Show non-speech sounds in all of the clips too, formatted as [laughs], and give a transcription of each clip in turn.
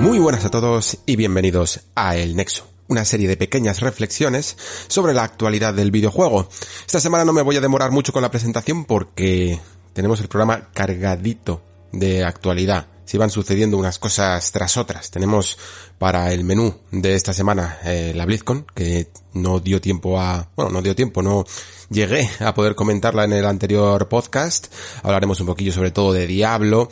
Muy buenas a todos y bienvenidos a El Nexo. Una serie de pequeñas reflexiones sobre la actualidad del videojuego. Esta semana no me voy a demorar mucho con la presentación porque tenemos el programa cargadito de actualidad se iban sucediendo unas cosas tras otras. Tenemos para el menú de esta semana eh, la BlizzCon, que no dio tiempo a, bueno, no dio tiempo, no llegué a poder comentarla en el anterior podcast. Hablaremos un poquillo sobre todo de Diablo.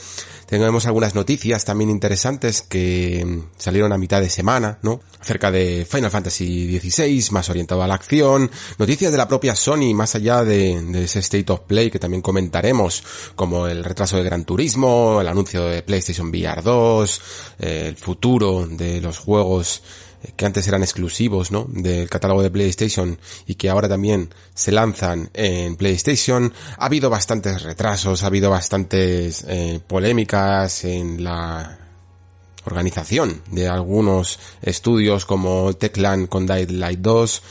Tenemos algunas noticias también interesantes que salieron a mitad de semana, ¿no? Acerca de Final Fantasy XVI, más orientado a la acción. Noticias de la propia Sony, más allá de, ese State of Play que también comentaremos, como el retraso de Gran Turismo, el anuncio de PlayStation VR 2, el futuro de los juegos que antes eran exclusivos, ¿no? Del catálogo de PlayStation y que ahora también se lanzan en PlayStation. Ha habido bastantes retrasos, ha habido bastantes eh, polémicas en la organización de algunos estudios como Techland con Light 2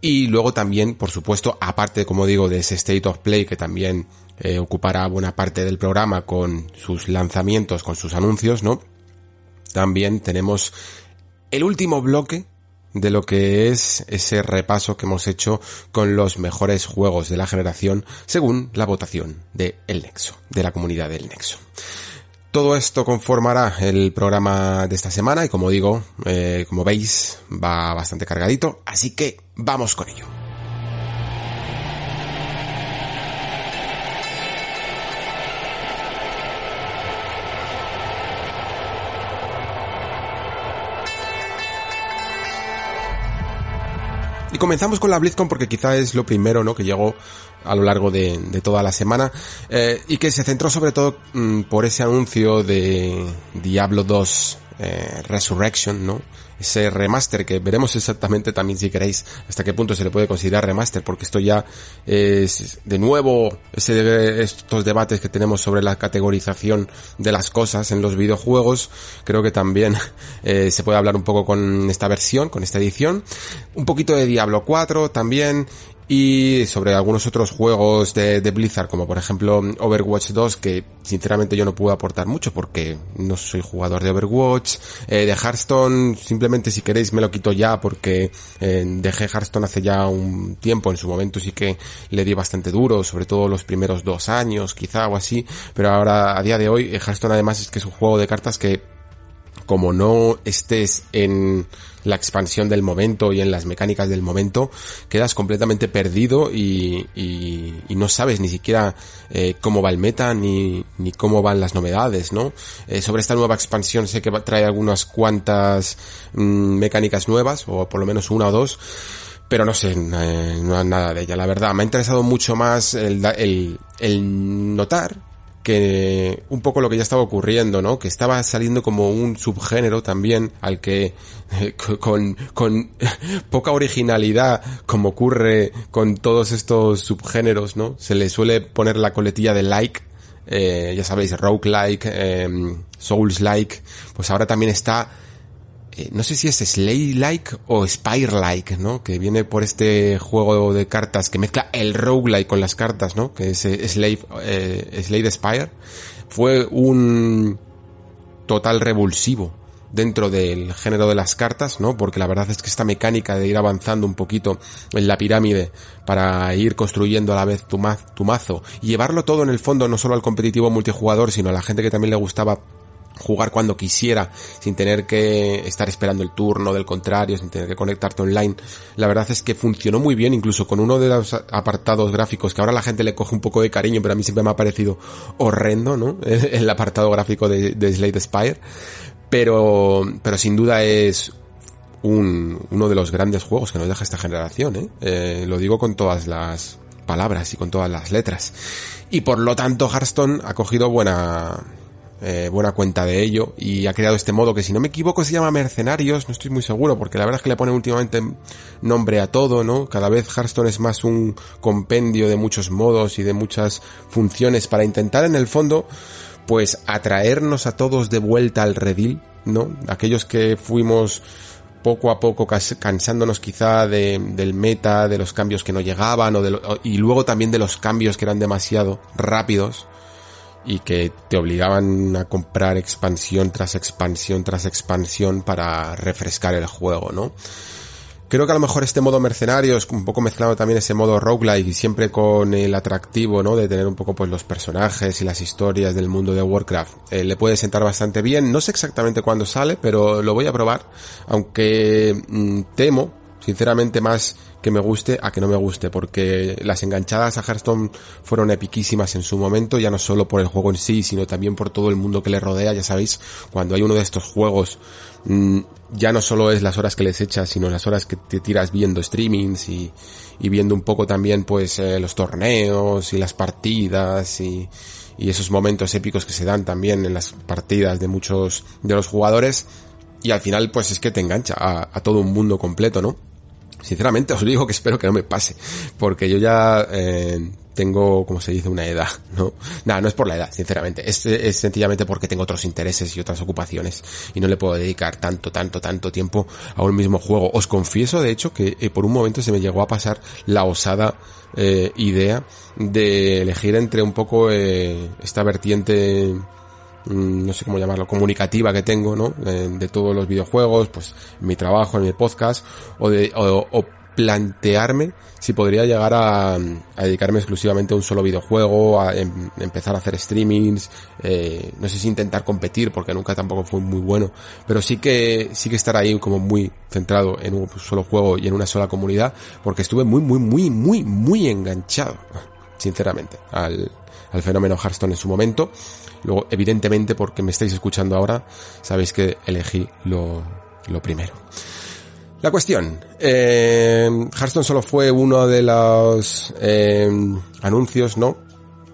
y luego también, por supuesto, aparte, como digo, de ese State of Play que también eh, ocupará buena parte del programa con sus lanzamientos, con sus anuncios, ¿no? También tenemos el último bloque de lo que es ese repaso que hemos hecho con los mejores juegos de la generación según la votación de El Nexo, de la comunidad del Nexo. Todo esto conformará el programa de esta semana y como digo, eh, como veis, va bastante cargadito, así que vamos con ello. Y comenzamos con la BlizzCon porque quizá es lo primero, ¿no? Que llegó a lo largo de, toda la semana eh, y que se centró sobre todo mm, por ese anuncio de Diablo 2 eh, Resurrection, ¿no? Ese remaster que veremos exactamente también si queréis hasta qué punto se le puede considerar remaster porque esto ya es de nuevo ese, estos debates que tenemos sobre la categorización de las cosas en los videojuegos creo que también [laughs] eh, se puede hablar un poco con esta versión, con esta edición un poquito de Diablo 4 también y sobre algunos otros juegos de, Blizzard, como por ejemplo Overwatch 2, que sinceramente yo no puedo aportar mucho porque no soy jugador de Overwatch. Eh, de Hearthstone, simplemente si queréis me lo quito ya porque eh, dejé Hearthstone hace ya un tiempo, en su momento sí que le di bastante duro, sobre todo los primeros dos años quizá o así, pero ahora a día de hoy eh, Hearthstone además es que es un juego de cartas que como no estés en la expansión del momento y en las mecánicas del momento, quedas completamente perdido y, y, no sabes ni siquiera eh, cómo va el meta ni, cómo van las novedades, ¿no? Eh, sobre esta nueva expansión sé que trae algunas cuantas mm, mecánicas nuevas, o por lo menos una o dos, pero no sé, eh, no nada de ella, la verdad. Me ha interesado mucho más el, el, el notar que un poco lo que ya estaba ocurriendo, ¿no? Que estaba saliendo como un subgénero también al que eh, con, con [laughs] poca originalidad, como ocurre con todos estos subgéneros, ¿no? Se le suele poner la coletilla de like, eh, ya sabéis, roguelike, eh, souls-like, pues ahora también está eh, no sé si es Slay-like o Spire-like, ¿no? Que viene por este juego de cartas que mezcla el roguelike con las cartas, ¿no? Que es eh, Slave, eh, Slade Spire. Fue un total revulsivo dentro del género de las cartas, ¿no? Porque la verdad es que esta mecánica de ir avanzando un poquito en la pirámide para ir construyendo a la vez tu, tu mazo y llevarlo todo en el fondo no solo al competitivo multijugador, sino a la gente que también le gustaba jugar cuando quisiera, sin tener que estar esperando el turno del contrario, sin tener que conectarte online. La verdad es que funcionó muy bien, incluso con uno de los apartados gráficos, que ahora la gente le coge un poco de cariño, pero a mí siempre me ha parecido horrendo, ¿no? [laughs] El apartado gráfico de, de Slade Spire. Pero, pero sin duda es un, uno de los grandes juegos que nos deja esta generación, ¿eh? eh lo digo con todas las palabras y con todas las letras. Y por lo tanto Hearthstone ha cogido buena, eh, buena cuenta de ello y ha creado este modo que si no me equivoco se llama Mercenarios, no estoy muy seguro porque la verdad es que le pone últimamente nombre a todo, ¿no? Cada vez Hearthstone es más un compendio de muchos modos y de muchas funciones para intentar en el fondo pues atraernos a todos de vuelta al redil, ¿no? Aquellos que fuimos poco a poco cansándonos quizá de, del meta, de los cambios que no llegaban o de y luego también de los cambios que eran demasiado rápidos y que te obligaban a comprar expansión tras expansión tras expansión para refrescar el juego, ¿no? Creo que a lo mejor este modo mercenario es un poco mezclado también ese modo roguelike y siempre con el atractivo, ¿no? De tener un poco pues los personajes y las historias del mundo de Warcraft. Eh, le puede sentar bastante bien. No sé exactamente cuándo sale, pero lo voy a probar. Aunque mm, temo, sinceramente, más que me guste a que no me guste, porque las enganchadas a Hearthstone fueron epiquísimas en su momento, ya no solo por el juego en sí, sino también por todo el mundo que le rodea, ya sabéis, cuando hay uno de estos juegos Mm, ya no solo es las horas que les echas, sino las horas que te tiras viendo streamings y, viendo un poco también pues eh, los torneos y las partidas y, esos momentos épicos que se dan también en las partidas de muchos de los jugadores y al final pues es que te engancha a, a todo un mundo completo, ¿no? Sinceramente os digo que espero que no me pase, porque yo ya eh, tengo, como se dice, una edad, ¿no? Nada, no es por la edad, sinceramente. Es, es, sencillamente porque tengo otros intereses y otras ocupaciones y no le puedo dedicar tanto, tanto, tanto tiempo a un mismo juego. Os confieso, de hecho, que eh, por un momento se me llegó a pasar la osada eh, idea de elegir entre un poco eh, esta vertiente no sé cómo llamarlo, comunicativa que tengo, ¿no? de todos los videojuegos, pues mi trabajo, en mi podcast, o de, plantearme si podría llegar a, dedicarme exclusivamente a un solo videojuego, a em, empezar a hacer streamings, eh, no sé si intentar competir porque nunca tampoco fue muy bueno, pero sí que, sí que estar ahí como muy centrado en un solo juego y en una sola comunidad, porque estuve muy, muy, muy, muy, muy enganchado, sinceramente, al, al fenómeno Hearthstone en su momento. Luego, evidentemente, porque me estáis escuchando ahora, sabéis que elegí lo, lo primero. La cuestión, eh, Hearthstone solo fue uno de los eh, anuncios, ¿no?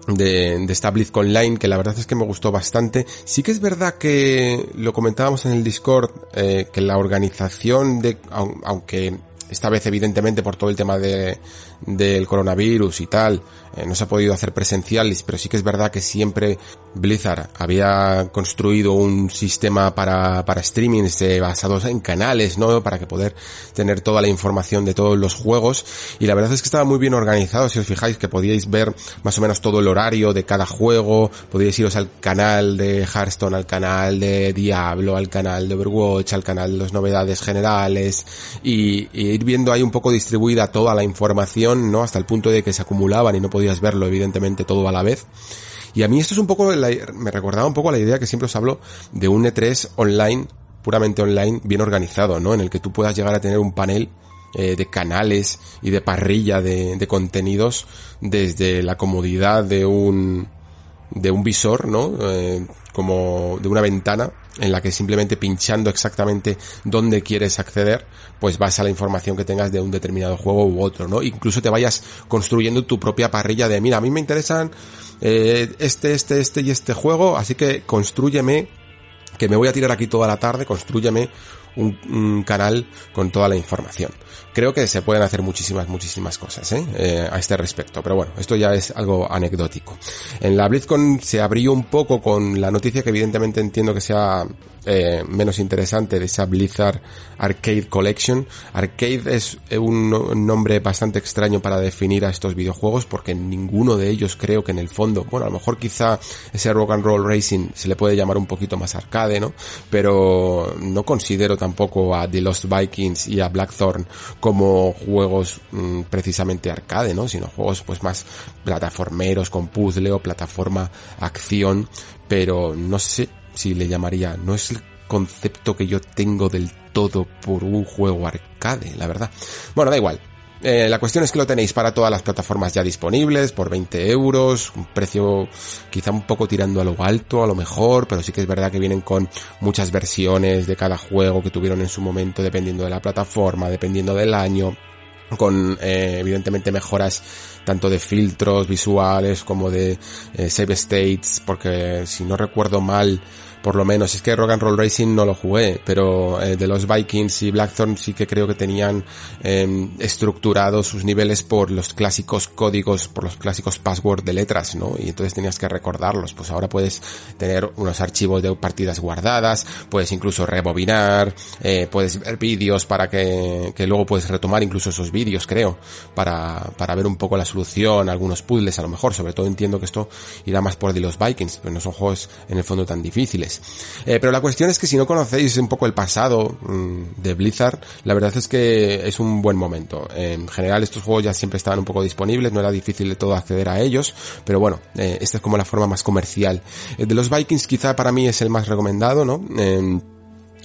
De, de esta BlizzCon Online, que la verdad es que me gustó bastante. Sí que es verdad que lo comentábamos en el Discord, eh, que la organización de, aunque esta vez evidentemente por todo el tema de, del coronavirus y tal, eh, no se ha podido hacer presenciales, pero sí que es verdad que siempre Blizzard había construido un sistema para, para streamings eh, basados en canales, ¿no? Para que poder tener toda la información de todos los juegos. Y la verdad es que estaba muy bien organizado, si os fijáis, que podíais ver más o menos todo el horario de cada juego, podíais iros al canal de Hearthstone, al canal de Diablo, al canal de Overwatch, al canal de las novedades generales, y ir viendo ahí un poco distribuida toda la información, ¿no? Hasta el punto de que se acumulaban y no podíais verlo evidentemente todo a la vez. Y a mí esto es un poco, me recordaba un poco la idea que siempre os hablo de un E3 online, puramente online, bien organizado, ¿no? En el que tú puedas llegar a tener un panel eh, de canales y de parrilla de, de, contenidos desde la comodidad de un, de un visor, ¿no? Eh, como de una ventana en la que simplemente pinchando exactamente dónde quieres acceder, pues vas a la información que tengas de un determinado juego u otro, ¿no? Incluso te vayas construyendo tu propia parrilla de, mira, a mí me interesan eh, este, este, este y este juego, así que construyeme, que me voy a tirar aquí toda la tarde, construyeme un, canal con toda la información. Creo que se pueden hacer muchísimas, muchísimas cosas ¿eh? ¿eh? a este respecto, pero bueno, esto ya es algo anecdótico. En la BlizzCon se abrió un poco con la noticia que evidentemente entiendo que sea eh, menos interesante de esa Blizzard Arcade Collection. Arcade es un nombre bastante extraño para definir a estos videojuegos porque ninguno de ellos creo que en el fondo, bueno, a lo mejor quizá ese Rock and Roll Racing se le puede llamar un poquito más arcade, ¿no? Pero no considero tampoco a The Lost Vikings y a Blackthorn como juegos mm, precisamente arcade, ¿no? Sino juegos pues más plataformeros con puzzle o plataforma acción, pero no sé si le llamaría, no es el concepto que yo tengo del todo por un juego arcade, la verdad. Bueno, da igual. Eh, la cuestión es que lo tenéis para todas las plataformas ya disponibles por 20 euros, un precio quizá un poco tirando a lo alto a lo mejor, pero sí que es verdad que vienen con muchas versiones de cada juego que tuvieron en su momento dependiendo de la plataforma, dependiendo del año, con eh, evidentemente mejoras tanto de filtros visuales como de eh, save states, porque si no recuerdo mal, por lo menos. Es que Rock and Roll Racing no lo jugué, pero eh, de los Vikings y Blackthorn sí que creo que tenían eh, estructurados sus niveles por los clásicos códigos, por los clásicos password de letras, ¿no? Y entonces tenías que recordarlos. Pues ahora puedes tener unos archivos de partidas guardadas, puedes incluso rebobinar, eh, puedes ver vídeos para que, que luego puedes retomar incluso esos vídeos, creo, para, para ver un poco la solución, algunos puzzles a lo mejor. Sobre todo entiendo que esto irá más por de los Vikings, pero no son juegos en el fondo tan difíciles. Eh, pero la cuestión es que si no conocéis un poco el pasado mm, de Blizzard, la verdad es que es un buen momento. En general estos juegos ya siempre estaban un poco disponibles, no era difícil de todo acceder a ellos, pero bueno, eh, esta es como la forma más comercial. El de los Vikings quizá para mí es el más recomendado, ¿no?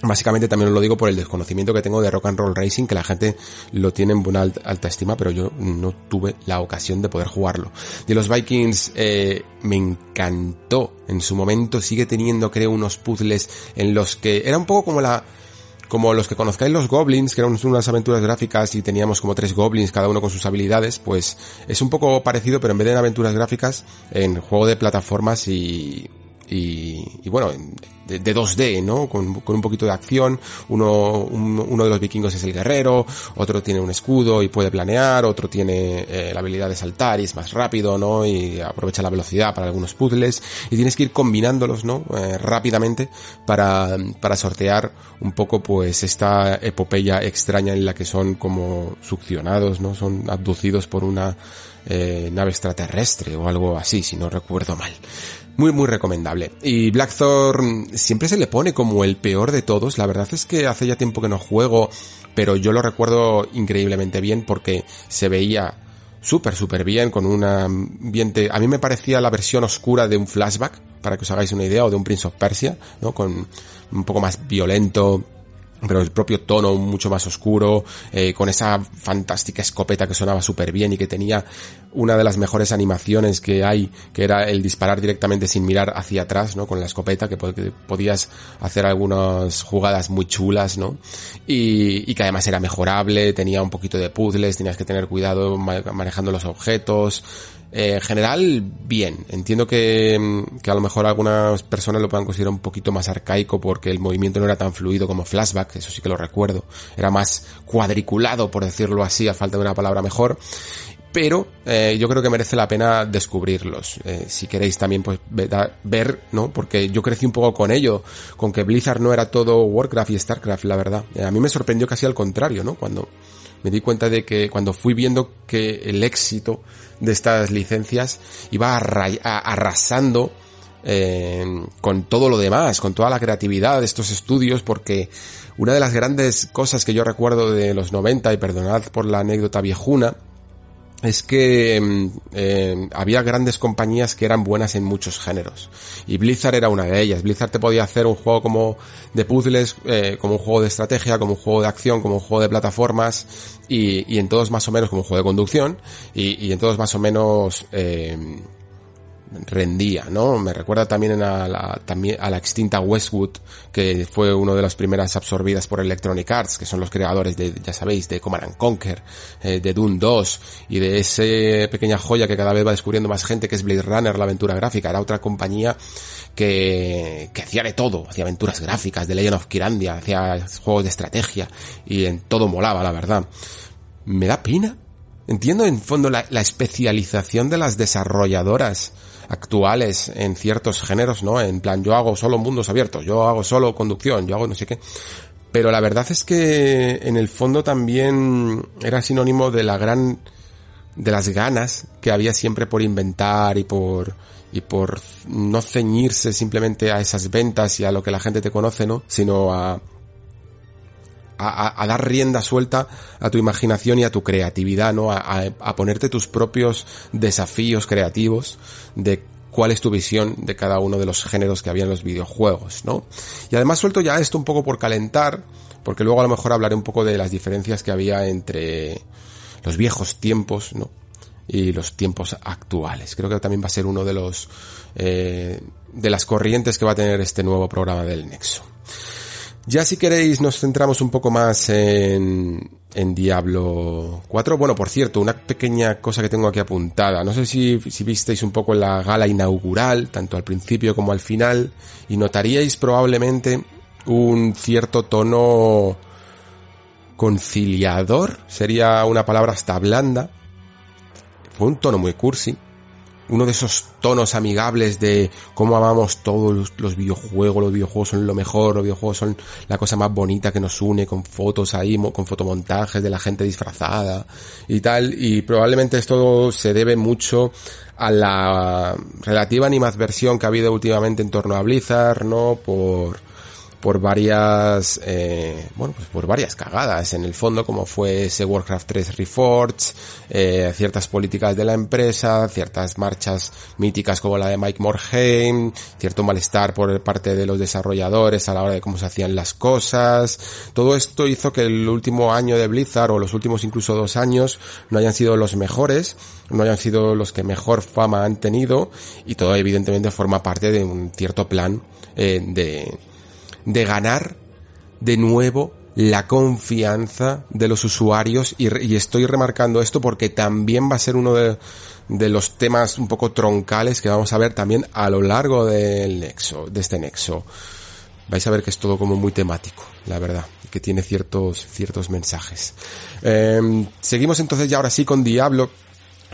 Básicamente también os lo digo por el desconocimiento que tengo de Rock and Roll Racing, que la gente lo tiene en buena alta, estima, pero yo no tuve la ocasión de poder jugarlo. De los Vikings eh, me encantó en su momento, sigue teniendo creo unos puzzles en los que era un poco como la como los que conozcáis los goblins, que eran unas aventuras gráficas y teníamos como tres goblins, cada uno con sus habilidades, pues es un poco parecido, pero en vez de en aventuras gráficas, en juego de plataformas y, y, y bueno, de, de, 2D, ¿no? Con, con, un poquito de acción. Uno, un, uno de los vikingos es el guerrero, otro tiene un escudo y puede planear, otro tiene eh, la habilidad de saltar y es más rápido, ¿no? Y aprovecha la velocidad para algunos puzzles. Y tienes que ir combinándolos, ¿no? Eh, rápidamente para, para sortear un poco pues esta epopeya extraña en la que son como succionados, ¿no? Son abducidos por una eh, nave extraterrestre o algo así, si no recuerdo mal. Muy, muy recomendable. Y Blackthorn siempre se le pone como el peor de todos. La verdad es que hace ya tiempo que no juego, pero yo lo recuerdo increíblemente bien porque se veía súper, súper bien, con un ambiente... A mí me parecía la versión oscura de un flashback, para que os hagáis una idea, o de un Prince of Persia, ¿no? Con un poco más violento, pero el propio tono mucho más oscuro, eh, con esa fantástica escopeta que sonaba súper bien y que tenía una de las mejores animaciones que hay, que era el disparar directamente sin mirar hacia atrás, ¿no? Con la escopeta, que, podías hacer algunas jugadas muy chulas, ¿no? Y, y, que además era mejorable, tenía un poquito de puzzles, tenías que tener cuidado manejando los objetos, eh, en general, bien. Entiendo que, que, a lo mejor algunas personas lo puedan considerar un poquito más arcaico porque el movimiento no era tan fluido como flashback, eso sí que lo recuerdo. Era más cuadriculado, por decirlo así, a falta de una palabra mejor. Pero eh, yo creo que merece la pena descubrirlos. Eh, si queréis también pues ver, ¿no? Porque yo crecí un poco con ello, con que Blizzard no era todo Warcraft y Starcraft, la verdad. Eh, a mí me sorprendió casi al contrario, ¿no? Cuando me di cuenta de que cuando fui viendo que el éxito de estas licencias iba arrasando eh, con todo lo demás, con toda la creatividad de estos estudios, porque una de las grandes cosas que yo recuerdo de los 90, y perdonad por la anécdota viejuna, es que mm, eh, había grandes compañías que eran buenas en muchos géneros y Blizzard era una de ellas. Blizzard te podía hacer un juego como de puzzles, eh, como un juego de estrategia, como un juego de acción, como un juego de plataformas y, en todos más o menos como un juego de conducción y, en todos más o menos eh, rendía, ¿no? Me recuerda también a la, también a la extinta Westwood, que fue una de las primeras absorbidas por Electronic Arts, que son los creadores de, ya sabéis, de Command Conquer, eh, de Doom 2, y de ese pequeña joya que cada vez va descubriendo más gente, que es Blade Runner, la aventura gráfica. Era otra compañía que, que hacía de todo, hacía aventuras gráficas, de Legend of Kirandia, hacía juegos de estrategia, y en todo molaba, la verdad. Me da pena Entiendo en fondo la, la, especialización de las desarrolladoras actuales en ciertos géneros, ¿no? En plan, yo hago solo mundos abiertos, yo hago solo conducción, yo hago no sé qué. Pero la verdad es que en el fondo también era sinónimo de la gran, de las ganas que había siempre por inventar y por, y por no ceñirse simplemente a esas ventas y a lo que la gente te conoce, ¿no? Sino a, a, a, dar rienda suelta a tu imaginación y a tu creatividad, ¿no? A, a, ponerte tus propios desafíos creativos de cuál es tu visión de cada uno de los géneros que había en los videojuegos, ¿no? Y además suelto ya esto un poco por calentar, porque luego a lo mejor hablaré un poco de las diferencias que había entre los viejos tiempos, ¿no? Y los tiempos actuales. Creo que también va a ser uno de los, eh, de las corrientes que va a tener este nuevo programa del Nexo. Ya si queréis nos centramos un poco más en, en Diablo 4. Bueno, por cierto, una pequeña cosa que tengo aquí apuntada. No sé si, si visteis un poco la gala inaugural, tanto al principio como al final, y notaríais probablemente un cierto tono conciliador, sería una palabra hasta blanda. Fue un tono muy cursi, uno de esos tonos amigables de cómo amamos todos los, videojuegos, los videojuegos son lo mejor, los videojuegos son la cosa más bonita que nos une con fotos ahí, con fotomontajes de la gente disfrazada y tal, y probablemente esto se debe mucho a la relativa animadversión que ha habido últimamente en torno a Blizzard, ¿no? Por por varias, eh, bueno, pues por varias cagadas en el fondo, como fue ese Warcraft 3 Reforged, eh, ciertas políticas de la empresa, ciertas marchas míticas como la de Mike Morhaime, cierto malestar por parte de los desarrolladores a la hora de cómo se hacían las cosas. Todo esto hizo que el último año de Blizzard, o los últimos incluso dos años, no hayan sido los mejores, no hayan sido los que mejor fama han tenido, y todo evidentemente forma parte de un cierto plan eh, de, de ganar de nuevo la confianza de los usuarios y, estoy remarcando esto porque también va a ser uno de, los temas un poco troncales que vamos a ver también a lo largo del nexo, de este nexo. Vais a ver que es todo como muy temático, la verdad, que tiene ciertos, ciertos mensajes. Em, seguimos entonces ya ahora sí con Diablo.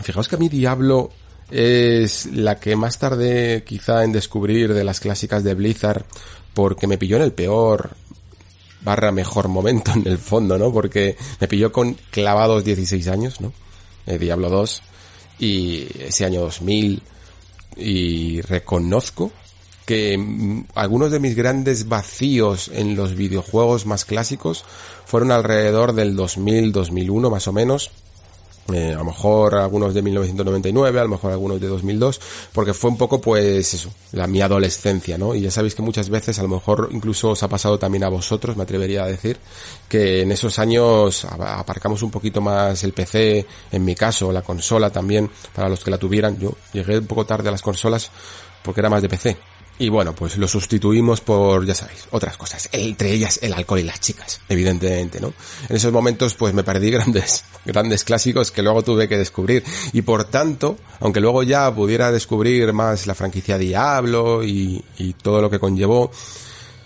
Fijaos que a mí Diablo es la que más tarde quizá en descubrir de las clásicas de Blizzard porque me pilló en el peor barra mejor momento en el fondo, ¿no? Porque me pilló con clavados 16 años, ¿no? Eh, Diablo 2 y ese año 2000 y reconozco que mm, algunos de mis grandes vacíos en los videojuegos más clásicos fueron alrededor del 2000-2001 más o menos eh, a lo mejor algunos de 1999, a lo mejor algunos de 2002, porque fue un poco pues eso, la mi adolescencia, ¿no? Y ya sabéis que muchas veces a lo mejor incluso os ha pasado también a vosotros, me atrevería a decir, que en esos años aparcamos un poquito más el PC, en mi caso, la consola también, para los que la tuvieran. Yo llegué un poco tarde a las consolas porque era más de PC. Y bueno, pues lo sustituimos por, ya sabéis, otras cosas. Entre ellas el alcohol y las chicas, evidentemente, ¿no? En esos momentos pues me perdí [laughs] grandes, grandes clásicos que luego tuve que descubrir. Y por tanto, aunque luego ya pudiera descubrir más la franquicia Diablo y, y todo lo que conllevó,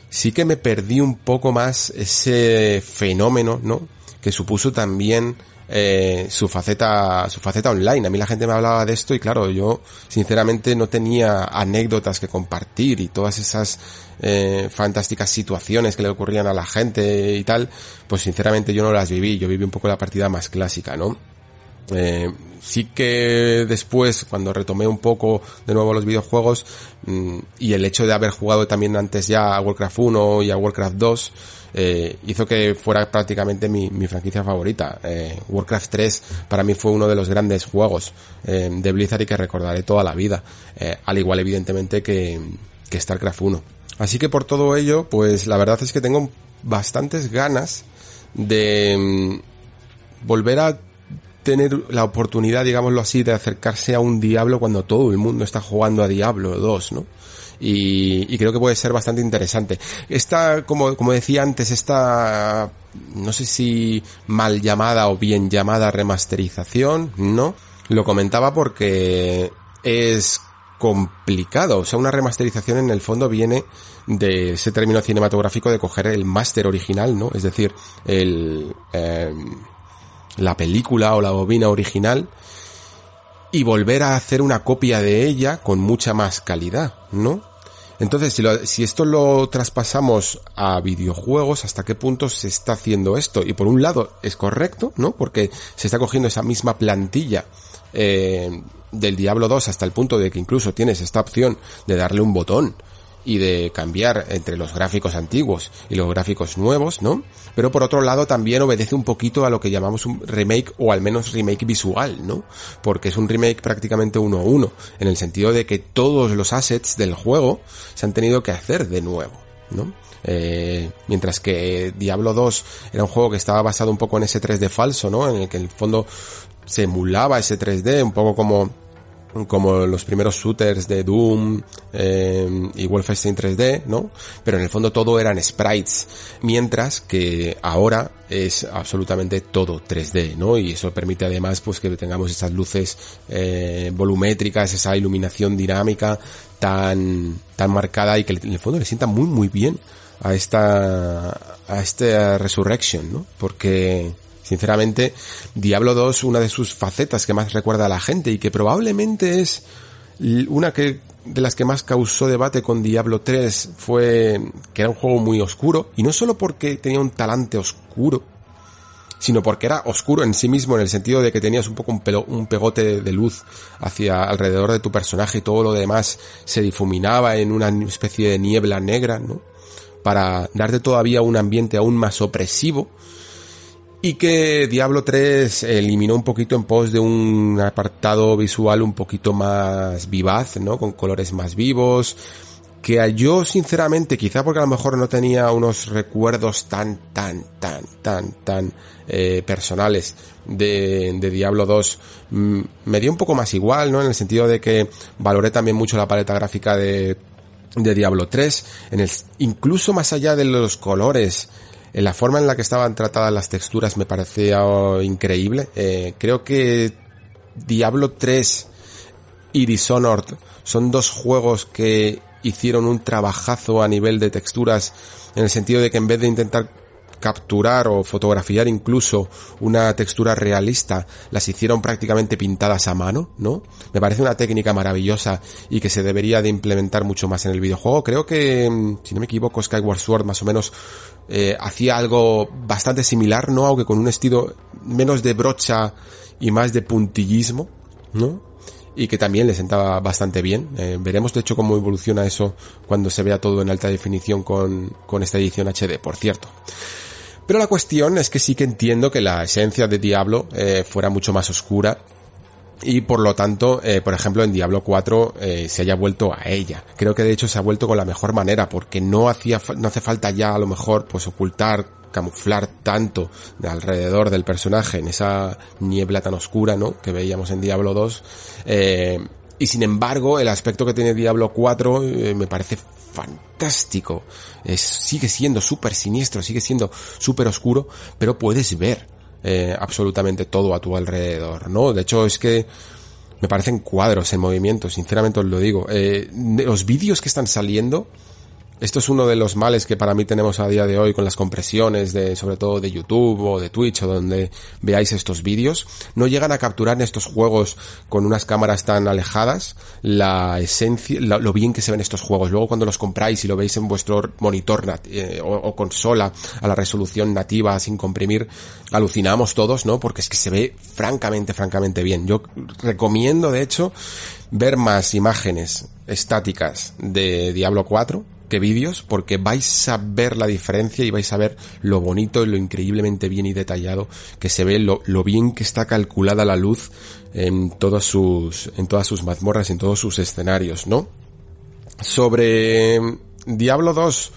sí que me perdí un poco más ese fenómeno, ¿no? Que supuso también eh, su faceta su faceta online. A mí la gente me hablaba de esto y claro, yo sinceramente no tenía anécdotas que compartir y todas esas eh, fantásticas situaciones que le ocurrían a la gente y tal, pues sinceramente yo no las viví. Yo viví un poco la partida más clásica, ¿no? Eh, sí que después, cuando retomé un poco de nuevo los videojuegos, mm, y el hecho de haber jugado también antes ya a Warcraft 1 y a Warcraft 2, eh, hizo que fuera prácticamente mi, mi franquicia favorita. Eh, Warcraft 3 para mí fue uno de los grandes juegos eh, de Blizzard y que recordaré toda la vida. Eh, al igual evidentemente que, que StarCraft 1. Así que por todo ello, pues la verdad es que tengo bastantes ganas de mm, volver a tener la oportunidad, digámoslo así, de acercarse a un Diablo cuando todo el mundo está jugando a Diablo 2, ¿no? y, creo que puede ser bastante interesante. Esta, como, como decía antes, esta, no sé si mal llamada o bien llamada remasterización, ¿no? Lo comentaba porque es complicado. O sea, una remasterización en el fondo viene de ese término cinematográfico de coger el máster original, ¿no? Es decir, el, eh, la película o la bobina original y volver a hacer una copia de ella con mucha más calidad, ¿no? Entonces, si, si esto lo traspasamos a videojuegos, ¿hasta qué punto se está haciendo esto? Y por un lado es correcto, ¿no? Porque se está cogiendo esa misma plantilla eh, del Diablo 2 hasta el punto de que incluso tienes esta opción de darle un botón y de cambiar entre los gráficos antiguos y los gráficos nuevos, ¿no? Pero por otro lado también obedece un poquito a lo que llamamos un remake o al menos remake visual, ¿no? Porque es un remake prácticamente uno a uno, en el sentido de que todos los assets del juego se han tenido que hacer de nuevo, ¿no? Eh, mientras que Diablo 2 era un juego que estaba basado un poco en ese 3D falso, ¿no? En el que en el fondo se emulaba ese 3D, un poco como como los primeros shooters de Doom eh, y Wolfenstein 3D, ¿no? Pero en el fondo todo eran sprites, mientras que ahora es absolutamente todo 3D, ¿no? Y eso permite además pues que tengamos esas luces eh, volumétricas, esa iluminación dinámica tan tan marcada y que en el fondo le sienta muy muy bien a esta a esta Resurrection, ¿no? Porque Sinceramente, Diablo 2, una de sus facetas que más recuerda a la gente y que probablemente es una que de las que más causó debate con Diablo 3 fue que era un juego muy oscuro y no solo porque tenía un talante oscuro, sino porque era oscuro en sí mismo en el sentido de que tenías un poco un, un pegote de luz hacia alrededor de tu personaje y todo lo demás se difuminaba en una especie de niebla negra, ¿no? Para darte todavía un ambiente aún más opresivo y que Diablo 3 eliminó un poquito en pos de un apartado visual un poquito más vivaz, ¿no? Con colores más vivos, que yo sinceramente, quizá porque a lo mejor no tenía unos recuerdos tan, tan, tan, tan, tan eh, personales de, de Diablo 2, mm, me dio un poco más igual, ¿no? En el sentido de que valoré también mucho la paleta gráfica de, de Diablo 3, en el, incluso más allá de los colores, la forma en la que estaban tratadas las texturas me parecía increíble. Eh, creo que Diablo 3 y Dishonored son dos juegos que hicieron un trabajazo a nivel de texturas en el sentido de que en vez de intentar capturar o fotografiar incluso una textura realista, las hicieron prácticamente pintadas a mano, ¿no? Me parece una técnica maravillosa y que se debería de implementar mucho más en el videojuego. Creo que, mm, si no me equivoco, Skyward Sword más o menos eh, hacía algo bastante similar, ¿no? Aunque con un estilo menos de brocha y más de puntillismo, ¿no? y que también le sentaba bastante bien. Eh, veremos de hecho cómo evoluciona eso cuando se vea todo en alta definición con, con esta edición HD, por cierto. Pero la cuestión es que sí que entiendo que la esencia de Diablo eh, fuera mucho más oscura y por lo tanto, eh, por ejemplo, en Diablo 4 eh, se haya vuelto a ella. Creo que de hecho se ha vuelto con la mejor manera porque no hacía no hace falta ya a lo mejor pues ocultar camuflar tanto de alrededor del personaje en esa niebla tan oscura, ¿no? Que veíamos en Diablo 2. y sin embargo, el aspecto que tiene Diablo 4 me parece fantástico. Sigue siendo súper siniestro, sigue siendo súper oscuro, pero puedes ver eh, absolutamente todo a tu alrededor, ¿no? De hecho, es que me parecen cuadros en movimiento, sinceramente os lo digo. Eh, los vídeos que están saliendo esto es uno de los males que para mí tenemos a día de hoy con las compresiones de, sobre todo de YouTube o de Twitch o donde veáis estos vídeos. No llegan a capturar en estos juegos con unas cámaras tan alejadas la esencia, lo, bien que se ven estos juegos. Luego cuando los compráis y lo veis en vuestro monitor eh, o, consola a la resolución nativa sin comprimir, alucinamos todos, ¿no? Porque es que se ve francamente, francamente bien. Yo recomiendo, de hecho, ver más imágenes estáticas de Diablo 4 que vídeos porque vais a ver la diferencia y vais a ver lo bonito y lo increíblemente bien y detallado que se ve, lo, lo bien que está calculada la luz en todos sus, en todas sus mazmorras, en todos sus escenarios, ¿no? Sobre Diablo 2,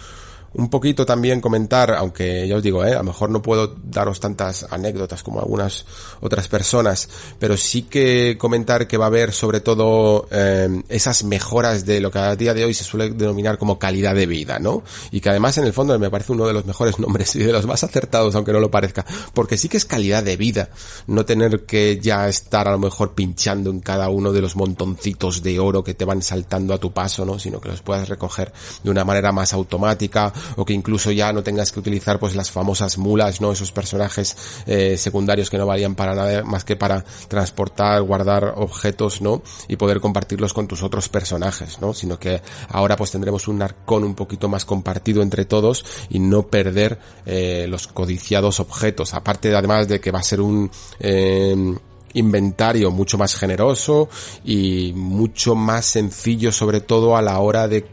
un poquito también comentar, aunque ya os digo, ¿eh? a lo mejor no puedo daros tantas anécdotas como algunas otras personas, pero sí que comentar que va a haber sobre todo eh, esas mejoras de lo que a día de hoy se suele denominar como calidad de vida, ¿no? Y que además en el fondo me parece uno de los mejores [laughs] nombres y de los más acertados, aunque no lo parezca, porque sí que es calidad de vida, no tener que ya estar a lo mejor pinchando en cada uno de los montoncitos de oro que te van saltando a tu paso, ¿no? Sino que los puedas recoger de una manera más automática o que incluso ya no tengas que utilizar pues las famosas mulas, ¿no? Esos personajes eh, secundarios que no valían para nada más que para transportar, guardar objetos, ¿no? Y poder compartirlos con tus otros personajes, ¿no? Sino que ahora pues tendremos un arcón un poquito más compartido entre todos y no perder eh, los codiciados objetos. Aparte de, además de que va a ser un eh, inventario mucho más generoso y mucho más sencillo sobre todo a la hora de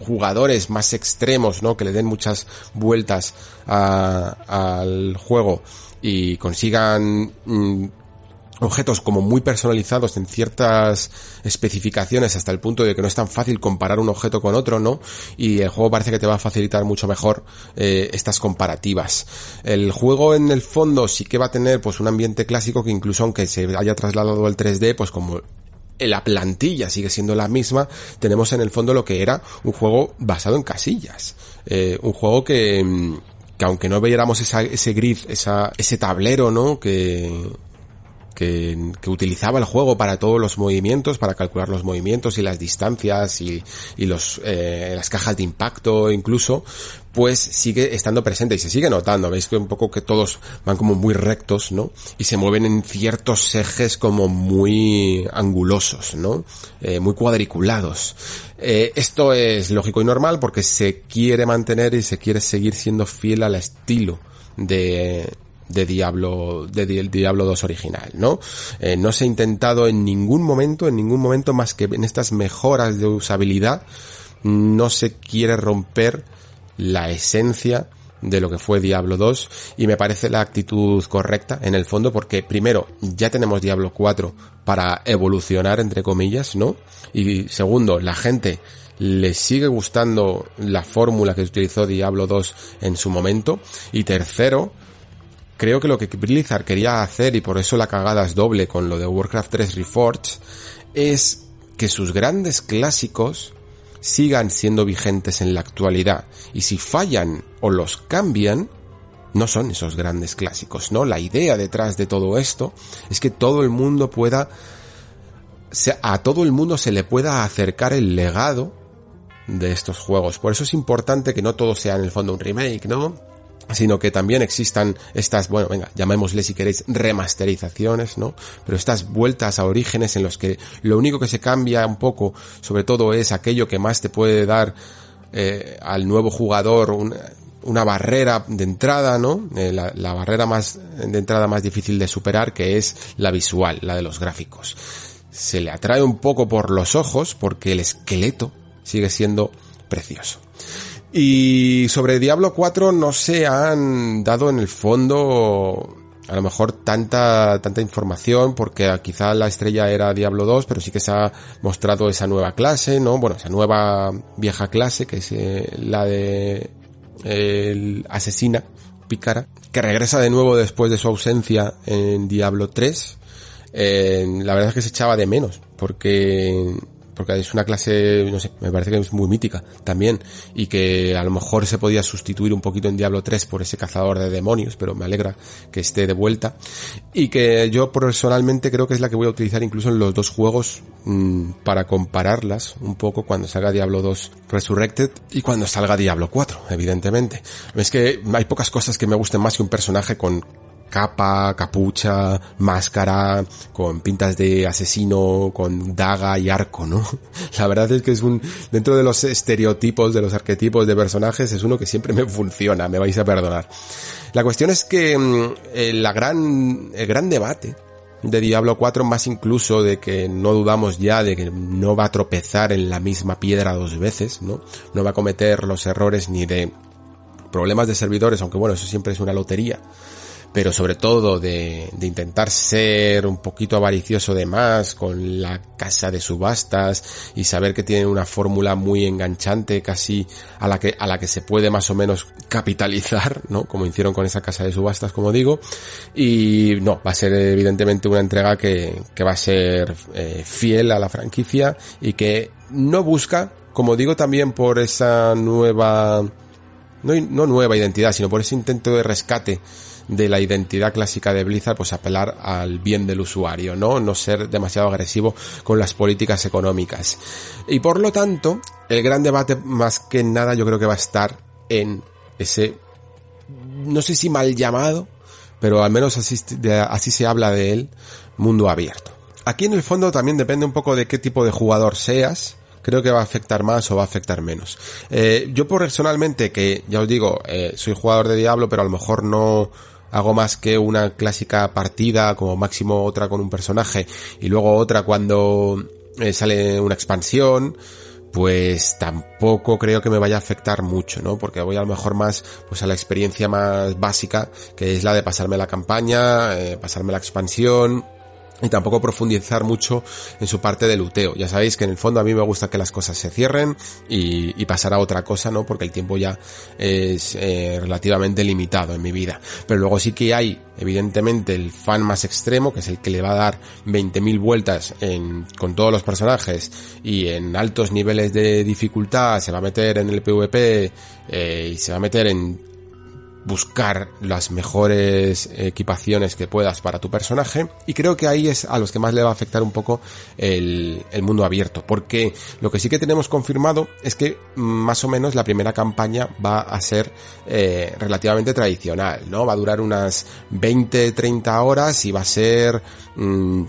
jugadores más extremos, ¿no? Que le den muchas vueltas al juego y consigan mm, objetos como muy personalizados en ciertas especificaciones hasta el punto de que no es tan fácil comparar un objeto con otro, ¿no? Y el juego parece que te va a facilitar mucho mejor eh, estas comparativas. El juego en el fondo sí que va a tener pues un ambiente clásico que incluso aunque se haya trasladado al 3D, pues como la plantilla sigue siendo la misma, tenemos en el fondo lo que era un juego basado en casillas. Eh, un juego que, mm, que aunque no viéramos ese grid, esa, ese tablero, ¿no? Que, que, utilizaba el juego para todos los movimientos, para calcular los movimientos y las distancias y, y los, eh, las cajas de impacto incluso, pues sigue estando presente y se sigue notando. Veis que un poco que todos van como muy rectos, ¿no? Y se mueven en ciertos ejes como muy angulosos, ¿no? Eh, muy cuadriculados. Eh, esto es lógico y normal porque se quiere mantener y se quiere seguir siendo fiel al estilo de, de Diablo, de Diablo 2 original, ¿no? Eh, no se ha intentado en ningún momento, en ningún momento más que en estas mejoras de usabilidad, no se quiere romper la esencia de lo que fue Diablo 2 y me parece la actitud correcta en el fondo porque primero ya tenemos Diablo 4 para evolucionar entre comillas, ¿no? Y segundo, la gente le sigue gustando la fórmula que utilizó Diablo 2 en su momento y tercero, creo que lo que Blizzard quería hacer, y por eso la cagada es doble con lo de Warcraft 3 Reforged, es que sus grandes clásicos sigan siendo vigentes en la actualidad. Y si fallan o los cambian, no son esos grandes clásicos, ¿no? La idea detrás de todo esto es que todo el mundo pueda, a todo el mundo se le pueda acercar el legado de estos juegos. Por eso es importante que no todo sea en el fondo un remake, ¿no? Sino que también existan estas, bueno, venga, llamémosle si queréis remasterizaciones, ¿no? Pero estas vueltas a orígenes en los que lo único que se cambia un poco, sobre todo, es aquello que más te puede dar eh, al nuevo jugador una barrera de entrada, ¿no? Eh, la, la barrera más de entrada más difícil de superar, que es la visual, la de los gráficos. Se le atrae un poco por los ojos, porque el esqueleto sigue siendo precioso. Y sobre Diablo 4 no se han dado en el fondo a lo mejor tanta, tanta información porque quizá la estrella era Diablo 2, pero sí que se ha mostrado esa nueva clase, ¿no? Bueno, esa nueva vieja clase que es eh, la de el asesina pícara, que regresa de nuevo después de su ausencia en Diablo 3. la verdad es que se echaba de menos porque porque es una clase, no sé, me parece que es muy mítica también, y que a lo mejor se podía sustituir un poquito en Diablo 3 por ese cazador de demonios, pero me alegra que esté de vuelta, y que yo personalmente creo que es la que voy a utilizar incluso en los dos juegos mmm, para compararlas un poco cuando salga Diablo 2 Resurrected y cuando salga Diablo 4, evidentemente. Es que hay pocas cosas que me gusten más que un personaje con capa, capucha, máscara, con pintas de asesino, con daga y arco, ¿no? [laughs] La verdad es que es un, dentro de los estereotipos, de los arquetipos de personajes, es uno que siempre me funciona, me vais a perdonar. La cuestión es que mm, la gran, el gran debate de Diablo 4, más incluso de que no dudamos ya de que no va a tropezar en la misma piedra dos veces, ¿no? No va a cometer los errores ni de problemas de servidores, aunque bueno, eso siempre es una lotería pero sobre todo de, de, intentar ser un poquito avaricioso de más con la casa de subastas y saber que tienen una fórmula muy enganchante casi a la que a la que se puede más o menos capitalizar, ¿no? Como hicieron con esa casa de subastas, como digo, y no, va a ser evidentemente una entrega que, que va a ser eh, fiel a la franquicia y que no busca, como digo también por esa nueva no, no nueva identidad, sino por ese intento de rescate de la identidad clásica de Blizzard, pues apelar al bien del usuario, ¿no? No ser demasiado agresivo con las políticas económicas. Y por lo tanto, el gran debate más que nada yo creo que va a estar en ese, no sé si mal llamado, pero al menos así, se habla de él, mundo abierto. Aquí en el fondo también depende un poco de qué tipo de jugador seas, creo que va a afectar más o va a afectar menos. Eh, yo personalmente, que ya os digo, eh, soy jugador de Diablo, pero a lo mejor no, hago más que una clásica partida, como máximo otra con un personaje, y luego otra cuando eh, sale una expansión, pues tampoco creo que me vaya a afectar mucho, ¿no? Porque voy a lo mejor más pues a la experiencia más básica, que es la de pasarme la campaña, eh, pasarme la expansión, y tampoco profundizar mucho en su parte de luteo. Ya sabéis que en el fondo a mí me gusta que las cosas se cierren y, y pasar a otra cosa, ¿no? Porque el tiempo ya es eh, relativamente limitado en mi vida. Pero luego sí que hay, evidentemente, el fan más extremo, que es el que le va a dar 20.000 vueltas en, con todos los personajes y en altos niveles de dificultad, se va a meter en el PvP eh, y se va a meter en buscar las mejores equipaciones que puedas para tu personaje y creo que ahí es a los que más le va a afectar un poco el, mundo abierto porque lo que sí que tenemos confirmado es que más o menos la primera campaña va a ser eh, relativamente tradicional no va a durar unas 20-30 horas y va a ser mm,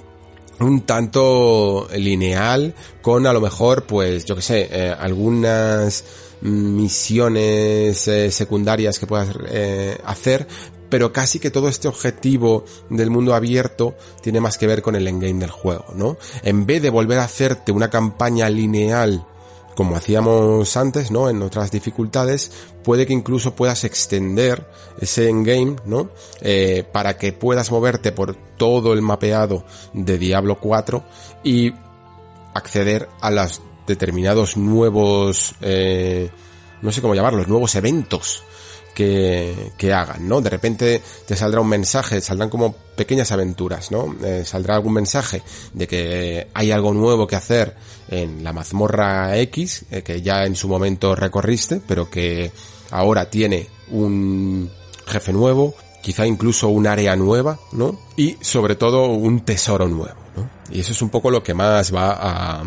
un tanto lineal con a lo mejor pues yo que sé eh, algunas misiones eh, secundarias que puedas eh, hacer, pero casi que todo este objetivo del mundo abierto tiene más que ver con el endgame del juego, ¿no? En vez de volver a hacerte una campaña lineal como hacíamos antes, ¿no? En otras dificultades, puede que incluso puedas extender ese endgame, ¿no? Eh, para que puedas moverte por todo el mapeado de Diablo 4 y acceder a las determinados nuevos, eh, no sé cómo llamarlos, nuevos eventos que, que hagan, ¿no? De repente te saldrá un mensaje, saldrán como pequeñas aventuras, ¿no? Eh, saldrá algún mensaje de que hay algo nuevo que hacer en la mazmorra X, eh, que ya en su momento recorriste, pero que ahora tiene un jefe nuevo, quizá incluso un área nueva, ¿no? Y sobre todo un tesoro nuevo, ¿no? Y eso es un poco lo que más va a,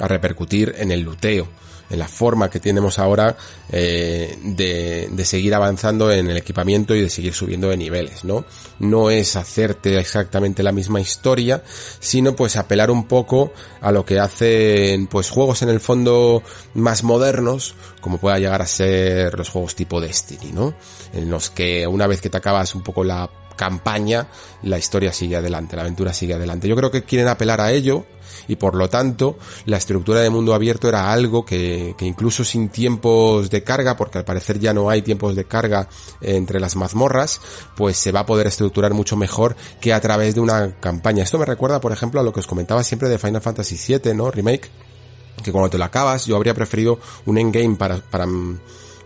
a repercutir en el luteo, en la forma que tenemos ahora eh, de, de, seguir avanzando en el equipamiento y de seguir subiendo de niveles, ¿no? No es hacerte exactamente la misma historia, sino pues apelar un poco a lo que hacen pues juegos en el fondo más modernos, como pueda llegar a ser los juegos tipo Destiny, ¿no? En los que una vez que te acabas un poco la campaña, la historia sigue adelante, la aventura sigue adelante. Yo creo que quieren apelar a ello y por lo tanto la estructura de mundo abierto era algo que, que incluso sin tiempos de carga, porque al parecer ya no hay tiempos de carga entre las mazmorras, pues se va a poder estructurar mucho mejor que a través de una campaña. Esto me recuerda, por ejemplo, a lo que os comentaba siempre de Final Fantasy VII, ¿no? Remake, que cuando te lo acabas yo habría preferido un endgame para, para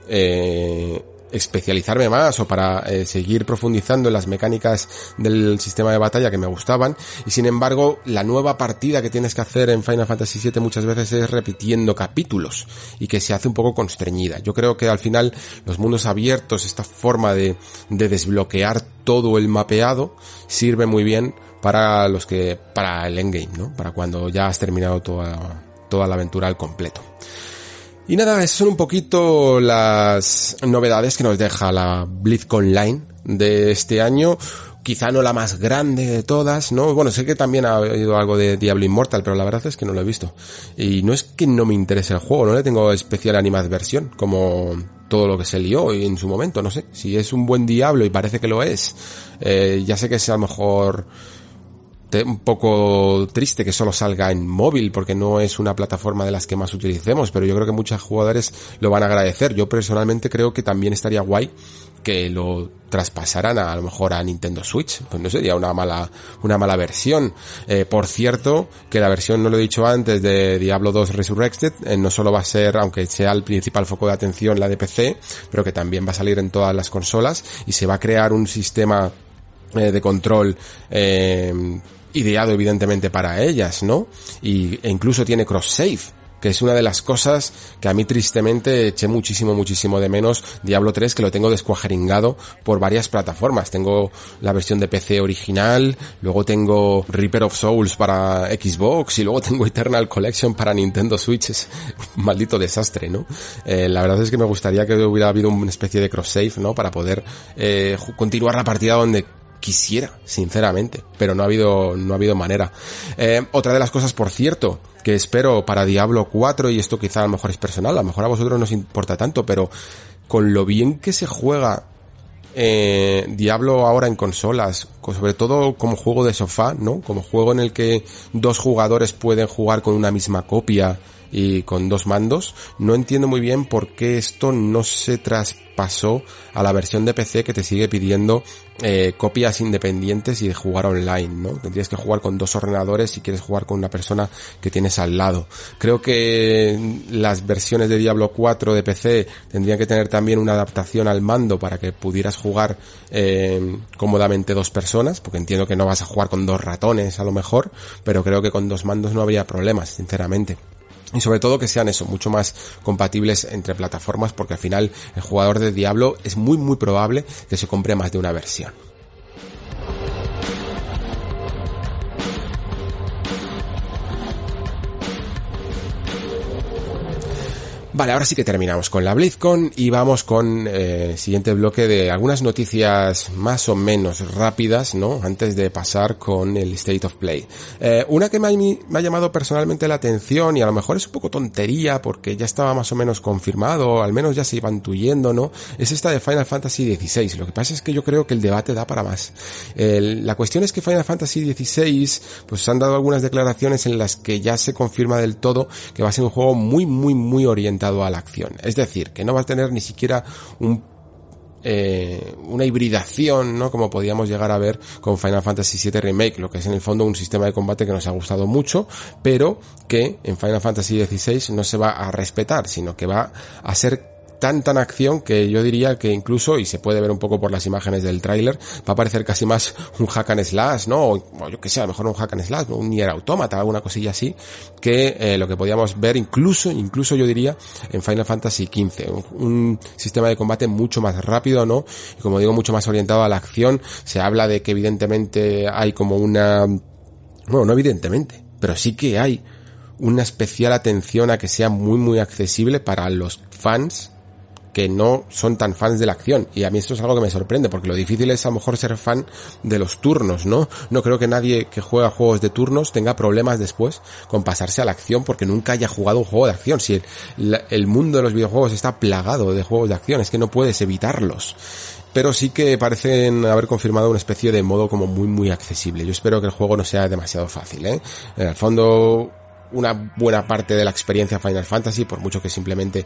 eh, especializarme más o para eh, seguir profundizando en las mecánicas del sistema de batalla que me gustaban y sin embargo la nueva partida que tienes que hacer en Final Fantasy VII muchas veces es repitiendo capítulos y que se hace un poco constreñida. Yo creo que al final los mundos abiertos, esta forma de, de desbloquear todo el mapeado sirve muy bien para los que, para el endgame, ¿no? Para cuando ya has terminado toda, toda la aventura al completo. Y nada, esas son un poquito las novedades que nos deja la BlizzCon Online de este año. Quizá no la más grande de todas, ¿no? Bueno, sé que también ha habido algo de Diablo Immortal, pero la verdad es que no lo he visto. Y no es que no me interese el juego, no le tengo especial animadversión, como todo lo que se lió en su momento, no sé. Si es un buen Diablo y parece que lo es, eh, ya sé que es a lo mejor un poco triste que solo salga en móvil porque no es una plataforma de las que más utilicemos, pero yo creo que muchos jugadores lo van a agradecer. Yo personalmente creo que también estaría guay que lo traspasaran a, a lo mejor a Nintendo Switch, pues no sería una mala una mala versión. Eh, por cierto, que la versión no lo he dicho antes de Diablo 2 Resurrected, eh, no solo va a ser, aunque sea el principal foco de atención la de PC, pero que también va a salir en todas las consolas y se va a crear un sistema eh, de control eh, ideado evidentemente para ellas, ¿no? Y, e incluso tiene cross-save, que es una de las cosas que a mí tristemente eché muchísimo, muchísimo de menos Diablo 3, que lo tengo descuajeringado por varias plataformas. Tengo la versión de PC original, luego tengo Reaper of Souls para Xbox y luego tengo Eternal Collection para Nintendo Switch. Es un maldito desastre, ¿no? Eh, la verdad es que me gustaría que hubiera habido una especie de cross-save, ¿no? Para poder eh, continuar la partida donde quisiera, sinceramente, pero no ha habido, no ha habido manera. Eh, otra de las cosas, por cierto, que espero para Diablo 4, y esto quizá a lo mejor es personal, a lo mejor a vosotros no os importa tanto, pero con lo bien que se juega eh, Diablo ahora en consolas, sobre todo como juego de sofá, ¿no? Como juego en el que dos jugadores pueden jugar con una misma copia y con dos mandos. No entiendo muy bien por qué esto no se traspasó a la versión de PC que te sigue pidiendo eh, copias independientes y de jugar online, ¿no? Tendrías que jugar con dos ordenadores si quieres jugar con una persona que tienes al lado. Creo que las versiones de Diablo 4 de PC tendrían que tener también una adaptación al mando para que pudieras jugar eh, cómodamente dos personas, porque entiendo que no vas a jugar con dos ratones a lo mejor, pero creo que con dos mandos no habría problemas, sinceramente y sobre todo que sean eso, mucho más compatibles entre plataformas porque al final el jugador de Diablo es muy muy probable que se compre más de una versión. Vale, ahora sí que terminamos con la BlizzCon y vamos con eh, el siguiente bloque de algunas noticias más o menos rápidas, ¿no? Antes de pasar con el State of Play. Eh, una que me ha, llamado personalmente la atención y a lo mejor es un poco tontería porque ya estaba más o menos confirmado, al menos ya se iba intuyendo, ¿no? Es esta de Final Fantasy XVI. Lo que pasa es que yo creo que el debate da para más. La cuestión es que Final Fantasy XVI, pues han dado algunas declaraciones en las que ya se confirma del todo que va a ser un juego muy, muy, muy orientado a la acción. Es decir, que no va a tener ni siquiera un eh, una hibridación, ¿no? Como podíamos llegar a ver con Final Fantasy VII Remake, lo que es en el fondo un sistema de combate que nos ha gustado mucho, pero que en Final Fantasy XVI no se va a respetar, sino que va a ser tan tan acción que yo diría que incluso, y se puede ver un poco por las imágenes del tráiler, va a parecer casi más un hack and slash, ¿no? O, yo que sé, a lo mejor un hack and slash, un Nier Automata, alguna cosilla así, que eh, lo que podíamos ver incluso, incluso yo diría, en Final Fantasy XV. Un, un, sistema de combate mucho más rápido, ¿no? Y como digo, mucho más orientado a la acción. Se habla de que evidentemente hay como una... Bueno, no evidentemente, pero sí que hay una especial atención a que sea muy muy accesible para los fans que no son tan fans de la acción. Y a mí esto es algo que me sorprende, porque lo difícil es a lo mejor ser fan de los turnos, ¿no? No creo que nadie que juega juegos de turnos tenga problemas después con pasarse a la acción porque nunca haya jugado un juego de acción. Si el, el mundo de los videojuegos está plagado de juegos de acción, es que no puedes evitarlos pero sí que parecen haber confirmado una especie de modo como muy muy accesible. Yo espero que el juego no sea demasiado fácil, ¿eh? En el fondo una buena parte de la experiencia Final Fantasy, por mucho que simplemente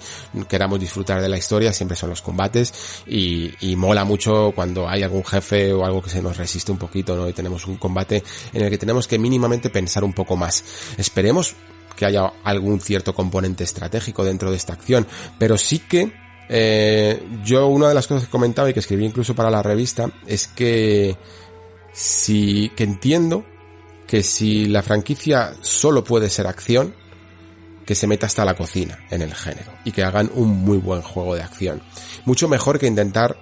queramos disfrutar de la historia, siempre son los combates y, y, mola mucho cuando hay algún jefe o algo que se nos resiste un poquito, ¿no? Y tenemos un combate en el que tenemos que mínimamente pensar un poco más. Esperemos que haya algún cierto componente estratégico dentro de esta acción, pero sí que eh, yo una de las cosas que comentaba y que escribí incluso para la revista es que si que entiendo que si la franquicia solo puede ser acción, que se meta hasta la cocina en el género y que hagan un muy buen juego de acción. Mucho mejor que intentar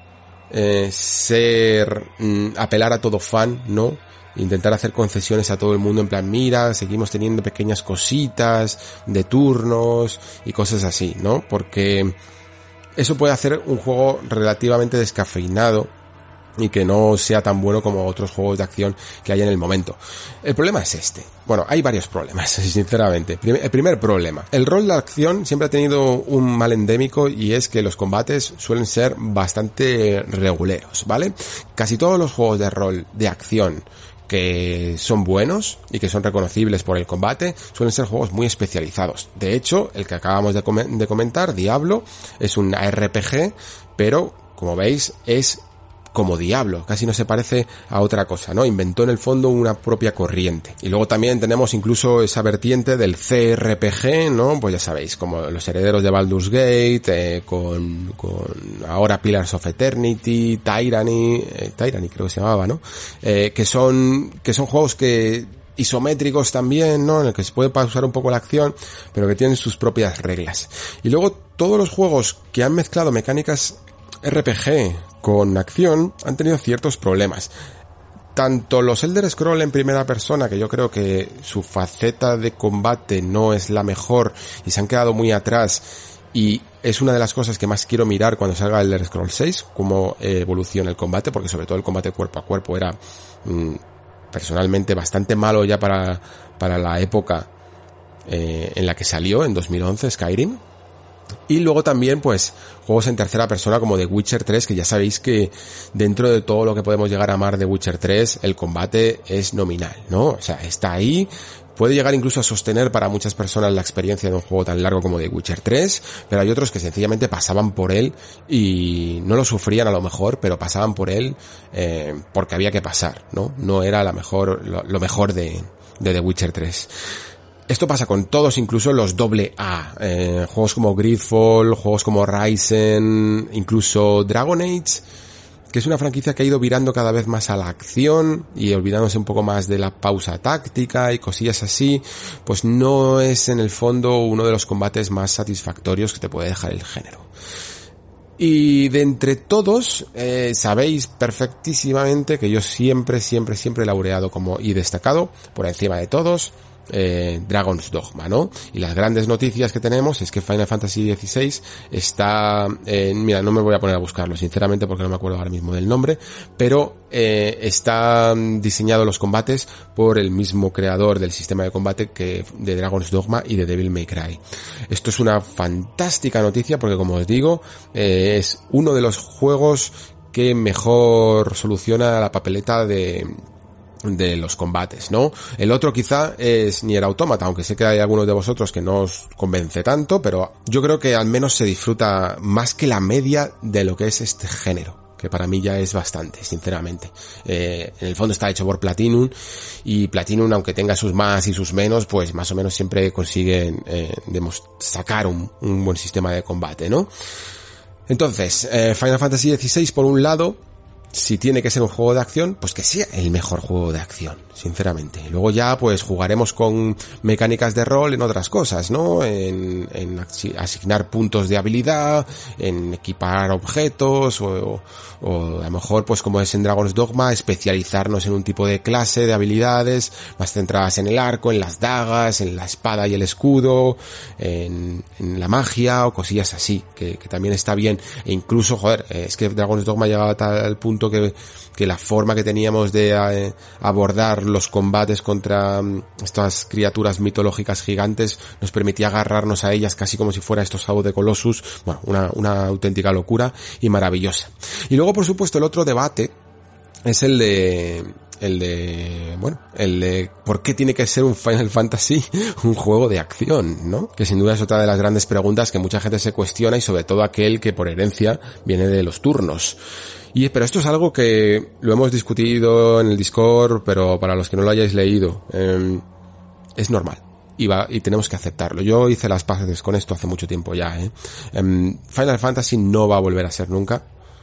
eh, ser mm, apelar a todo fan, ¿no? Intentar hacer concesiones a todo el mundo en plan, mira, seguimos teniendo pequeñas cositas de turnos y cosas así, ¿no? Porque eso puede hacer un juego relativamente descafeinado y que no sea tan bueno como otros juegos de acción que hay en el momento. El problema es este. Bueno, hay varios problemas, [laughs] sinceramente. El primer problema. El rol de acción siempre ha tenido un mal endémico y es que los combates suelen ser bastante reguleros, ¿vale? Casi todos los juegos de rol de acción que son buenos y que son reconocibles por el combate, suelen ser juegos muy especializados. De hecho, el que acabamos de, comentar, Diablo, es un RPG, pero como veis es como Diablo, casi no se parece a otra cosa, ¿no? Inventó en el fondo una propia corriente. Y luego también tenemos incluso esa vertiente del CRPG, ¿no? Pues ya sabéis, como los herederos de Baldur's Gate, eh, con, con ahora Pillars of Eternity, Tyranny, eh, Tyranny creo que se llamaba, ¿no? Eh, que son, que son juegos que isométricos también, ¿no? En el que se puede pausar un poco la acción, pero que tienen sus propias reglas. Y luego todos los juegos que han mezclado mecánicas RPG con acción han tenido ciertos problemas. Tanto los Elder Scroll en primera persona, que yo creo que su faceta de combate no es la mejor y se han quedado muy atrás y es una de las cosas que más quiero mirar cuando salga Elder Scroll 6, cómo evoluciona el combate, porque sobre todo el combate cuerpo a cuerpo era mmm, personalmente bastante malo ya para, para la época eh, en la que salió, en 2011, Skyrim. Y luego también, pues, juegos en tercera persona como The Witcher 3, que ya sabéis que dentro de todo lo que podemos llegar a amar de Witcher 3, el combate es nominal, ¿no? O sea, está ahí, puede llegar incluso a sostener para muchas personas la experiencia de un juego tan largo como The Witcher 3, pero hay otros que sencillamente pasaban por él y no lo sufrían a lo mejor, pero pasaban por él eh, porque había que pasar, ¿no? No era la mejor, lo, mejor de, de The Witcher 3. Esto pasa con todos, incluso los doble A. Eh, juegos como Gridfall, juegos como Ryzen, incluso Dragon Age que es una franquicia que ha ido virando cada vez más a la acción y olvidándose un poco más de la pausa táctica y cosillas así, pues no es en el fondo uno de los combates más satisfactorios que te puede dejar el género. Y de entre todos, eh, sabéis perfectísimamente que yo siempre, siempre, siempre he laureado como y destacado por encima de todos eh, Dragon's Dogma, ¿no? Y las grandes noticias que tenemos es que Final Fantasy XVI está, eh, mira, no me voy a poner a buscarlo, sinceramente, porque no me acuerdo ahora mismo del nombre, pero eh, están diseñados los combates por el mismo creador del sistema de combate que de Dragon's Dogma y de Devil May Cry. Esto es una fantástica noticia porque, como os digo, eh, es uno de los juegos que mejor soluciona la papeleta de de los combates, ¿no? El otro quizá es Nier Automata, aunque sé que hay algunos de vosotros que no os convence tanto, pero yo creo que al menos se disfruta más que la media de lo que es este género que para mí ya es bastante, sinceramente. Eh, en el fondo está hecho por Platinum y Platinum, aunque tenga sus más y sus menos, pues más o menos siempre consiguen eh, sacar un, buen sistema de combate, ¿no? Entonces, eh, Final Fantasy XVI por un lado, si tiene que ser un juego de acción, pues que sea el mejor juego de acción, sinceramente. Luego ya pues jugaremos con mecánicas de rol en otras cosas, ¿no? En, asignar puntos de habilidad, en equipar objetos o, o, a lo mejor pues como es en Dragon's Dogma, especializarnos en un tipo de clase de habilidades más centradas en el arco, en las dagas, en la espada y el escudo, en, en la magia o cosillas así, que, que, también está bien. E incluso, joder, es que Dragon's Dogma llegaba a tal punto que, que la forma que teníamos de eh, abordar los combates contra mm, estas criaturas mitológicas gigantes nos permitía agarrarnos a ellas casi como si fuera estos Shadow de Colossus, bueno, una, una auténtica locura y maravillosa. Y luego, por supuesto, el otro debate es el de el de, bueno, el de por qué tiene que ser un Final Fantasy [laughs] un juego de acción, ¿no? Que sin duda es otra de las grandes preguntas que mucha gente se cuestiona y sobre todo aquel que por herencia viene de los turnos. Y, pero esto es algo que lo hemos discutido en el Discord, pero para los que no lo hayáis leído, eh, es normal. Y, va, y tenemos que aceptarlo. Yo hice las paces con esto hace mucho tiempo ya, ¿eh? eh Final Fantasy no va a volver a ser nunca.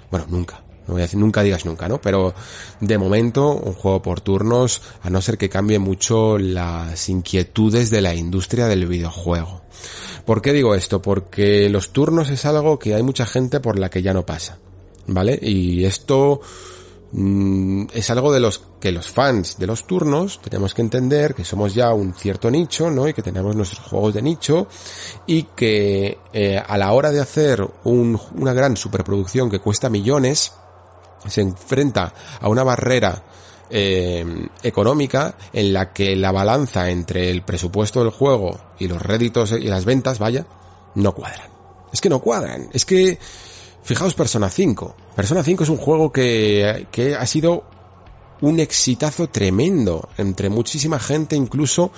Bueno, nunca. No voy a decir, nunca digas nunca, ¿no? Pero de momento, un juego por turnos, a no ser que cambie mucho las inquietudes de la industria del videojuego. ¿Por qué digo esto? Porque los turnos es algo que hay mucha gente por la que ya no pasa. ¿Vale? Y esto mm, es algo de los que los fans de los turnos tenemos que entender que somos ya un cierto nicho, ¿no? Y que tenemos nuestros juegos de nicho y que eh, a la hora de hacer una gran superproducción que cuesta millones, se enfrenta a una barrera eh, económica en la que la balanza entre el presupuesto del juego y los réditos y las ventas, vaya, no cuadran. Es que no cuadran. Es que Fijaos Persona 5. Persona 5 es un juego que, que ha sido un exitazo tremendo entre muchísima gente incluso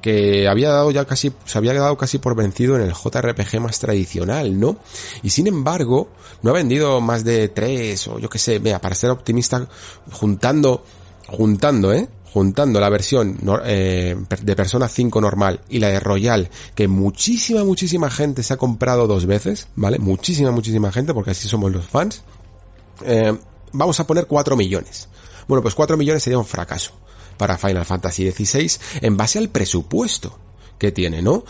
que había dado ya casi se había quedado casi por vencido en el JRPG más tradicional, ¿no? Y sin embargo, no ha vendido más de tres o yo qué sé, vea, para ser optimista juntando juntando, ¿eh? Juntando la versión eh, de Persona 5 normal y la de Royal, que muchísima, muchísima gente se ha comprado dos veces, ¿vale? Muchísima, muchísima gente, porque así somos los fans. Eh, vamos a poner 4 millones. Bueno, pues 4 millones sería un fracaso para Final Fantasy XVI en base al presupuesto que tiene, ¿no?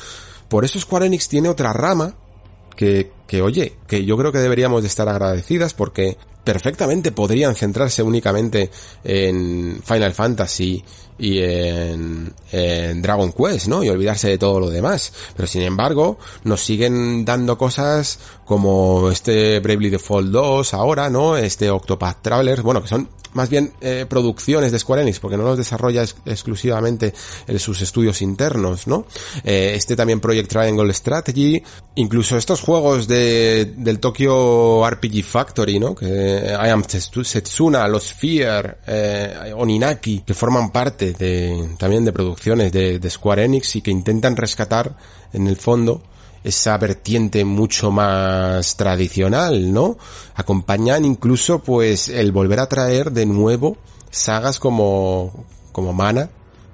Por eso Square Enix tiene otra rama que, que oye, que yo creo que deberíamos de estar agradecidas porque perfectamente podrían centrarse únicamente en Final Fantasy y en, Dragon Quest, ¿no? Y olvidarse de todo lo demás. Pero sin embargo, nos siguen dando cosas como este Bravely Default 2 ahora, ¿no? Este Octopath Traveler, bueno, que son más bien eh, producciones de Square Enix, porque no los desarrolla exclusivamente en sus estudios internos, ¿no? Eh, este también Project Triangle Strategy, incluso estos juegos de de, del Tokyo RPG Factory, ¿no? Que I Am Setsuna, Los Fear, eh, Oninaki, que forman parte de, también de producciones de Square Enix y que intentan rescatar, en el fondo, esa vertiente mucho más tradicional, ¿no? Acompañan incluso, pues, el volver a traer de nuevo sagas como, como Mana,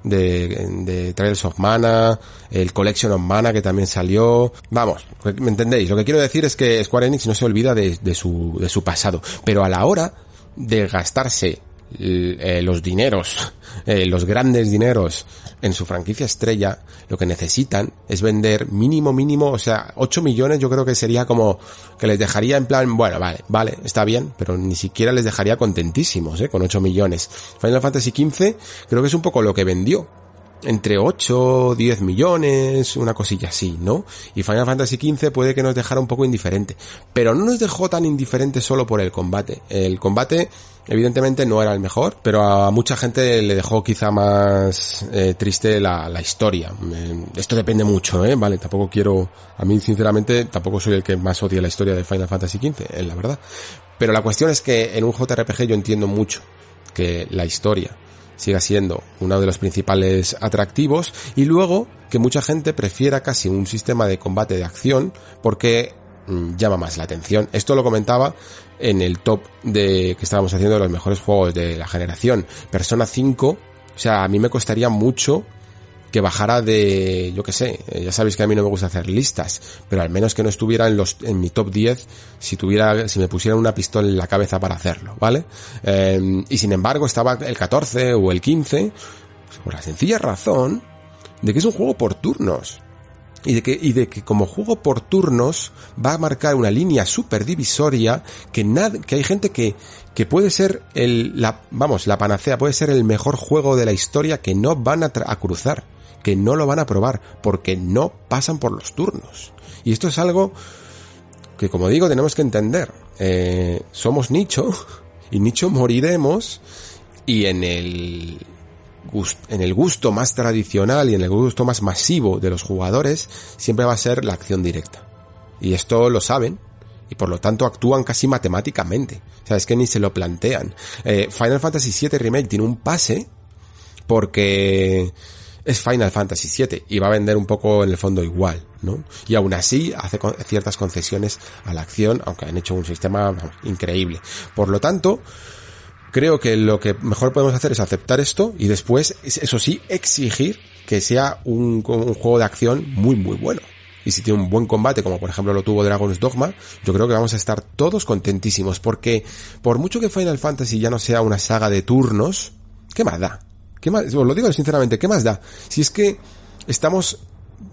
de, de Trails of Mana, el Collection of Mana que también salió. Vamos, ¿me entendéis? Lo que quiero decir es que Square Enix no se olvida de, de su, de su pasado, pero a la hora de gastarse eh, los dineros, [laughs] eh, los grandes dineros en su franquicia estrella, lo que necesitan es vender mínimo, mínimo, o sea, 8 millones yo creo que sería como que les dejaría en plan, bueno, vale, vale, está bien, pero ni siquiera les dejaría contentísimos, eh, con 8 millones. Final Fantasy XV creo que es un poco lo que vendió entre 8, 10 millones, una cosilla así, ¿no? Y Final Fantasy XV puede que nos dejara un poco indiferente. Pero no nos dejó tan indiferente solo por el combate. El combate, evidentemente, no era el mejor, pero a mucha gente le dejó quizá más eh, triste la, historia. Eh, esto depende mucho, ¿eh? Vale, tampoco quiero... A mí, sinceramente, tampoco soy el que más odia la historia de Final Fantasy XV, es la verdad. Pero la cuestión es que en un JRPG yo entiendo mucho que la historia siga siendo uno de los principales atractivos y luego que mucha gente prefiera casi un sistema de combate de acción porque mm, llama más la atención. Esto lo comentaba en el top de que estábamos haciendo de los mejores juegos de la generación. Persona 5, o sea, a mí me costaría mucho que bajara de, yo que sé, eh, ya sabéis que a mí no me gusta hacer listas, pero al menos que no estuviera en los, en mi top 10 si tuviera, si me pusieran una pistola en la cabeza para hacerlo, ¿vale? Eh, y sin embargo estaba el 14 o el 15, por la sencilla razón de que es un juego por turnos. Y de que, y de que como juego por turnos va a marcar una línea súper divisoria que nada, que hay gente que, que puede ser el, la, vamos, la panacea, puede ser el mejor juego de la historia que no van a cruzar que no lo van a probar porque no pasan por los turnos. Y esto es algo que, como digo, tenemos que entender. Eh, somos nicho [laughs] y nicho moriremos y en el en el gusto más tradicional y en el gusto más masivo de los jugadores siempre va a ser la acción directa. Y esto lo saben y por lo tanto actúan casi matemáticamente. O sea, es que ni se lo plantean. Eh, Final Fantasy VII Remake tiene un pase porque es Final Fantasy VII y va a vender un poco en el fondo igual, ¿no? Y aún así hace ciertas concesiones a la acción, aunque han hecho un sistema increíble. Por lo tanto, creo que lo que mejor podemos hacer es aceptar esto y después, eso sí, exigir que sea un, un juego de acción muy, muy bueno. Y si tiene un buen combate, como por ejemplo lo tuvo Dragon's Dogma, yo creo que vamos a estar todos contentísimos, porque por mucho que Final Fantasy ya no sea una saga de turnos, ¿qué más da? ¿Qué más? Os lo digo sinceramente, ¿qué más da? Si es que estamos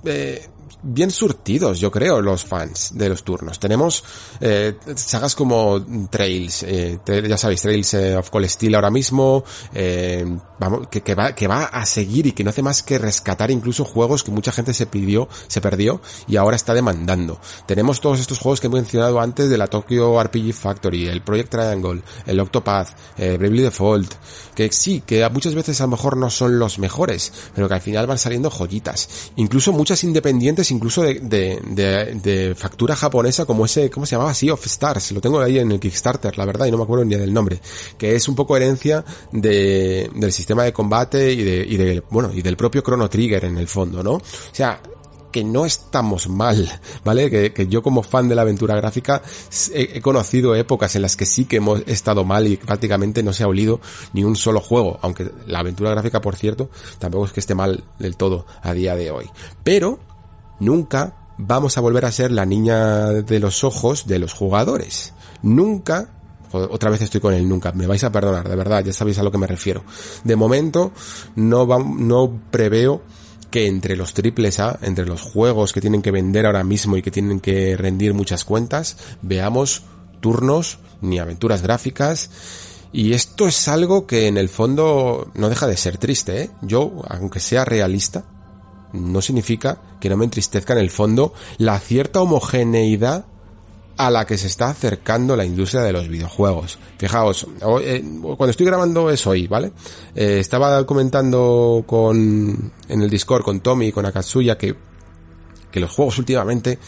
eh, bien surtidos, yo creo, los fans de los turnos. Tenemos eh, sagas como Trails, eh, ya sabéis, Trails eh, of Cold Steel ahora mismo, eh, vamos, que, que, va, que va a seguir y que no hace más que rescatar incluso juegos que mucha gente se pidió, se perdió y ahora está demandando. Tenemos todos estos juegos que he mencionado antes de la Tokyo RPG Factory, el Project Triangle, el Octopath, eh, Bravely Default, que sí, que muchas veces a lo mejor no son los mejores, pero que al final van saliendo joyitas. Incluso muchas independientes incluso de, de, de, de, factura japonesa como ese, ¿cómo se llamaba? Sea of Stars, lo tengo ahí en el Kickstarter, la verdad, y no me acuerdo ni del nombre, que es un poco herencia de, del sistema de combate y de, y de, bueno, y del propio Chrono Trigger en el fondo, ¿no? O sea, que no estamos mal, ¿vale? Que, que, yo como fan de la aventura gráfica he, he, conocido épocas en las que sí que hemos estado mal y prácticamente no se ha olido ni un solo juego, aunque la aventura gráfica, por cierto, tampoco es que esté mal del todo a día de hoy. Pero nunca vamos a volver a ser la niña de los ojos de los jugadores. Nunca otra vez estoy con el nunca, me vais a perdonar, de verdad, ya sabéis a lo que me refiero. De momento no no preveo que entre los triples A, entre los juegos que tienen que vender ahora mismo y que tienen que rendir muchas cuentas, veamos turnos ni aventuras gráficas. Y esto es algo que en el fondo no deja de ser triste, ¿eh? Yo, aunque sea realista, no significa que no me entristezca en el fondo la cierta homogeneidad a la que se está acercando la industria de los videojuegos. Fijaos, eh, cuando estoy grabando es hoy, ¿vale? Eh, estaba comentando con, en el Discord con Tommy y con Akatsuya que, que los juegos últimamente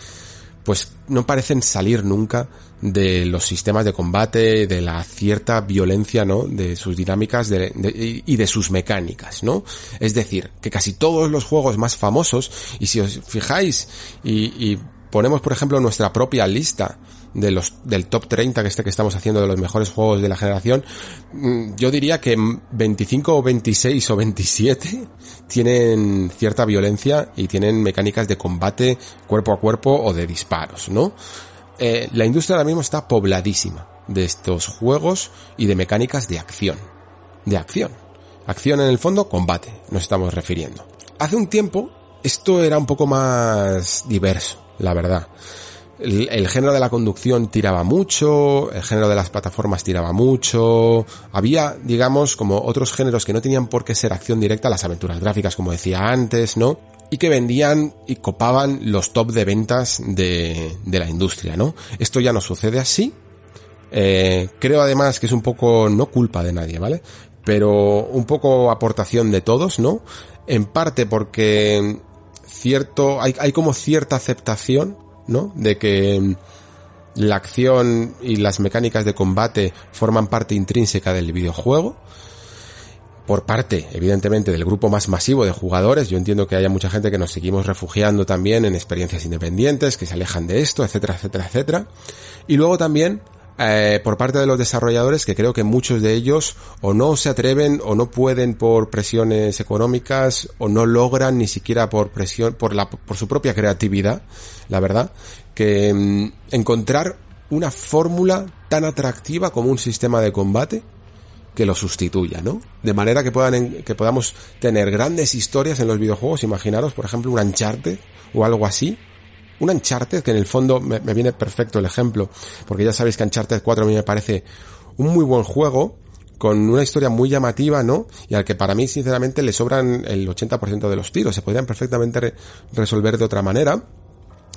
pues no parecen salir nunca de los sistemas de combate, de la cierta violencia, ¿no? De sus dinámicas y de sus mecánicas, ¿no? Es decir, que casi todos los juegos más famosos, y si os fijáis y, y ponemos por ejemplo nuestra propia lista de los, del top 30 que este que estamos haciendo de los mejores juegos de la generación, mm, yo diría que 25 o 26 o 27 tienen cierta violencia y tienen mecánicas de combate cuerpo a cuerpo o de disparos, ¿no? Eh, la industria ahora mismo está pobladísima de estos juegos y de mecánicas de acción. De acción. Acción en el fondo, combate, nos estamos refiriendo. Hace un tiempo esto era un poco más diverso, la verdad el, género de la conducción tiraba mucho, el género de las plataformas tiraba mucho, había, digamos, como otros géneros que no tenían por qué ser acción directa, las aventuras gráficas, como decía antes, ¿no? Y que vendían y copaban los top de ventas de, la industria, ¿no? Esto ya no sucede así. Eh, creo además que es un poco, no culpa de nadie, ¿vale? Pero un poco aportación de todos, ¿no? En parte porque cierto, hay, hay como cierta aceptación ¿no? De que la acción y las mecánicas de combate forman parte intrínseca del videojuego. Por parte, evidentemente, del grupo más masivo de jugadores, yo entiendo que haya mucha gente que nos seguimos refugiando también en experiencias independientes, que se alejan de esto, etcétera, etcétera, etcétera. Y luego también eh, por parte de los desarrolladores que creo que muchos de ellos o no se atreven o no pueden por presiones económicas o no logran ni siquiera por presión por la por su propia creatividad la verdad que mm, encontrar una fórmula tan atractiva como un sistema de combate que lo sustituya, ¿no? De manera que puedan que podamos tener grandes historias en los videojuegos, imaginaros, por ejemplo, un Uncharted o algo así, un Uncharted, que en el fondo me, viene perfecto el ejemplo, porque ya sabéis que Uncharted 4 a mí me parece un muy buen juego, con una historia muy llamativa, ¿no? Y al que para mí, sinceramente, le sobran el 80% de los tiros. Se podrían perfectamente resolver de otra manera.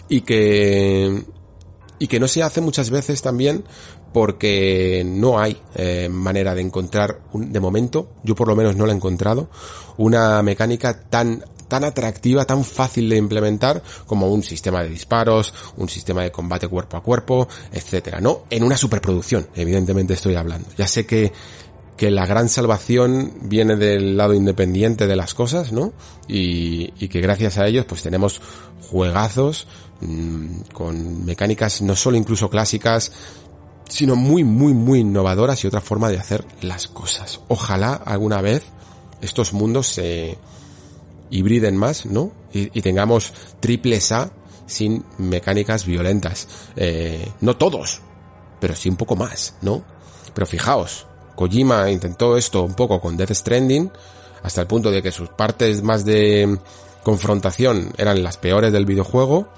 Y que, y que no se hace muchas veces también porque no hay eh, manera de encontrar, un, de momento, yo por lo menos no la he encontrado, una mecánica tan tan atractiva, tan fácil de implementar como un sistema de disparos, un sistema de combate cuerpo a cuerpo, etcétera, ¿no? En una superproducción, evidentemente estoy hablando. Ya sé que que la gran salvación viene del lado independiente de las cosas, ¿no? Y, y que gracias a ellos pues tenemos juegazos mmm, con mecánicas no solo incluso clásicas, sino muy, muy, muy innovadoras y otra forma de hacer las cosas. Ojalá alguna vez estos mundos se, hibriden más, ¿no? Y, tengamos triples A sin mecánicas violentas. Eh, no todos, pero sí un poco más, ¿no? Pero fijaos, Kojima intentó esto un poco con Death Stranding, hasta el punto de que sus partes más de confrontación eran las peores del videojuego,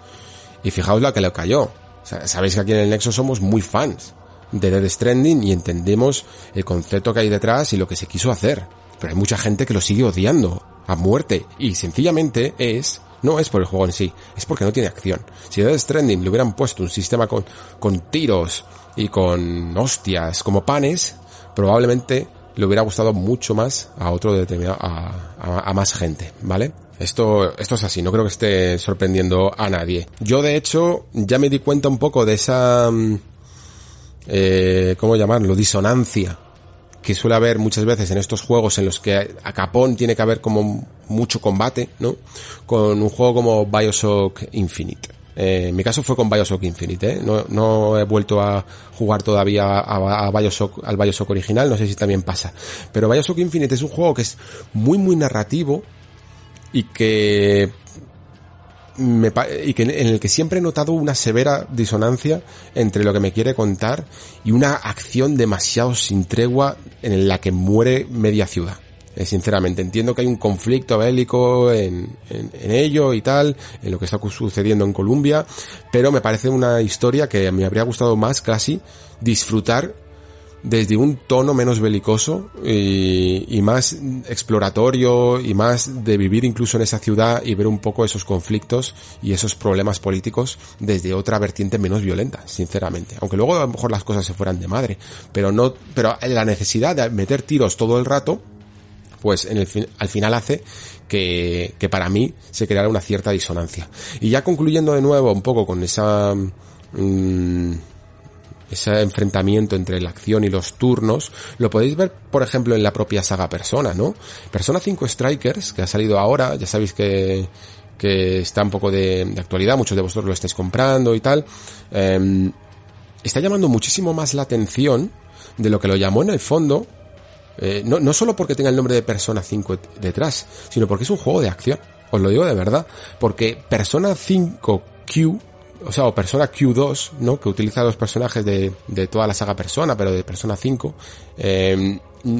y fijaos la que le cayó. sabéis que aquí en el Nexo somos muy fans de Death Stranding y entendemos el concepto que hay detrás y lo que se quiso hacer. Pero hay mucha gente que lo sigue odiando a muerte. Y sencillamente es, no es por el juego en sí, es porque no tiene acción. Si a Death Stranding le hubieran puesto un sistema con, con tiros y con hostias como panes, probablemente le hubiera gustado mucho más a otro determinado, a, a, más gente, ¿vale? Esto, esto es así, no creo que esté sorprendiendo a nadie. Yo de hecho ya me di cuenta un poco de esa, mm, eh, ¿cómo llamarlo? Disonancia que suele haber muchas veces en estos juegos en los que a capón tiene que haber como mucho combate, ¿no? Con un juego como Bioshock Infinite. Eh, en mi caso fue con Bioshock Infinite, ¿eh? no, no, he vuelto a jugar todavía a, a al Bioshock original, no sé si también pasa. Pero Bioshock Infinite es un juego que es muy muy narrativo y que me, y que en el que siempre he notado una severa disonancia entre lo que me quiere contar y una acción demasiado sin tregua en la que muere media ciudad. Eh, sinceramente, entiendo que hay un conflicto bélico en, en, en, ello y tal, en lo que está sucediendo en Colombia, pero me parece una historia que me habría gustado más casi disfrutar desde un tono menos belicoso y, más exploratorio y más de vivir incluso en esa ciudad y ver un poco esos conflictos y esos problemas políticos desde otra vertiente menos violenta, sinceramente. Aunque luego a lo mejor las cosas se fueran de madre, pero no, pero la necesidad de meter tiros todo el rato pues en el al final hace que, que para mí se creara una cierta disonancia. Y ya concluyendo de nuevo un poco con esa... Mm, ese enfrentamiento entre la acción y los turnos, lo podéis ver, por ejemplo, en la propia saga Persona, ¿no? Persona 5 Strikers, que ha salido ahora, ya sabéis que, que está un poco de, actualidad, muchos de vosotros lo estáis comprando y tal, em, está llamando muchísimo más la atención de lo que lo llamó en el fondo, eh, no, no solo porque tenga el nombre de Persona 5 detrás, sino porque es un juego de acción. Os lo digo de verdad, porque Persona 5 Q o sea, o Persona Q2, ¿no? Que utiliza los personajes de, de toda la saga Persona, pero de Persona 5. Eh,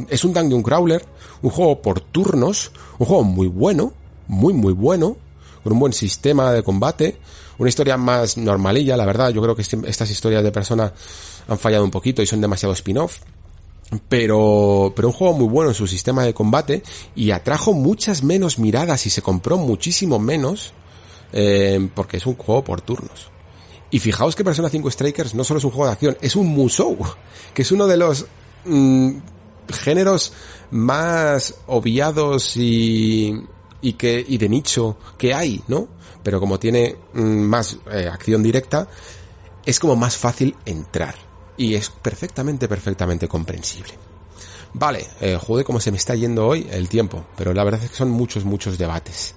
es un Dungeon Crawler, un juego por turnos, un juego muy bueno, muy muy bueno, con un buen sistema de combate, una historia más normalilla, la verdad, yo creo que este, estas historias de Persona han fallado un poquito y son demasiado spin-off. Pero, pero un juego muy bueno en su sistema de combate y atrajo muchas menos miradas y se compró muchísimo menos eh, porque es un juego por turnos. Y fijaos que Persona 5 Strikers no solo es un juego de acción, es un musou, que es uno de los mm, géneros más obviados y, y que y de nicho que hay, ¿no? Pero como tiene mm, más eh, acción directa, es como más fácil entrar y es perfectamente perfectamente comprensible. Vale, eh, joder, cómo se me está yendo hoy el tiempo, pero la verdad es que son muchos, muchos debates.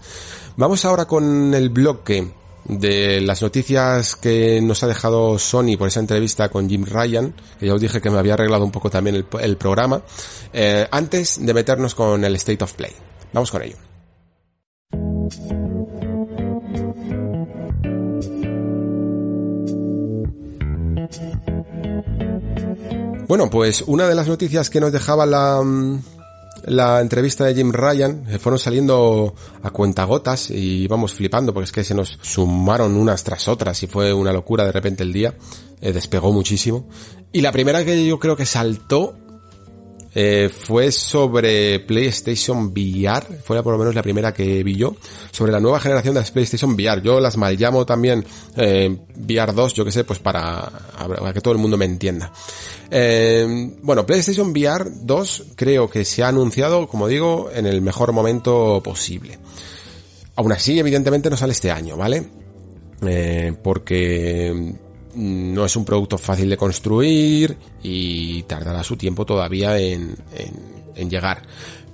Vamos ahora con el bloque de las noticias que nos ha dejado Sony por esa entrevista con Jim Ryan, que ya os dije que me había arreglado un poco también el, programa, eh, antes de meternos con el State of Play. Vamos con ello. Bueno, pues una de las noticias que nos dejaba la, mm, la entrevista de Jim Ryan, eh, fueron saliendo a cuentagotas y vamos flipando porque es que se nos sumaron unas tras otras y fue una locura de repente el día, eh, despegó muchísimo. Y la primera que yo creo que saltó eh, fue sobre PlayStation VR, fue por lo menos la primera que vi yo, sobre la nueva generación de PlayStation VR. Yo las mal llamo también eh, VR 2, yo que sé, pues para, para, que todo el mundo me entienda. Eh, bueno, PlayStation VR 2 creo que se ha anunciado, como digo, en el mejor momento posible. Aún así, evidentemente no sale este año, ¿vale? Eh, porque no es un producto fácil de construir y tardará su tiempo todavía en, en, llegar.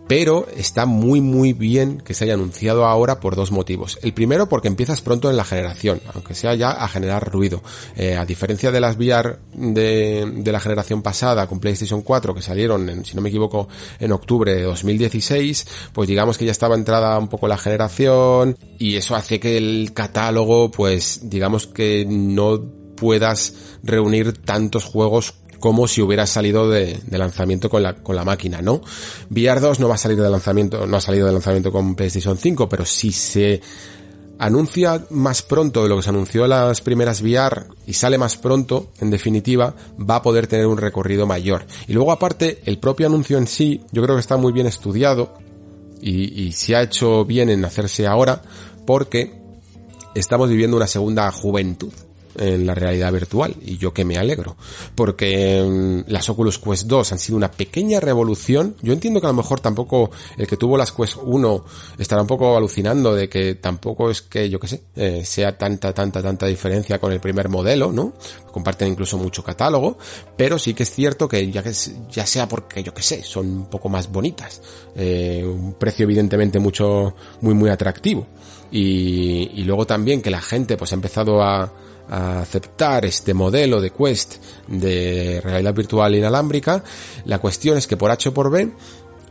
Pero está muy muy bien que se haya anunciado ahora por dos motivos. El primero porque empiezas pronto en la generación, aunque sea ya a generar ruido. Eh, a diferencia de las VR de, de, la generación pasada con PlayStation 4 que salieron, en, si no me equivoco, en octubre de 2016, pues digamos que ya estaba entrada un poco la generación y eso hace que el catálogo pues digamos que no puedas reunir tantos juegos como si hubiera salido de, lanzamiento con la, con la máquina, ¿no? VR 2 no va a salir de lanzamiento, no ha salido de lanzamiento con PlayStation 5, pero si se anuncia más pronto de lo que se anunció las primeras VR y sale más pronto, en definitiva, va a poder tener un recorrido mayor. Y luego aparte, el propio anuncio en sí, yo creo que está muy bien estudiado y, y se ha hecho bien en hacerse ahora porque estamos viviendo una segunda juventud en la realidad virtual y yo que me alegro porque mm, las Oculus Quest 2 han sido una pequeña revolución. Yo entiendo que a lo mejor tampoco el que tuvo las Quest 1 estará un poco alucinando de que tampoco es que yo que sé eh, sea tanta tanta tanta diferencia con el primer modelo no comparten incluso mucho catálogo pero sí que es cierto que ya que ya sea porque yo que sé son un poco más bonitas eh, un precio evidentemente mucho muy muy atractivo. Y, y luego también que la gente pues ha empezado a a aceptar este modelo de Quest de realidad virtual inalámbrica, la cuestión es que por H o por B,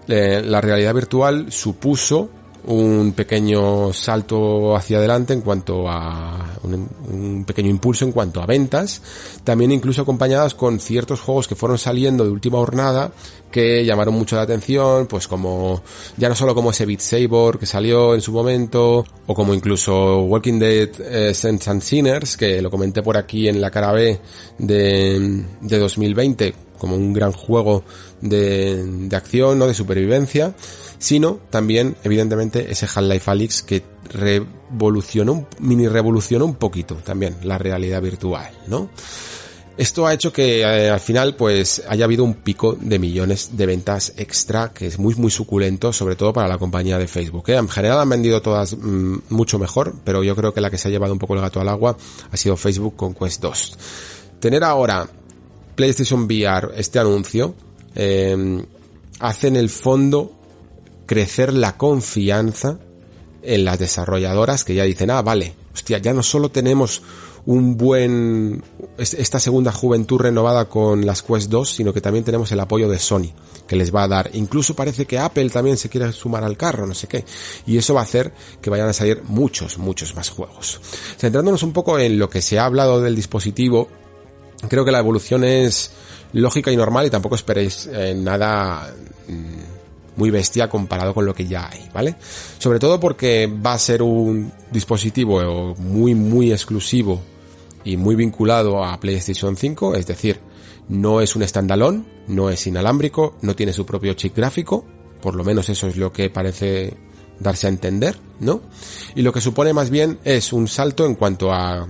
eh, la realidad virtual supuso un pequeño salto hacia adelante en cuanto a un, pequeño impulso en cuanto a ventas, también incluso acompañadas con ciertos juegos que fueron saliendo de última jornada que llamaron mucho la atención, pues como ya no solo como ese Beat Saber que salió en su momento, o como incluso Walking Dead eh, and Sinners, que lo comenté por aquí en la cara B de, de 2020, como un gran juego de, de acción, ¿no? De supervivencia sino también, evidentemente, ese Half-Life Alyx que revolucionó, mini revolucionó un poquito también la realidad virtual, ¿no? Esto ha hecho que eh, al final pues haya habido un pico de millones de ventas extra que es muy muy suculento, sobre todo para la compañía de Facebook. ¿eh? En general han vendido todas mm, mucho mejor, pero yo creo que la que se ha llevado un poco el gato al agua ha sido Facebook con Quest 2. Tener ahora PlayStation VR este anuncio eh, hace en el fondo crecer la confianza en las desarrolladoras que ya dicen, ah, vale, hostia, ya no solo tenemos un buen, esta segunda juventud renovada con las Quest 2, sino que también tenemos el apoyo de Sony, que les va a dar. Incluso parece que Apple también se quiere sumar al carro, no sé qué. Y eso va a hacer que vayan a salir muchos, muchos más juegos. Centrándonos un poco en lo que se ha hablado del dispositivo, creo que la evolución es lógica y normal y tampoco esperéis eh, nada mm, muy bestia comparado con lo que ya hay, ¿vale? Sobre todo porque va a ser un dispositivo muy muy exclusivo y muy vinculado a PlayStation 5, es decir, no es un standalone, no es inalámbrico, no tiene su propio chip gráfico, por lo menos eso es lo que parece darse a entender, ¿no? Y lo que supone más bien es un salto en cuanto a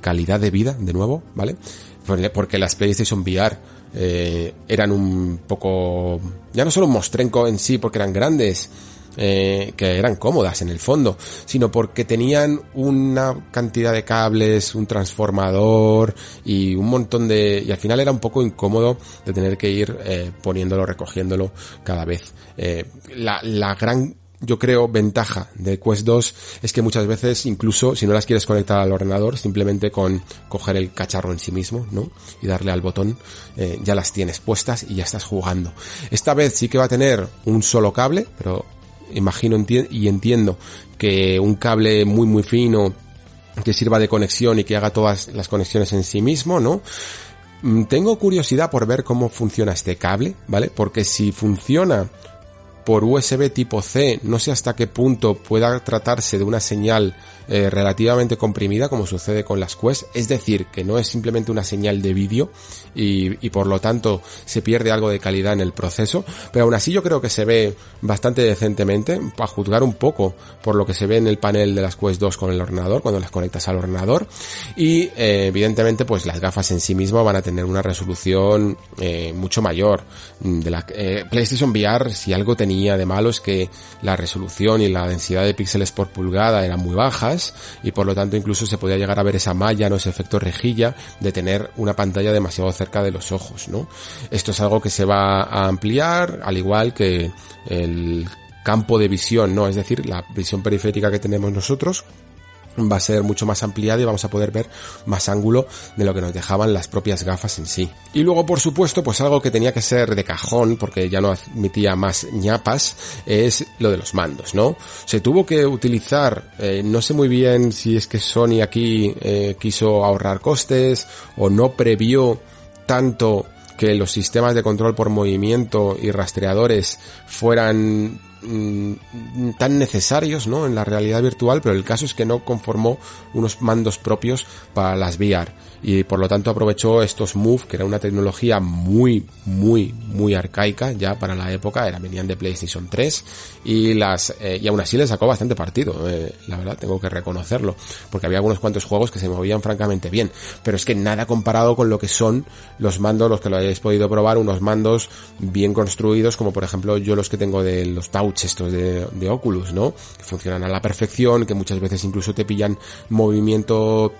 calidad de vida, de nuevo, ¿vale? Porque las PlayStation VR eh, eran un poco, ya no solo un mostrenco en sí porque eran grandes, eh, que eran cómodas en el fondo, sino porque tenían una cantidad de cables, un transformador y un montón de... y al final era un poco incómodo de tener que ir eh, poniéndolo, recogiéndolo cada vez. Eh, la, la gran yo creo, ventaja de Quest 2 es que muchas veces, incluso si no las quieres conectar al ordenador, simplemente con coger el cacharro en sí mismo, ¿no? Y darle al botón, eh, ya las tienes puestas y ya estás jugando. Esta vez sí que va a tener un solo cable, pero imagino y entiendo que un cable muy muy fino que sirva de conexión y que haga todas las conexiones en sí mismo, ¿no? Mm, tengo curiosidad por ver cómo funciona este cable, ¿vale? Porque si funciona por USB tipo C, no sé hasta qué punto pueda tratarse de una señal eh, relativamente comprimida como sucede con las Quest, es decir, que no es simplemente una señal de vídeo y, por lo tanto se pierde algo de calidad en el proceso, pero aún así yo creo que se ve bastante decentemente, para juzgar un poco por lo que se ve en el panel de las Quest 2 con el ordenador, cuando las conectas al ordenador, y eh, evidentemente pues las gafas en sí mismas van a tener una resolución eh, mucho mayor. De la, PlayStation VR, si algo tenía de malo es que la resolución y la densidad de píxeles por pulgada eran muy y por lo tanto incluso se podía llegar a ver esa malla, ¿no? Ese efecto rejilla de tener una pantalla demasiado cerca de los ojos, ¿no? Esto es algo que se va a ampliar, al igual que el campo de visión, ¿no? Es decir, la visión periférica que tenemos nosotros va a ser mucho más ampliada y vamos a poder ver más ángulo de lo que nos dejaban las propias gafas en sí. Y luego, por supuesto, pues algo que tenía que ser de cajón, porque ya no admitía más ñapas, es lo de los mandos, ¿no? Se tuvo que utilizar, eh, no sé muy bien si es que Sony aquí eh, quiso ahorrar costes o no previó tanto que los sistemas de control por movimiento y rastreadores fueran Mm, tan necesarios ¿no? en la realidad virtual, pero el caso es que no conformó unos mandos propios para las VR y por lo tanto aprovechó estos Move, que era una tecnología muy, muy, muy arcaica ya para la época, era, venían de PlayStation 3 y las eh, y aún así le sacó bastante partido, eh, la verdad, tengo que reconocerlo, porque había algunos cuantos juegos que se movían francamente bien, pero es que nada comparado con lo que son los mandos, los que lo hayáis podido probar, unos mandos bien construidos, como por ejemplo yo los que tengo de los Touch estos de, de Oculus, ¿no? Que funcionan a la perfección, que muchas veces incluso te pillan movimiento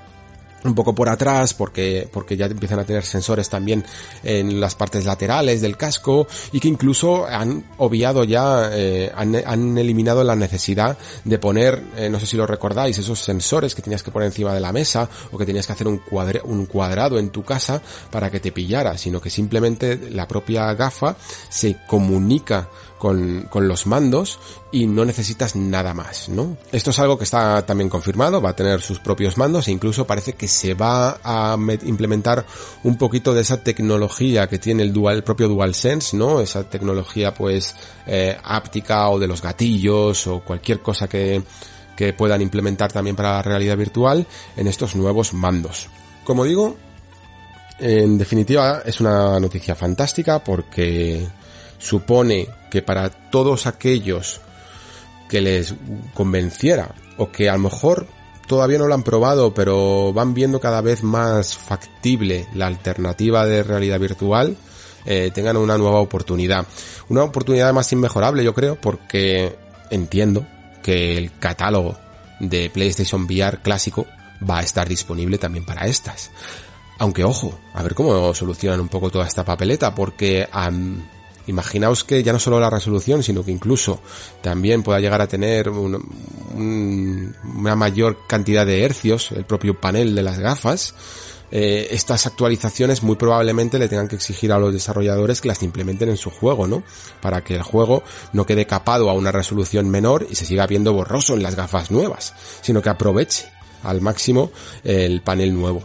un poco por atrás porque porque ya empiezan a tener sensores también en las partes laterales del casco y que incluso han obviado ya eh, han, eliminado la necesidad de poner eh, no sé si lo recordáis esos sensores que tenías que poner encima de la mesa o que tenías que hacer un, cuadre, un cuadrado en tu casa para que te pillara sino que simplemente la propia gafa se comunica con, los mandos y no necesitas nada más, ¿no? Esto es algo que está también confirmado, va a tener sus propios mandos e incluso parece que se va a implementar un poquito de esa tecnología que tiene el dual, el propio DualSense, ¿no? Esa tecnología pues eh, áptica o de los gatillos o cualquier cosa que, que puedan implementar también para la realidad virtual en estos nuevos mandos. Como digo, en definitiva es una noticia fantástica porque supone que para todos aquellos que les convenciera o que a lo mejor todavía no lo han probado, pero van viendo cada vez más factible la alternativa de realidad virtual, eh, tengan una nueva oportunidad. Una oportunidad más inmejorable, yo creo, porque entiendo que el catálogo de PlayStation VR clásico va a estar disponible también para estas. Aunque ojo, a ver cómo solucionan un poco toda esta papeleta, porque imaginaos que ya no solo la resolución, sino que incluso también pueda llegar a tener una mayor cantidad de hercios, el propio panel de las gafas, eh, estas actualizaciones muy probablemente le tengan que exigir a los desarrolladores que las implementen en su juego, ¿no? Para que el juego no quede capado a una resolución menor y se siga viendo borroso en las gafas nuevas, sino que aproveche al máximo el panel nuevo.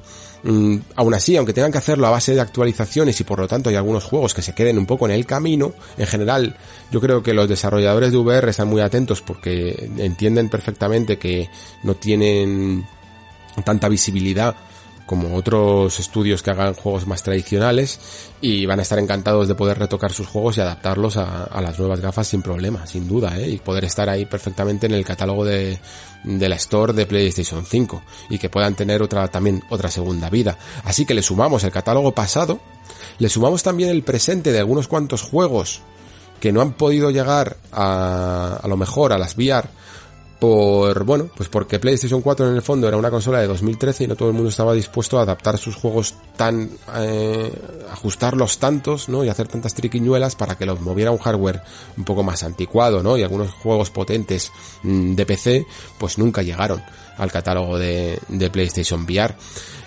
Mm, aún así, aunque tengan que hacerlo a base de actualizaciones y por lo tanto hay algunos juegos que se queden un poco en el camino, en general yo creo que los desarrolladores de VR están muy atentos porque entienden perfectamente que no tienen tanta visibilidad como otros estudios que hagan juegos más tradicionales y van a estar encantados de poder retocar sus juegos y adaptarlos a, las nuevas gafas sin problema, sin duda, ¿eh? y poder estar ahí perfectamente en el catálogo de, de la Store de PlayStation 5 y que puedan tener otra también otra segunda vida. Así que le sumamos el catálogo pasado, le sumamos también el presente de algunos cuantos juegos que no han podido llegar a, a lo mejor a las VR por, bueno, pues porque PlayStation 4 en el fondo era una consola de 2013 y no todo el mundo estaba dispuesto a adaptar sus juegos tan, eh, ajustarlos tantos, ¿no? Y hacer tantas triquiñuelas para que los moviera un hardware un poco más anticuado, ¿no? Y algunos juegos potentes mm, de PC, pues nunca llegaron al catálogo de, de PlayStation VR.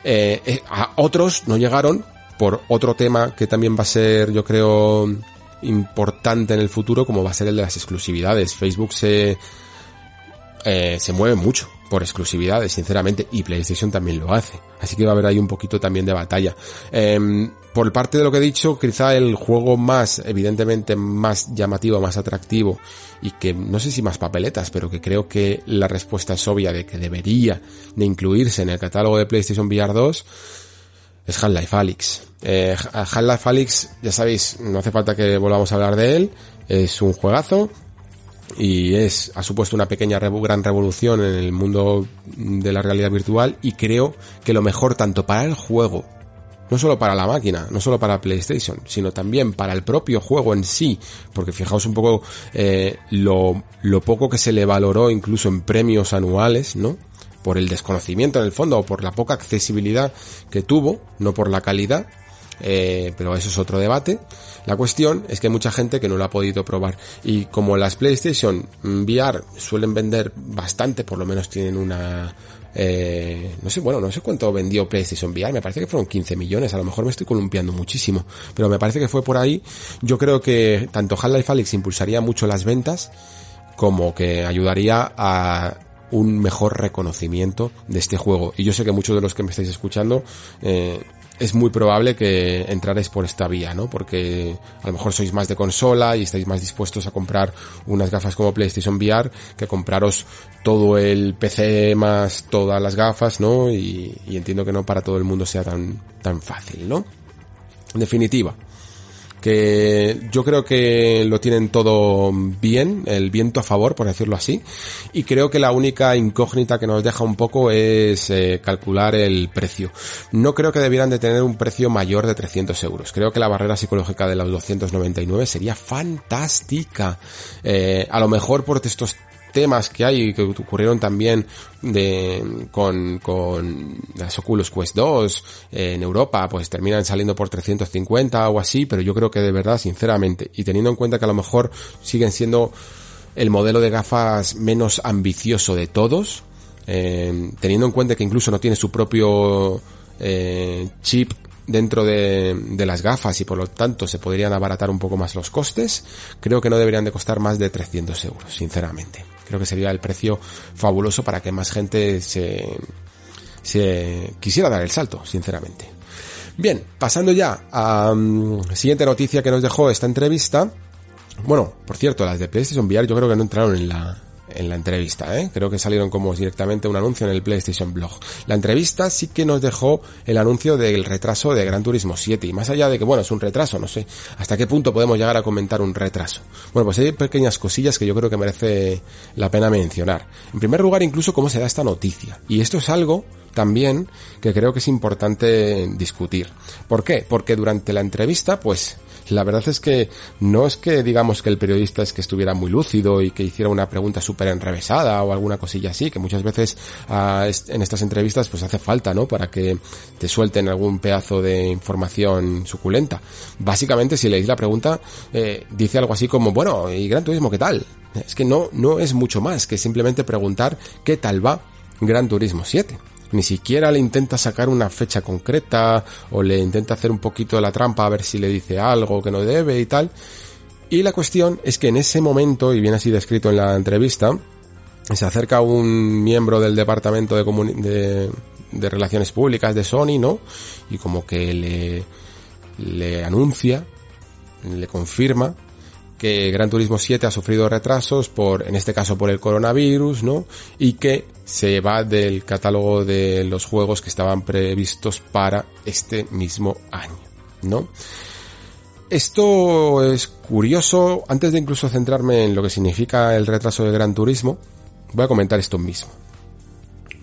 Eh, eh, a otros no llegaron por otro tema que también va a ser, yo creo, importante en el futuro, como va a ser el de las exclusividades. Facebook se, eh, se mueve mucho por exclusividades, sinceramente, y PlayStation también lo hace. Así que va a haber ahí un poquito también de batalla. Eh, por parte de lo que he dicho, quizá el juego más, evidentemente, más llamativo, más atractivo, y que no sé si más papeletas, pero que creo que la respuesta es obvia de que debería de incluirse en el catálogo de PlayStation VR 2, es Half-Life Alyx. Eh, Half-Life Alyx, ya sabéis, no hace falta que volvamos a hablar de él, es un juegazo, y es ha supuesto una pequeña gran revolución en el mundo de la realidad virtual y creo que lo mejor tanto para el juego no solo para la máquina, no solo para PlayStation, sino también para el propio juego en sí, porque fijaos un poco eh, lo, lo poco que se le valoró incluso en premios anuales, ¿no? Por el desconocimiento en el fondo o por la poca accesibilidad que tuvo, no por la calidad, eh, pero eso es otro debate. La cuestión es que hay mucha gente que no lo ha podido probar y como las PlayStation VR suelen vender bastante, por lo menos tienen una eh, no sé, bueno, no sé cuánto vendió PlayStation VR, me parece que fueron 15 millones, a lo mejor me estoy columpiando muchísimo, pero me parece que fue por ahí. Yo creo que tanto Half-Life Alyx impulsaría mucho las ventas como que ayudaría a un mejor reconocimiento de este juego. Y yo sé que muchos de los que me estáis escuchando eh, es muy probable que entraréis por esta vía, ¿no? Porque a lo mejor sois más de consola y estáis más dispuestos a comprar unas gafas como PlayStation VR que compraros todo el PC más todas las gafas, ¿no? Y, y entiendo que no para todo el mundo sea tan, tan fácil, ¿no? En definitiva, que yo creo que lo tienen todo bien, el viento a favor, por decirlo así, y creo que la única incógnita que nos deja un poco es eh, calcular el precio. No creo que debieran de tener un precio mayor de 300 euros. Creo que la barrera psicológica de los 299 sería fantástica. Eh, a lo mejor por estos temas que hay que ocurrieron también de con, con las Oculus Quest 2 eh, en Europa pues terminan saliendo por 350 o así pero yo creo que de verdad sinceramente y teniendo en cuenta que a lo mejor siguen siendo el modelo de gafas menos ambicioso de todos eh, teniendo en cuenta que incluso no tiene su propio eh, chip dentro de, de, las gafas y por lo tanto se podrían abaratar un poco más los costes, creo que no deberían de costar más de 300 euros, sinceramente. Creo que sería el precio fabuloso para que más gente se, se quisiera dar el salto, sinceramente. Bien, pasando ya a um, siguiente noticia que nos dejó esta entrevista. Bueno, por cierto, las de PlayStation VR yo creo que no entraron en la, en la entrevista, ¿eh? Creo que salieron como directamente un anuncio en el PlayStation Blog. La entrevista sí que nos dejó el anuncio del retraso de Gran Turismo 7 y más allá de que, bueno, es un retraso, no sé, hasta qué punto podemos llegar a comentar un retraso. Bueno, pues hay pequeñas cosillas que yo creo que merece la pena mencionar. En primer lugar, incluso cómo se da esta noticia. Y esto es algo también que creo que es importante discutir. ¿Por qué? Porque durante la entrevista, pues, la verdad es que no es que digamos que el periodista es que estuviera muy lúcido y que hiciera una pregunta súper enrevesada o alguna cosilla así, que muchas veces ah, en estas entrevistas pues hace falta, ¿no? Para que te suelten algún pedazo de información suculenta. Básicamente si leéis la pregunta, eh, dice algo así como, bueno, ¿y Gran Turismo qué tal? Es que no, no es mucho más que simplemente preguntar qué tal va Gran Turismo 7 ni siquiera le intenta sacar una fecha concreta o le intenta hacer un poquito de la trampa a ver si le dice algo que no debe y tal. Y la cuestión es que en ese momento, y viene así descrito en la entrevista, se acerca un miembro del departamento de, de, de relaciones públicas de Sony, ¿no? Y como que le, le anuncia, le confirma que Gran Turismo 7 ha sufrido retrasos por, en este caso por el coronavirus, ¿no? Y que se va del catálogo de los juegos que estaban previstos para este mismo año, ¿no? Esto es curioso, antes de incluso centrarme en lo que significa el retraso de Gran Turismo, voy a comentar esto mismo.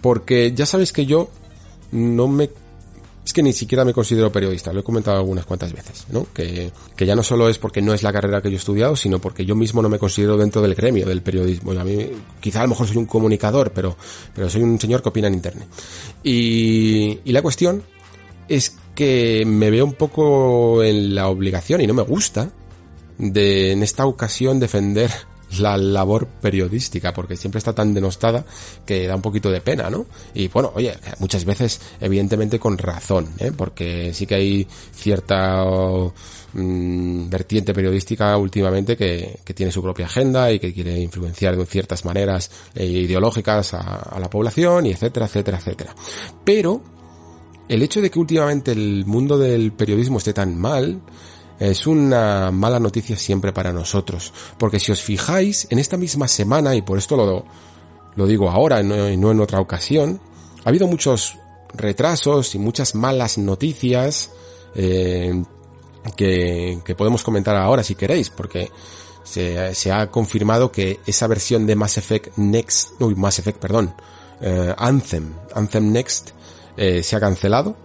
Porque ya sabéis que yo no me es que ni siquiera me considero periodista, lo he comentado algunas cuantas veces, ¿no? Que, que ya no solo es porque no es la carrera que yo he estudiado, sino porque yo mismo no me considero dentro del gremio del periodismo. a mí, quizá a lo mejor soy un comunicador, pero, pero soy un señor que opina en internet. Y, y la cuestión es que me veo un poco en la obligación y no me gusta de en esta ocasión defender la labor periodística, porque siempre está tan denostada que da un poquito de pena, ¿no? Y bueno, oye, muchas veces, evidentemente con razón, ¿eh? Porque sí que hay cierta mm, vertiente periodística últimamente que, tiene su propia agenda y que quiere influenciar de ciertas maneras eh, ideológicas a, a la población y etcétera, etcétera, etcétera. Pero, el hecho de que últimamente el mundo del periodismo esté tan mal, es una mala noticia siempre para nosotros, porque si os fijáis, en esta misma semana, y por esto lo, lo digo ahora y no, en otra ocasión, ha habido muchos retrasos y muchas malas noticias eh, que, que, podemos comentar ahora si queréis, porque se, se, ha confirmado que esa versión de Mass Effect Next, uy, Mass Effect, perdón, eh, Anthem, Anthem Next, eh, se ha cancelado.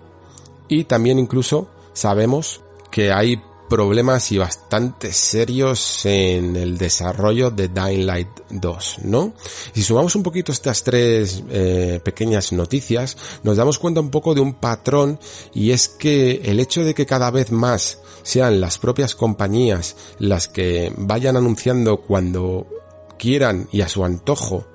Y también incluso sabemos que hay problemas y bastante serios en el desarrollo de Dying Light 2, ¿no? Si sumamos un poquito estas tres eh, pequeñas noticias, nos damos cuenta un poco de un patrón y es que el hecho de que cada vez más sean las propias compañías las que vayan anunciando cuando quieran y a su antojo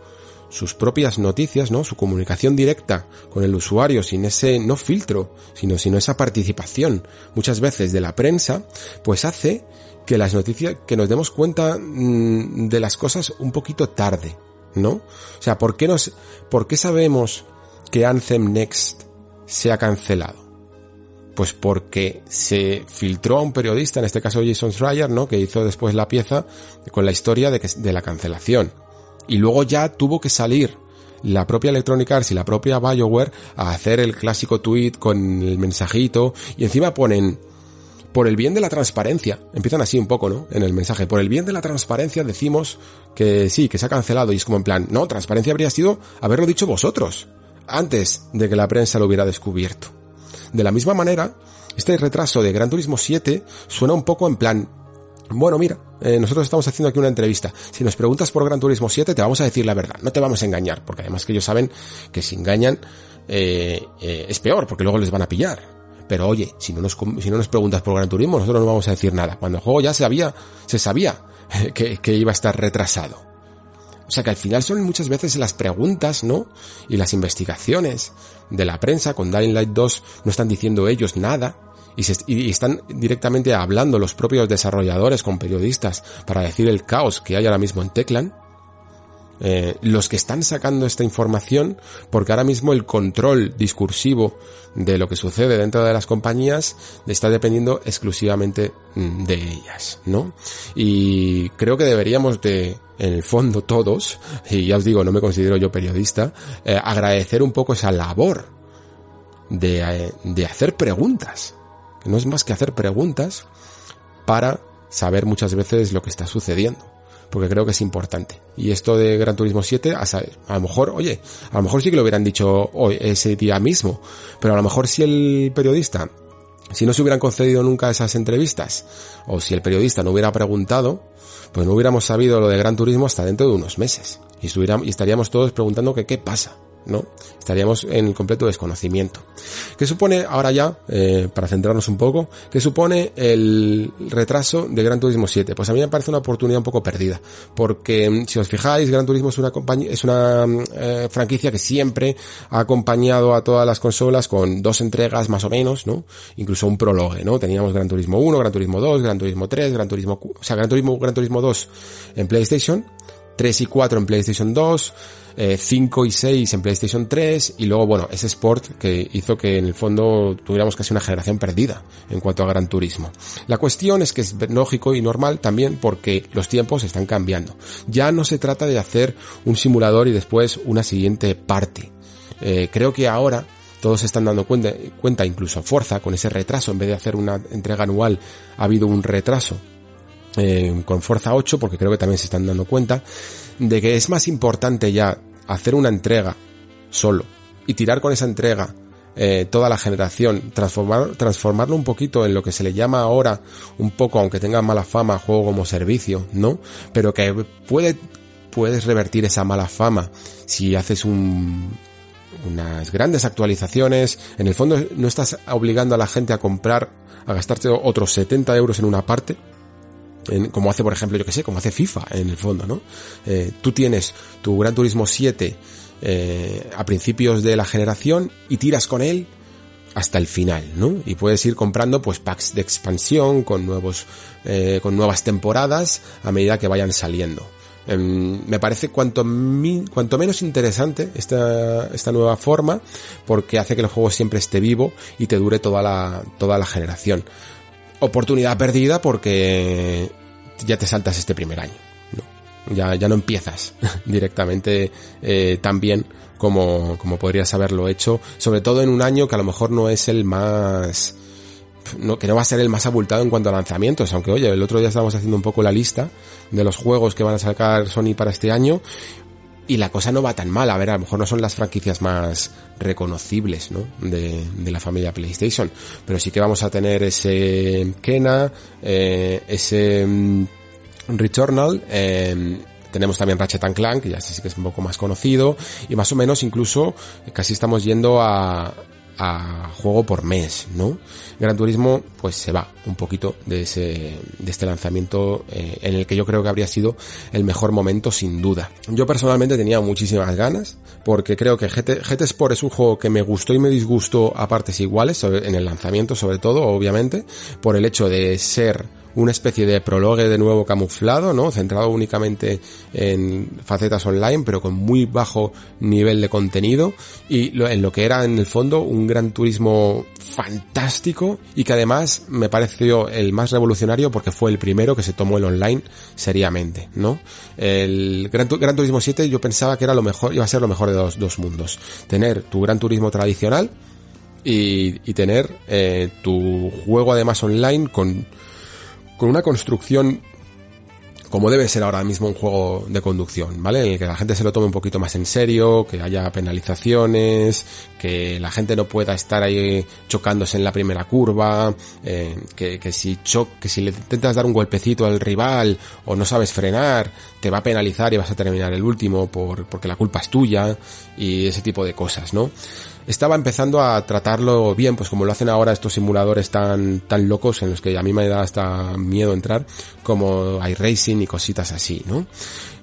sus propias noticias, ¿no? Su comunicación directa con el usuario sin ese, no filtro, sino, sino esa participación muchas veces de la prensa, pues hace que las noticias, que nos demos cuenta mmm, de las cosas un poquito tarde, ¿no? O sea, ¿por qué nos, por qué sabemos que Anthem Next se ha cancelado? Pues porque se filtró a un periodista, en este caso Jason Schreier, ¿no? Que hizo después la pieza con la historia de, que, de la cancelación. Y luego ya tuvo que salir la propia Electronic Arts y la propia BioWare a hacer el clásico tweet con el mensajito y encima ponen por el bien de la transparencia, empiezan así un poco, ¿no? En el mensaje, por el bien de la transparencia decimos que sí, que se ha cancelado y es como en plan, no, transparencia habría sido haberlo dicho vosotros, antes de que la prensa lo hubiera descubierto. De la misma manera, este retraso de Gran Turismo 7 suena un poco en plan, bueno, mira, eh, nosotros estamos haciendo aquí una entrevista. Si nos preguntas por Gran Turismo 7, te vamos a decir la verdad. No te vamos a engañar, porque además que ellos saben que si engañan eh, eh, es peor, porque luego les van a pillar. Pero oye, si no, nos, si no nos preguntas por Gran Turismo, nosotros no vamos a decir nada. Cuando el juego ya se había, se sabía [laughs] que, que iba a estar retrasado. O sea que al final son muchas veces las preguntas, ¿no? Y las investigaciones de la prensa con Dying Light 2 no están diciendo ellos nada, y, están directamente hablando los propios desarrolladores con periodistas para decir el caos que hay ahora mismo en Teclan. eh, los que están sacando esta información, porque ahora mismo el control discursivo de lo que sucede dentro de las compañías está dependiendo exclusivamente mm, de ellas, ¿no? Y creo que deberíamos de, en el fondo todos, [laughs] y ya os digo, no me considero yo periodista, eh, agradecer un poco esa labor de, eh, de hacer preguntas, no es más que hacer preguntas para saber muchas veces lo que está sucediendo porque creo que es importante. Y esto de Gran Turismo 7, a, a, lo mejor, oye, a lo mejor sí que lo hubieran dicho hoy, ese día mismo, pero a lo mejor si el periodista, si no se hubieran concedido nunca esas entrevistas, o si el periodista no hubiera preguntado, pues no hubiéramos sabido lo de Gran Turismo hasta dentro de unos meses. Y, y estaríamos todos preguntando que qué pasa. ¿No? Estaríamos en el completo desconocimiento. ¿Qué supone, ahora ya, eh, para centrarnos un poco, qué supone el retraso de Gran Turismo 7? Pues a mí me parece una oportunidad un poco perdida, porque mm, si os fijáis, Gran Turismo es una es una mm, eh, franquicia que siempre ha acompañado a todas las consolas con dos entregas más o menos, ¿no? Incluso un prologue, ¿no? Teníamos Gran Turismo 1, Gran Turismo 2, Gran Turismo 3, Gran Turismo, o sea, Gran Turismo, Gran Turismo 2 en PlayStation, 3 y 4 en PlayStation 2, 5 eh, y 6 en PlayStation 3 y luego, bueno, ese Sport que hizo que en el fondo tuviéramos casi una generación perdida en cuanto a Gran Turismo. La cuestión es que es lógico y normal también porque los tiempos están cambiando. Ya no se trata de hacer un simulador y después una siguiente parte. Eh, creo que ahora todos están dando cuenta, cuenta, incluso Forza, con ese retraso, en vez de hacer una entrega anual, ha habido un retraso eh, con Forza 8, porque creo que también se están dando cuenta, de que es más importante ya hacer una entrega solo y tirar con esa entrega eh, toda la generación, transformar, transformarlo un poquito en lo que se le llama ahora un poco, aunque tenga mala fama, juego como servicio, ¿no? Pero que puede, puedes revertir esa mala fama si haces un, unas grandes actualizaciones. En el fondo no estás obligando a la gente a comprar, a gastarte otros 70 euros en una parte, como hace por ejemplo, yo que sé, como hace FIFA en el fondo, ¿no? Eh, tú tienes tu Gran Turismo 7 eh, a principios de la generación y tiras con él hasta el final, ¿no? Y puedes ir comprando pues packs de expansión con nuevos, eh, con nuevas temporadas a medida que vayan saliendo. Em, me parece cuanto, cuanto menos interesante esta, esta nueva forma porque hace que el juego siempre esté vivo y te dure toda la, toda la generación oportunidad perdida porque ya te saltas este primer año. ¿no? Ya, ya no empiezas [laughs] directamente eh, tan bien como, como podrías haberlo hecho, sobre todo en un año que a lo mejor no es el más... No, que no va a ser el más abultado en cuanto a lanzamientos, aunque oye, el otro día estábamos haciendo un poco la lista de los juegos que van a sacar Sony para este año y la cosa no va tan mal. A ver, a lo mejor no son las franquicias más reconocibles, ¿no? De, de la familia PlayStation. Pero sí que vamos a tener ese Kena, eh, ese um, Returnal, eh, tenemos también Ratchet Clank, que ya sí que es un poco más conocido, y más o menos incluso casi estamos yendo a, a juego por mes, ¿no? Gran Turismo pues se va un poquito de ese de este lanzamiento eh, en el que yo creo que habría sido el mejor momento sin duda. Yo personalmente tenía muchísimas ganas porque creo que GT, GT Sport es un juego que me gustó y me disgustó a partes iguales en el lanzamiento sobre todo, obviamente, por el hecho de ser una especie de prologue de nuevo camuflado, ¿no? Centrado únicamente en facetas online, pero con muy bajo nivel de contenido y en lo que era en el fondo un gran turismo fantástico y que además me pareció el más revolucionario porque fue el primero que se tomó el online seriamente, ¿no? El Gran, Turismo 7 yo pensaba que era lo mejor, iba a ser lo mejor de los dos mundos. Tener tu Gran Turismo tradicional y, y tener eh, tu juego además online con con una construcción como debe ser ahora mismo un juego de conducción, ¿vale? En el que la gente se lo tome un poquito más en serio, que haya penalizaciones, que la gente no pueda estar ahí chocándose en la primera curva, eh, que, que, si cho que si le intentas dar un golpecito al rival o no sabes frenar, te va a penalizar y vas a terminar el último por, porque la culpa es tuya y ese tipo de cosas, ¿no? Estaba empezando a tratarlo bien, pues como lo hacen ahora estos simuladores tan, tan locos en los que a mí me da hasta miedo entrar, como iRacing y cositas así, ¿no?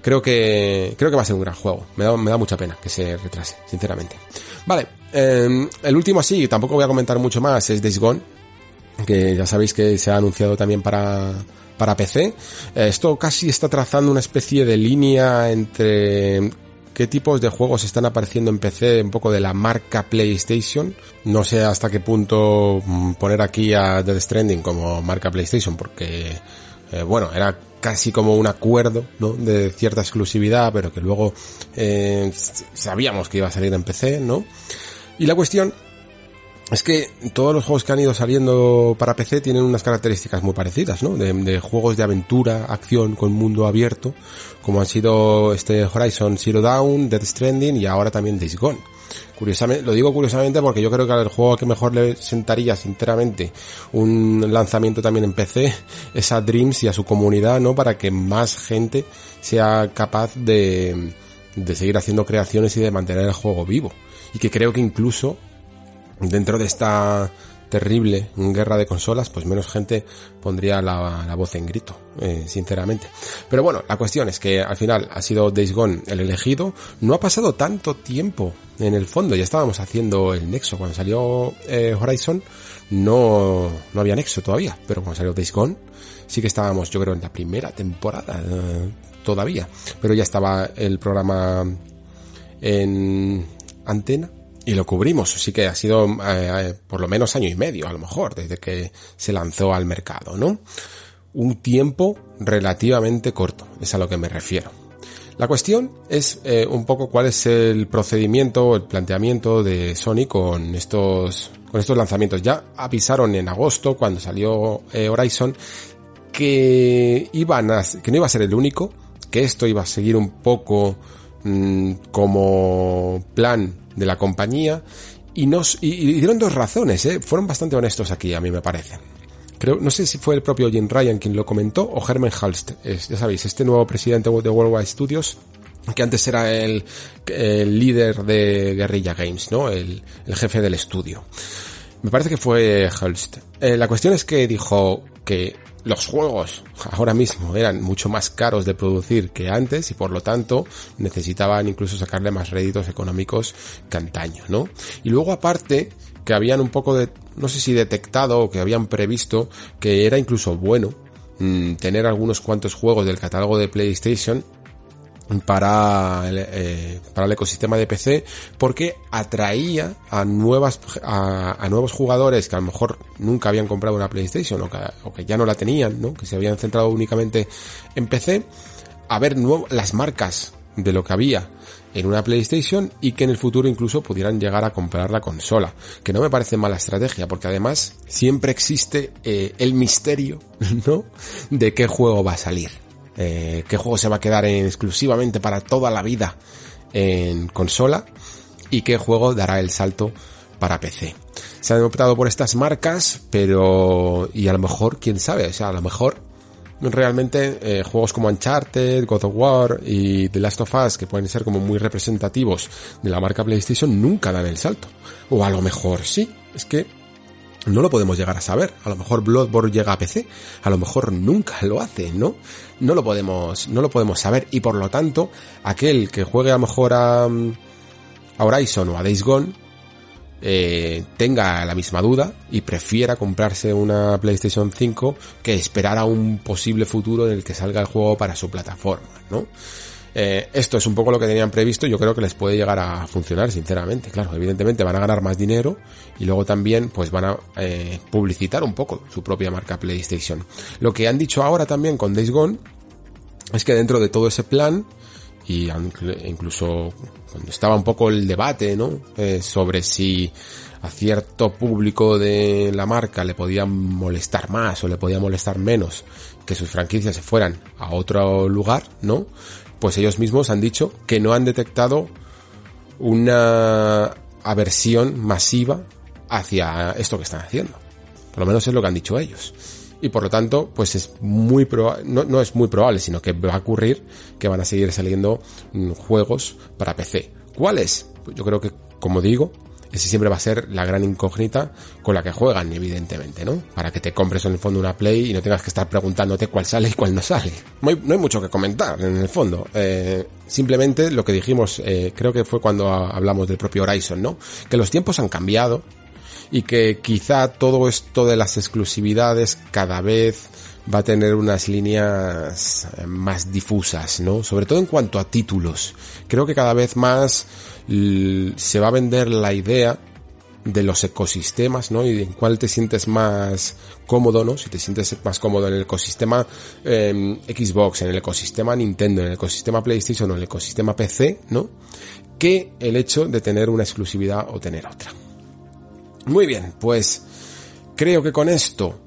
Creo que, creo que va a ser un gran juego. Me da, me da mucha pena que se retrase, sinceramente. Vale, eh, el último así, tampoco voy a comentar mucho más, es Days Gone que ya sabéis que se ha anunciado también para, para PC. Esto casi está trazando una especie de línea entre qué tipos de juegos están apareciendo en PC, un poco de la marca PlayStation. No sé hasta qué punto mm, poner aquí a Death Stranding como marca PlayStation, porque, eh, bueno, era casi como un acuerdo, ¿no? De cierta exclusividad, pero que luego eh, sabíamos que iba a salir en PC, ¿no? Y la cuestión es que todos los juegos que han ido saliendo para PC tienen unas características muy parecidas, ¿no? De, juegos de aventura, acción con mundo abierto, como han sido este Horizon Zero Dawn, Death Stranding y ahora también Days Gone. Curiosamente, lo digo curiosamente porque yo creo que al juego que mejor le sentaría sinceramente un lanzamiento también en PC [laughs] es a Dreams y a su comunidad, ¿no? Para que más gente sea capaz de, de seguir haciendo creaciones y de mantener el juego vivo. Y que creo que incluso dentro de esta terrible guerra de consolas, pues menos gente pondría la, voz en grito, eh, sinceramente. Pero bueno, la cuestión es que al final ha sido Days Gone el elegido. No ha pasado tanto tiempo en el fondo, ya estábamos haciendo el Nexo. Cuando salió eh, Horizon no, no había Nexo todavía, pero cuando salió Days Gone sí que estábamos, yo creo, en la primera temporada eh, todavía. Pero ya estaba el programa en antena y lo cubrimos, así que ha sido eh, eh, por lo menos año y medio, a lo mejor, desde que se lanzó al mercado, ¿no? Un tiempo relativamente corto, es a lo que me refiero. La cuestión es eh, un poco cuál es el procedimiento, el planteamiento de Sony con estos, con estos lanzamientos. Ya avisaron en agosto, cuando salió Horizon, que iban a, que no iba a ser el único, que esto iba a seguir un poco mm, como plan de la compañía y nos y, dieron dos razones, ¿eh? fueron bastante honestos aquí, a mí me parece. Creo, no sé si fue el propio Jim Ryan quien lo comentó o Herman Halst, ya sabéis, este nuevo presidente de Worldwide Studios que antes era el, líder de Guerrilla Games, ¿no? El, jefe del estudio. Me parece que fue Halst. Eh, la cuestión es que dijo que los juegos ahora mismo eran mucho más caros de producir que antes y por lo tanto necesitaban incluso sacarle más réditos económicos que antaño, ¿no? Y luego aparte que habían un poco de, no sé si detectado o que habían previsto que era incluso bueno mm, tener algunos cuantos juegos del catálogo de PlayStation para el, eh, para el ecosistema de PC porque atraía a nuevas a, nuevos jugadores que a lo mejor nunca habían comprado una PlayStation o que, o que ya no la tenían, ¿no? que se habían centrado únicamente en PC a ver las marcas de lo que había en una PlayStation y que en el futuro incluso pudieran llegar a comprar la consola, que no me parece mala estrategia porque además siempre existe eh, el misterio, [laughs] ¿no? de qué juego va a salir eh, qué juego se va a quedar en, exclusivamente para toda la vida en consola y qué juego dará el salto para PC. Se han optado por estas marcas, pero y a lo mejor, quién sabe, o sea, a lo mejor realmente eh, juegos como Uncharted, God of War y The Last of Us, que pueden ser como muy representativos de la marca PlayStation, nunca dan el salto. O a lo mejor sí, es que no lo podemos llegar a saber. A lo mejor Bloodborne llega a PC, a lo mejor nunca lo hace, ¿no? No lo podemos, no lo podemos saber y por lo tanto, aquel que juegue a lo mejor a, a Horizon o a Days Gone, eh, tenga la misma duda y prefiera comprarse una PlayStation 5 que esperar a un posible futuro en el que salga el juego para su plataforma, ¿no? Eh, esto es un poco lo que tenían previsto, yo creo que les puede llegar a funcionar, sinceramente. Claro, evidentemente van a ganar más dinero y luego también pues van a eh, publicitar un poco su propia marca PlayStation. Lo que han dicho ahora también con Days Gone es que dentro de todo ese plan y incluso cuando estaba un poco el debate, ¿no? Eh, sobre si a cierto público de la marca le podía molestar más o le podía molestar menos que sus franquicias se fueran a otro lugar, ¿no? Pues ellos mismos han dicho que no han detectado una aversión masiva hacia esto que están haciendo. Por lo menos es lo que han dicho ellos. Y por lo tanto, pues es muy probable, no, no es muy probable, sino que va a ocurrir que van a seguir saliendo mm, juegos para PC. ¿Cuáles? Pues yo creo que, como digo, ese siempre va a ser la gran incógnita con la que juegan, evidentemente, ¿no? Para que te compres en el fondo una Play y no tengas que estar preguntándote cuál sale y cuál no sale. No hay, mucho que comentar en el fondo. Eh, simplemente lo que dijimos, eh, creo que fue cuando hablamos del propio Horizon, ¿no? Que los tiempos han cambiado y que quizá todo esto de las exclusividades cada vez va a tener unas líneas eh, más difusas, ¿no? Sobre todo en cuanto a títulos. Creo que cada vez más se va a vender la idea de los ecosistemas, ¿no? Y en cuál te sientes más cómodo, ¿no? Si te sientes más cómodo en el ecosistema em, Xbox, en el ecosistema Nintendo, en el ecosistema PlayStation o en el ecosistema PC, ¿no? Que el hecho de tener una exclusividad o tener otra. Muy bien, pues creo que con esto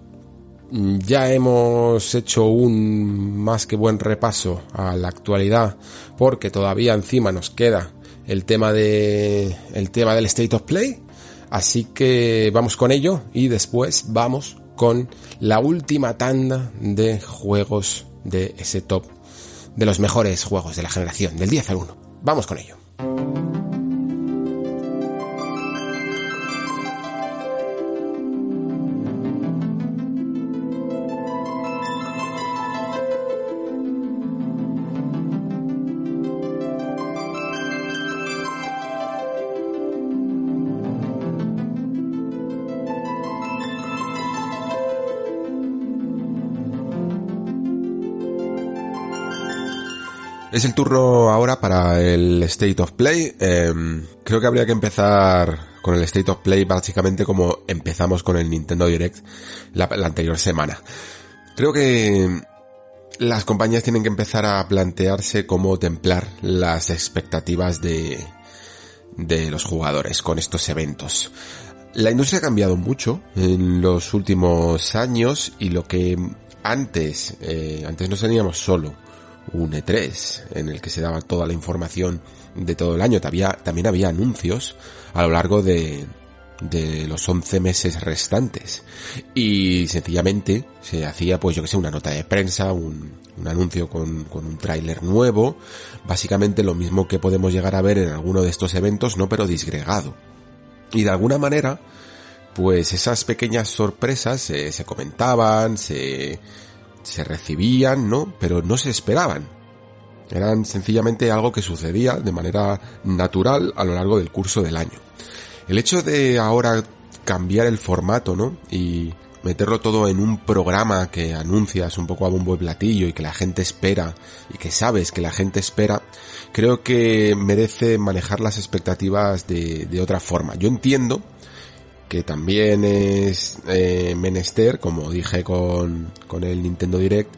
ya hemos hecho un más que buen repaso a la actualidad porque todavía encima nos queda el tema de el tema del State of Play. Así que vamos con ello y después vamos con la última tanda de juegos de ese top de los mejores juegos de la generación del 10 al 1 vamos con ello Es el turno ahora para el State of Play. Em, creo que habría que empezar con el State of Play básicamente como empezamos con el Nintendo Direct la, anterior semana. Creo que las compañías tienen que empezar a plantearse cómo templar las expectativas de, de los jugadores con estos eventos. La industria ha cambiado mucho en los últimos años y lo que antes, eh, antes no teníamos solo un E3 en el que se daba toda la información de todo el año. También había anuncios a lo largo de, de los 11 meses restantes. Y sencillamente se hacía, pues yo que sé, una nota de prensa, un, un anuncio con, con un tráiler nuevo. Básicamente lo mismo que podemos llegar a ver en alguno de estos eventos, no pero disgregado. Y de alguna manera, pues esas pequeñas sorpresas se comentaban, se, se recibían, ¿no? Pero no se esperaban. Eran sencillamente algo que sucedía de manera natural a lo largo del curso del año. El hecho de ahora cambiar el formato, ¿no? Y meterlo todo en un programa que anuncias un poco a bombo y platillo y que la gente espera y que sabes que la gente espera, creo que merece manejar las expectativas de, de otra forma. Yo entiendo que también es eh, menester, como dije con, con el Nintendo Direct,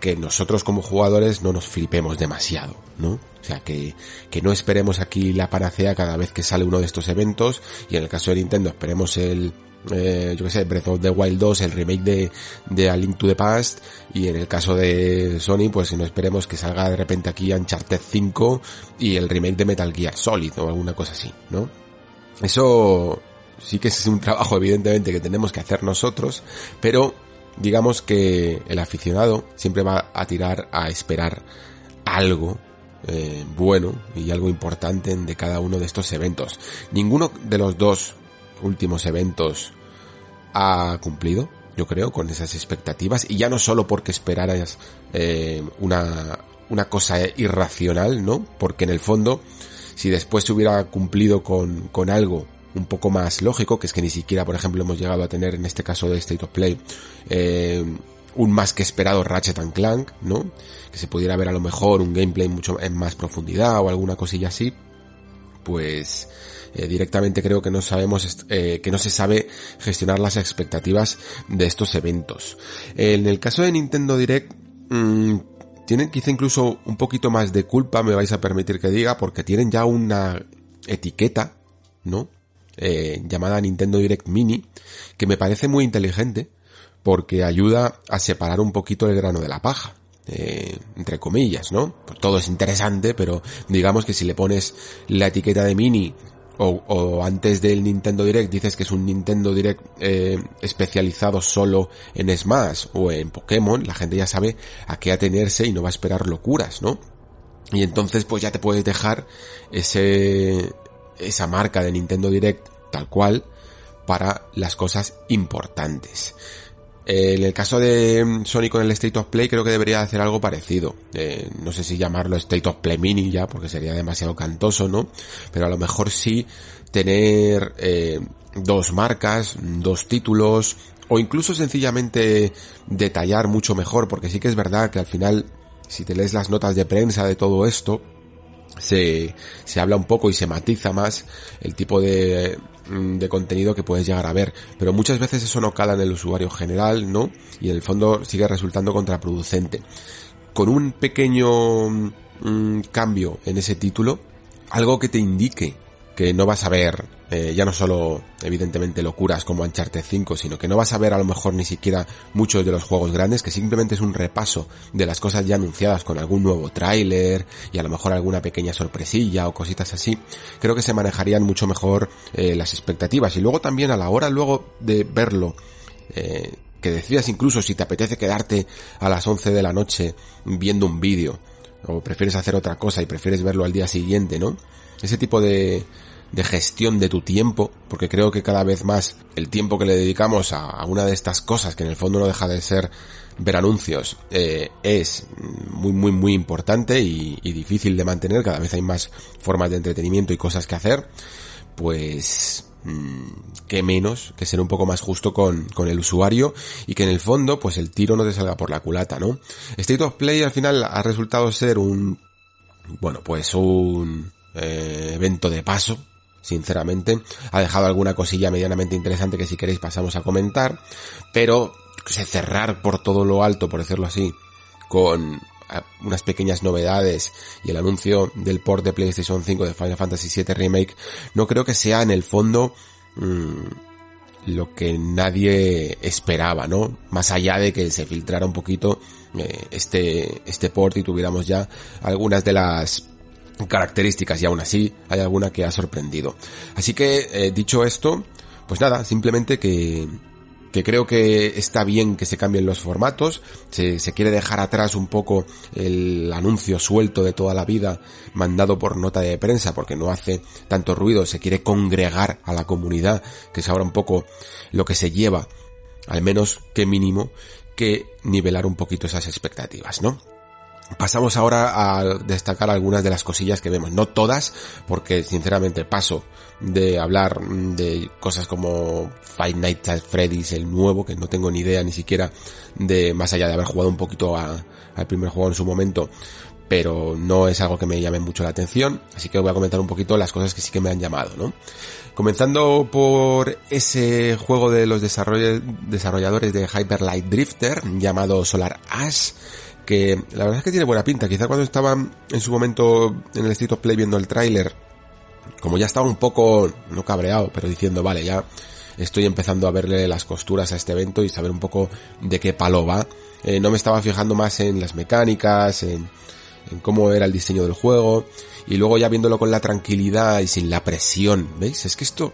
que nosotros como jugadores no nos flipemos demasiado, ¿no? O sea, que, que no esperemos aquí la panacea cada vez que sale uno de estos eventos y en el caso de Nintendo esperemos el, eh, yo qué sé, Breath of the Wild 2, el remake de, de A Link to the Past y en el caso de Sony, pues no esperemos que salga de repente aquí Uncharted 5 y el remake de Metal Gear Solid o alguna cosa así, ¿no? Eso sí que es un trabajo evidentemente que tenemos que hacer nosotros, pero digamos que el aficionado siempre va a tirar a esperar algo eh, bueno y algo importante de cada uno de estos eventos. Ninguno de los dos últimos eventos ha cumplido, yo creo, con esas expectativas y ya no solo porque esperaras eh, una, una cosa irracional, ¿no? Porque en el fondo, si después se hubiera cumplido con, con algo un poco más lógico, que es que ni siquiera, por ejemplo, hemos llegado a tener en este caso de State of Play, eh, un más que esperado Ratchet and Clank, ¿no? Que se pudiera ver a lo mejor un gameplay mucho en más profundidad o alguna cosilla así, pues eh, directamente creo que no sabemos, eh, que no se sabe gestionar las expectativas de estos eventos. En el caso de Nintendo Direct, mmm, tienen quizá incluso un poquito más de culpa, me vais a permitir que diga, porque tienen ya una etiqueta, ¿no? Eh, llamada Nintendo Direct Mini, que me parece muy inteligente porque ayuda a separar un poquito el grano de la paja. Eh, entre comillas, ¿no? Pues todo es interesante, pero digamos que si le pones la etiqueta de mini o, o, antes del Nintendo Direct dices que es un Nintendo Direct eh, especializado solo en Smash o en Pokémon, la gente ya sabe a qué atenerse y no va a esperar locuras, ¿no? Y entonces pues ya te puedes dejar ese, esa marca de Nintendo Direct tal cual para las cosas importantes. en el caso de mm, Sony con el State of Play creo que debería hacer algo parecido. Eh, no sé si llamarlo State of Play Mini ya, porque sería demasiado cantoso, ¿no? Pero a lo mejor sí tener eh, dos marcas, dos títulos, o incluso sencillamente detallar mucho mejor, porque sí que es verdad que al final, si te lees las notas de prensa de todo esto, se, se habla un poco y se matiza más el tipo de, mm, de contenido que puedes llegar a ver. Pero muchas veces eso no cala en el usuario general, ¿no? Y en el fondo sigue resultando contraproducente. Con un pequeño mm, cambio en ese título, algo que te indique que no vas a ver eh, ya no solo evidentemente locuras como Uncharted 5, sino que no vas a ver a lo mejor ni siquiera muchos de los juegos grandes, que simplemente es un repaso de las cosas ya anunciadas con algún nuevo tráiler y a lo mejor alguna pequeña sorpresilla o cositas así. Creo que se manejarían mucho mejor eh, las expectativas y luego también a la hora luego de verlo eh, que decidas incluso si te apetece quedarte a las 11 de la noche viendo un vídeo o prefieres hacer otra cosa y prefieres verlo al día siguiente, ¿no? Ese tipo de, de gestión de tu tiempo, porque creo que cada vez más el tiempo que le dedicamos a, una de estas cosas, que en el fondo no deja de ser ver anuncios, eh, es muy, muy, muy importante y, difícil de mantener, cada vez hay más formas de entretenimiento y cosas que hacer, pues mm, que menos que ser un poco más justo con, con, el usuario y que en el fondo pues el tiro no te salga por la culata, ¿no? State of Play al final ha resultado ser un, bueno, pues un eh, evento de paso, sinceramente. Ha dejado alguna cosilla medianamente interesante que si queréis pasamos a comentar, pero cerrar por todo lo alto, por decirlo así, con eh, unas pequeñas novedades y el anuncio del port de PlayStation 5 de Final Fantasy VII Remake, no creo que sea en el fondo mm, lo que nadie esperaba, ¿no? Más allá de que se filtrara un poquito eh, este, este port y tuviéramos ya algunas de las características y aún así hay alguna que ha sorprendido. Así que, eh, dicho esto, pues nada, simplemente que, que creo que está bien que se cambien los formatos, se, se, quiere dejar atrás un poco el anuncio suelto de toda la vida mandado por nota de prensa porque no hace tanto ruido, se quiere congregar a la comunidad, que es ahora un poco lo que se lleva, al menos que mínimo, que nivelar un poquito esas expectativas, ¿no? Pasamos ahora a destacar algunas de las cosillas que vemos, no todas, porque sinceramente paso de hablar de cosas como Five Nights at Freddy's, el nuevo, que no tengo ni idea ni siquiera de, más allá de haber jugado un poquito al primer juego en su momento, pero no es algo que me llame mucho la atención, así que voy a comentar un poquito las cosas que sí que me han llamado, ¿no? Comenzando por ese juego de los desarrolladores de Hyper Light Drifter llamado Solar Ash, que la verdad es que tiene buena pinta. Quizá cuando estaba en su momento en el State of Play viendo el tráiler, como ya estaba un poco, no cabreado, pero diciendo, vale, ya estoy empezando a verle las costuras a este evento y saber un poco de qué palo va. Eh, no me estaba fijando más en las mecánicas, en, en cómo era el diseño del juego, y luego ya viéndolo con la tranquilidad y sin la presión, ¿veis? Es que esto,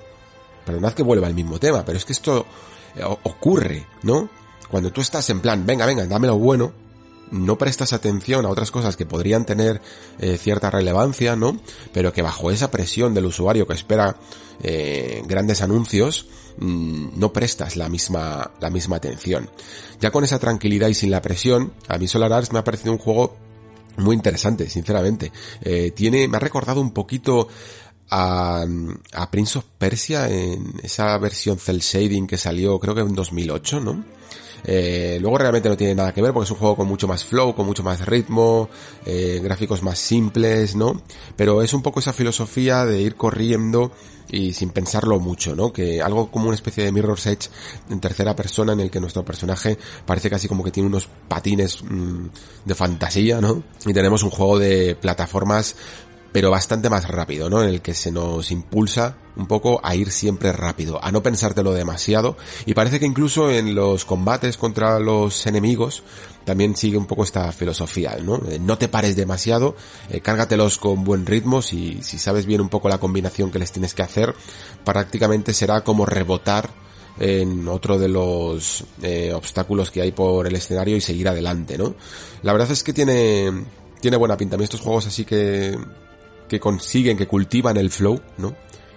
perdonad que vuelva al mismo tema, pero es que esto eh, ocurre, ¿no? Cuando tú estás en plan, venga, venga, dame lo bueno, no prestas atención a otras cosas que podrían tener eh, cierta relevancia, ¿no? Pero que bajo esa presión del usuario que espera eh, grandes anuncios, mm, no prestas la misma, la misma atención. Ya con esa tranquilidad y sin la presión, a mí Solar Arts me ha parecido un juego muy interesante, sinceramente. Eh, tiene, me ha recordado un poquito a, Prince of Persia en esa versión cel shading que salió creo que en 2008, ¿no? Eh, luego realmente no tiene nada que ver porque es un juego con mucho más flow, con mucho más ritmo, eh, gráficos más simples, ¿no? Pero es un poco esa filosofía de ir corriendo y sin pensarlo mucho, ¿no? Que algo como una especie de Mirror's Edge en tercera persona en el que nuestro personaje parece casi como que tiene unos patines mm, de fantasía, ¿no? Y tenemos un juego de plataformas pero bastante más rápido, ¿no? En el que se nos impulsa un poco a ir siempre rápido, a no pensártelo demasiado, y parece que incluso en los combates contra los enemigos también sigue un poco esta filosofía, ¿no? Eh, no te pares demasiado, eh, cárgatelos con buen ritmo, si, si sabes bien un poco la combinación que les tienes que hacer, prácticamente será como rebotar en otro de los eh, obstáculos que hay por el escenario y seguir adelante, ¿no? La verdad es que tiene, tiene buena pinta. A mí estos juegos así que, que consiguen, que cultivan el flow, ¿no?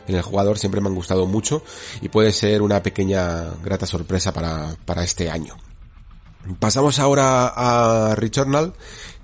en el jugador siempre me han gustado mucho y puede ser una pequeña grata sorpresa para, para este año. Pasamos ahora a Returnal,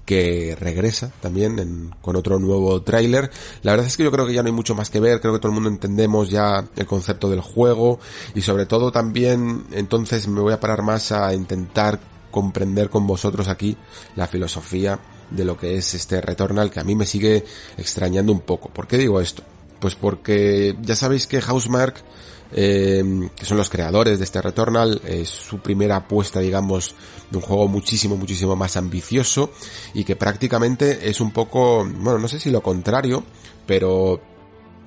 que regresa también con otro nuevo tráiler. La verdad es que yo creo que ya no hay mucho más que ver, creo que todo el mundo entendemos ya el concepto del juego y sobre todo también entonces me voy a parar más a intentar comprender con vosotros aquí la filosofía de lo que es este Returnal que a mí me sigue extrañando un poco. ¿Por qué digo esto? Pues porque ya sabéis que Housemark, eh, que son los creadores de este Returnal, es su primera apuesta, digamos, de un juego muchísimo, muchísimo más ambicioso y que prácticamente es un poco, bueno, no sé si lo contrario, pero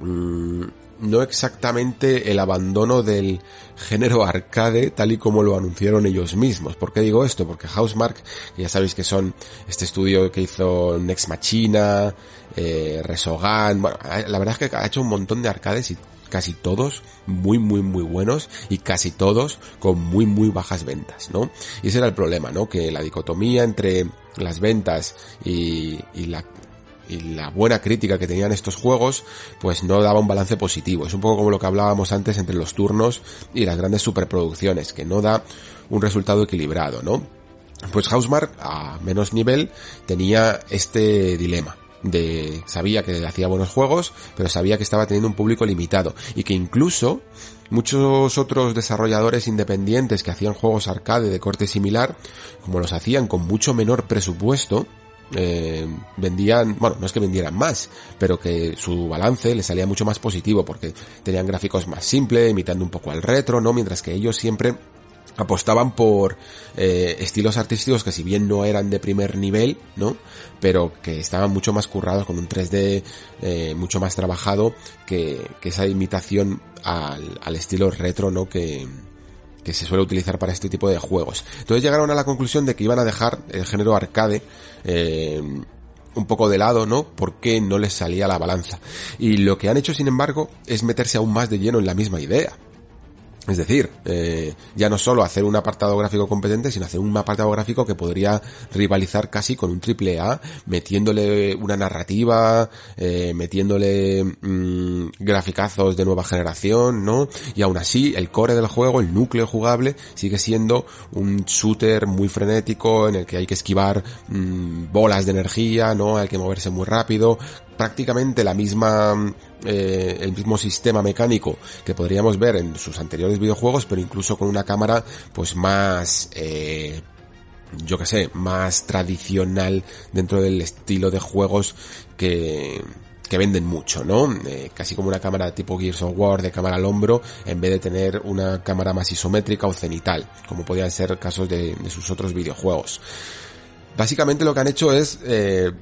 mm, no exactamente el abandono del género arcade tal y como lo anunciaron ellos mismos. ¿Por qué digo esto? Porque Housemark, ya sabéis que son este estudio que hizo Next Machina, eh, Resogan, bueno, la verdad es que ha hecho un montón de arcades y casi todos muy muy muy buenos y casi todos con muy muy bajas ventas, ¿no? Y ese era el problema, ¿no? Que la dicotomía entre las ventas y, y la y la buena crítica que tenían estos juegos, pues no daba un balance positivo. Es un poco como lo que hablábamos antes entre los turnos y las grandes superproducciones, que no da un resultado equilibrado, ¿no? Pues Housemark, a menos nivel, tenía este dilema de sabía que hacía buenos juegos, pero sabía que estaba teniendo un público limitado y que incluso muchos otros desarrolladores independientes que hacían juegos arcade de corte similar, como los hacían con mucho menor presupuesto, eh, vendían, bueno, no es que vendieran más, pero que su balance le salía mucho más positivo porque tenían gráficos más simples, imitando un poco al retro, ¿no? Mientras que ellos siempre apostaban por eh, estilos artísticos que si bien no eran de primer nivel, ¿no? Pero que estaban mucho más currados con un 3D eh, mucho más trabajado que, que esa imitación al, al estilo retro, ¿no? Que, que se suele utilizar para este tipo de juegos. Entonces llegaron a la conclusión de que iban a dejar el género arcade eh, un poco de lado, ¿no? Porque no les salía la balanza. Y lo que han hecho, sin embargo, es meterse aún más de lleno en la misma idea. Es decir, eh, ya no solo hacer un apartado gráfico competente, sino hacer un apartado gráfico que podría rivalizar casi con un triple A, metiéndole una narrativa, eh, metiéndole mm, graficazos de nueva generación, ¿no? Y aún así, el core del juego, el núcleo jugable, sigue siendo un shooter muy frenético en el que hay que esquivar mm, bolas de energía, ¿no? Hay que moverse muy rápido, prácticamente la misma eh, el mismo sistema mecánico que podríamos ver en sus anteriores videojuegos pero incluso con una cámara pues más eh, yo que sé más tradicional dentro del estilo de juegos que que venden mucho, ¿no? Eh, casi como una cámara tipo Gears of War de cámara al hombro, en vez de tener una cámara más isométrica o cenital, como podían ser casos de, de sus otros videojuegos. Básicamente lo que han hecho es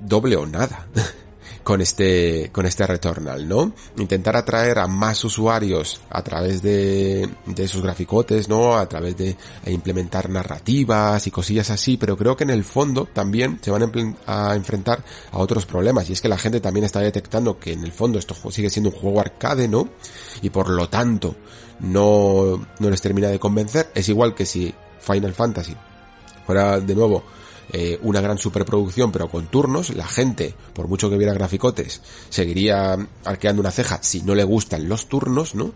doble o nada. [laughs] con este, con este Returnal, ¿no? Intentar atraer a más usuarios a través de, de esos graficotes, ¿no? A través de implementar narrativas y cosillas así, pero creo que en el fondo también se van a, enfrentar a otros problemas y es que la gente también está detectando que en el fondo esto sigue siendo un juego arcade, ¿no? Y por lo tanto no, no les termina de convencer. Es igual que si Final Fantasy fuera de nuevo eh, una gran superproducción pero con turnos, la gente, por mucho que viera graficotes, seguiría arqueando una ceja si no le gustan los turnos, ¿no?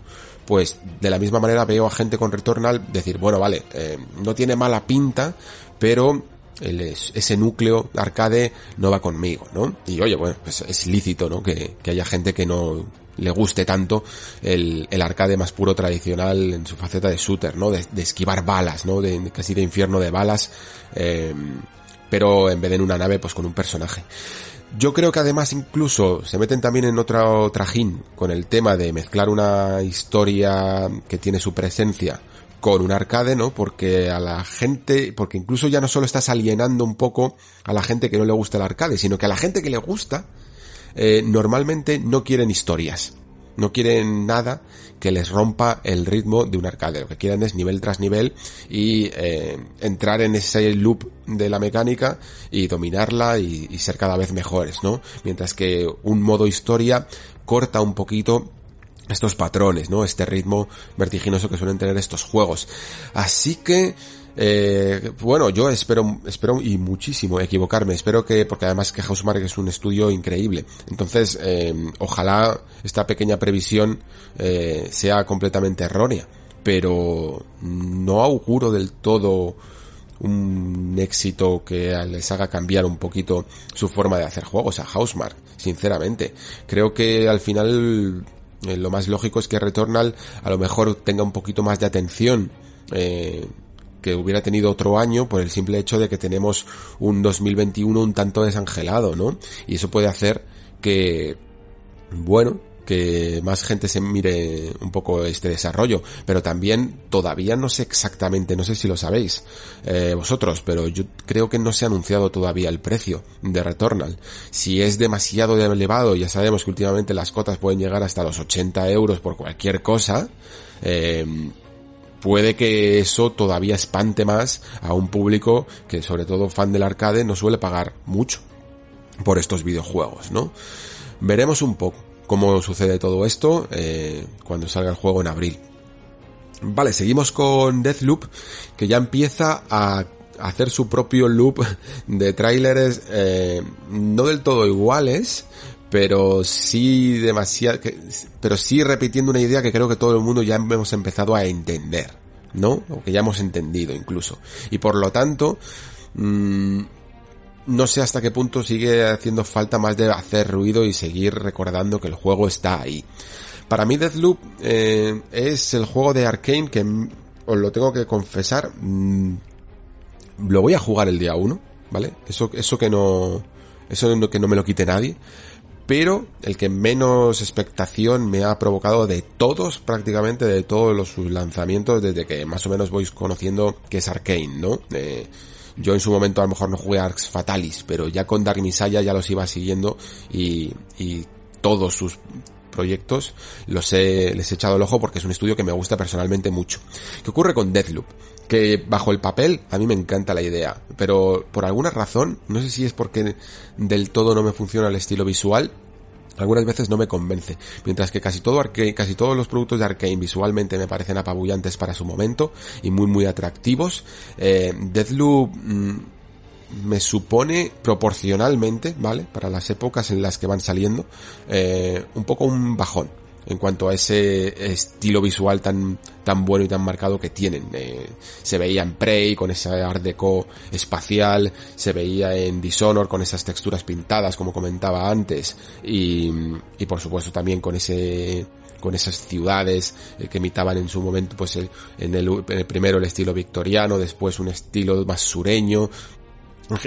Pues de la misma manera veo a gente con Returnal decir, bueno, vale, eh, no tiene mala pinta, pero ese núcleo arcade no va conmigo, ¿no? Y oye, bueno, pues es lícito, ¿no? Que, que haya gente que no le guste tanto el, el, arcade más puro tradicional en su faceta de shooter, ¿no? De, de esquivar balas, ¿no? De, casi de infierno de balas. Eh, pero en vez de en una nave, pues con un personaje. Yo creo que además incluso se meten también en otro trajín con el tema de mezclar una historia que tiene su presencia con un arcade, ¿no? Porque a la gente, porque incluso ya no solo estás alienando un poco a la gente que no le gusta el arcade, sino que a la gente que le gusta, eh, normalmente no quieren historias. No quieren nada que les rompa el ritmo de un arcade. Lo que quieren es nivel tras nivel y eh, entrar en ese loop de la mecánica y dominarla y, y ser cada vez mejores, ¿no? Mientras que un modo historia corta un poquito estos patrones, ¿no? Este ritmo vertiginoso que suelen tener estos juegos. Así que Eh, bueno, yo espero, espero y muchísimo equivocarme. Espero que, porque además que Housemark es un estudio increíble. Entonces, eh, ojalá esta pequeña previsión eh, sea completamente errónea. Pero no auguro del todo un éxito que les haga cambiar un poquito su forma de hacer juegos a Housemark, sinceramente. Creo que al final eh, lo más lógico es que Returnal a lo mejor tenga un poquito más de atención eh, que hubiera tenido otro año por el simple hecho de que tenemos un 2021 un tanto desangelado, ¿no? Y eso puede hacer que, bueno, que más gente se mire un poco este desarrollo, pero también todavía no sé exactamente, no sé si lo sabéis eh, vosotros, pero yo creo que no se ha anunciado todavía el precio de Returnal. Si es demasiado elevado, ya sabemos que últimamente las cotas pueden llegar hasta los 80 euros por cualquier cosa, eh, puede que eso todavía espante más a un público que sobre todo fan del arcade no suele pagar mucho por estos videojuegos, ¿no? Veremos un poco cómo sucede todo esto eh, cuando salga el juego en abril. Vale, seguimos con Deathloop, que ya empieza a hacer su propio loop de tráileres eh, no del todo iguales, pero sí demasiado, pero sí repitiendo una idea que creo que todo el mundo ya hemos empezado a entender, ¿no? O que ya hemos entendido incluso. Y por lo tanto, mmm, no sé hasta qué punto sigue haciendo falta más de hacer ruido y seguir recordando que el juego está ahí. Para mí Deathloop eh, es el juego de Arkane que os lo tengo que confesar, mmm, lo voy a jugar el día 1, ¿vale? Eso, eso que no, eso que no me lo quite nadie. Pero el que menos expectación me ha provocado de todos, prácticamente de todos los sus lanzamientos, desde que más o menos voy conociendo que es Arkane, ¿no? Eh, yo en su momento a lo mejor no jugué a Arx Fatalis, pero ya con Dark Messiah ya los iba siguiendo y, y todos sus proyectos los he, les he echado el ojo porque es un estudio que me gusta personalmente mucho. ¿Qué ocurre con Deathloop? Que bajo el papel a mí me encanta la idea, pero por alguna razón, no sé si es porque del todo no me funciona el estilo visual, algunas veces no me convence, mientras que casi todo casi todos los productos de Arkane visualmente me parecen apabullantes para su momento y muy muy atractivos. Eh, Deathloop mmm, me supone proporcionalmente, ¿vale? Para las épocas en las que van saliendo, eh, un poco un bajón en cuanto a ese estilo visual tan tan bueno y tan marcado que tienen. Eh, se veía en Prey con ese art deco espacial, se veía en Dishonor con esas texturas pintadas como comentaba antes y, y por supuesto también con ese con esas ciudades eh, que imitaban en su momento pues el, en, el, en el primero el estilo victoriano, después un estilo más sureño,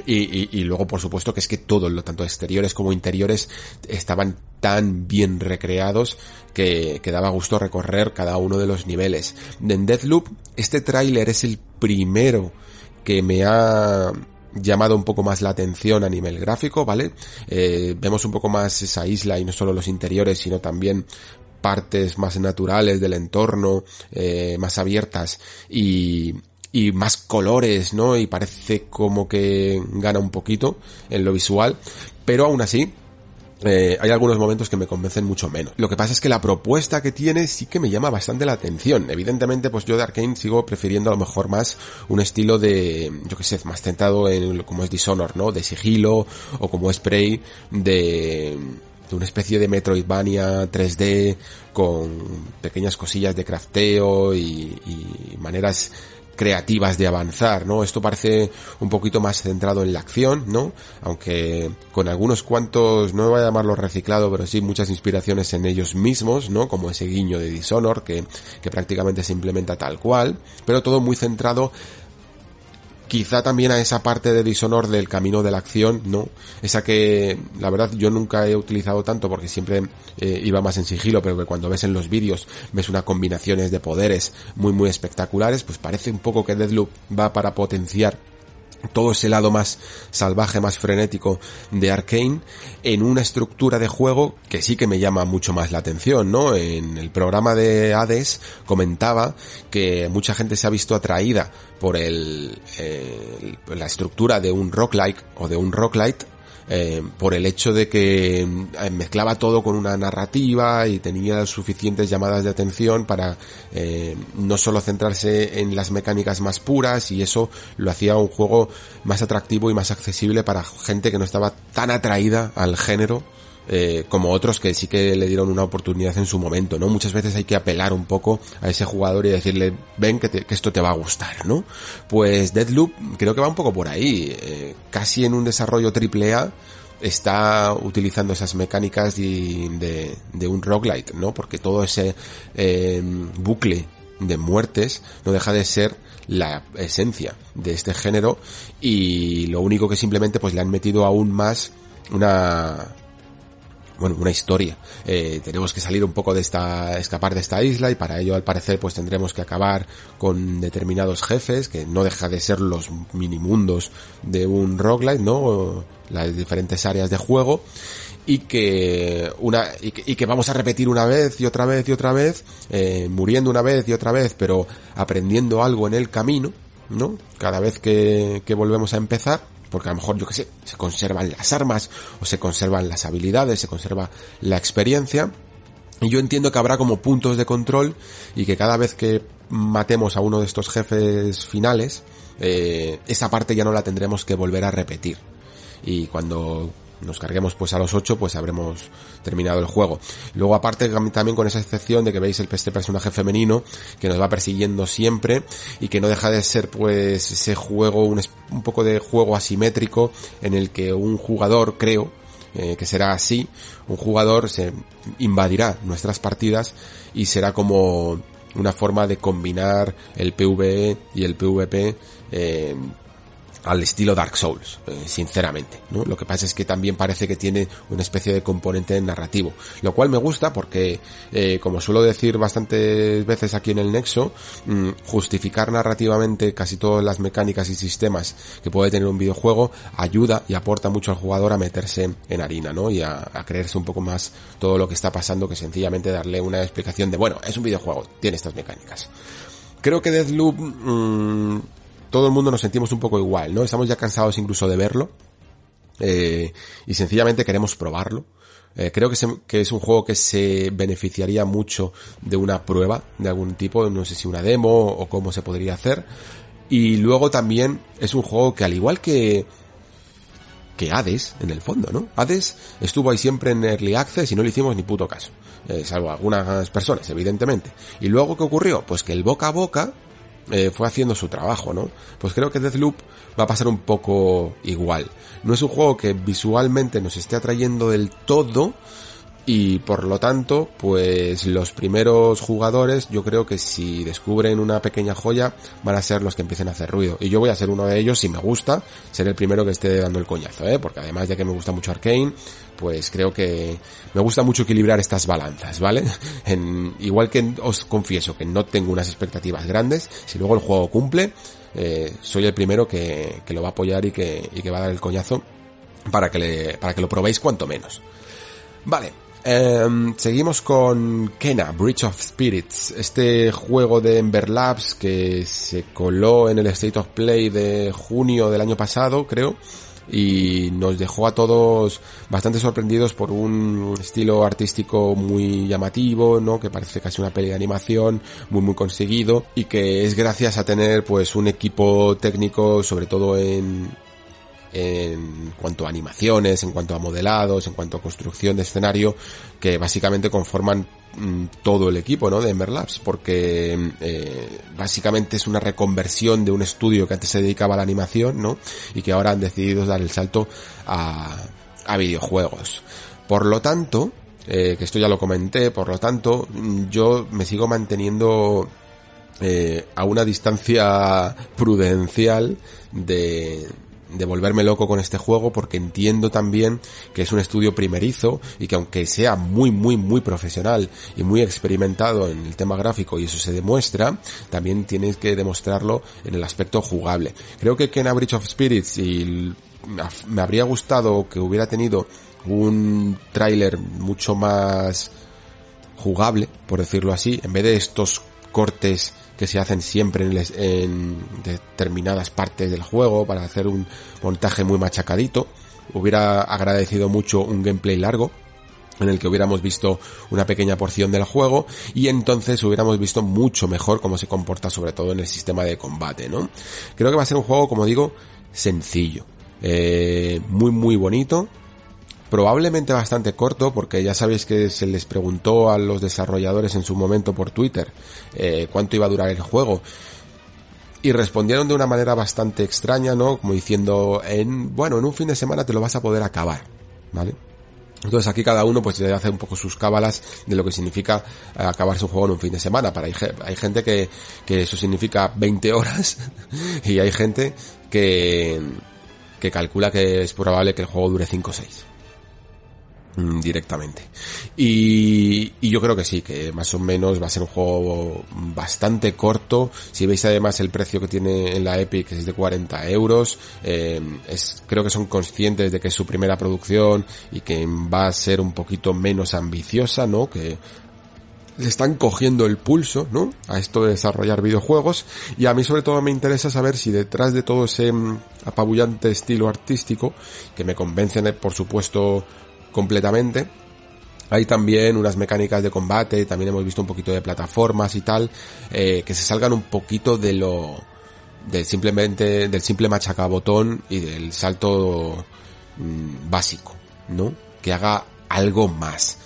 y, luego, por supuesto, que es que todo, tanto exteriores como interiores, estaban tan bien recreados que, que daba gusto recorrer cada uno de los niveles. En Deathloop, este tráiler es el primero que me ha llamado un poco más la atención a nivel gráfico, ¿vale? Eh, vemos un poco más esa isla y no solo los interiores, sino también partes más naturales del entorno, eh, más abiertas y, y más colores, ¿no? Y parece como que gana un poquito en lo visual, pero aún así eh, hay algunos momentos que me convencen mucho menos. Lo que pasa es que la propuesta que tiene sí que me llama bastante la atención. Evidentemente, pues yo de Arkane sigo prefiriendo a lo mejor más un estilo de, yo que sé, más centrado en como es Dishonor, ¿no? De sigilo o como es Prey de de una especie de Metroidvania 3D con pequeñas cosillas de crafteo y maneras creativas de avanzar, ¿no? Esto parece un poquito más centrado en la acción, ¿no? Aunque con algunos cuantos, no voy a llamarlo reciclado, pero sí muchas inspiraciones en ellos mismos, ¿no? Como ese guiño de Dishonor que, que prácticamente se implementa tal cual, pero todo muy centrado quizá también a esa parte de Dishonor del camino de la acción, ¿no? Esa que, la verdad, yo nunca he utilizado tanto porque siempre eh, iba más en sigilo, pero que cuando ves en los vídeos ves unas combinaciones de poderes muy muy espectaculares, pues parece un poco que Deadloop va para potenciar todo ese lado más salvaje, más frenético de Arkane en una estructura de juego que sí que me llama mucho más la atención, ¿no? En el programa de Hades comentaba que mucha gente se ha visto atraída por el, eh, la estructura de un rock-like o de un rock light eh, por el hecho de que eh, mezclaba todo con una narrativa y tenía suficientes llamadas de atención para eh, no solo centrarse en las mecánicas más puras y eso lo hacía un juego más atractivo y más accesible para gente que no estaba tan atraída al género eh, como otros que sí que le dieron una oportunidad en su momento, ¿no? Muchas veces hay que apelar un poco a ese jugador y decirle, ven que, esto te va a gustar, ¿no? Pues Deadloop creo que va un poco por ahí, eh, casi en un desarrollo triple A está utilizando esas mecánicas de, de, un roguelite, ¿no? Porque todo ese eh, bucle de muertes no deja de ser la esencia de este género y lo único que simplemente pues le han metido aún más una bueno, una historia. Eh, tenemos que salir un poco de esta, escapar de esta isla y para ello al parecer pues tendremos que acabar con determinados jefes que no deja de ser los minimundos de un roguelite, ¿no? Las diferentes áreas de juego y que una y que, vamos a repetir una vez y otra vez y otra vez eh, muriendo una vez y otra vez pero aprendiendo algo en el camino no cada vez que, que volvemos a empezar porque a lo mejor, yo que sé, se conservan las armas, o se conservan las habilidades, se conserva la experiencia, y yo entiendo que habrá como puntos de control, y que cada vez que matemos a uno de estos jefes finales, eh, esa parte ya no la tendremos que volver a repetir. Y cuando nos carguemos pues a los 8 pues habremos terminado el juego. Luego aparte también con esa excepción de que veis el este personaje femenino que nos va persiguiendo siempre y que no deja de ser pues ese juego, un, un poco de juego asimétrico en el que un jugador creo eh, que será así, un jugador se invadirá nuestras partidas y será como una forma de combinar el PvE y el PvP eh, al estilo Dark Souls, eh, sinceramente, ¿no? Lo que pasa es que también parece que tiene una especie de componente narrativo, lo cual me gusta porque, eh, como suelo decir bastantes veces aquí en el Nexo, mm, justificar narrativamente casi todas las mecánicas y sistemas que puede tener un videojuego ayuda y aporta mucho al jugador a meterse en harina, ¿no? Y a, creerse un poco más todo lo que está pasando que sencillamente darle una explicación de, bueno, es un videojuego, tiene estas mecánicas. Creo que Deathloop mmm, todo el mundo nos sentimos un poco igual, ¿no? Estamos ya cansados incluso de verlo. Eh, y sencillamente queremos probarlo. Eh, creo que, es un juego que se beneficiaría mucho de una prueba de algún tipo, no sé si una demo o cómo se podría hacer. Y luego también es un juego que al igual que que Hades, en el fondo, ¿no? Hades estuvo ahí siempre en Early Access y no le hicimos ni puto caso. Eh, salvo algunas personas, evidentemente. ¿Y luego qué ocurrió? Pues que el boca a boca eh, fue haciendo su trabajo, ¿no? Pues creo que Deathloop va a pasar un poco igual. No es un juego que visualmente nos esté atrayendo del todo, y por lo tanto, pues los primeros jugadores, yo creo que si descubren una pequeña joya, van a ser los que empiecen a hacer ruido. Y yo voy a ser uno de ellos, si me gusta, ser el primero que esté dando el coñazo, ¿eh? Porque además ya que me gusta mucho Arkane, pues creo que me gusta mucho equilibrar estas balanzas, ¿vale? [laughs] En, igual que os confieso que no tengo unas expectativas grandes, si luego el juego cumple, eh, soy el primero que, que lo va a apoyar y que, y que va a dar el coñazo para que le, para que lo probéis cuanto menos. Vale, Em, seguimos con Kena, Bridge of Spirits, este juego de Ember Labs que se coló en el State of Play de junio del año pasado, creo, y nos dejó a todos bastante sorprendidos por un estilo artístico muy llamativo, ¿no? Que parece casi una peli de animación, muy muy conseguido y que es gracias a tener pues un equipo técnico sobre todo en en cuanto a animaciones, en cuanto a modelados, en cuanto a construcción de escenario, que básicamente conforman mm, todo el equipo. De Ember Labs, porque eh, básicamente es una reconversión de un estudio que antes se dedicaba a la animación, ¿no? Y que ahora han decidido dar el salto a, a videojuegos. Por lo tanto, eh, que esto ya lo comenté, por lo tanto, mm, yo me sigo manteniendo eh, a una distancia prudencial de, de volverme loco con este juego porque entiendo también que es un estudio primerizo y que aunque sea muy muy muy profesional y muy experimentado en el tema gráfico y eso se demuestra, también tienes que demostrarlo en el aspecto jugable. Creo que Kena Bridge of Spirits y me habría gustado que hubiera tenido un tráiler mucho más jugable, por decirlo así, en vez de estos cortes que se hacen siempre en, determinadas partes del juego para hacer un montaje muy machacadito, hubiera agradecido mucho un gameplay largo, en el que hubiéramos visto una pequeña porción del juego y entonces hubiéramos visto mucho mejor cómo se comporta sobre todo en el sistema de combate, ¿no? Creo que va a ser un juego, como digo, sencillo, eh, muy muy bonito, probablemente bastante corto porque ya sabéis que se les preguntó a los desarrolladores en su momento por Twitter eh, cuánto iba a durar el juego y respondieron de una manera bastante extraña, ¿no? Como diciendo, en, bueno, en un fin de semana te lo vas a poder acabar, ¿vale? Entonces aquí cada uno pues debe hacer un poco sus cábalas de lo que significa eh, acabar su juego en un fin de semana. Para hay, gente que, que eso significa 20 horas [laughs] y hay gente que, que calcula que es probable que el juego dure 5 o 6. Mm, directamente. Y, yo creo que sí, que más o menos va a ser un juego bastante corto. Si veis además el precio que tiene en la Epic, que es de 40 euros, eh, es, creo que son conscientes de que es su primera producción y que va a ser un poquito menos ambiciosa, ¿no? Que le están cogiendo el pulso, ¿no? A esto de desarrollar videojuegos. Y a mí sobre todo me interesa saber si detrás de todo ese mm, apabullante estilo artístico, que me convencen, por supuesto, completamente. Hay también unas mecánicas de combate, también hemos visto un poquito de plataformas y tal, eh, que se salgan un poquito de lo, del simplemente, del simple machacabotón y del salto mm, básico, ¿no? Que haga algo más.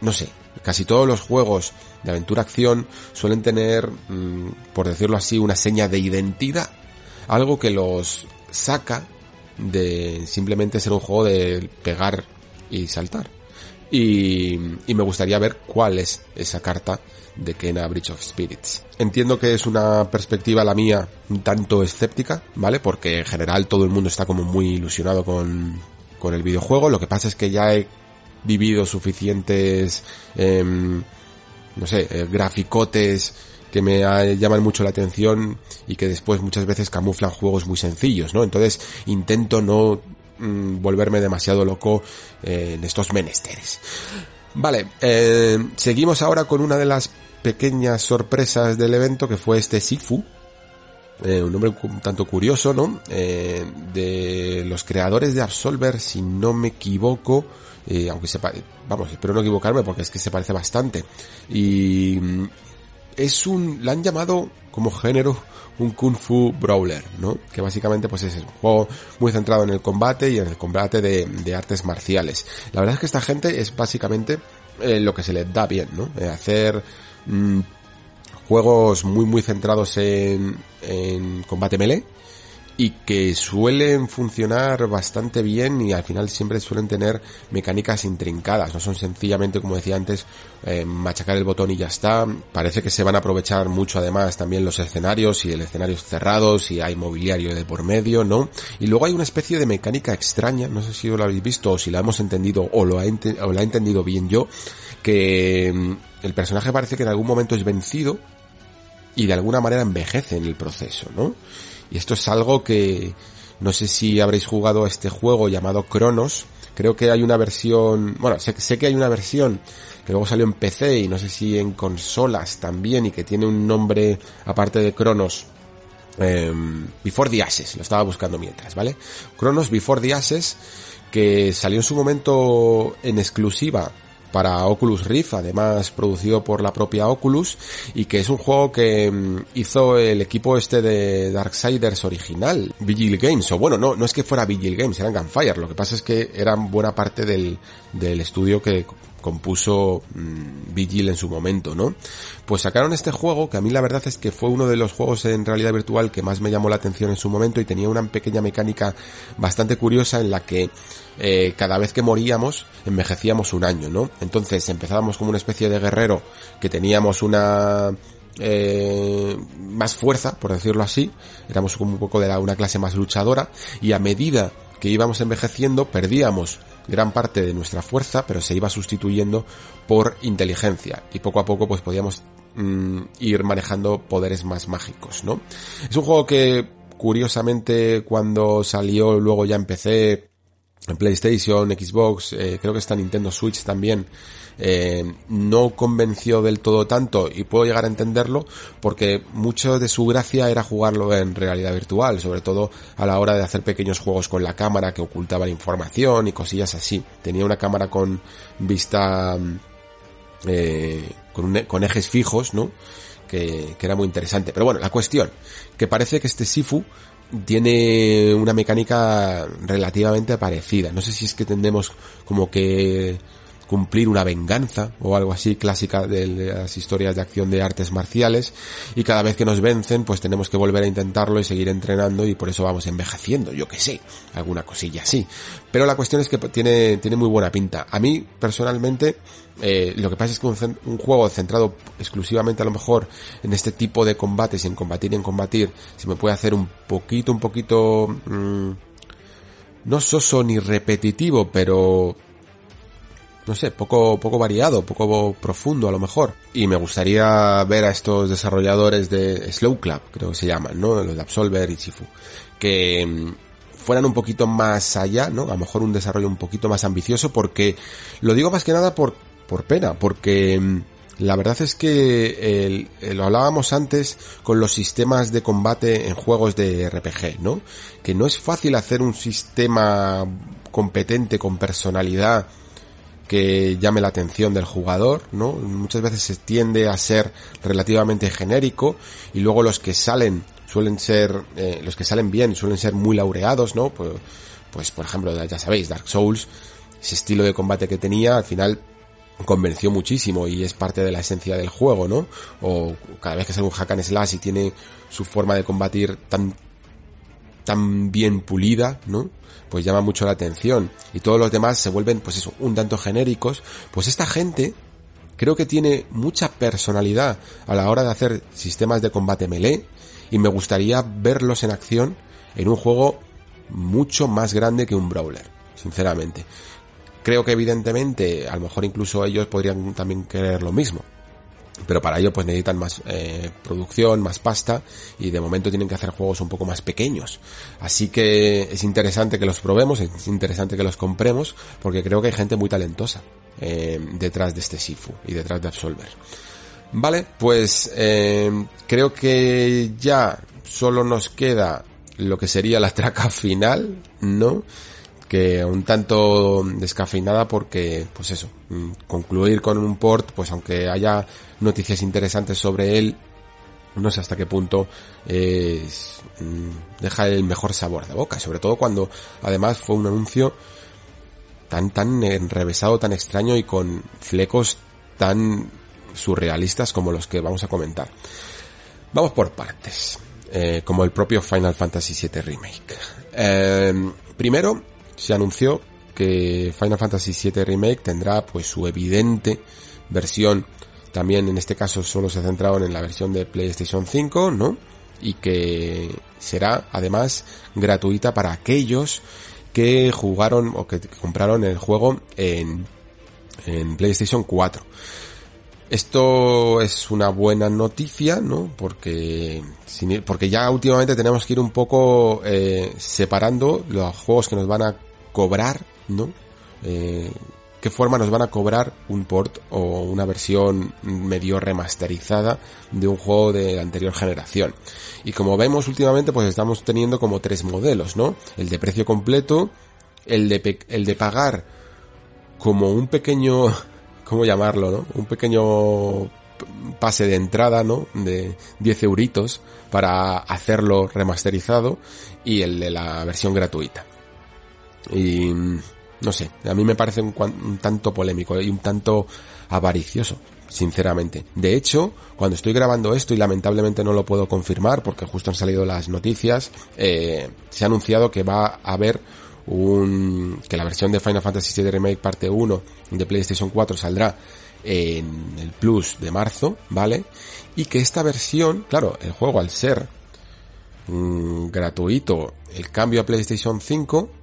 No sé, casi todos los juegos de aventura acción suelen tener, mm, por decirlo así, una seña de identidad, algo que los saca de simplemente ser un juego de pegar y saltar. Y, y, me gustaría ver cuál es esa carta de Kena Bridge of Spirits. Entiendo que es una perspectiva la mía un tanto escéptica, ¿vale? Porque en general todo el mundo está como muy ilusionado con, con el videojuego. Lo que pasa es que ya he vivido suficientes, eh, no sé, eh, graficotes que me llaman mucho la atención y que después muchas veces camuflan juegos muy sencillos, ¿no? Entonces intento no Mm, volverme demasiado loco eh, en estos menesteres. Vale, eh, seguimos ahora con una de las pequeñas sorpresas del evento que fue este Sifu. Eh, un nombre un tanto curioso, ¿no? de los creadores de Absolver, si no me equivoco, aunque sepa, vamos, espero no equivocarme porque es que se parece bastante. Y mm, es un, la han llamado como género un Kung Fu Brawler, ¿no? Que básicamente pues es un juego muy centrado en el combate y en el combate de, artes marciales. La verdad es que esta gente es básicamente eh, lo que se les da bien, ¿no? Eh, hacer mm, juegos muy muy centrados en, en combate melee y que suelen funcionar bastante bien y al final siempre suelen tener mecánicas intrincadas, no son sencillamente, como decía antes, eh, machacar el botón y ya está. Parece que se van a aprovechar mucho además también los escenarios y el escenario cerrado, si hay mobiliario de por medio, ¿no? Y luego hay una especie de mecánica extraña, no sé si lo habéis visto o si la hemos entendido o lo, ha o lo he entendido bien yo, que mm, el personaje parece que en algún momento es vencido y de alguna manera envejece en el proceso, ¿no? Y esto es algo que no sé si habréis jugado este juego llamado Cronos. Creo que hay una versión, bueno, sé, que hay una versión que luego salió en PC y no sé si en consolas también y que tiene un nombre aparte de Cronos. Em, Before the Ashes, lo estaba buscando mientras, ¿vale? Cronos Before the Ashes, que salió en su momento en exclusiva para Oculus Rift, además producido por la propia Oculus, y que es un juego que mm, hizo el equipo este de Darksiders original, Vigil Games, o bueno, no, no es que fuera Vigil Games, eran Gunfire, lo que pasa es que eran buena parte del, del estudio que compuso mmm, Vigil en su momento, ¿no? Pues sacaron este juego que a mí la verdad es que fue uno de los juegos en realidad virtual que más me llamó la atención en su momento y tenía una pequeña mecánica bastante curiosa en la que eh, cada vez que moríamos envejecíamos un año, ¿no? Entonces empezábamos como una especie de guerrero que teníamos una eh, más fuerza, por decirlo así, éramos como un poco de la, una clase más luchadora y a medida que íbamos envejeciendo perdíamos gran parte de nuestra fuerza, pero se iba sustituyendo por inteligencia y poco a poco pues podíamos mm, ir manejando poderes más mágicos, ¿no? Es un juego que curiosamente cuando salió luego ya empecé en PlayStation, Xbox, eh, creo que está Nintendo Switch también, eh, no convenció del todo tanto y puedo llegar a entenderlo porque mucho de su gracia era jugarlo en realidad virtual, sobre todo a la hora de hacer pequeños juegos con la cámara que ocultaban información y cosillas así. Tenía una cámara con vista eh, con, con ejes fijos, ¿no? Que, que, era muy interesante. Pero bueno, la cuestión, que parece que este Sifu tiene una mecánica relativamente parecida. No sé si es que tendremos como que cumplir una venganza o algo así clásica de las historias de acción de artes marciales y cada vez que nos vencen pues tenemos que volver a intentarlo y seguir entrenando y por eso vamos envejeciendo, yo que sé, alguna cosilla así. Pero la cuestión es que tiene, tiene muy buena pinta. A mí personalmente eh, lo que pasa es que un, un, juego centrado exclusivamente a lo mejor en este tipo de combates y en combatir y en combatir se me puede hacer un poquito, un poquito... Mmm, no soso ni repetitivo, pero no sé, poco, poco variado, poco profundo a lo mejor. Y me gustaría ver a estos desarrolladores de Slow Club, creo que se llaman, ¿no? Los de Absolver y Chifu, que mm, fueran un poquito más allá, ¿no? A lo mejor un desarrollo un poquito más ambicioso porque, lo digo más que nada por, por pena, porque mm, la verdad es que el, lo hablábamos antes con los sistemas de combate en juegos de RPG, ¿no? Que no es fácil hacer un sistema competente con personalidad que llame la atención del jugador, ¿no? Muchas veces se tiende a ser relativamente genérico y luego los que salen suelen ser, eh, los que salen bien suelen ser muy laureados, ¿no? Pues, pues por ejemplo, ya sabéis, Dark Souls, ese estilo de combate que tenía, al final convenció muchísimo y es parte de la esencia del juego, ¿no? O cada vez que sale un hack and slash y tiene su forma de combatir tan tan bien pulida, ¿no? Pues llama mucho la atención. Y todos los demás se vuelven, pues eso, un tanto genéricos. Pues esta gente creo que tiene mucha personalidad a la hora de hacer sistemas de combate melee. Y me gustaría verlos en acción en un juego mucho más grande que un brawler, sinceramente. Creo que evidentemente, a lo mejor incluso ellos podrían también querer lo mismo pero para ello pues necesitan más eh, producción, más pasta y de momento tienen que hacer juegos un poco más pequeños. Así que es interesante que los probemos, es interesante que los compremos porque creo que hay gente muy talentosa eh, detrás de este Sifu y detrás de Absolver. Vale, pues eh, creo que ya solo nos queda lo que sería la traca final, ¿no? Que un tanto descafeinada porque, pues eso, mm, concluir con un port, pues aunque haya noticias interesantes sobre él, no sé hasta qué punto mm, deja el mejor sabor de boca, sobre todo cuando además fue un anuncio tan, tan enrevesado, tan extraño y con flecos tan surrealistas como los que vamos a comentar. Vamos por partes, eh, como el propio Final Fantasy VII Remake. Eh, primero, se anunció que Final Fantasy VII Remake tendrá pues su evidente versión también en este caso solo se centraron en la versión de PlayStation 5, ¿no? Y que será además gratuita para aquellos que jugaron o que compraron el juego en, en PlayStation 4. Esto es una buena noticia, ¿no? Porque, porque ya últimamente tenemos que ir un poco eh, separando los juegos que nos van a cobrar, ¿no? Eh, qué forma nos van a cobrar un port o una versión medio remasterizada de un juego de anterior generación. Y como vemos últimamente, pues estamos teniendo como tres modelos, ¿no? El de precio completo, el de, el de pagar como un pequeño, [laughs] ¿cómo llamarlo, no? Un pequeño pase de entrada, ¿no? De 10 euritos para hacerlo remasterizado y el de la versión gratuita. Y no sé, a mí me parece un, tanto polémico y un tanto avaricioso, sinceramente. De hecho, cuando estoy grabando esto y lamentablemente no lo puedo confirmar porque justo han salido las noticias, eh, se ha anunciado que va a haber un que la versión de Final Fantasy VII Remake parte 1 de PlayStation 4 saldrá en el Plus de marzo, ¿vale? Y que esta versión, claro, el juego al ser mm, gratuito, el cambio a PlayStation 5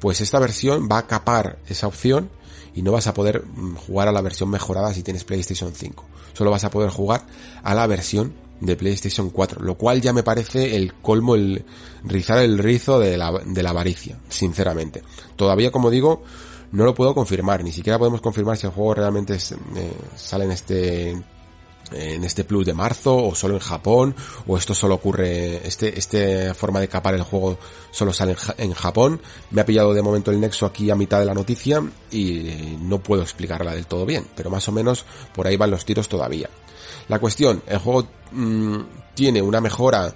pues esta versión va a capar esa opción y no vas a poder mm, jugar a la versión mejorada si tienes PlayStation 5. Solo vas a poder jugar a la versión de PlayStation 4, lo cual ya me parece el colmo, el rizar el rizo de la, de la avaricia, sinceramente. Todavía, como digo, no lo puedo confirmar, ni siquiera podemos confirmar si el juego realmente eh, sale en este en este plus de marzo o solo en Japón o esto solo ocurre este este forma de capar el juego solo sale en, Japón me ha pillado de momento el nexo aquí a mitad de la noticia y no puedo explicarla del todo bien pero más o menos por ahí van los tiros todavía la cuestión el juego mm, tiene una mejora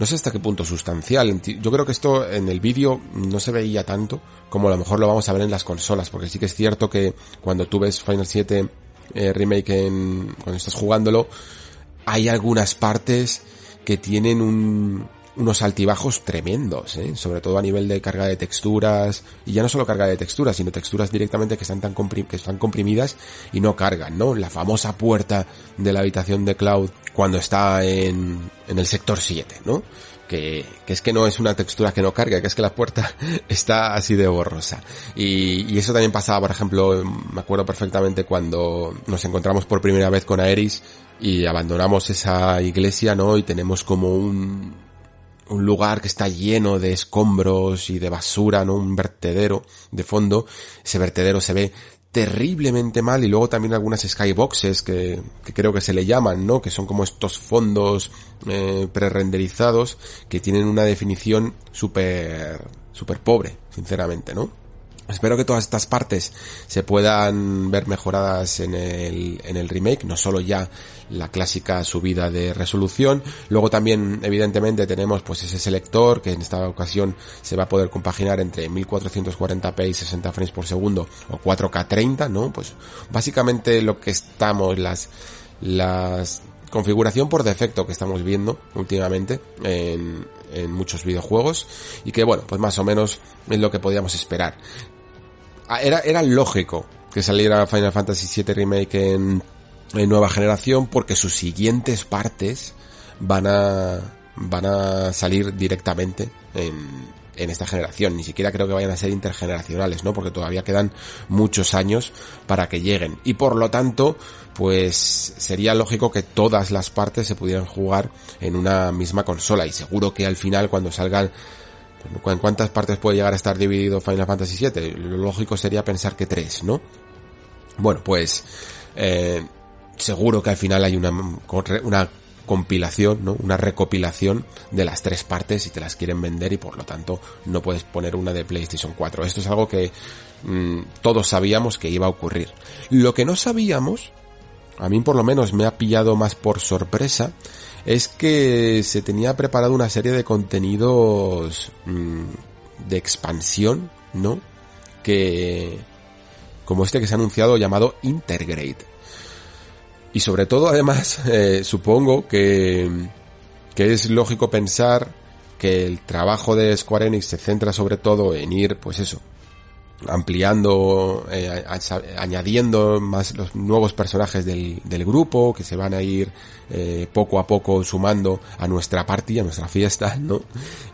no sé hasta qué punto sustancial. Yo creo que esto en el vídeo no se veía tanto como a lo mejor lo vamos a ver en las consolas, porque sí que es cierto que cuando tú ves Final 7 eh, Remake en, cuando estás jugándolo, hay algunas partes que tienen un, unos altibajos tremendos, ¿eh? sobre todo a nivel de carga de texturas, y ya no solo carga de texturas, sino texturas directamente que están tan que están comprimidas y no cargan, ¿no? La famosa puerta de la habitación de Cloud cuando está en, en el sector 7, ¿no? Que, que, es que no es una textura que no carga, que es que la puerta [laughs] está así de borrosa. Y, y, eso también pasaba, por ejemplo, me acuerdo perfectamente cuando nos encontramos por primera vez con Aeris y abandonamos esa iglesia, ¿no? Y tenemos como un, un lugar que está lleno de escombros y de basura, ¿no? Un vertedero de fondo. Ese vertedero se ve terriblemente mal y luego también algunas skyboxes que, que creo que se le llaman, ¿no? Que son como estos fondos eh, prerenderizados que tienen una definición súper, súper pobre, sinceramente, ¿no? Espero que todas estas partes se puedan ver mejoradas en el, en el remake, no solo ya la clásica subida de resolución, luego también evidentemente tenemos pues ese selector que en esta ocasión se va a poder compaginar entre 1440p y 60 frames por segundo o 4K 30, ¿no? Pues básicamente lo que estamos, las, las configuración por defecto que estamos viendo últimamente en, en muchos videojuegos y que bueno, pues más o menos es lo que podíamos esperar. Ah, era, era lógico que saliera Final Fantasy VII Remake en, en nueva generación porque sus siguientes partes van a, van a salir directamente en, en esta generación. Ni siquiera creo que vayan a ser intergeneracionales, ¿no? Porque todavía quedan muchos años para que lleguen. Y por lo tanto, pues sería lógico que todas las partes se pudieran jugar en una misma consola. Y seguro que al final, cuando salgan ¿En cuántas partes puede llegar a estar dividido Final Fantasy VII? Lo lógico sería pensar que tres, ¿no? Bueno, pues eh, seguro que al final hay una, compilación, ¿no? Una recopilación de las tres partes si te las quieren vender y por lo tanto no puedes poner una de PlayStation 4. Esto es algo que mm, todos sabíamos que iba a ocurrir. Lo que no sabíamos, a mí por lo menos me ha pillado más por sorpresa, es que se tenía preparado una serie de contenidos mm, de expansión, ¿no? Que, como este que se ha anunciado llamado Intergrade. Y sobre todo, además, [laughs] eh, supongo que, que es lógico pensar que el trabajo de Square Enix se centra sobre todo en ir, pues eso, ampliando, eh, añadiendo más los nuevos personajes del, del grupo que se van a ir eh, poco a poco sumando a nuestra party, a nuestra fiesta, [laughs] ¿no?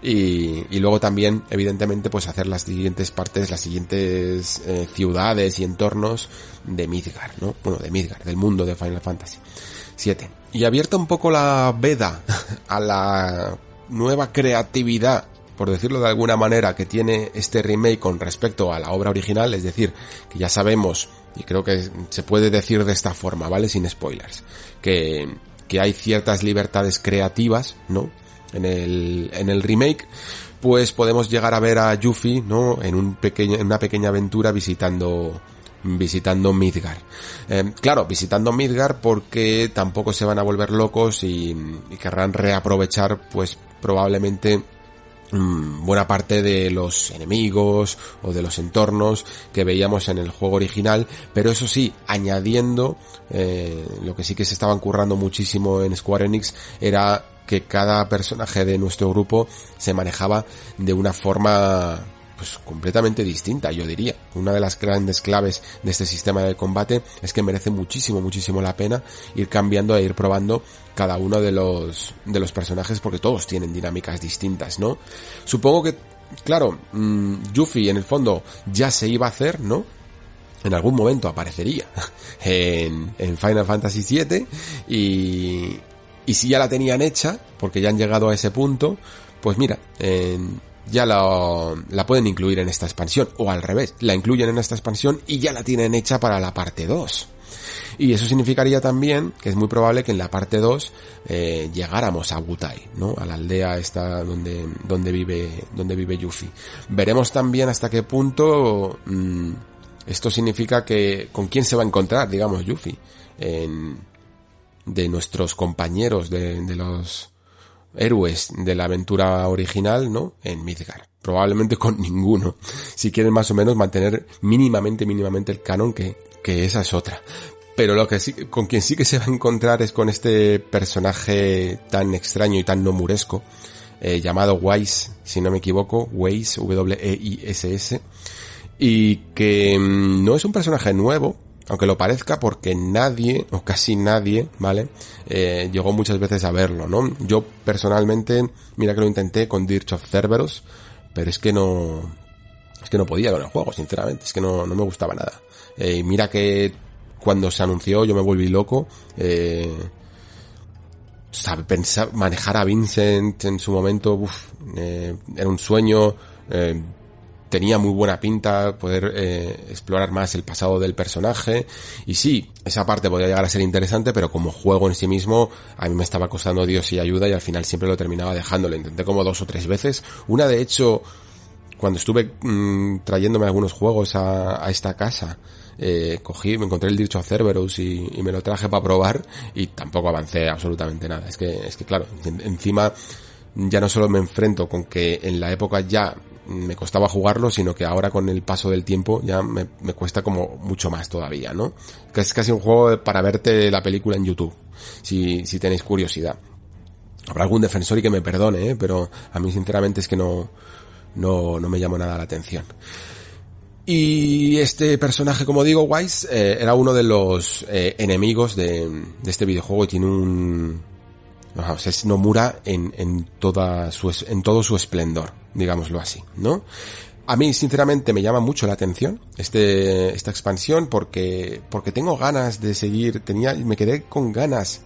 Y, y luego también, evidentemente, pues hacer las siguientes partes, las siguientes eh, ciudades y entornos de Midgar, ¿no? Bueno, de Midgar, del mundo de Final Fantasy 7. Y abierta un poco la veda [laughs] a la nueva creatividad por decirlo de alguna manera, que tiene este remake con respecto a la obra original, es decir, que ya sabemos, y creo que se puede decir de esta forma, ¿vale? Sin spoilers, que, que hay ciertas libertades creativas, ¿no? En el, en el remake, pues podemos llegar a ver a Yuffie, ¿no? En un en una pequeña aventura visitando, visitando Midgar. Eh, claro, visitando Midgar porque tampoco se van a volver locos y, y querrán reaprovechar, pues probablemente buena parte de los enemigos o de los entornos que veíamos en el juego original, pero eso sí, añadiendo eh, lo que sí que se estaban currando muchísimo en Square Enix era que cada personaje de nuestro grupo se manejaba de una forma pues completamente distinta, yo diría. Una de las grandes claves de este sistema de combate es que merece muchísimo, muchísimo la pena ir cambiando e ir probando cada uno de los, de los personajes porque todos tienen dinámicas distintas, ¿no? Supongo que, claro, mmm, Yuffie en el fondo ya se iba a hacer, ¿no? En algún momento aparecería [laughs] en, en Final Fantasy VII y, Y si ya la tenían hecha, porque ya han llegado a ese punto, pues mira, ya la, la pueden incluir en esta expansión. O al revés, la incluyen en esta expansión y ya la tienen hecha para la parte 2. Y eso significaría también que es muy probable que en la parte 2 eh, llegáramos a Wutai, ¿no? A la aldea esta donde, donde vive, donde vive Yuffie. Veremos también hasta qué punto mm, esto significa que con quién se va a encontrar, digamos, Yuffie. En, de nuestros compañeros, de, de los héroes de la aventura original, ¿no? En Midgar. Probablemente con [laughs] ninguno. Si quieren más o menos mantener mínimamente, mínimamente el canon, que, que esa es otra. Pero lo que sí, con quien sí que se va a encontrar es con este personaje tan extraño y tan nomuresco, eh, llamado Wise, si no me equivoco, Weiss, W-E-I-S-S, y que mm, no es un personaje nuevo, aunque lo parezca porque nadie, o casi nadie, ¿vale? Eh, llegó muchas veces a verlo, ¿no? Yo personalmente, mira que lo intenté con Dirge of Cerberus, pero es que no, es que no podía con el juego, sinceramente, es que no, no me gustaba nada. Eh, mira que cuando se anunció yo me volví loco. Eh, pensar, manejar a Vincent en su momento eh, era un sueño. Eh, tenía muy buena pinta poder eh, explorar más el pasado del personaje. Y sí, esa parte podía llegar a ser interesante, pero como juego en sí mismo, a mí me estaba costando Dios y ayuda y al final siempre lo terminaba dejando. Lo intenté como dos o tres veces. Una de hecho, cuando estuve mm, trayéndome algunos juegos a, a esta casa, eh, cogí, me encontré el dicho a Cerberus y, me lo traje para probar y tampoco avancé absolutamente nada. Es que, es que claro, encima ya no solo me enfrento con que en la época ya me costaba jugarlo, sino que ahora con el paso del tiempo ya me, me cuesta como mucho más todavía, ¿no? Que es casi un juego para verte la película en YouTube, si, si tenéis curiosidad. Habrá algún defensor y que me perdone, ¿eh? pero a mí sinceramente es que no, no, no me llamó nada la atención. Y este personaje, como digo, Wise, eh, era uno de los eh, enemigos de, de, este videojuego y tiene un... O sea, es Nomura en, en, toda su, en todo su esplendor, digámoslo así, ¿no? A mí, sinceramente, me llama mucho la atención este, esta expansión porque, porque tengo ganas de seguir, tenía, me quedé con ganas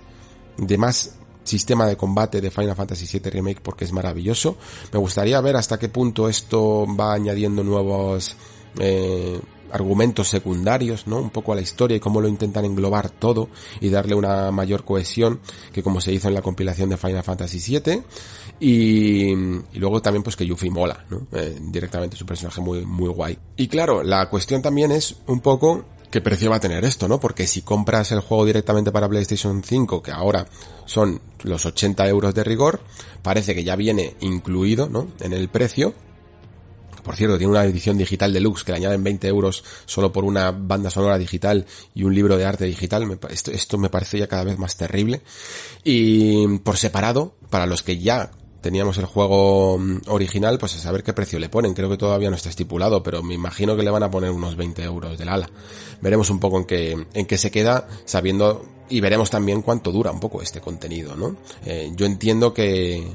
de más sistema de combate de Final Fantasy VII Remake porque es maravilloso. Me gustaría ver hasta qué punto esto va añadiendo nuevos eh, argumentos secundarios, ¿no? Un poco a la historia y cómo lo intentan englobar todo y darle una mayor cohesión que como se hizo en la compilación de Final Fantasy VII y, luego también pues que Yuffie mola, ¿no? Eh, directamente es un personaje muy, muy guay. Y claro, la cuestión también es un poco qué precio va a tener esto, ¿no? Porque si compras el juego directamente para PlayStation 5, que ahora son los 80 euros de rigor, parece que ya viene incluido, ¿no? En el precio por cierto, tiene una edición digital deluxe que le añaden 20 euros solo por una banda sonora digital y un libro de arte digital. Esto, esto me parece ya cada vez más terrible. Y por separado, para los que ya teníamos el juego mm, original, pues a saber qué precio le ponen. Creo que todavía no está estipulado, pero me imagino que le van a poner unos 20 euros del ala. Veremos un poco en qué, en qué se queda, sabiendo, y veremos también cuánto dura un poco este contenido, ¿no? Eh, yo entiendo que,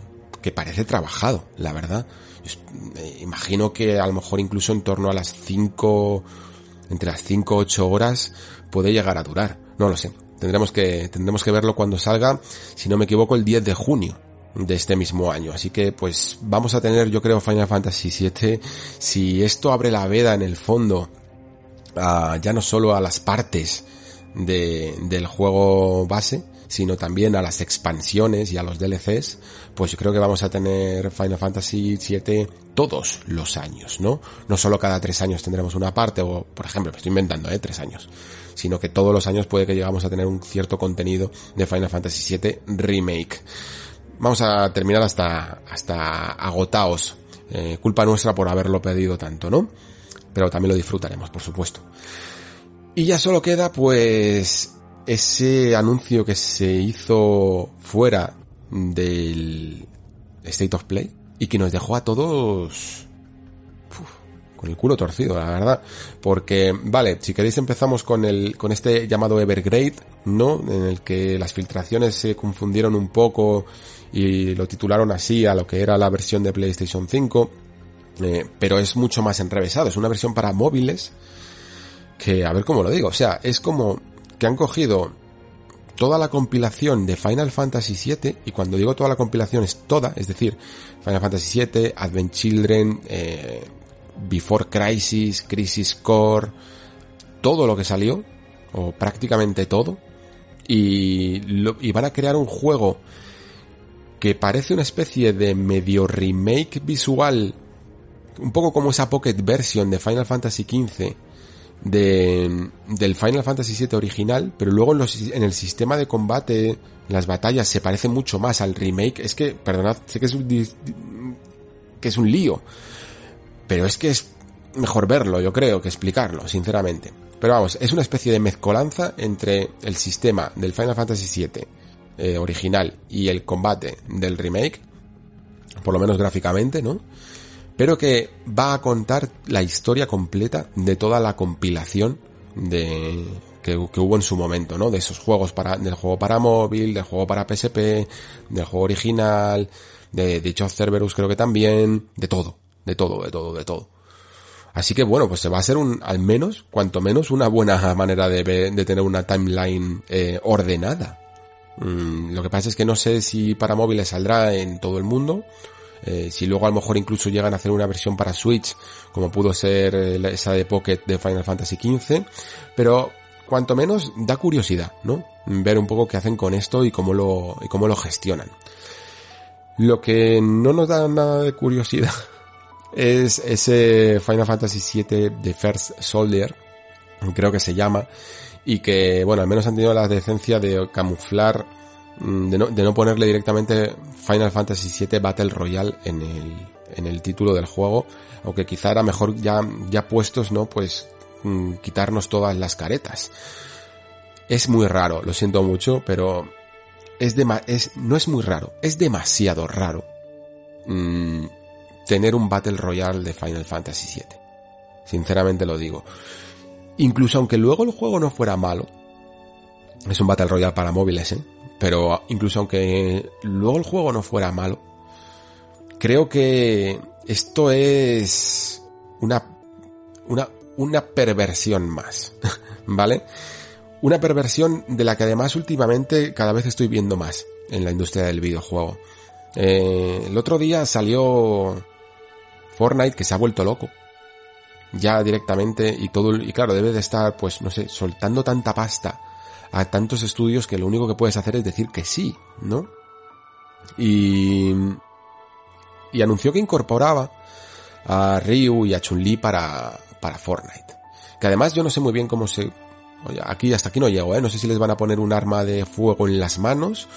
que parece trabajado, la verdad. Imagino que a lo mejor incluso en torno a las 5, entre las 5 8 horas puede llegar a durar. No lo sé. Tendremos que, tendremos que verlo cuando salga, si no me equivoco, el 10 de junio de este mismo año. Así que pues vamos a tener yo creo Final Fantasy VII. Si esto abre la veda en el fondo, ya no solo a las partes de, del juego base, sino también a las expansiones y a los DLCs, pues yo creo que vamos a tener Final Fantasy VII todos los años, ¿no? No solo cada tres años tendremos una parte, o por ejemplo, me estoy inventando, ¿eh? Tres años, sino que todos los años puede que llegamos a tener un cierto contenido de Final Fantasy VII Remake. Vamos a terminar hasta, hasta agotaos. Eh, culpa nuestra por haberlo pedido tanto, ¿no? Pero también lo disfrutaremos, por supuesto. Y ya solo queda, pues, ese anuncio que se hizo fuera del State of Play y que nos dejó a todos con el culo torcido, la verdad. Porque, vale, si queréis empezamos con el, con este llamado Evergrade, ¿no? En el que las filtraciones se confundieron un poco y lo titularon así a lo que era la versión de PlayStation 5. Eh, pero es mucho más enrevesado, es una versión para móviles que, a ver cómo lo digo, o sea, es como que han cogido toda la compilación de Final Fantasy VII, y cuando digo toda la compilación es toda, es decir, Final Fantasy VII, Advent Children, eh, Before Crisis, Crisis Core, todo lo que salió, o prácticamente todo, y, y van a crear un juego que parece una especie de medio remake visual, un poco como esa pocket version de Final Fantasy XV, de, del Final Fantasy VII original, pero luego en, los, en el sistema de combate, las batallas, se parece mucho más al remake. Es que, perdonad, sé que es un, que es un lío, pero es que es mejor verlo, yo creo, que explicarlo, sinceramente. Pero vamos, es una especie de mezcolanza entre el sistema del Final Fantasy VII eh, original y el combate del remake, por lo menos gráficamente, ¿no? Pero que va a contar la historia completa de toda la compilación de que, hubo en su momento, ¿no? De esos juegos para, del juego para móvil, del juego para PSP, del juego original, de dicho Cerberus creo que también, de todo, de todo, de todo, de todo. Así que bueno, pues se va a ser un, al menos, cuanto menos, una buena [laughs] manera de, de tener una timeline eh, ordenada. Mm, lo que pasa es que no sé si para móviles saldrá en todo el mundo eh, si luego a lo mejor incluso llegan a hacer una versión para Switch, como pudo ser eh, esa de Pocket de Final Fantasy XV, pero cuanto menos da curiosidad, ¿no? Ver un poco qué hacen con esto y cómo lo, y cómo lo gestionan. Lo que no nos da nada de curiosidad [laughs] es ese Final Fantasy VII de First Soldier, creo que se llama, y que, bueno, al menos han tenido la decencia de camuflar de no, de no ponerle directamente Final Fantasy VII Battle Royale en el, en el título del juego, aunque quizá era mejor ya, ya puestos, ¿no? Pues mm, quitarnos todas las caretas. Es muy raro, lo siento mucho, pero es, de, es no es muy raro, es demasiado raro mmm, tener un Battle Royale de Final Fantasy VII. Sinceramente lo digo. Incluso aunque luego el juego no fuera malo, es un Battle Royale para móviles, ¿eh? Pero incluso aunque luego el juego no fuera malo, creo que esto es una, una, una perversión más, [laughs] ¿vale? Una perversión de la que además últimamente cada vez estoy viendo más en la industria del videojuego. Eh, el otro día salió Fortnite que se ha vuelto loco. Ya directamente y todo, y claro, debe de estar, pues, no sé, soltando tanta pasta a tantos estudios que lo único que puedes hacer es decir que sí, ¿no? Y, y anunció que incorporaba a Ryu y a Chun-Li para, para Fortnite. Que además yo no sé muy bien cómo se... Aquí hasta aquí no llego, ¿eh? No sé si les van a poner un arma de fuego en las manos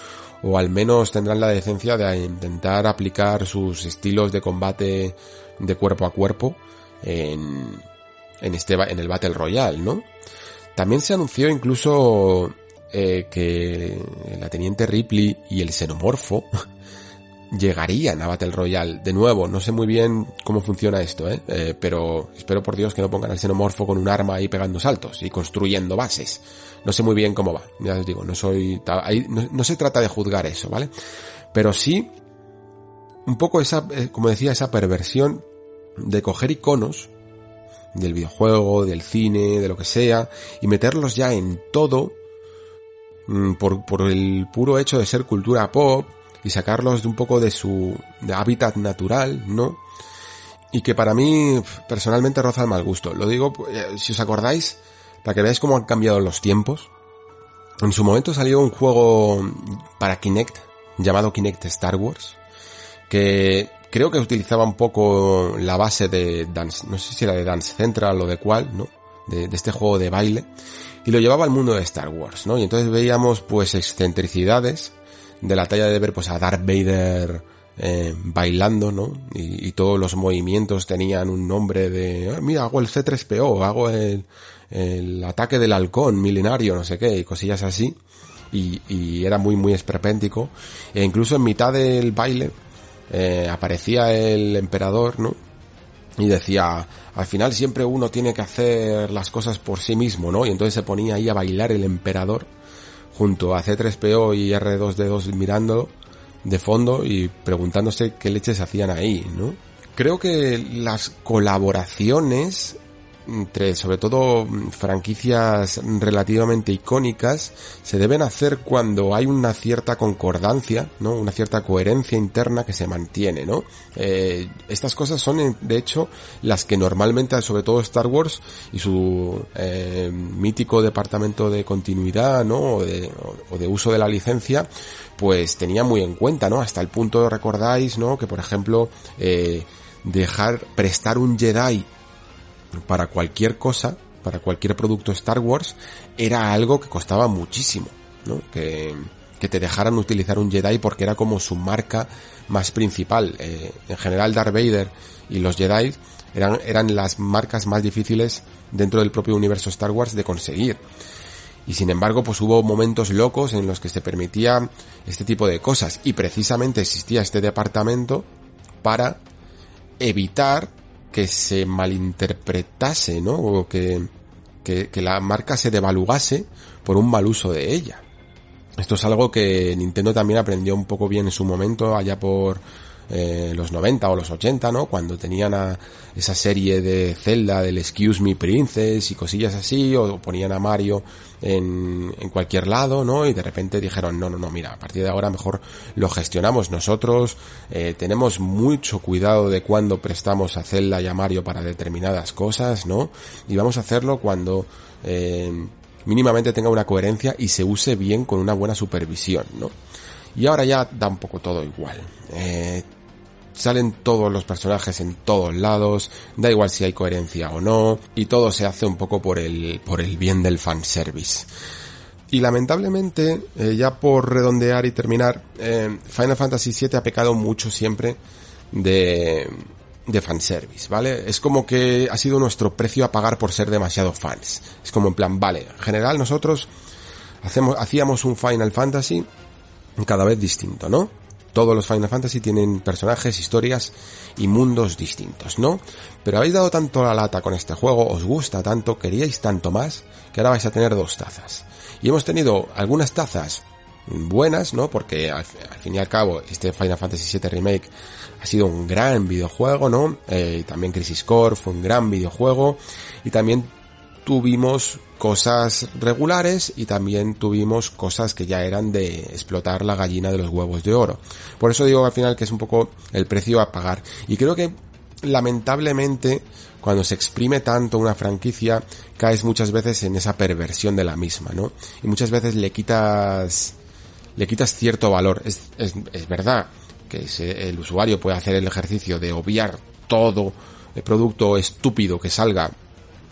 o al menos tendrán la decencia de intentar aplicar sus estilos de combate de cuerpo a cuerpo en, en este en el Battle Royale, ¿no? También se anunció incluso eh, que la teniente Ripley y el xenomorfo [laughs] llegarían a Battle Royale. De nuevo, no sé muy bien cómo funciona esto, ¿eh? ¿eh? pero espero por Dios que no pongan al xenomorfo con un arma ahí pegando saltos y construyendo bases. No sé muy bien cómo va, ya os digo, no soy, ahí, no, se trata de juzgar eso, ¿vale? Pero sí, un poco esa, eh, como decía, esa perversión de coger iconos del videojuego, del cine, de lo que sea, y meterlos ya en todo mm, por, por el puro hecho de ser cultura pop y sacarlos de un poco de su hábitat natural, ¿no? Y que para mí personalmente roza el mal gusto. Lo digo, eh, si os acordáis, para que veáis cómo han cambiado los tiempos. En su momento salió un juego para Kinect llamado Kinect Star Wars, que creo que utilizaba un poco la base de Dance, no sé si era de Dance Central o de cuál, ¿no? De, este juego de baile, y lo llevaba al mundo de Star Wars, ¿no? Y entonces veíamos pues excentricidades de la talla de ver pues a Darth Vader eh, bailando, ¿no? Y, todos los movimientos tenían un nombre de, ah, mira, hago el C3PO, hago el, el ataque del halcón milenario, no sé qué, y cosillas así. Y, y era muy, muy esperpéntico. E incluso en mitad del baile, eh, aparecía el emperador, ¿no? Y decía, al final siempre uno tiene que hacer las cosas por sí mismo, ¿no? Y entonces se ponía ahí a bailar el emperador junto a C3PO y R2D2 mirándolo de fondo y preguntándose qué leches hacían ahí, ¿no? Creo que las colaboraciones entre sobre todo franquicias relativamente icónicas se deben hacer cuando hay una cierta concordancia, ¿no? Una cierta coherencia interna que se mantiene, ¿no? Eh, estas cosas son de hecho las que normalmente, sobre todo Star Wars y su eh, mítico departamento de continuidad, ¿no? O de, o de uso de la licencia, pues tenía muy en cuenta, ¿no? Hasta el punto, recordáis, ¿no? Que por ejemplo, eh, dejar prestar un Jedi para cualquier cosa, para cualquier producto Star Wars, era algo que costaba muchísimo, ¿no? Que, que te dejaran utilizar un Jedi porque era como su marca más principal. Eh, en general Darth Vader y los Jedi eran, eran las marcas más difíciles dentro del propio universo Star Wars de conseguir. Y sin embargo, pues hubo momentos locos en los que se permitía este tipo de cosas. Y precisamente existía este departamento para evitar que se malinterpretase, ¿no? O que, que, que la marca se devaluase por un mal uso de ella. Esto es algo que Nintendo también aprendió un poco bien en su momento, allá por eh, los 90 o los 80, ¿no? Cuando tenían a esa serie de Zelda del Excuse Me Princess y cosillas así, o ponían a Mario en, en cualquier lado, ¿no? Y de repente dijeron, no, no, no, mira, a partir de ahora mejor lo gestionamos nosotros, eh, tenemos mucho cuidado de cuando prestamos a Zelda y a Mario para determinadas cosas, ¿no? Y vamos a hacerlo cuando, eh, mínimamente tenga una coherencia y se use bien con una buena supervisión, ¿no? Y ahora ya da un poco todo igual. Eh, salen todos los personajes en todos lados, da igual si hay coherencia o no, y todo se hace un poco por el, por el bien del fanservice. Y lamentablemente, eh, ya por redondear y terminar, eh, Final Fantasy VII ha pecado mucho siempre de, de fanservice, ¿vale? Es como que ha sido nuestro precio a pagar por ser demasiado fans. Es como en plan, vale, en general nosotros hacemos, hacíamos un Final Fantasy cada vez distinto, ¿no? Todos los Final Fantasy tienen personajes, historias y mundos distintos, ¿no? Pero habéis dado tanto la lata con este juego, os gusta tanto, queríais tanto más, que ahora vais a tener dos tazas. Y hemos tenido algunas tazas buenas, ¿no? Porque al, fin y al cabo este Final Fantasy VII Remake ha sido un gran videojuego, ¿no? Eh, también Crisis Core fue un gran videojuego y también tuvimos cosas regulares y también tuvimos cosas que ya eran de explotar la gallina de los huevos de oro. Por eso digo al final que es un poco el precio a pagar. Y creo que lamentablemente cuando se exprime tanto una franquicia caes muchas veces en esa perversión de la misma, ¿no? Y muchas veces le quitas le quitas cierto valor. Es, es, es verdad que el usuario puede hacer el ejercicio de obviar todo el producto estúpido que salga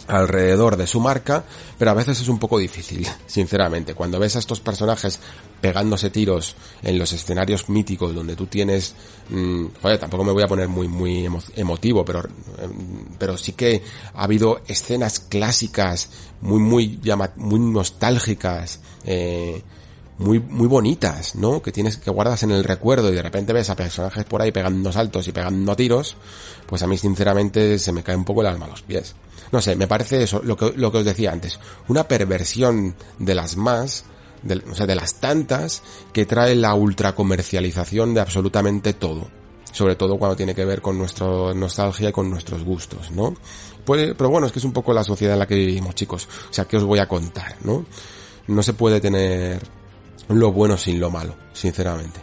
alrededor de su marca, pero a veces es un poco difícil, [laughs] sinceramente. Cuando ves a estos personajes pegándose tiros en los escenarios míticos donde tú tienes, mmm, joder, tampoco me voy a poner muy muy emo emotivo, pero pero sí que ha habido escenas clásicas muy muy muy nostálgicas eh, muy, muy bonitas, ¿no? Que tienes, que guardas en el recuerdo y de repente ves a personajes por ahí pegando saltos y pegando tiros, pues a mí sinceramente se me cae un poco el alma a los pies. No sé, me parece eso, lo que, lo que os decía antes, una perversión de las más, de, o sea, de las tantas que trae la ultra comercialización de absolutamente todo. Sobre todo cuando tiene que ver con nuestra nostalgia y con nuestros gustos, ¿no? Puede, pero bueno, es que es un poco la sociedad en la que vivimos, chicos. O sea, ¿qué os voy a contar, no? No se puede tener lo bueno sin lo malo, sinceramente.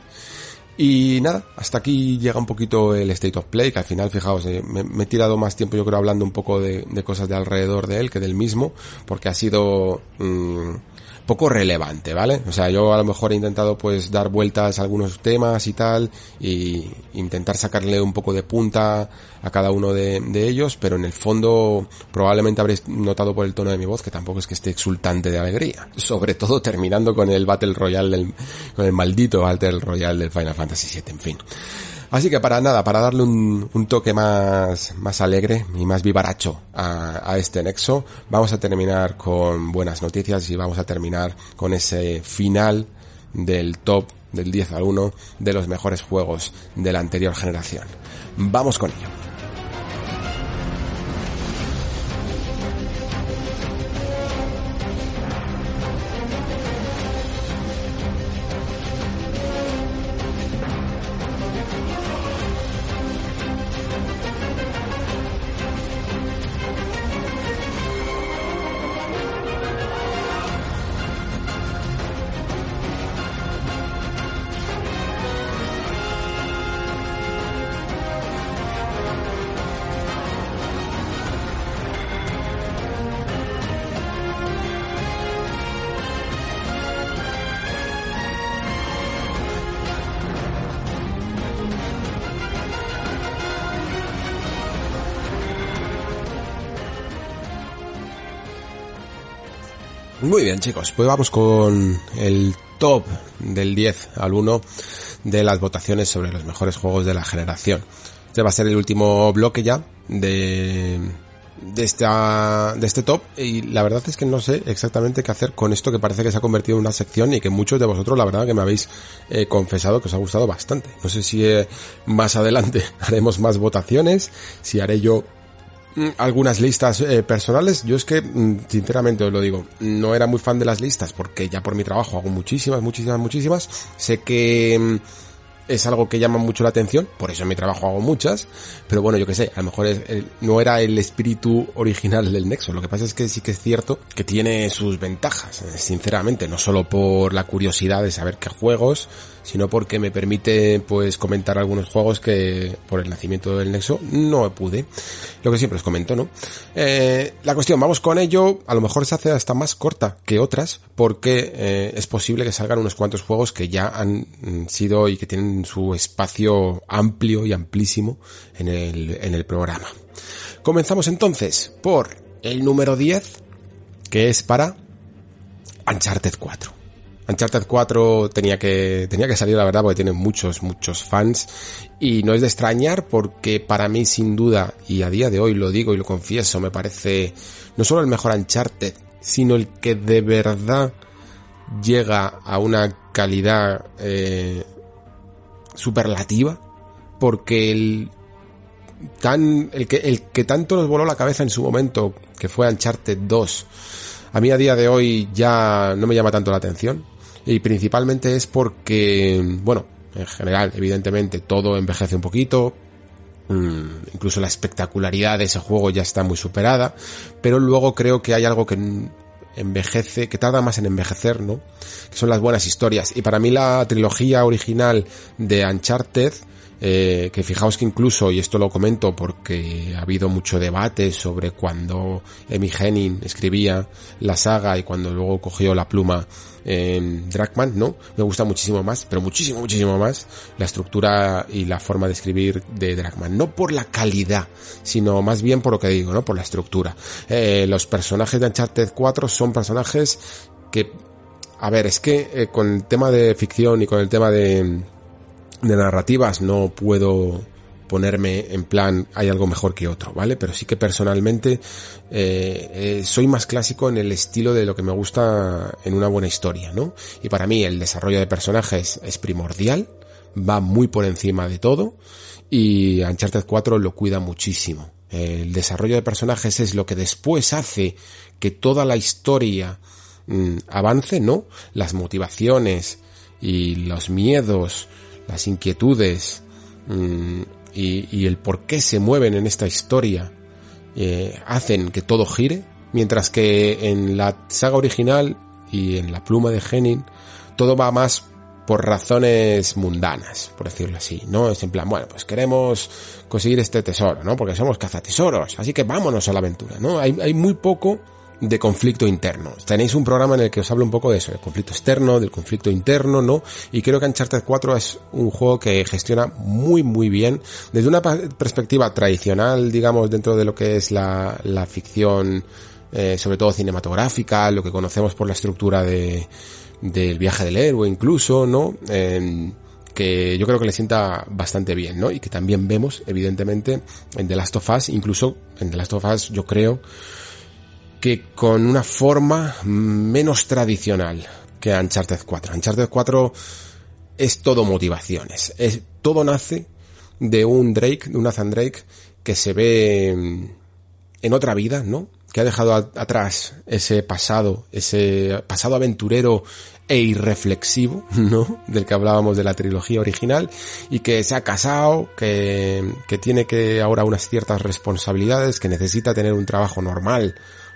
Y nada, hasta aquí llega un poquito el State of Play, que al final, fijaos, eh, me, he tirado más tiempo yo creo hablando un poco de, cosas de alrededor de él que del mismo, porque ha sido mmm, poco relevante, ¿vale? O sea, yo a lo mejor he intentado pues dar vueltas a algunos temas y tal, y intentar sacarle un poco de punta a cada uno de, de ellos, pero en el fondo probablemente habréis notado por el tono de mi voz que tampoco es que esté exultante de alegría. Sobre todo terminando con el Battle Royale del, con el maldito Battle Royale del Final Fantasy VII, en fin. Así que para nada, para darle un, toque más, más alegre y más vivaracho a, a, este nexo, vamos a terminar con buenas noticias y vamos a terminar con ese final del top del 10 al 1 de los mejores juegos de la anterior generación. Vamos con ello. Chicos, pues vamos con el top del 10 al 1 de las votaciones sobre los mejores juegos de la generación. Este va a ser el último bloque ya de, de esta, de este top y la verdad es que no sé exactamente qué hacer con esto que parece que se ha convertido en una sección y que muchos de vosotros la verdad que me habéis eh, confesado que os ha gustado bastante. No sé si eh, más adelante [laughs] haremos más votaciones, si haré yo algunas listas eh, personales. Yo es que, mm, sinceramente os lo digo, no era muy fan de las listas porque ya por mi trabajo hago muchísimas, muchísimas, muchísimas. Sé que mm, es algo que llama mucho la atención, por eso en mi trabajo hago muchas, pero bueno, yo que sé, a lo mejor no era el espíritu original del Nexo, lo que pasa es que sí que es cierto que tiene sus ventajas, eh, sinceramente, no solo por la curiosidad de saber qué juegos, sino porque me permite pues comentar algunos juegos que por el nacimiento del Nexo no pude. Lo que siempre os comento, ¿no? Eh, la cuestión, vamos con ello, a lo mejor se hace hasta más corta que otras, porque eh, es posible que salgan unos cuantos juegos que ya han mm, sido y que tienen su espacio amplio y amplísimo en el, en el programa. Comenzamos entonces por el número 10, que es para Uncharted 4. Uncharted 4 tenía que, tenía que salir, la verdad, porque tiene muchos, muchos fans. Y no es de extrañar porque para mí, sin duda, y a día de hoy lo digo y lo confieso, me parece no solo el mejor Uncharted, sino el que de verdad llega a una calidad eh, superlativa. Porque el, tan, el que, el que tanto nos voló la cabeza en su momento, que fue Uncharted 2, a mí a día de hoy ya no me llama tanto la atención y principalmente es porque, bueno, en general, evidentemente, todo envejece un poquito, mm, incluso la espectacularidad de ese juego ya está muy superada, pero luego creo que hay algo que envejece, que tarda más en envejecer, ¿no? Que son las buenas historias. Y para mí la trilogía original de Uncharted, eh, que fijaos que incluso, y esto lo comento porque ha habido mucho debate sobre cuando Emi Henning escribía la saga y cuando luego cogió la pluma en Dragman, ¿no? Me gusta muchísimo más, pero muchísimo, muchísimo más la estructura y la forma de escribir de Dragman. No por la calidad, sino más bien por lo que digo, ¿no? Por la estructura. Eh, los personajes de Uncharted 4 son personajes que, a ver, es que eh, con el tema de ficción y con el tema de, de narrativas no puedo ponerme en plan hay algo mejor que otro, ¿vale? Pero sí que personalmente eh, eh, soy más clásico en el estilo de lo que me gusta en una buena historia, ¿no? Y para mí el desarrollo de personajes es primordial, va muy por encima de todo y Uncharted 4 lo cuida muchísimo. El desarrollo de personajes es lo que después hace que toda la historia mm, avance, ¿no? Las motivaciones y los miedos, las inquietudes, mm, y, el por qué se mueven en esta historia eh, hacen que todo gire, mientras que en la saga original y en la pluma de Henning todo va más por razones mundanas, por decirlo así, ¿no? Es en plan, bueno, pues queremos conseguir este tesoro, ¿no? Porque somos cazatesoros, así que vámonos a la aventura, ¿no? Hay, hay muy poco de conflicto interno. Tenéis un programa en el que os hablo un poco de eso, del conflicto externo, del conflicto interno, ¿no? Y creo que Uncharted 4 es un juego que gestiona muy muy bien desde una perspectiva tradicional, digamos, dentro de lo que es la, la ficción, eh, sobre todo cinematográfica, lo que conocemos por la estructura de, del viaje del héroe incluso, ¿no? que yo creo que le sienta bastante bien, ¿no? Y que también vemos, evidentemente, en The Last of Us, incluso en The Last of Us, yo creo, que con una forma menos tradicional que Uncharted 4. Uncharted 4 es todo motivaciones. Es, todo nace de un Drake, de un Nathan Drake, que se ve en otra vida, ¿no? Que ha dejado atrás ese pasado, ese pasado aventurero e irreflexivo, [laughs] ¿no? Del que hablábamos de la trilogía original y que se ha casado, que, que tiene que ahora unas ciertas responsabilidades, que necesita tener un trabajo normal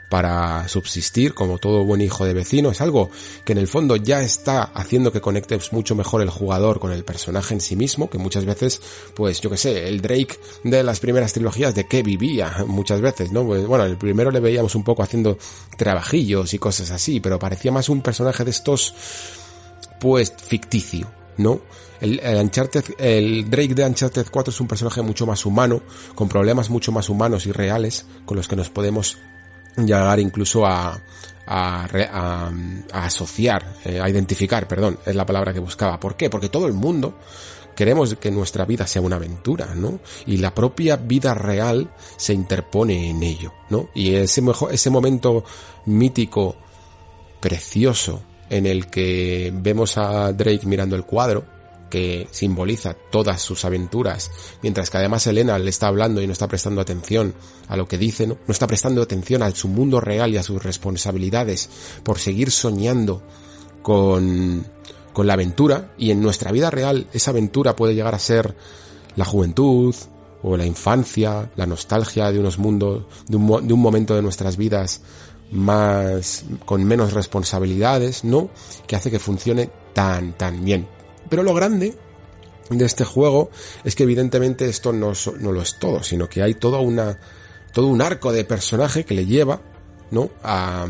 para subsistir como todo buen hijo de vecino. Es algo que en el fondo ya está haciendo que conectes mucho mejor el jugador con el personaje en sí mismo, que muchas veces, pues yo que sé, el Drake de las primeras trilogías de qué vivía muchas veces, ¿no? Pues, bueno, el primero le veíamos un poco haciendo trabajillos y cosas así, pero parecía más un personaje de estos, pues ficticio, ¿no? El, el, el Drake de Uncharted 4 es un personaje mucho más humano, con problemas mucho más humanos y reales, con los que nos podemos llegar incluso a, a, asociar, eh, a identificar, perdón, es la palabra que buscaba. ¿Por qué? Porque todo el mundo queremos que nuestra vida sea una aventura, ¿no? Y la propia vida real se interpone en ello, ¿no? Y ese, ese momento mítico, precioso, en el que vemos a Drake mirando el cuadro, que simboliza todas sus aventuras, mientras que además Elena le está hablando y no está prestando atención a lo que dice, ¿no? no está prestando atención a su mundo real y a sus responsabilidades por seguir soñando con, con la aventura y en nuestra vida real esa aventura puede llegar a ser la juventud o la infancia, la nostalgia de unos mundos, de un, de un momento de nuestras vidas más, con menos responsabilidades, ¿no? Que hace que funcione tan, tan bien. Pero lo grande de este juego es que evidentemente esto no, no lo es todo, sino que hay toda una, todo un arco de personaje que le lleva, ¿no? A,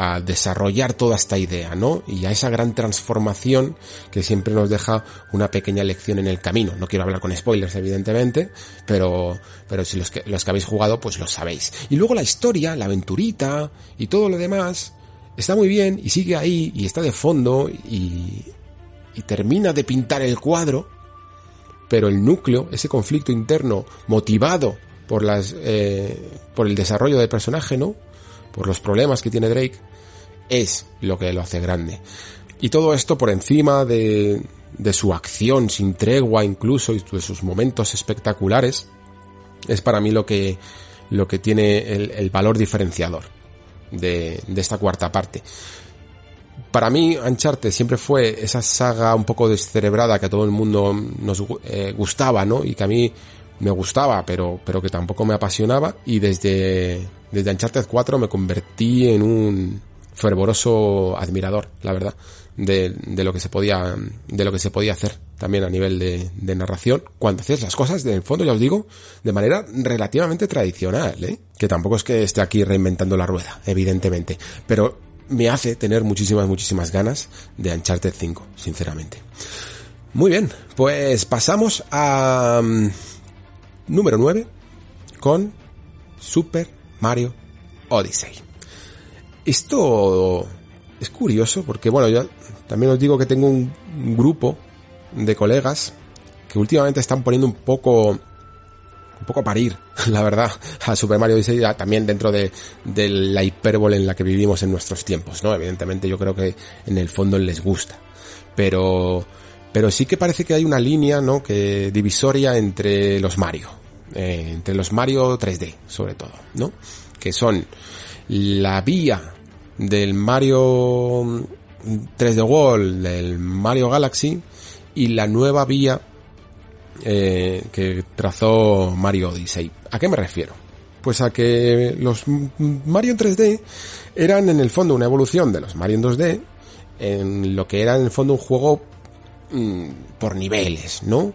a desarrollar toda esta idea, ¿no? Y a esa gran transformación que siempre nos deja una pequeña lección en el camino. No quiero hablar con spoilers, evidentemente, pero, pero si los que, los que habéis jugado, pues lo sabéis. Y luego la historia, la aventurita y todo lo demás está muy bien y sigue ahí y está de fondo y, y termina de pintar el cuadro, pero el núcleo, ese conflicto interno motivado por las, eh, por el desarrollo del personaje, ¿no? por los problemas que tiene Drake, es lo que lo hace grande. Y todo esto por encima de, de su acción sin tregua incluso y de sus momentos espectaculares, es para mí lo que, lo que tiene el, el valor diferenciador de, de esta cuarta parte para mí Uncharted siempre fue esa saga un poco descerebrada que a todo el mundo nos eh, gustaba, ¿no? Y que a mí me gustaba, pero, pero que tampoco me apasionaba. Y desde, desde Uncharted 4 me convertí en un fervoroso admirador, la verdad, de, de lo que se podía, de lo que se podía hacer también a nivel de, narración, cuando haces las cosas, de fondo, ya os digo, de manera relativamente tradicional, ¿eh? Que tampoco es que esté aquí reinventando la rueda, evidentemente. Pero me hace tener muchísimas, muchísimas ganas de Uncharted 5, sinceramente. Muy bien, pues pasamos a mm, número 9 con Super Mario Odyssey. Esto es curioso porque, bueno, yo también os digo que tengo un grupo de colegas que últimamente están poniendo un poco un poco a parir, [laughs] la verdad, a Super Mario Odyssey también dentro de, la hipérbole en la que vivimos en nuestros tiempos, ¿no? Evidentemente yo creo que en el fondo les gusta. Pero, pero sí que parece que hay una línea, ¿no? Que divisoria entre los Mario. Eh, entre los Mario 3D, sobre todo, ¿no? Que son la vía del Mario 3D World, del Mario Galaxy, y la nueva vía eh, que trazó Mario Odyssey. ¿A qué me refiero? Pues a que los Mario en 3D eran en el fondo una evolución de los Mario en 2D, en lo que era en el fondo un juego mm, por niveles, ¿no?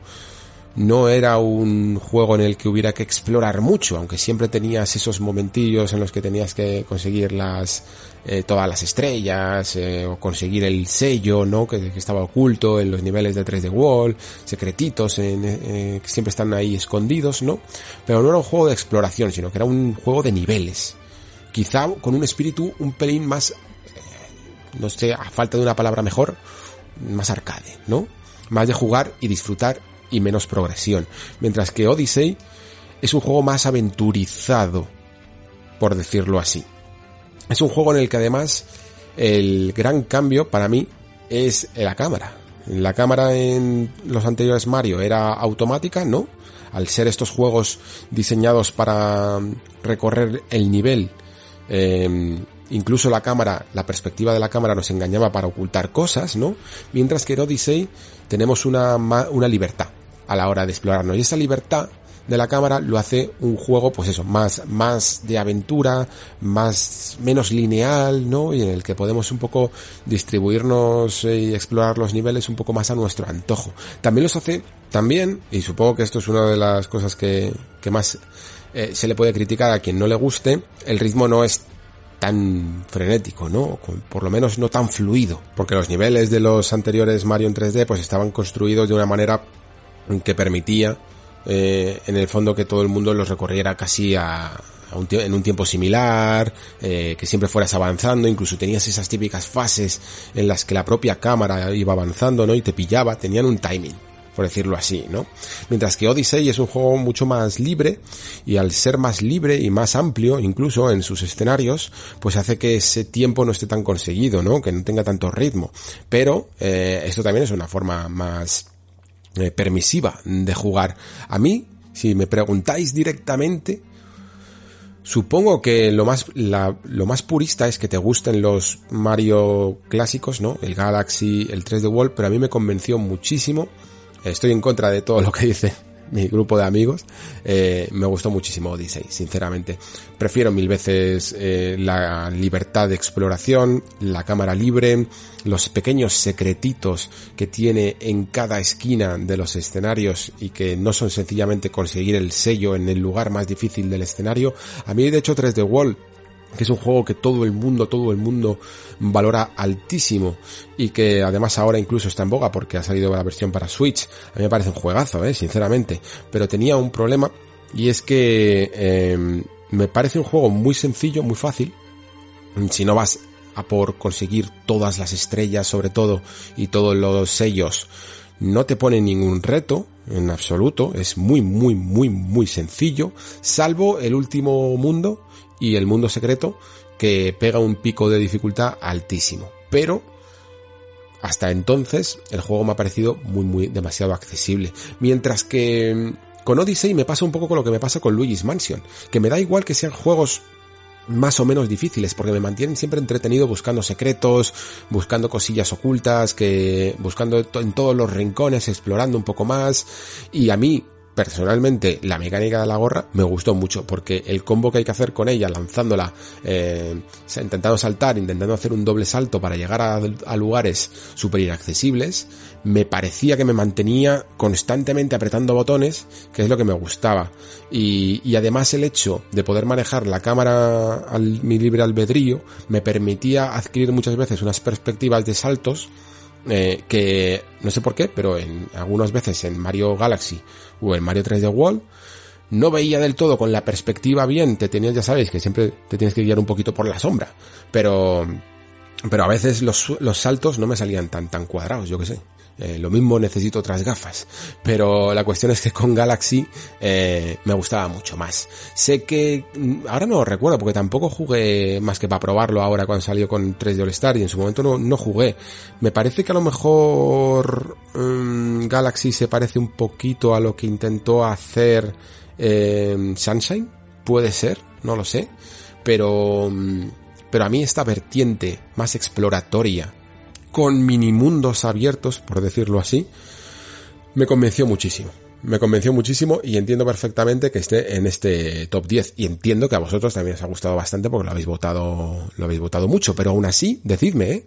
No era un juego en el que hubiera que explorar mucho, aunque siempre tenías esos momentillos en los que tenías que conseguir las eh, todas las estrellas eh, o conseguir el sello, ¿no? Que, estaba oculto en los niveles de 3D Wall, secretitos en, eh, que siempre están ahí escondidos, ¿no? Pero no era un juego de exploración, sino que era un juego de niveles. Quizá con un espíritu un pelín más no sé, a falta de una palabra mejor, más arcade, ¿no? Más de jugar y disfrutar y menos progresión. Mientras que Odyssey es un juego más aventurizado, por decirlo así. Es un juego en el que además el gran cambio para mí es la cámara. La cámara en los anteriores Mario era automática, ¿no? Al ser estos juegos diseñados para recorrer el nivel, eh, incluso la cámara, la perspectiva de la cámara nos engañaba para ocultar cosas, ¿no? Mientras que en Odyssey tenemos una, una libertad a la hora de explorarnos. Y esa libertad de la cámara lo hace un juego, pues eso, más, más de aventura, más, menos lineal, ¿no? Y en el que podemos un poco distribuirnos y explorar los niveles un poco más a nuestro antojo. También los hace, también, y supongo que esto es una de las cosas que, que más eh, se le puede criticar a quien no le guste, el ritmo no es tan frenético, ¿no? Por lo menos no tan fluido, porque los niveles de los anteriores Mario en 3D pues estaban construidos de una manera que permitía eh, en el fondo que todo el mundo los recorriera casi a, en un tiempo similar, eh, que siempre fueras avanzando, incluso tenías esas típicas fases en las que la propia cámara iba avanzando, ¿no? Y te pillaba, tenían un timing por decirlo así, ¿no? Mientras que Odyssey es un juego mucho más libre y al ser más libre y más amplio incluso en sus escenarios, pues hace que ese tiempo no esté tan conseguido, ¿no? Que no tenga tanto ritmo. Pero eh, esto también es una forma más eh, permisiva de jugar. A mí, si me preguntáis directamente, Supongo que lo más, lo más purista es que te gusten los Mario clásicos, ¿no? El Galaxy, el 3D World, pero a mí me convenció muchísimo Estoy en contra de todo lo que dice mi grupo de amigos. Eh, me gustó muchísimo Odyssey, sinceramente. Prefiero mil veces eh, la libertad de exploración, la cámara libre, los pequeños secretitos que tiene en cada esquina de los escenarios y que no son sencillamente conseguir el sello en el lugar más difícil del escenario. A mí, de hecho, 3D World que es un juego que todo el mundo, todo el mundo valora altísimo y que además ahora incluso está en boga porque ha salido la versión para Switch. A mí me parece un juegazo, eh, sinceramente. Pero tenía un problema y es que eh, me parece un juego muy sencillo, muy fácil. Si no vas a por conseguir todas las estrellas sobre todo y todos los sellos, no te pone ningún reto en absoluto. Es muy, muy, muy, muy sencillo. Salvo el último mundo y el mundo secreto que pega un pico de dificultad altísimo. Pero hasta entonces el juego me ha parecido muy muy demasiado accesible. Mientras que mm, con Odyssey me pasa un poco con lo que me pasa con Luigi's Mansion, que me da igual que sean juegos más o menos difíciles porque me mantienen siempre entretenido buscando secretos, buscando cosillas ocultas, que buscando en todos los rincones, explorando un poco más y a mí personalmente la mecánica de la gorra me gustó mucho porque el combo que hay que hacer con ella lanzándola eh, intentando saltar intentando hacer un doble salto para llegar a, lugares súper inaccesibles me parecía que me mantenía constantemente apretando botones que es lo que me gustaba. Y, y además el hecho de poder manejar la cámara al mi libre albedrío me permitía adquirir muchas veces unas perspectivas de saltos eh, que no sé por qué, pero en algunas veces en Mario Galaxy o en Mario 3D World no veía del todo con la perspectiva bien, te tenías, ya sabéis, que siempre te tienes que guiar un poquito por la sombra, pero pero a veces los, los saltos no me salían tan tan cuadrados, yo que sé. Eh, lo mismo necesito otras gafas. Pero la cuestión es que con Galaxy eh, me gustaba mucho más. Sé que mm, ahora no lo recuerdo porque tampoco jugué más que para probarlo ahora cuando salió con 3D All Star y en su momento no, no jugué. Me parece que a lo mejor mm, Galaxy se parece un poquito a lo que intentó hacer eh, Sunshine. Puede ser, no lo sé. Pero, mm, pero a mí esta vertiente más exploratoria con minimundos abiertos, por decirlo así, me convenció muchísimo. Me convenció muchísimo y entiendo perfectamente que esté en este top 10. Y entiendo que a vosotros también os ha gustado bastante porque lo habéis votado, lo habéis votado mucho. Pero aún así, decidme, ¿eh?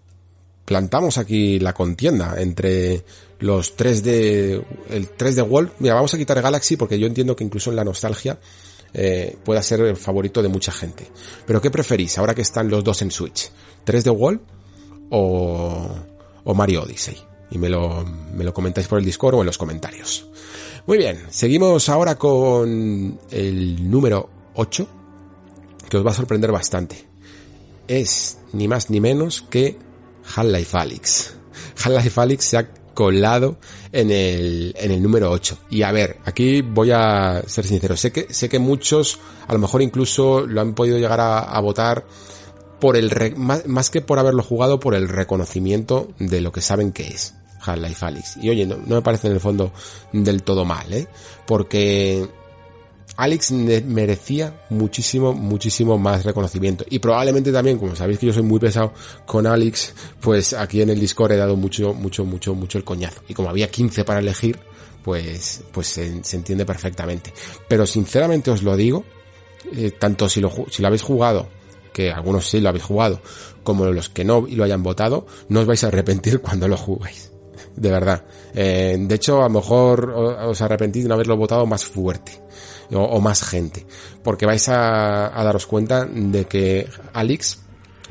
Plantamos aquí la contienda entre los 3D, el 3D World. Mira, vamos a quitar Galaxy porque yo entiendo que incluso en la nostalgia eh, pueda ser el favorito de mucha gente. Pero ¿qué preferís ahora que están los dos en Switch? ¿3D World o, o Mario Odyssey. Y me lo, me lo comentáis por el Discord o en los comentarios. Muy bien, seguimos ahora con el número 8, que os va a sorprender bastante. Es ni más ni menos que Half-Life Alyx. [laughs] Half-Life Alyx se ha colado en el, en el número 8. Y a ver, aquí voy a ser sincero, sé que, sé que muchos a lo mejor incluso lo han podido llegar a, a votar por el más, que por haberlo jugado, por el reconocimiento de lo que saben que es Half-Life Alyx. Y oye, no, me parece en el fondo del todo mal, ¿eh? Porque Alex merecía muchísimo, muchísimo más reconocimiento. Y probablemente también, como sabéis que yo soy muy pesado con Alex, pues aquí en el Discord he dado mucho, mucho, mucho, mucho el coñazo. Y como había 15 para elegir, pues, pues se, entiende perfectamente. Pero sinceramente os lo digo, eh, tanto si lo, si lo habéis jugado que algunos sí lo habéis jugado, como los que no y lo hayan votado, no os vais a arrepentir [laughs] cuando lo juguéis. De verdad. Eh, de hecho, a lo mejor os arrepentís de no haberlo votado más fuerte. O, más gente. Porque vais a, daros cuenta de que Alex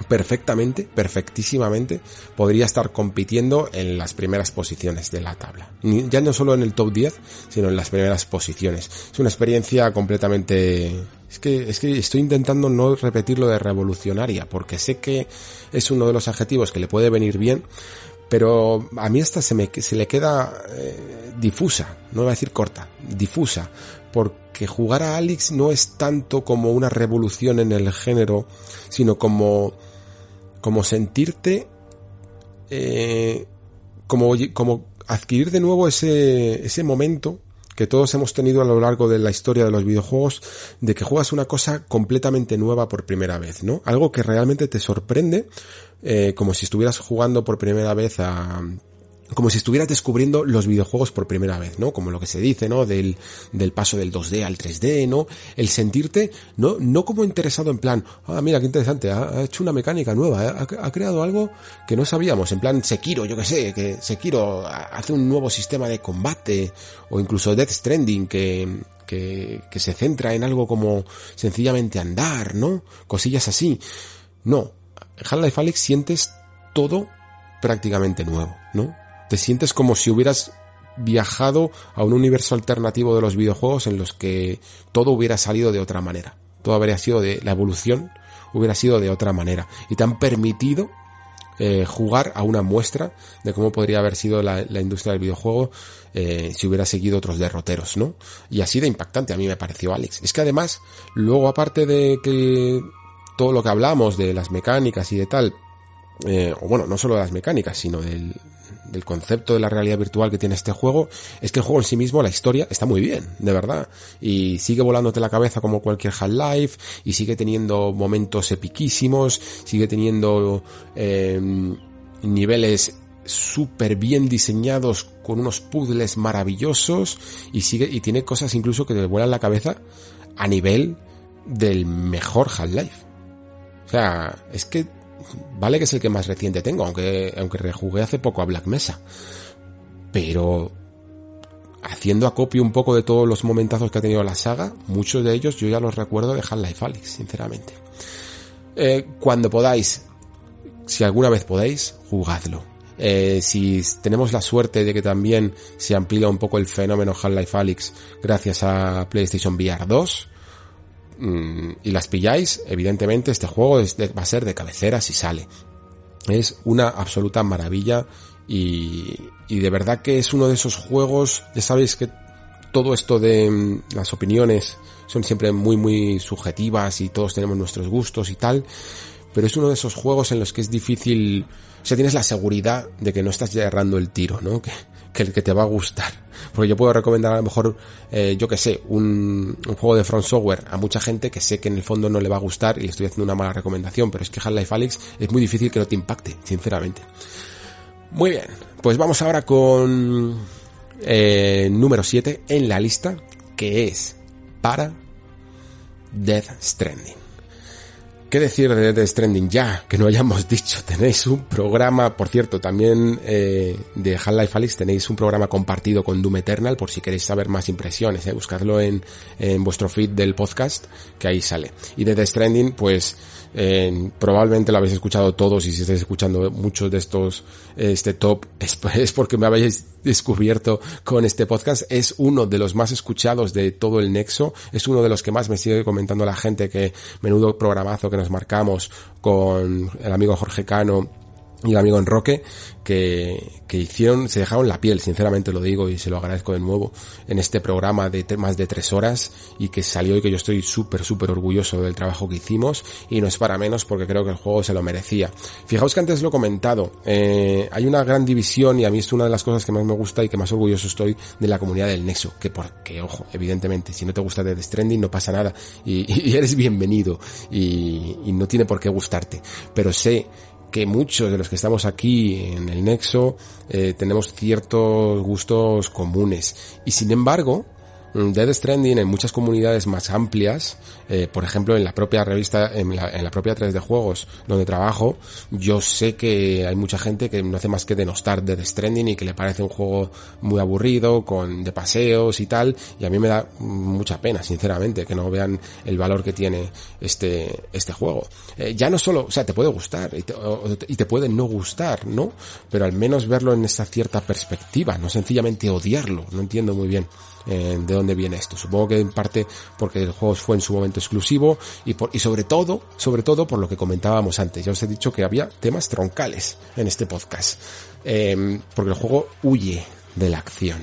perfectamente, perfectísimamente, podría estar compitiendo en las primeras posiciones de la tabla. Ya no solo en el top 10, sino en las primeras posiciones. Es una experiencia completamente Es que, es que estoy intentando no repetir lo de revolucionaria, porque sé que es uno de los adjetivos que le puede venir bien, pero a mí esta se, me, le queda eh, difusa, no voy a decir corta, difusa, porque jugar a Alex no es tanto como una revolución en el género, sino como, como sentirte, eh, como, como adquirir de nuevo ese, ese momento que todos hemos tenido a lo largo de la historia de los videojuegos, de que juegas una cosa completamente nueva por primera vez, ¿no? Algo que realmente te sorprende, eh, como si estuvieras jugando por primera vez a, como si estuvieras descubriendo los videojuegos por primera vez, ¿no? Como lo que se dice, ¿no? Del, del paso del 2D al 3D, ¿no? El sentirte, no, no como interesado en plan, ah, mira, qué interesante, ha, hecho una mecánica nueva, ha, creado algo que no sabíamos, en plan Sekiro, yo que sé, que Sekiro hace un nuevo sistema de combate, o incluso Death Stranding, que, que, se centra en algo como sencillamente andar, ¿no? Cosillas así. No, Half-Life Alyx sientes todo prácticamente nuevo, ¿no? Te sientes como si hubieras viajado a un universo alternativo de los videojuegos en los que todo hubiera salido de otra manera. Todo habría sido de la evolución, hubiera sido de otra manera. Y te han permitido eh, jugar a una muestra de cómo podría haber sido la, industria del videojuego eh, si hubiera seguido otros derroteros, ¿no? Y así de impactante a mí me pareció Alex. Es que además, luego aparte de que todo lo que hablamos de las mecánicas y de tal, eh, o bueno, no solo de las mecánicas, sino del, del concepto de la realidad virtual que tiene este juego, es que el juego en sí mismo, la historia, está muy bien, de verdad. Y sigue volándote la cabeza como cualquier Half-Life, y sigue teniendo momentos epiquísimos, sigue teniendo eh, niveles súper bien diseñados con unos puzzles maravillosos y sigue y tiene cosas incluso que te vuelan la cabeza a nivel del mejor Half-Life. O sea, es que vale que es el que más reciente tengo, aunque, aunque rejugué hace poco a Black Mesa. Pero haciendo acopio un poco de todos los momentazos que ha tenido la saga, muchos de ellos yo ya los recuerdo de Half-Life Alyx, sinceramente. Eh, cuando podáis, si alguna vez podéis, jugadlo. Eh, si tenemos la suerte de que también se amplía un poco el fenómeno Half-Life Alyx gracias a PlayStation VR 2, Mm, y las pilláis, evidentemente este juego va a ser de cabecera si sale. Es una absoluta maravilla y, y de verdad que es uno de esos juegos, ya sabéis que todo esto de mm, las opiniones son siempre muy muy subjetivas y todos tenemos nuestros gustos y tal, pero es uno de esos juegos en los que es difícil, o sea, tienes la seguridad de que no estás errando el tiro, ¿no? [laughs] que el que te va a gustar. Porque yo puedo recomendar a lo mejor, eh, yo que sé, un, un, juego de Front Software a mucha gente que sé que en el fondo no le va a gustar y le estoy haciendo una mala recomendación, pero es que Half-Life Alyx es muy difícil que no te impacte, sinceramente. Muy bien, pues vamos ahora con eh, número 7 en la lista, que es para Death Stranding. ¿Qué decir de Death Stranding ya? Que no hayamos [laughs] dicho. Tenéis un programa, por cierto, también eh, de Half-Life Alyx tenéis un programa compartido con Doom Eternal por si queréis saber más impresiones. Eh. Buscadlo en, en vuestro feed del podcast, que ahí sale. Y de Death Stranding, pues eh, probablemente lo habéis escuchado todos y si estáis escuchando muchos de estos, este top, es, [laughs] es, porque me habéis descubierto con este podcast. Es uno de los más escuchados de todo el Nexo. Es uno de los que más me sigue comentando la gente que menudo programazo que nos marcamos con el amigo Jorge Cano y el amigo Enroque que, que hicieron, se dejaron la piel, sinceramente lo digo y se lo agradezco de nuevo, en este programa de más de tres horas y que salió y que yo estoy súper, súper orgulloso del trabajo que hicimos y no es para menos porque creo que el juego se lo merecía. Fijaos que antes lo he comentado, eh, hay una gran división y a mí es una de las cosas que más me gusta y que más orgulloso estoy de la comunidad del Nexo, que porque, ojo, evidentemente, si no te gusta Death Stranding no pasa nada y, [laughs] y eres bienvenido y, y no tiene por qué gustarte, pero sé que muchos de los que estamos aquí en el Nexo eh, tenemos ciertos gustos comunes. Y sin embargo, Dead Stranding en muchas comunidades más amplias, eh, por ejemplo en la propia revista, en la, propia 3 de juegos donde trabajo, yo sé que hay mucha gente que no hace más que denostar Dead Stranding y que le parece un juego muy aburrido, con de paseos y tal, y a mí me da mucha pena, sinceramente, que no vean el valor que tiene este, este juego. Eh, ya no solo, o sea, te puede gustar y te, y te puede no gustar, ¿no? Pero al menos verlo en esa cierta perspectiva, no sencillamente odiarlo, no entiendo muy bien de dónde viene esto. Supongo que en parte porque el juego fue en su momento exclusivo y, por, y sobre todo, sobre todo por lo que comentábamos antes. Ya os he dicho que había temas troncales en este podcast. Em, porque el juego huye de la acción.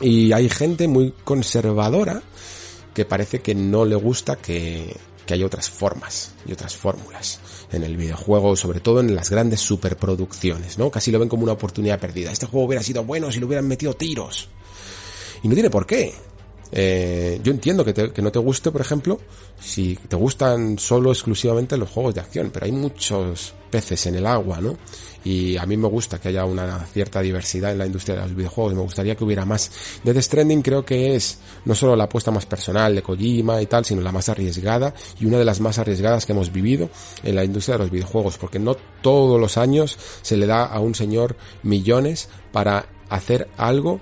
Y hay gente muy conservadora que parece que no le gusta que, que hay otras formas y otras fórmulas en el videojuego, sobre todo en las grandes superproducciones, ¿no? Casi lo ven como una oportunidad perdida. Este juego hubiera sido bueno si le hubieran metido tiros. Y no tiene por qué. Eh, yo entiendo que, que, no te guste, por ejemplo, si te gustan solo exclusivamente los juegos de acción, pero hay muchos peces en el agua, ¿no? Y a mí me gusta que haya una cierta diversidad en la industria de los videojuegos, me gustaría que hubiera más. Death Stranding creo que es no solo la apuesta más personal de Kojima y tal, sino la más arriesgada y una de las más arriesgadas que hemos vivido en la industria de los videojuegos, porque no todos los años se le da a un señor millones para hacer algo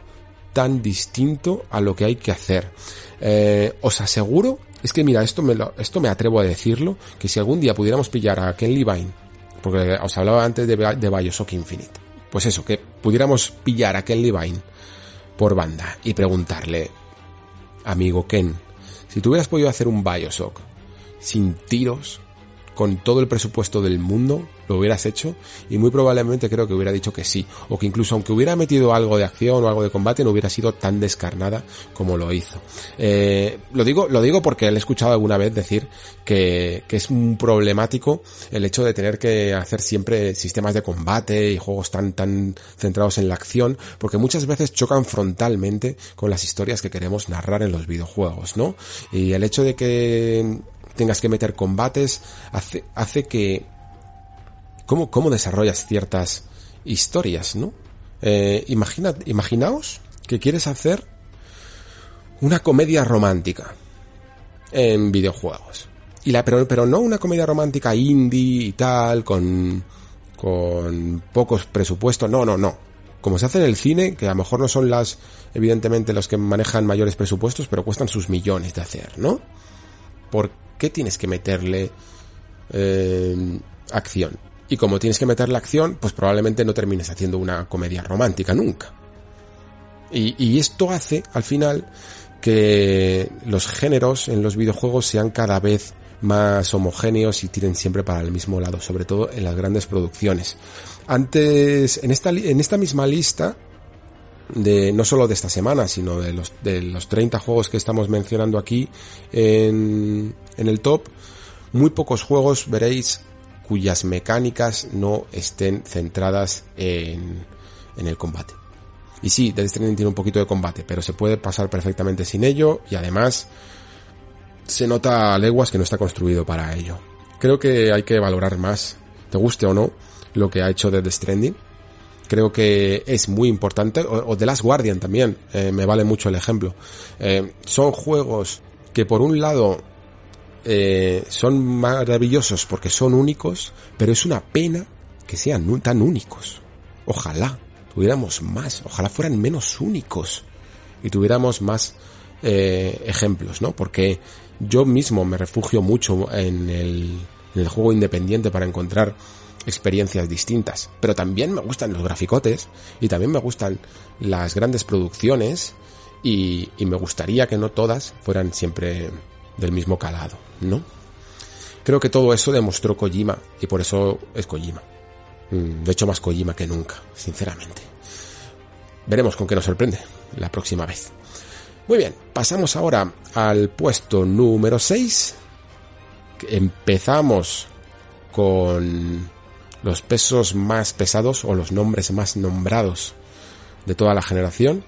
tan distinto a lo que hay que hacer. Eh, os aseguro, es que mira, esto me, esto me atrevo a decirlo, que si algún día pudiéramos pillar a Ken Levine, porque os hablaba antes de, de Bioshock Infinite, pues eso, que pudiéramos pillar a Ken Levine por banda y preguntarle, amigo Ken, si tú hubieras podido hacer un Bioshock sin tiros, con todo el presupuesto del mundo, lo hubieras hecho y muy probablemente creo que hubiera dicho que sí, o que incluso aunque hubiera metido algo de acción o algo de combate no hubiera sido tan descarnada como lo hizo. Eh, lo digo, lo digo porque le he escuchado alguna vez decir que, que es un problemático el hecho de tener que hacer siempre sistemas de combate y juegos tan, tan centrados en la acción, porque muchas veces chocan frontalmente con las historias que queremos narrar en los videojuegos, ¿no? Y el hecho de que tengas que meter combates, hace, hace que... ¿Cómo, cómo desarrollas ciertas historias, no? Eh, imagina, imaginaos que quieres hacer una comedia romántica en videojuegos. Y la, pero, pero no una comedia romántica indie y tal, con, con pocos presupuestos, no, no, no. Como se hace en el cine, que a lo mejor no son las, evidentemente, los que manejan mayores presupuestos, pero cuestan sus millones de hacer, ¿no? ¿Por qué tienes que meterle eh, acción? Y como tienes que meterle acción, pues probablemente no termines haciendo una comedia romántica nunca. Y, esto hace, al final, que los géneros en los videojuegos sean cada vez más homogéneos y tiren siempre para el mismo lado, sobre todo en las grandes producciones. Antes, en esta, en esta misma lista, de no solo de esta semana, sino de los, de los 30 juegos que estamos mencionando aquí en, en el top, muy pocos juegos veréis cuyas mecánicas no estén centradas en, en el combate. Y sí, Death Stranding tiene un poquito de combate, pero se puede pasar perfectamente sin ello y además se nota a leguas que no está construido para ello. Creo que hay que valorar más, te guste o no, lo que ha hecho Death Stranding creo que es muy importante, o, The Last Guardian también, eh, me vale mucho el ejemplo. Eh, son juegos que por un lado eh, son maravillosos porque son únicos, pero es una pena que sean tan únicos. Ojalá tuviéramos más, ojalá fueran menos únicos y tuviéramos más eh, ejemplos, ¿no? Porque yo mismo me refugio mucho en el juego independiente para encontrar experiencias distintas. Pero también me gustan los graficotes y también me gustan las grandes producciones y, me gustaría que no todas fueran siempre del mismo calado, ¿no? Creo que todo eso demostró Kojima y por eso es Kojima. Mm, de hecho, más Kojima que nunca, sinceramente. Veremos con qué nos sorprende la próxima vez. Muy bien, pasamos ahora al puesto número 6. Empezamos con los pesos más pesados o los nombres más nombrados de toda la generación.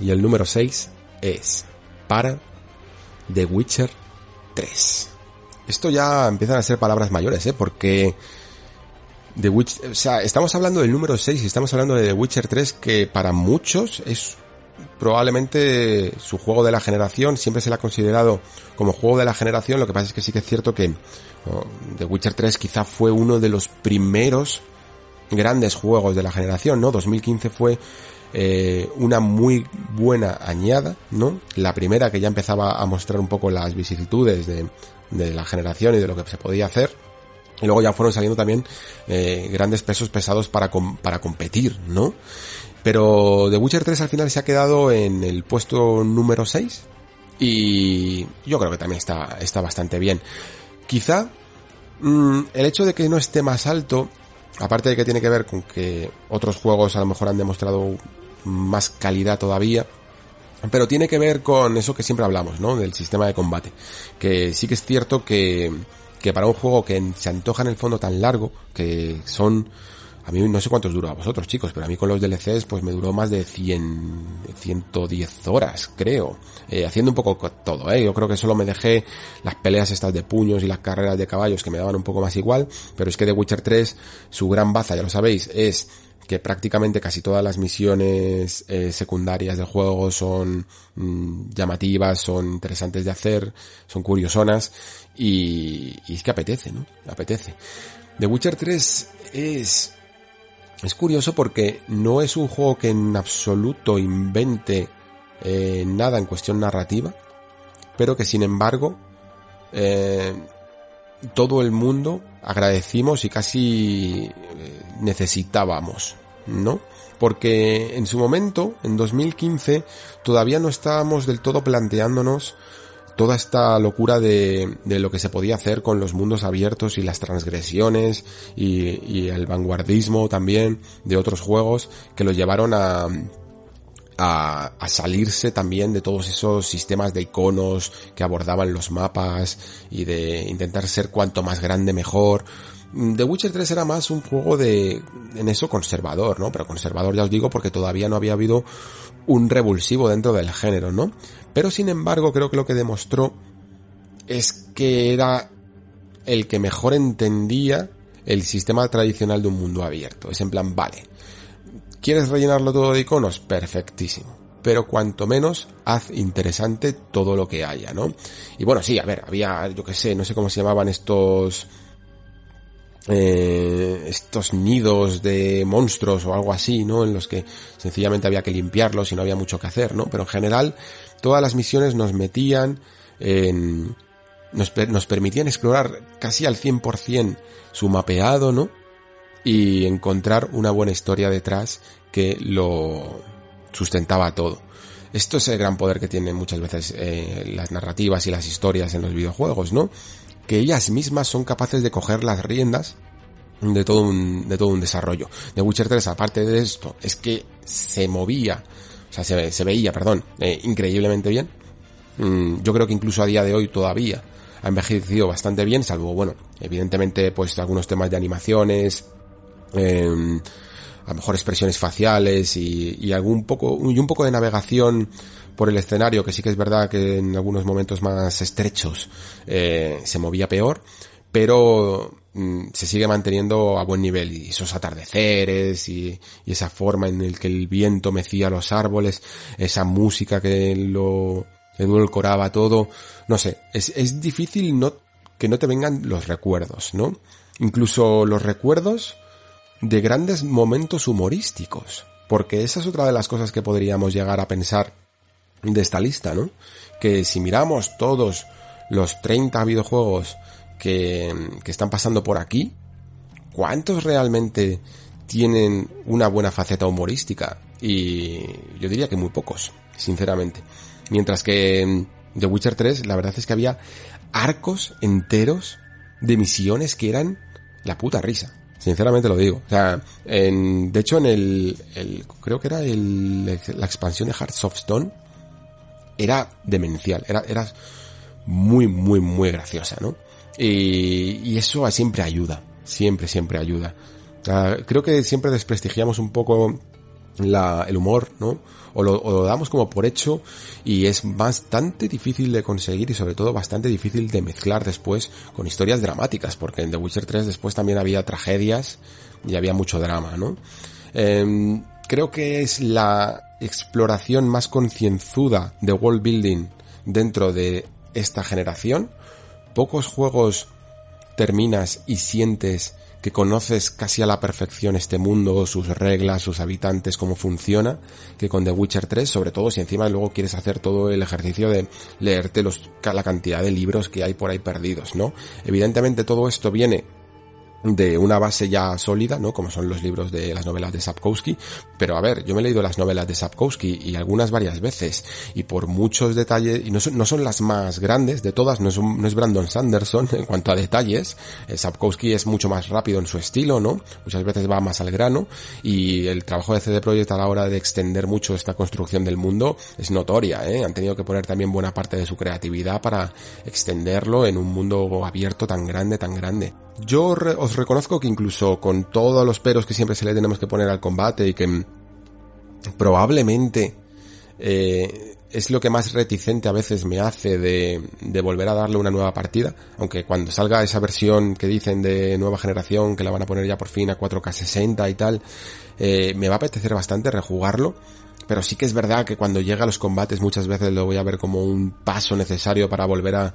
Y el número 6 es para The Witcher 3. Esto ya empiezan a ser palabras mayores, ¿eh? Porque The Witcher, o sea, estamos hablando del número 6 y estamos hablando de The Witcher 3 que para muchos es probablemente su juego de la generación, siempre se le ha considerado como juego de la generación, lo que pasa es que sí que es cierto que The Witcher 3 quizá fue uno de los primeros grandes juegos de la generación, ¿no? 2015 fue eh, una muy buena añada, ¿no? La primera que ya empezaba a mostrar un poco las vicisitudes de, de la generación y de lo que se podía hacer. Y luego ya fueron saliendo también eh, grandes pesos pesados para, para competir, ¿no? Pero The Witcher 3 al final se ha quedado en el puesto número 6 y yo creo que también está, está bastante bien. Quizá mm, el hecho de que no esté más alto, aparte de que tiene que ver con que otros juegos a lo mejor han demostrado más calidad todavía, pero tiene que ver con eso que siempre hablamos, ¿no? Del sistema de combate. Que sí que es cierto que, que para un juego que se antoja en el fondo tan largo, que son a mí no sé cuántos duró a vosotros, chicos, pero a mí con los DLCs pues me duró más de 100, 110 horas, creo. Eh, haciendo un poco todo, ¿eh? Yo creo que solo me dejé las peleas estas de puños y las carreras de caballos que me daban un poco más igual, pero es que The Witcher 3, su gran baza, ya lo sabéis, es que prácticamente casi todas las misiones eh, secundarias del juego son mm, llamativas, son interesantes de hacer, son curiosonas y, y es que apetece, ¿no? Apetece. The Witcher 3 es es curioso porque no es un juego que en absoluto invente eh, nada en cuestión narrativa, pero que sin embargo eh, todo el mundo agradecimos y casi eh, necesitábamos, ¿no? Porque en su momento, en 2015, todavía no estábamos del todo planteándonos toda esta locura de, de, lo que se podía hacer con los mundos abiertos y las transgresiones y, y el vanguardismo también de otros juegos que lo llevaron a, a, a, salirse también de todos esos sistemas de iconos que abordaban los mapas y de intentar ser cuanto más grande mejor. The Witcher 3 era más un juego de, en eso conservador, ¿no? Pero conservador ya os digo porque todavía no había habido un revulsivo dentro del género, ¿no? Pero sin embargo creo que lo que demostró es que era el que mejor entendía el sistema tradicional de un mundo abierto. Es en plan, vale, ¿quieres rellenarlo todo de iconos? Perfectísimo. Pero cuanto menos, haz interesante todo lo que haya, ¿no? Y bueno, sí, a ver, había, yo que sé, no sé cómo se llamaban estos eh, estos nidos de monstruos o algo así, ¿no? En los que sencillamente había que limpiarlos y no había mucho que hacer, ¿no? Pero en general, todas las misiones nos metían en, nos, nos permitían explorar casi al 100% su mapeado, ¿no? Y encontrar una buena historia detrás que lo sustentaba todo. Esto es el gran poder que tienen muchas veces eh, las narrativas y las historias en los videojuegos, ¿no? que ellas mismas son capaces de coger las riendas de todo un, de todo un desarrollo. The Witcher 3, aparte de esto, es que se movía, o sea, se, se veía, perdón, eh, increíblemente bien. Mm, yo creo que incluso a día de hoy todavía ha envejecido bastante bien, salvo, bueno, evidentemente, pues algunos temas de animaciones, eh, a lo mejor expresiones faciales y, y algún poco, y un poco de navegación por el escenario, que sí que es verdad que en algunos momentos más estrechos eh, se movía peor, pero mm, se sigue manteniendo a buen nivel y esos atardeceres y, y, esa forma en el que el viento mecía los árboles, esa música que lo edulcoraba todo, no sé, es, es difícil no, que no te vengan los recuerdos, ¿no? Incluso los recuerdos de grandes momentos humorísticos, porque esa es otra de las cosas que podríamos llegar a pensar de esta lista, ¿no? Que si miramos todos los 30 videojuegos que, que están pasando por aquí, ¿cuántos realmente tienen una buena faceta humorística? Y yo diría que muy pocos, sinceramente. Mientras que The Witcher 3, la verdad es que había arcos enteros de misiones que eran la puta risa. Sinceramente lo digo. O sea, en, de hecho en el, creo que era el, la expansión de Hearts of Stone, era demencial, era, era muy, muy, muy graciosa, ¿no? Y, y eso siempre ayuda, siempre, siempre ayuda. Creo que siempre desprestigiamos un poco la, el humor, ¿no? O lo, o lo, damos como por hecho y es bastante difícil de conseguir y sobre todo bastante difícil de mezclar después con historias dramáticas, porque en The Witcher 3 después también había tragedias y había mucho drama, ¿no? Eh, creo que es la exploración más concienzuda de world building dentro de esta generación. Pocos juegos terminas y sientes que conoces casi a la perfección este mundo, sus reglas, sus habitantes, cómo funciona, que con The Witcher 3, sobre todo si encima luego quieres hacer todo el ejercicio de leerte los, la cantidad de libros que hay por ahí perdidos, ¿no? Evidentemente todo esto viene de una base ya sólida, ¿no? Como son los libros de las novelas de Sapkowski. Pero a ver, yo me he leído las novelas de Sapkowski y algunas varias veces. Y por muchos detalles, y no son, no son las más grandes de todas, no es, no es Brandon Sanderson [laughs] en cuanto a detalles. Eh, Sapkowski es mucho más rápido en su estilo, ¿no? Muchas veces va más al grano. Y el trabajo de CD Projekt a la hora de extender mucho esta construcción del mundo es notoria, ¿eh? Han tenido que poner también buena parte de su creatividad para extenderlo en un mundo abierto tan grande, tan grande. Yo os reconozco que incluso con todos los peros que siempre se le tenemos que poner al combate y que probablemente eh, es lo que más reticente a veces me hace de, volver a darle una nueva partida, aunque cuando salga esa versión que dicen de nueva generación, que la van a poner ya por fin a 4K 60 y tal, eh, me va a apetecer bastante rejugarlo, pero sí que es verdad que cuando llega a los combates muchas veces lo voy a ver como un paso necesario para volver a,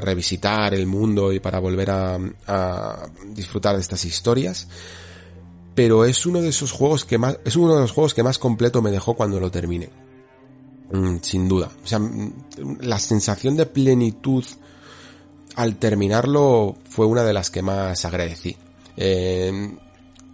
revisitar el mundo y para volver a, a, disfrutar de estas historias. Pero es uno de esos juegos que más, es uno de los juegos que más completo me dejó cuando lo terminé. Mm, sin duda. O sea, mm, la sensación de plenitud al terminarlo fue una de las que más agradecí. Eh,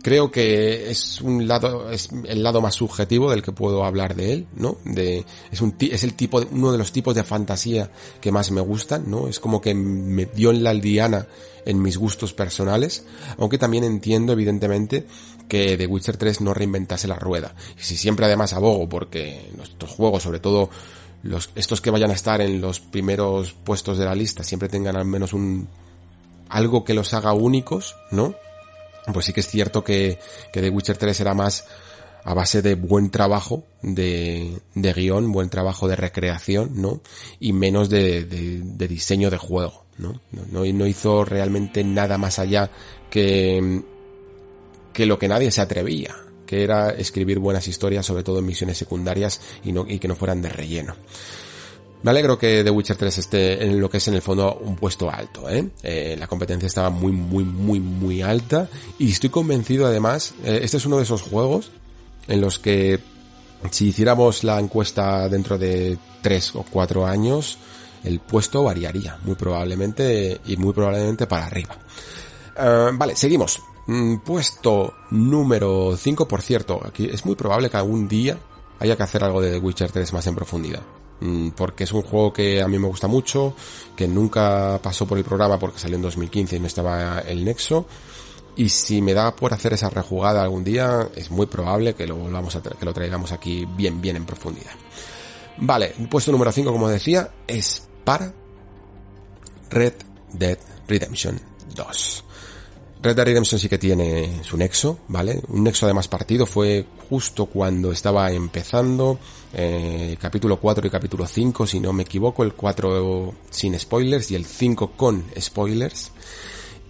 creo que es un lado es el lado más subjetivo del que puedo hablar de él no de es un es el tipo de, uno de los tipos de fantasía que más me gustan no es como que me dio en la aldiana en mis gustos personales aunque también entiendo evidentemente que The Witcher 3 no reinventase la rueda. Y si siempre además abogo porque nuestros juegos sobre todo los estos que vayan a estar en los primeros puestos de la lista siempre tengan al menos un algo que los haga únicos no pues sí que es cierto que, que The Witcher 3 era más a base de buen trabajo de, de guion, buen trabajo de recreación, ¿no? Y menos de, de, diseño de juego, ¿no? ¿no? No hizo realmente nada más allá que, que lo que nadie se atrevía, que era escribir buenas historias, sobre todo en misiones secundarias y, no, y que no fueran de relleno. Me alegro que The Witcher 3 esté en lo que es en el fondo un puesto alto, ¿eh? eh la competencia estaba muy, muy, muy, muy alta y estoy convencido además, eh, este es uno de esos juegos en los que si hiciéramos la encuesta dentro de 3 o 4 años, el puesto variaría, muy probablemente, y muy probablemente para arriba. Uh, vale, seguimos. Mm, puesto número 5, por cierto, aquí es muy probable que algún día haya que hacer algo de The Witcher 3 más en profundidad. Mm, porque es un juego que a mí me gusta mucho, que nunca pasó por el programa porque salió en 2015 y no estaba el Nexo. Y si me da por hacer esa rejugada algún día, es muy probable que lo volvamos a que lo traigamos aquí bien, bien en profundidad. Vale, puesto número 5, como decía, es para Red Dead Redemption 2. Red Dead Redemption sí que tiene su nexo, ¿vale? Un nexo además partido fue justo cuando estaba empezando, eh, capítulo 4 y capítulo 5, si no me equivoco, el 4 sin spoilers y el 5 con spoilers.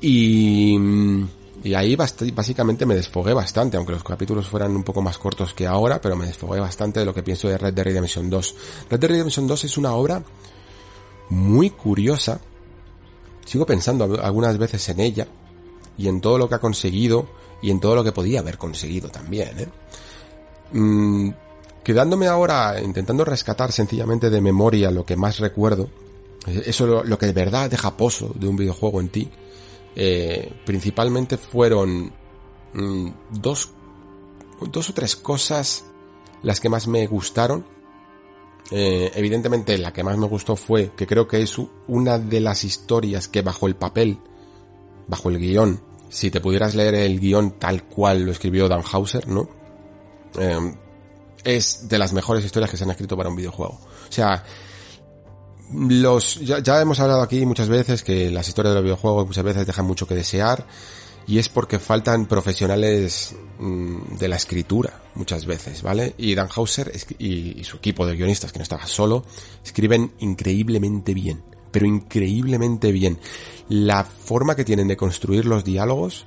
Y, y ahí básicamente me desfogué bastante, aunque los capítulos fueran un poco más cortos que ahora, pero me desfogué bastante de lo que pienso de Red Dead Redemption 2. Red Dead Redemption 2 es una obra muy curiosa. Sigo pensando algunas veces en ella, y en todo lo que ha conseguido y en todo lo que podía haber conseguido también. ¿eh? Mm, quedándome ahora intentando rescatar sencillamente de memoria lo que más recuerdo, eh, eso lo, lo que de verdad deja pozo de un videojuego en ti, eh, principalmente fueron mm, dos, dos o tres cosas las que más me gustaron. Eh, evidentemente la que más me gustó fue que creo que es una de las historias que bajo el papel bajo el guion, si te pudieras leer el guion tal cual lo escribió Dan Hauser, ¿no? Eh, es de las mejores historias que se han escrito para un videojuego. O sea, los, ya, ya, hemos hablado aquí muchas veces que las historias de los videojuegos muchas veces dejan mucho que desear y es porque faltan profesionales mmm, de la escritura muchas veces, ¿vale? Y Dan Hauser y, y su equipo de guionistas, que no estaba solo, escriben increíblemente bien pero increíblemente bien. La forma que tienen de construir los diálogos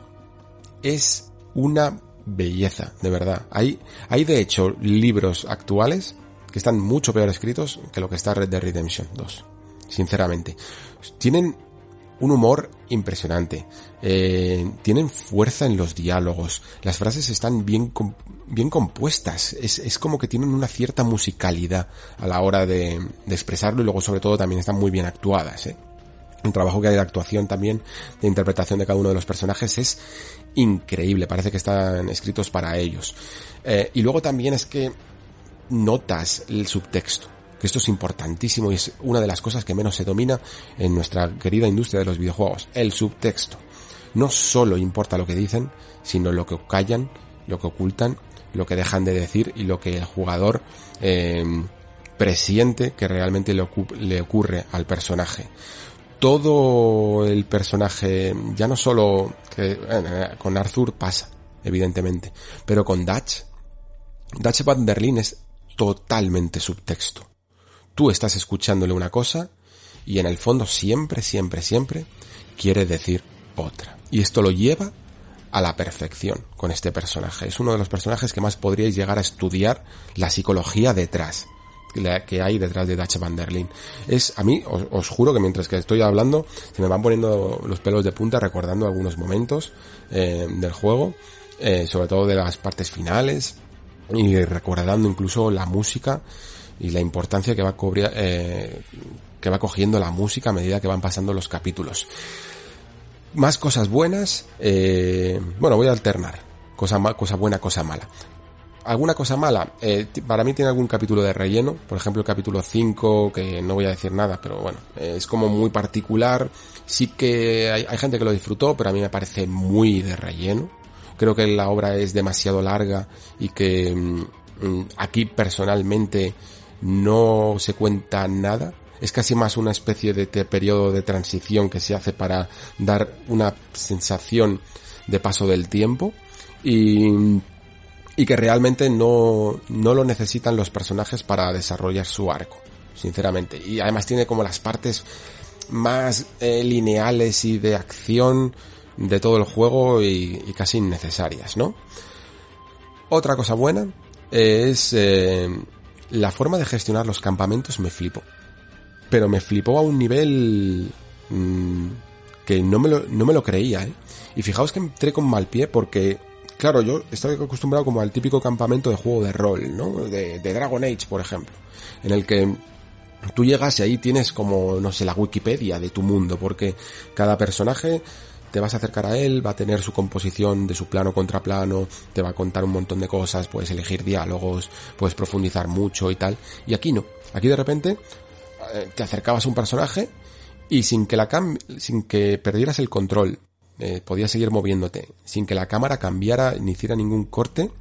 es una belleza, de verdad. Hay, hay de hecho libros actuales que están mucho peor escritos que lo que está Red Dead Redemption 2. Sinceramente. Tienen un humor impresionante. Eh, tienen fuerza en los diálogos. Las frases están bien, bien compuestas. Es, es, como que tienen una cierta musicalidad a la hora de, de, expresarlo y luego sobre todo también están muy bien actuadas. ¿eh? El trabajo que hay de actuación también, de interpretación de cada uno de los personajes es increíble, parece que están escritos para ellos. Eh, y luego también es que notas el subtexto, que esto es importantísimo y es una de las cosas que menos se domina en nuestra querida industria de los videojuegos, el subtexto. No solo importa lo que dicen, sino lo que callan, lo que ocultan, lo que dejan de decir y lo que el jugador eh, presiente que realmente le, le ocurre al personaje todo el personaje, ya no solo que con Arthur pasa, evidentemente, pero con Dutch, Dutch Van es totalmente subtexto. Tú estás escuchándole una cosa y en el fondo siempre, siempre, siempre quiere decir otra. Y esto lo lleva a la perfección con este personaje. Es uno de los personajes que más podríais llegar a estudiar la psicología detrás que hay detrás de Dutch Van der Es, a mí, os, juro que mientras que estoy hablando, se me van poniendo los pelos de punta recordando algunos momentos eh, del juego, eh, sobre todo de las partes finales, y recordando incluso la música y la importancia que va, eh, que va cogiendo la música a medida que van pasando los capítulos. Más cosas buenas, bueno, voy a alternar. Cosa, cosa buena, cosa mala. ¿Alguna cosa mala? Eh, para mí tiene algún capítulo de relleno, por ejemplo el capítulo 5, que no voy a decir nada, pero bueno, es como muy particular. Sí que hay, gente que lo disfrutó, pero a mí me parece muy de relleno. Creo que la obra es demasiado larga y que mm, mm, aquí personalmente no se cuenta nada. Es casi más una especie de periodo de transición que se hace para dar una sensación de paso del tiempo. Y y que realmente no, no lo necesitan los personajes para desarrollar su arco, sinceramente. Y además tiene como las partes más eh, lineales y de acción de todo el juego y, casi innecesarias, ¿no? Otra cosa buena es eh, la forma de gestionar los campamentos me flipó. Pero me flipó a un nivel mm, que no me, lo, no me lo creía, ¿eh? Y fijaos que entré con mal pie porque claro, yo estoy acostumbrado como al típico campamento de juego de rol, ¿no? De, Dragon Age, por ejemplo, en el que tú llegas y ahí tienes como, no sé, la Wikipedia de tu mundo, porque cada personaje te vas a acercar a él, va a tener su composición de su plano contra plano, te va a contar un montón de cosas, puedes elegir diálogos, puedes profundizar mucho y tal. Y aquí no. Aquí de repente eh, te acercabas a un personaje y sin que la sin que perdieras el control eh, podías seguir moviéndote sin que la cámara cambiara ni hiciera ningún corte.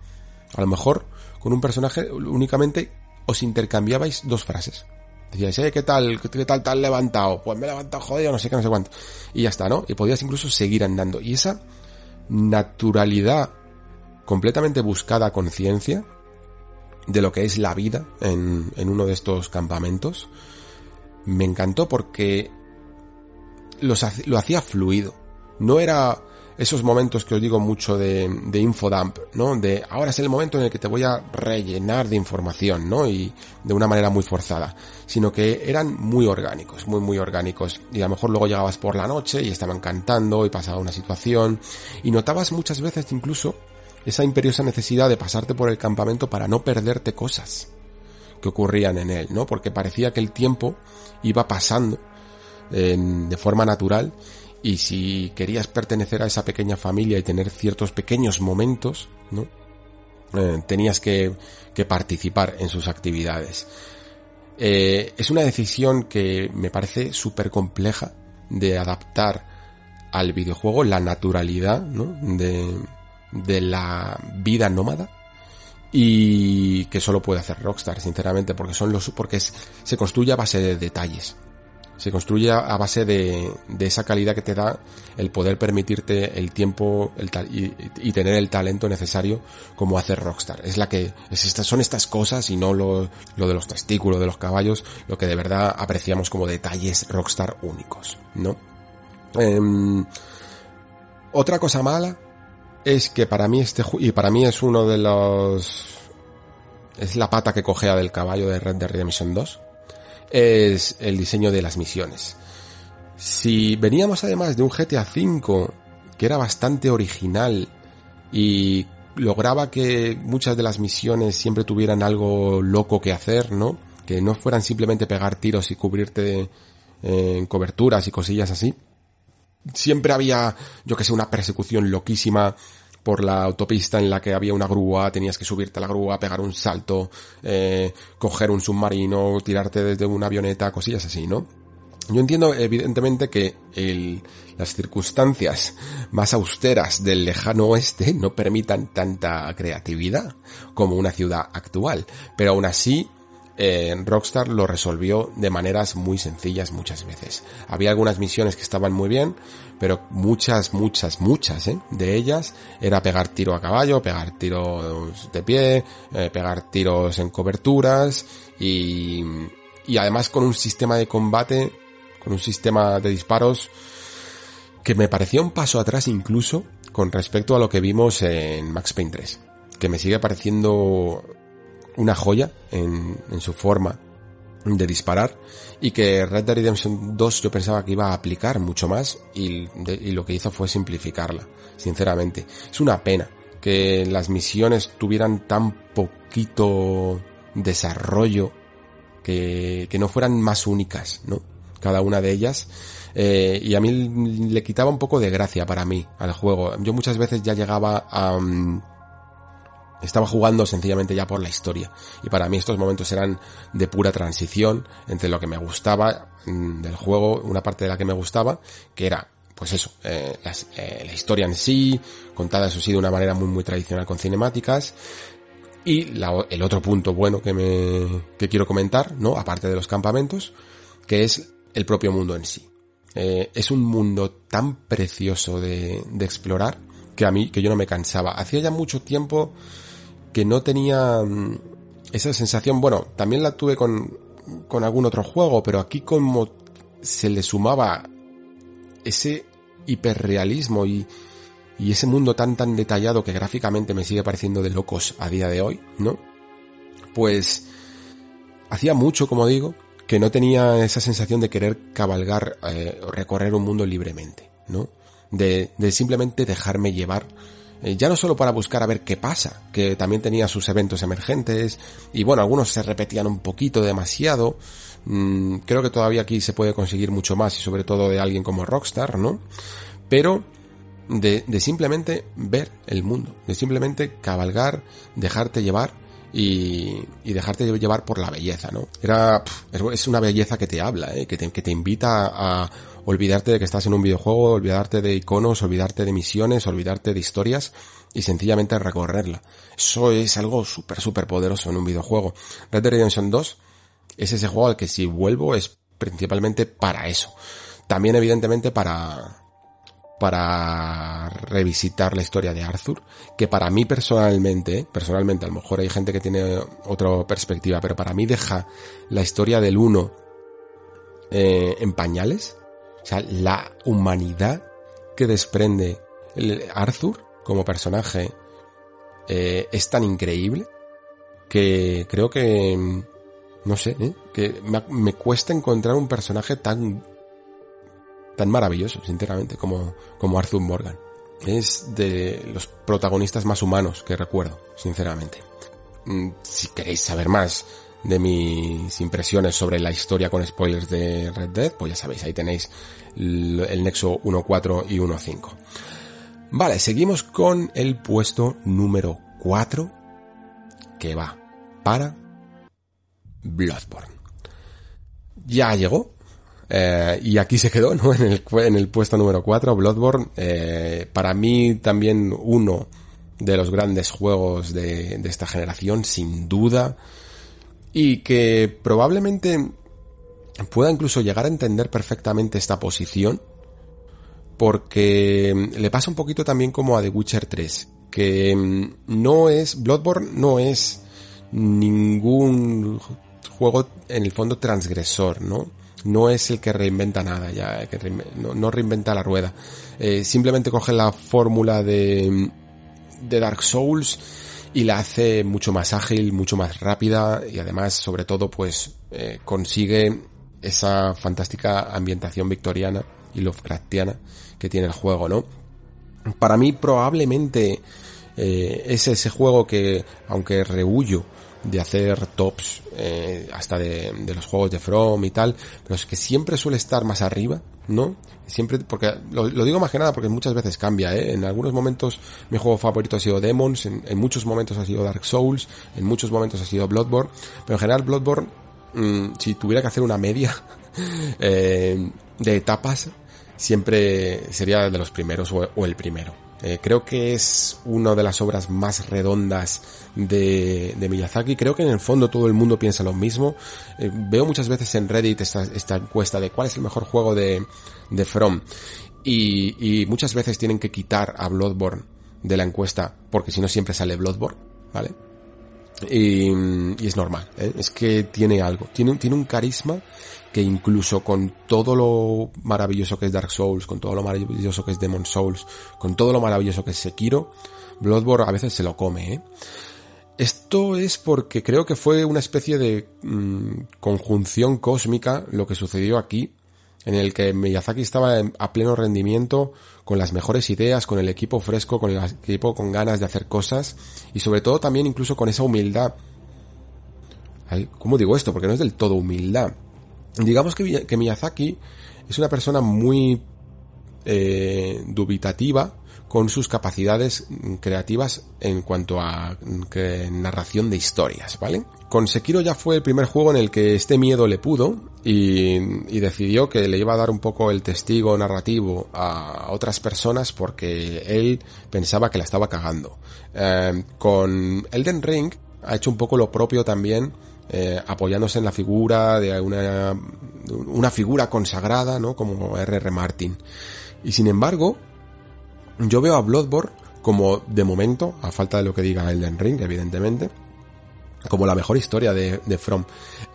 A lo mejor con un personaje únicamente os intercambiabais dos frases. Decíais, eh, ¿qué tal? ¿Qué tal te has levantado? Pues me he levantado jodido, no sé qué, no sé cuánto. Y ya está, ¿no? Y podías incluso seguir andando. Y esa naturalidad completamente buscada conciencia de lo que es la vida en, en uno de estos campamentos, me encantó porque los, lo hacía fluido no era esos momentos que os digo mucho de, de infodump, ¿no? De ahora es el momento en el que te voy a rellenar de información, ¿no? Y de una manera muy forzada, sino que eran muy orgánicos, muy muy orgánicos. Y a lo mejor luego llegabas por la noche y estaban cantando y pasaba una situación y notabas muchas veces incluso esa imperiosa necesidad de pasarte por el campamento para no perderte cosas que ocurrían en él, ¿no? Porque parecía que el tiempo iba pasando de forma natural y si querías pertenecer a esa pequeña familia y tener ciertos pequeños momentos, ¿no? Eh, tenías que, que, participar en sus actividades. Eh, es una decisión que me parece súper compleja de adaptar al videojuego la naturalidad ¿no? de, de la vida nómada y que solo puede hacer Rockstar, sinceramente, porque son los porque se construye a base de detalles se construye a base de, esa calidad que te da el poder permitirte el tiempo y, tener el talento necesario como hace Rockstar. Es la que, es estas, son estas cosas y no lo, lo de los testículos de los caballos, lo que de verdad apreciamos como detalles Rockstar únicos, ¿no? Em, otra cosa mala es que para mí este y para mí es uno de los es la pata que cogea del caballo de Red Dead Redemption 2 es el diseño de las misiones. Si veníamos además de un GTA V que era bastante original y lograba que muchas de las misiones siempre tuvieran algo loco que hacer, ¿no? Que no fueran simplemente pegar tiros y cubrirte en coberturas y cosillas así. Siempre había, yo que sé, una persecución loquísima por la autopista en la que había una grúa, tenías que subirte a la grúa, pegar un salto, eh, coger un submarino, tirarte desde una avioneta, cosillas así, ¿no? Yo entiendo evidentemente que el, las circunstancias más austeras del lejano oeste no permitan tanta creatividad como una ciudad actual, pero aún así eh, Rockstar lo resolvió de maneras muy sencillas muchas veces. Había algunas misiones que estaban muy bien, pero muchas, muchas, muchas ¿eh? de ellas era pegar tiro a caballo, pegar tiros de pie, eh, pegar tiros en coberturas y, y además con un sistema de combate con un sistema de disparos que me parecía un paso atrás incluso con respecto a lo que vimos en Max Payne 3, que me sigue pareciendo una joya en, su forma de disparar y que Red Dead Redemption 2 yo pensaba que iba a aplicar mucho más y, lo que hizo fue simplificarla, sinceramente. Es una pena que las misiones tuvieran tan poquito desarrollo que, que no fueran más únicas, ¿no? cada una de ellas. Eh, y a mí le quitaba un poco de gracia para mí al juego. Yo muchas veces ya llegaba a... Mm, estaba jugando sencillamente ya por la historia. Y para mí estos momentos eran de pura transición entre lo que me gustaba mm, del juego, una parte de la que me gustaba, que era pues eso, eh, eh, la historia en sí, contada eso sí de una manera muy muy tradicional con cinemáticas, y el otro punto bueno que me que quiero comentar, ¿no? Aparte de los campamentos, que es el propio mundo en sí. Eh, es un mundo tan precioso de, de, explorar que a mí, que yo no me cansaba. Hacía ya mucho tiempo que no tenía mm, esa sensación, bueno, también la tuve con, con algún otro juego, pero aquí como se le sumaba ese hiperrealismo y, y ese mundo tan tan detallado que gráficamente me sigue pareciendo de locos a día de hoy, ¿no? Pues hacía mucho, como digo, que no tenía esa sensación de querer cabalgar eh, recorrer un mundo libremente, ¿no? De, de simplemente dejarme llevar, eh, ya no solo para buscar a ver qué pasa, que también tenía sus eventos emergentes, y bueno, algunos se repetían un poquito demasiado, mm, creo que todavía aquí se puede conseguir mucho más, y sobre todo de alguien como Rockstar, ¿no? Pero de, de simplemente ver el mundo, de simplemente cabalgar, dejarte llevar, y, y dejarte llevar por la belleza, ¿no? Era, es una belleza que te habla, ¿eh? que, que te invita a olvidarte de que estás en un videojuego, olvidarte de iconos, olvidarte de misiones, olvidarte de historias y sencillamente recorrerla. Eso es algo súper, súper poderoso en un videojuego. Red Dead Redemption 2 es ese juego al que si vuelvo es principalmente para eso. También evidentemente para, para revisitar la historia de Arthur, que para mí personalmente, personalmente, a lo mejor hay gente que tiene otra perspectiva, pero para mí deja la historia del uno eh, en pañales. O sea, la humanidad que desprende Arthur como personaje eh, es tan increíble que creo que, no sé, ¿eh? que me, me cuesta encontrar un personaje tan tan maravilloso, sinceramente, como, como Arthur Morgan. Es de los protagonistas más humanos que recuerdo, sinceramente. Mm, si queréis saber más de mis impresiones sobre la historia con spoilers de Red Dead, pues ya sabéis, ahí tenéis el nexo 1.4 y 1.5. Vale, seguimos con el puesto número 4 que va para Bloodborne. Ya llegó, eh, y aquí se quedó, [laughs] ¿no? En el, en el puesto número 4, Bloodborne. Eh, para mí también uno de los grandes juegos de, de esta generación, sin duda. Y que probablemente pueda incluso llegar a entender perfectamente esta posición. Porque le pasa un poquito también como a The Witcher 3. Que mm, no es, Bloodborne no es ningún juego en el fondo transgresor, ¿no? no es el que reinventa nada, ya que no, reinventa la rueda. Eh, simplemente coge la fórmula de, de Dark Souls y la hace mucho más ágil, mucho más rápida y además, sobre todo, pues eh, consigue esa fantástica ambientación victoriana y Lovecraftiana que tiene el juego, ¿no? Para mí probablemente eh, es ese juego que, aunque rehuyo de hacer tops eh, hasta de, de, los juegos de From y tal, pero es que siempre suele estar más arriba, ¿no? Siempre, porque lo, digo más que nada porque muchas veces cambia, ¿eh? En algunos momentos mi juego favorito ha sido Demons, en, muchos momentos ha sido Dark Souls, en muchos momentos ha sido Bloodborne, pero en general Bloodborne, mmm, si tuviera que hacer una media [laughs] eh, de etapas, siempre sería de los primeros o, o el primero. Eh, creo que es una de las obras más redondas de, Miyazaki. Creo que en el fondo todo el mundo piensa lo mismo. Eh, veo muchas veces en Reddit esta, esta, encuesta de cuál es el mejor juego de, From. Y muchas veces tienen que quitar a Bloodborne de la encuesta porque si no siempre sale Bloodborne, ¿vale? Y, y, es normal, ¿eh? es que tiene algo, tiene, tiene un carisma que incluso con todo lo maravilloso que es Dark Souls, con todo lo maravilloso que es Demon Souls, con todo lo maravilloso que es Sekiro, Bloodborne a veces se lo come, ¿eh? Esto es porque creo que fue una especie de mmm, conjunción cósmica lo que sucedió aquí, en el que Miyazaki estaba a pleno rendimiento, con las mejores ideas, con el equipo fresco, con el equipo con ganas de hacer cosas, y sobre todo también incluso con esa humildad. ¿Cómo digo esto? Porque no es del todo humildad. Digamos que, que Miyazaki es una persona muy eh, dubitativa con sus capacidades creativas en cuanto a narración de historias, ¿vale? Con Sekiro ya fue el primer juego en el que este miedo le pudo y, y, decidió que le iba a dar un poco el testigo narrativo a otras personas porque él pensaba que la estaba cagando. Eh, con Elden Ring ha hecho un poco lo propio también eh, apoyándose en la figura de una, una figura consagrada, ¿no? Como R.R. Martin. Y sin embargo, yo veo a Bloodborne como, de momento, a falta de lo que diga Elden Ring, evidentemente, como la mejor historia de, de From.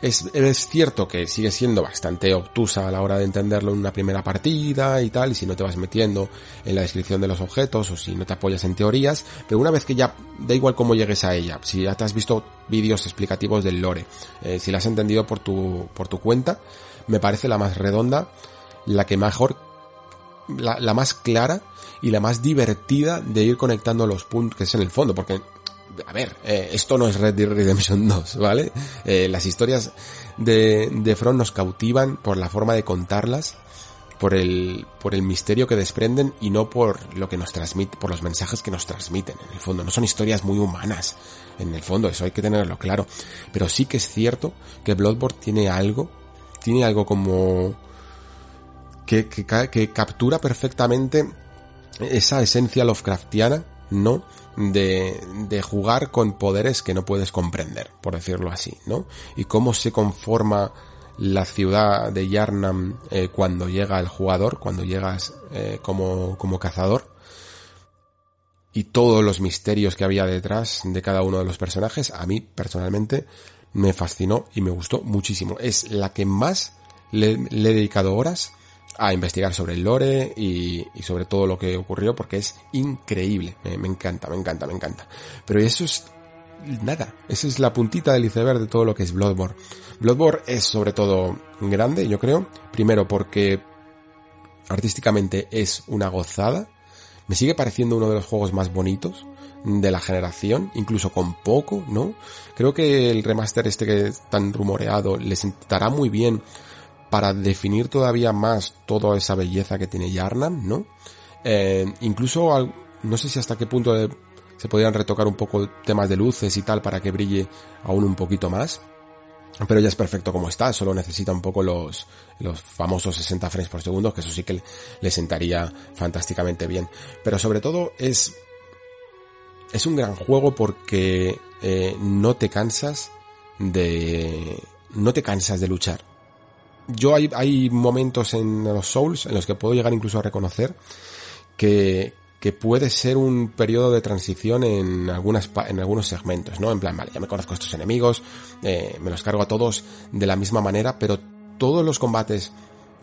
Es, es, cierto que sigue siendo bastante obtusa a la hora de entenderlo en una primera partida y tal, y si no te vas metiendo en la descripción de los objetos o si no te apoyas en teorías, pero una vez que ya, da igual cómo llegues a ella, si ya te has visto vídeos explicativos del lore, eh, si la has entendido por tu, por tu cuenta, me parece la más redonda, la que mejor, la, la más clara y la más divertida de ir conectando los puntos, que es en el fondo, porque a ver, eh, esto no es Red Dead Redemption [laughs] 2, ¿vale? Eh, las historias de, de Front nos cautivan por la forma de contarlas, por el, por el misterio que desprenden y no por lo que nos transmite, por los mensajes que nos transmiten, en el fondo. No son historias muy humanas, en el fondo, eso hay que tenerlo claro. Pero sí que es cierto que Bloodborne tiene algo, tiene algo como, que, que, que captura perfectamente esa esencia Lovecraftiana, ¿no? de, de jugar con poderes que no puedes comprender, por decirlo así, ¿no? Y cómo se conforma la ciudad de Yarnam eh, cuando llega el jugador, cuando llegas eh, como, como cazador, y todos los misterios que había detrás de cada uno de los personajes, a mí personalmente me fascinó y me gustó muchísimo. Es la que más le, le he dedicado horas a investigar sobre el lore y, sobre todo lo que ocurrió porque es increíble. Me, me, encanta, me encanta, me encanta. Pero eso es nada. Esa es la puntita del iceberg de todo lo que es Bloodborne. Bloodborne es sobre todo grande, yo creo. Primero porque artísticamente es una gozada. Me sigue pareciendo uno de los juegos más bonitos de la generación, incluso con poco, ¿no? Creo que el remaster este que es tan rumoreado le sentará muy bien para definir todavía más toda esa belleza que tiene Yarnam, ¿no? Eh, incluso, al, no sé si hasta qué punto de, se podrían retocar un poco temas de luces y tal para que brille aún un poquito más. Pero ya es perfecto como está, solo necesita un poco los, los famosos 60 frames por segundo, que eso sí que le sentaría fantásticamente bien. Pero sobre todo es, es un gran juego porque eh, no te cansas de, no te cansas de luchar yo hay, hay momentos en los Souls en los que puedo llegar incluso a reconocer que, que puede ser un periodo de transición en algunas en algunos segmentos, ¿no? En plan, vale, ya me conozco estos enemigos, eh, me los cargo a todos de la misma manera, pero todos los combates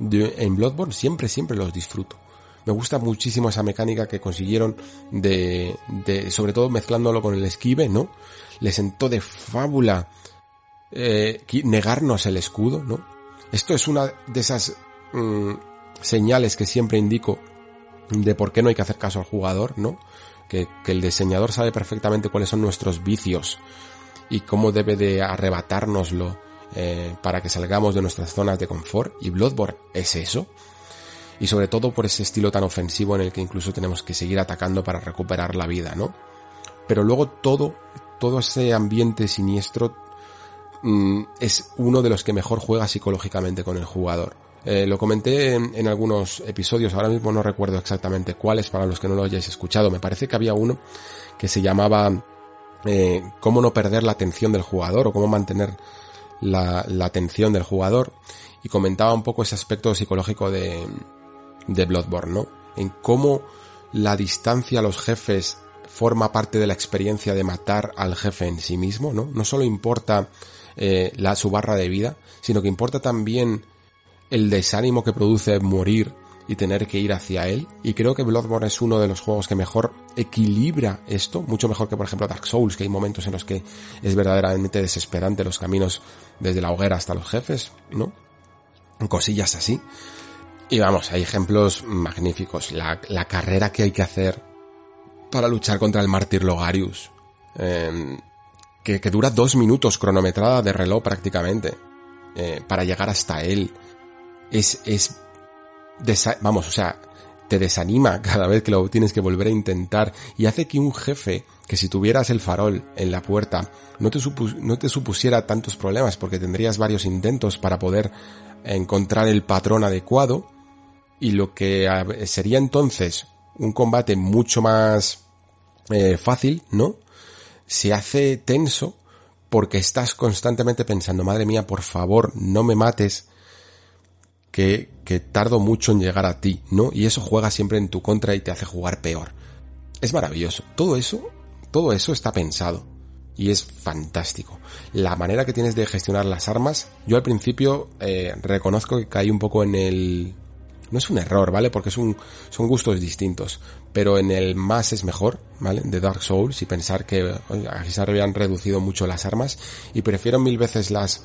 en Bloodborne siempre, siempre los disfruto. Me gusta muchísimo esa mecánica que consiguieron de, de sobre todo mezclándolo con el esquive, ¿no? Le sentó de fábula eh, negarnos el escudo, ¿no? Esto es una de esas mmm, señales que siempre indico de por qué no hay que hacer caso al jugador, ¿no? Que, que, el diseñador sabe perfectamente cuáles son nuestros vicios y cómo debe de arrebatárnoslo eh, para que salgamos de nuestras zonas de confort y Bloodborne es eso. Y sobre todo por ese estilo tan ofensivo en el que incluso tenemos que seguir atacando para recuperar la vida, ¿no? Pero luego todo, todo ese ambiente siniestro mm, es uno de los que mejor juega psicológicamente con el jugador. Eh, lo comenté en, algunos episodios, ahora mismo no recuerdo exactamente cuáles para los que no lo hayáis escuchado. Me parece que había uno que se llamaba eh, cómo no perder la atención del jugador o cómo mantener la, atención del jugador y comentaba un poco ese aspecto psicológico de, de Bloodborne, ¿no? En cómo la distancia a los jefes forma parte de la experiencia de matar al jefe en sí mismo, ¿no? No solo importa eh, la, su barra de vida, sino que importa también el desánimo que produce morir y tener que ir hacia él. Y creo que Bloodborne es uno de los juegos que mejor equilibra esto, mucho mejor que por ejemplo Dark Souls, que hay momentos en los que es verdaderamente desesperante los caminos desde la hoguera hasta los jefes, ¿no? Cosillas así. Y vamos, hay ejemplos magníficos. La, carrera que hay que hacer para luchar contra el mártir Logarius. Em, que, dura dos minutos cronometrada de reloj prácticamente. Eh, para llegar hasta él. Es, es vamos, o sea, te desanima [laughs] cada vez que lo tienes que volver a intentar y hace que un jefe que si tuvieras el farol en la puerta no te, no te supusiera tantos problemas porque tendrías varios intentos para poder encontrar el patrón adecuado y lo que sería entonces un combate mucho más eh, fácil, ¿no? Se hace tenso porque estás constantemente pensando, madre mía, por favor, no me mates, que, que tardo mucho en llegar a ti, ¿no? Y eso juega siempre en tu contra y te hace jugar peor. Es maravilloso. Todo eso, todo eso está pensado. Y es fantástico. La manera que tienes de gestionar las armas, yo al principio eh, reconozco que caí un poco en el... No es un error, ¿vale? Porque es son gustos distintos. Pero en el más es mejor, ¿vale? De Dark Souls y pensar que aquí se habían reducido mucho las armas. Y prefiero mil veces las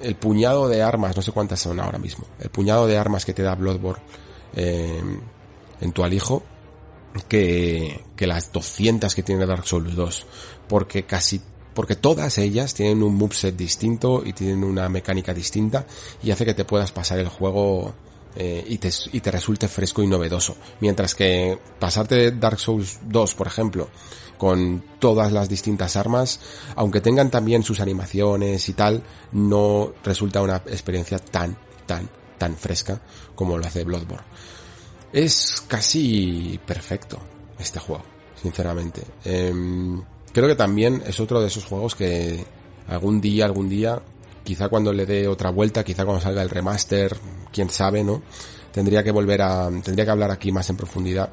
el puñado de armas, no sé cuántas son ahora mismo, el puñado de armas que te da Bloodborne eh, en tu alijo, que, que las 200 que tiene Dark Souls 2, porque casi porque todas ellas tienen un moveset distinto y tienen una mecánica distinta y hace que te puedas pasar el juego eh, y, te, y te resulte fresco y novedoso. Mientras que pasarte Dark Souls 2, por ejemplo, con todas las distintas armas, aunque tengan también sus animaciones y tal, no resulta una experiencia tan, tan, tan fresca como lo hace Bloodborne. Es casi perfecto este juego, sinceramente. Em, creo que también es otro de esos juegos que algún día, algún día, quizá cuando le dé otra vuelta, quizá cuando salga el remaster, quién sabe, ¿no? Tendría que volver a, tendría que hablar aquí más en profundidad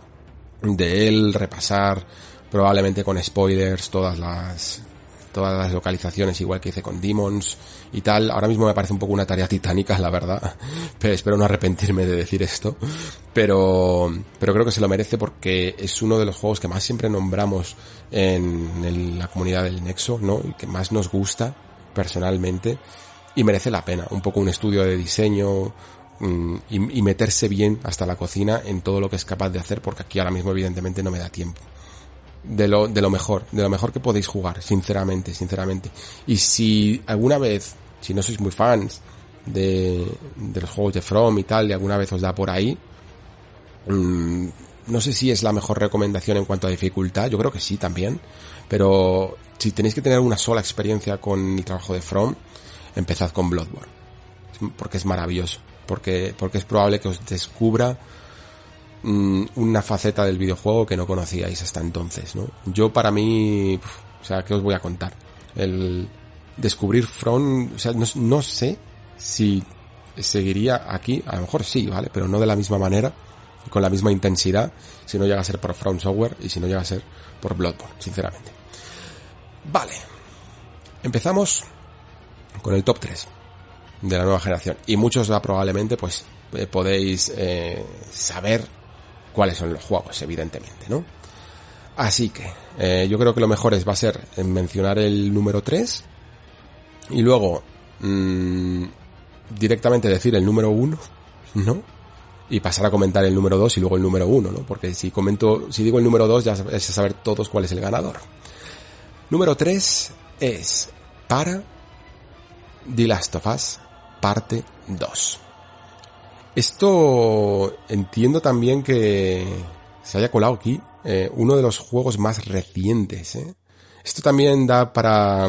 de él, repasar probablemente con spoilers, todas las todas las localizaciones, igual que hice con Demons y tal. Ahora mismo me parece un poco una tarea titánica, la verdad. [laughs] Pero espero no arrepentirme de decir esto. Pero, pero creo que se lo merece porque es uno de los juegos que más siempre nombramos en, la comunidad del Nexo, ¿no? Y que más nos gusta personalmente. Y merece la pena. Un poco un estudio de diseño, mm, y, meterse bien hasta la cocina en todo lo que es capaz de hacer porque aquí ahora mismo evidentemente no me da tiempo de lo, de lo mejor, de lo mejor que podéis jugar, sinceramente, sinceramente. Y si alguna vez, si no sois muy fans de, de los juegos de From y tal, y alguna vez os da por ahí, mmm, no sé si es la mejor recomendación en cuanto a dificultad, yo creo que sí también, pero si tenéis que tener una sola experiencia con el trabajo de From, empezad con Bloodborne, porque es maravilloso, porque, porque es probable que os descubra Mm, una faceta del videojuego que no conocíais hasta entonces, ¿no? Yo para mí, o sea, ¿qué os voy a contar? El descubrir Front, o sea, no, sé si seguiría aquí, a lo mejor sí, ¿vale? Pero no de la misma manera, con la misma intensidad, si no llega a ser por Front Software y si no llega a ser por Bloodborne, sinceramente. Vale. Empezamos con el top 3 de la nueva generación. Y muchos probablemente pues eh, podéis eh, saber cuáles son los juegos, evidentemente, ¿no? Así que eh, yo creo que lo mejor es va a ser mencionar el número 3 y luego mmm, directamente decir el número 1, ¿no? Y pasar a comentar el número 2 y luego el número 1, ¿no? Porque si comento, si digo el número 2 ya es saber todos cuál es el ganador. Número 3, es para The Last of Us parte 2. Esto entiendo también que se haya colado aquí eh, uno de los juegos más recientes. ¿eh? Esto también da para,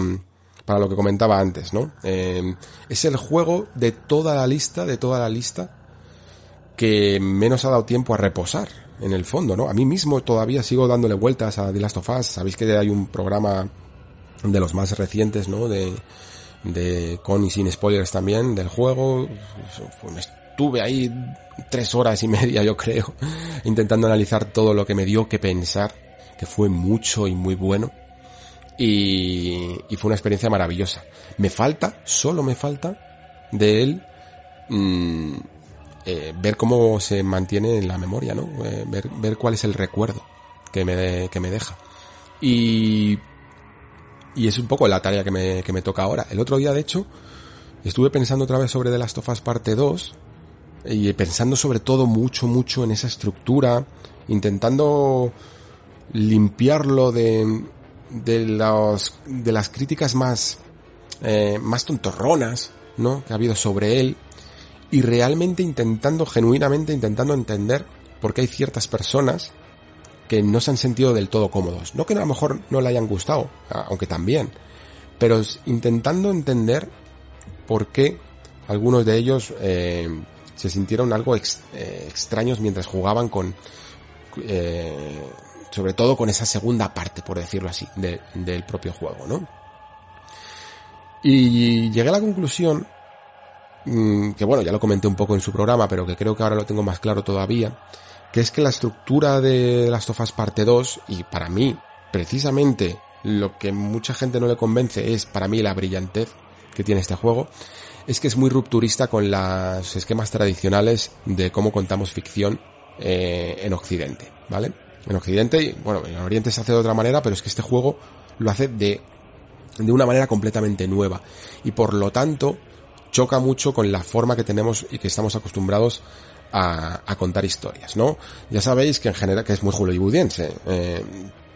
para lo que comentaba antes, ¿no? Eh, es el juego de toda la lista, de toda la lista, que menos ha dado tiempo a reposar, en el fondo, ¿no? A mí mismo todavía sigo dándole vueltas a The Last of Us. Sabéis que hay un programa de los más recientes, ¿no? De, de con y sin spoilers también del juego. Estuve ahí tres horas y media, yo creo, [laughs] intentando analizar todo lo que me dio que pensar, que fue mucho y muy bueno. Y, y fue una experiencia maravillosa. Me falta, solo me falta de él mmm, eh, ver cómo se mantiene en la memoria, ¿no? Eh, ver, ver cuál es el recuerdo que me, que me deja. Y, y es un poco la tarea que me, que me toca ahora. El otro día, de hecho, estuve pensando otra vez sobre The Last of Us parte 2 y pensando sobre todo mucho, mucho en esa estructura, intentando limpiarlo de, de, los, de las críticas más, eh, más tontorronas, ¿no? Que ha habido sobre él y realmente intentando, genuinamente intentando entender por qué hay ciertas personas que no se han sentido del todo cómodos. No que a lo mejor no le hayan gustado, aunque también, pero intentando entender por qué algunos de ellos eh, se sintieron algo eh, extraños mientras jugaban con, eh, sobre todo con esa segunda parte, por decirlo así, del propio juego, ¿no? Y llegué a la conclusión que bueno, ya lo comenté un poco en su programa, pero que creo que ahora lo tengo más claro todavía, que es que la estructura de las tofas parte 2, y para mí, precisamente, lo que mucha gente no le convence es para mí la brillantez que tiene este juego, es que es muy rupturista con los esquemas tradicionales de cómo contamos ficción eh, en Occidente, ¿vale? En Occidente, y bueno, en Oriente se hace de otra manera, pero es que este juego lo hace de, de una manera completamente nueva. Y por lo tanto, choca mucho con la forma que tenemos y que estamos acostumbrados a, a contar historias, ¿no? Ya sabéis que en general, que es muy hollywoodiense, eh,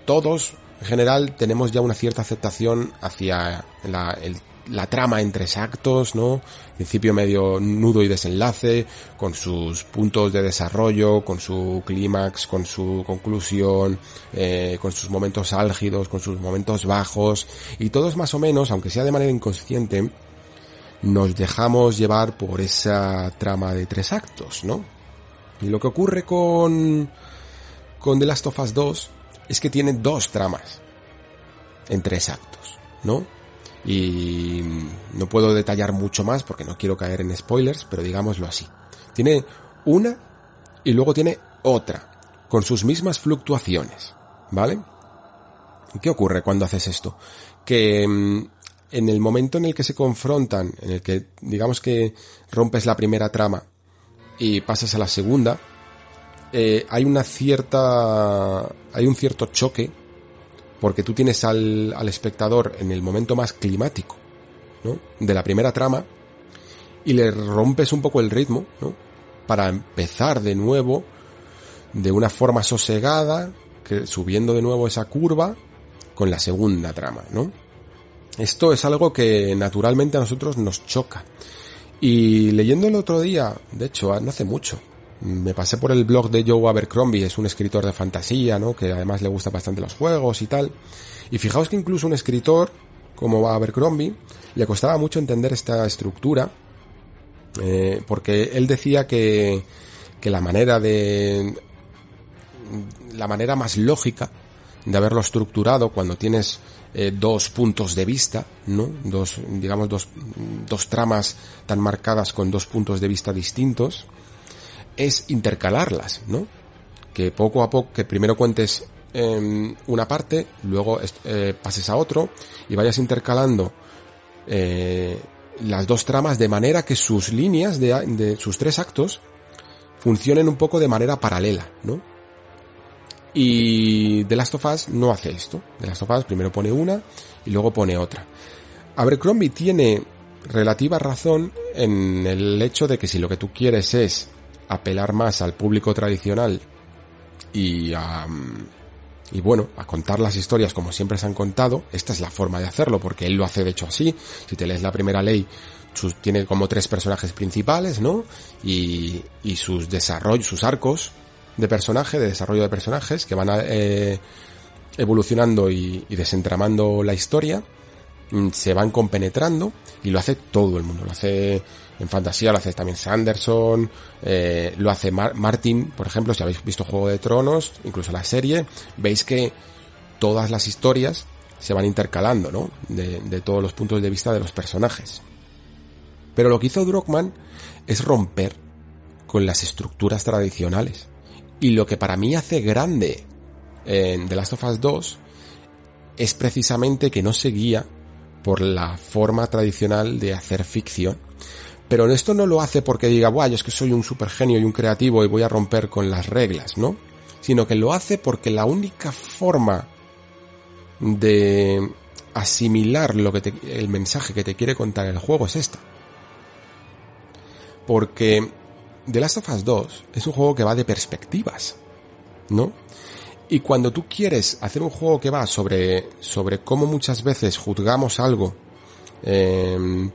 todos en general tenemos ya una cierta aceptación hacia la, el, trama en tres actos, ¿no? Principio, medio, nudo y desenlace, con sus puntos de desarrollo, con su clímax, con su conclusión, eh, con sus momentos álgidos, con sus momentos bajos, y todos más o menos, aunque sea de manera inconsciente, nos dejamos llevar por esa trama de tres actos, ¿no? Y lo que ocurre con, con The Last of Us 2 es que tiene dos tramas en tres actos, ¿no? Y no puedo detallar mucho más porque no quiero caer en spoilers, pero digámoslo así. Tiene una y luego tiene otra, con sus mismas fluctuaciones, ¿vale? ¿Qué ocurre cuando haces esto? Que mm, en el momento en el que se confrontan, en el que digamos que rompes la primera trama y pasas a la segunda, eh, hay una cierta, hay un cierto choque porque tú tienes al, al espectador en el momento más climático, ¿no? De la primera trama y le rompes un poco el ritmo, ¿no? Para empezar de nuevo de una forma sosegada, subiendo de nuevo esa curva con la segunda trama, ¿no? Esto es algo que naturalmente a nosotros nos choca. Y leyendo el otro día, de hecho, no hace mucho, me pasé por el blog de Joe Abercrombie, es un escritor de fantasía, ¿no? Que además le gusta bastante los juegos y tal. Y fijaos que incluso un escritor como Abercrombie le costaba mucho entender esta estructura, eh, porque él decía que, que la manera de, la manera más lógica de haberlo estructurado cuando tienes eh, dos puntos de vista, ¿no? Dos, digamos, dos, dos tramas tan marcadas con dos puntos de vista distintos, es intercalarlas, ¿no? Que poco a poco, que primero cuentes eh, una parte, luego eh, pases a otro y vayas intercalando eh, las dos tramas de manera que sus líneas de, de sus tres actos funcionen un poco de manera paralela, ¿no? Y The Last of Us no hace esto. The Last of Us primero pone una y luego pone otra. Abercrombie tiene relativa razón en el hecho de que si lo que tú quieres es apelar más al público tradicional y a, Y bueno, a contar las historias como siempre se han contado, esta es la forma de hacerlo, porque él lo hace de hecho así. Si te lees la primera ley, tiene como tres personajes principales, ¿no? Y sus desarrollos, sus arcos de personaje, de desarrollo de personajes, que van a, eh, evolucionando y, desentramando la historia, mm, se van compenetrando y lo hace todo el mundo. Lo hace en fantasía, lo hace también Sanderson, eh, lo hace Martin, por ejemplo, si habéis visto Juego de Tronos, incluso la serie, veis que todas las historias se van intercalando, ¿no? De, de todos los puntos de vista de los personajes. Pero lo que hizo Druckmann es romper con las estructuras tradicionales. Y lo que para mí hace grande en The Last of Us 2 es precisamente que no seguía por la forma tradicional de hacer ficción. Pero esto no lo hace porque diga, guay, es que soy un super genio y un creativo y voy a romper con las reglas, ¿no? Sino que lo hace porque la única forma de asimilar lo que el mensaje que te quiere contar el juego es esta. Porque The Last of Us 2 es un juego que va de perspectivas, ¿no? Y cuando tú quieres hacer un juego que va sobre, sobre cómo muchas veces juzgamos algo, eh,